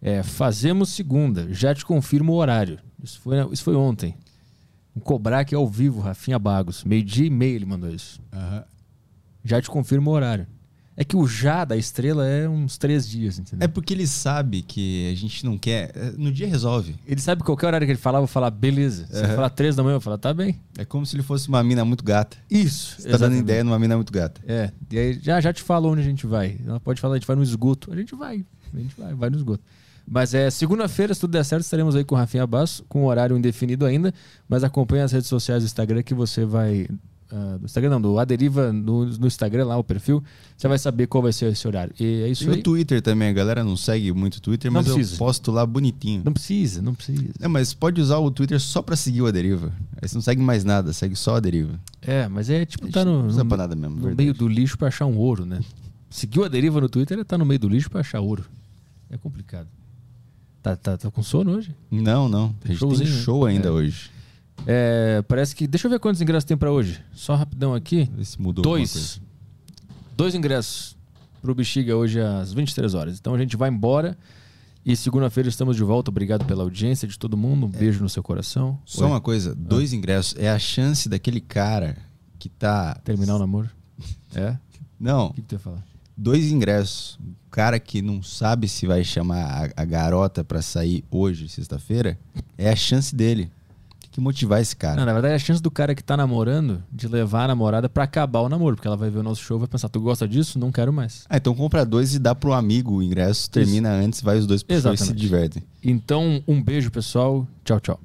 É, fazemos segunda, já te confirmo o horário. Isso foi, isso foi ontem. Um cobrar aqui ao vivo, Rafinha Bagos. Meio-dia e meio ele mandou isso. Já te confirmo o horário. É que o já da estrela é uns três dias, entendeu? É porque ele sabe que a gente não quer. é, No dia resolve. Ele sabe que qualquer horário que ele falar, eu vou falar, beleza. Se ele Aham. falar três da manhã, eu vou falar, tá bem. É como se ele fosse uma mina muito gata. Isso. Você tá dando ideia numa mina muito gata. É, e aí já, já te falo onde a gente vai. Ela pode falar, a gente vai no esgoto. A gente vai. A gente vai, vai no esgoto. Mas é segunda-feira, se tudo der certo, estaremos aí com o Rafinha Basso, com horário indefinido ainda. Mas acompanhe as redes sociais do Instagram que você vai. Ah, do Instagram não, do Aderiva no, no Instagram lá, o perfil. Você vai saber qual vai ser esse horário. E é isso Tem aí. o Twitter também, a galera não segue muito o Twitter, Não mas precisa. eu posto lá bonitinho. Não precisa, não precisa. É, mas pode usar o Twitter só pra seguir o A Deriva. Aí você não segue mais nada, segue só a Deriva. É, mas é tipo, tá no, no, mesmo, no meio do lixo pra achar um ouro, né? Seguiu a deriva no Twitter, ele tá no meio do lixo pra achar ouro. É complicado. Tá, tá, tá com sono hoje? Não, não. A gente Showzinho, tem né? show ainda É. hoje. É, parece que. Deixa eu ver quantos ingressos tem pra hoje. Só rapidão aqui. Vê se mudou. Dois. Dois ingressos pro Bexiga hoje às 23 horas. Então a gente vai embora. E segunda-feira estamos de volta. Obrigado pela audiência de todo mundo. Um beijo no seu coração. Só Oi. uma coisa, dois ingressos. É a chance daquele cara que tá. Terminar o namoro? É? Não, O que, que tu ia falar? dois ingressos. O cara que não sabe se vai chamar a, a garota pra sair hoje, sexta-feira, é a chance dele. Que motivar esse cara. Não, na verdade é a chance do cara que tá namorando de levar a namorada pra acabar o namoro. Porque ela vai ver o nosso show vai pensar: tu gosta disso? Não quero mais. Ah, então compra dois e dá pro amigo o ingresso, termina antes, vai os dois pro show e se divertem. Então, um beijo, pessoal. Tchau, tchau.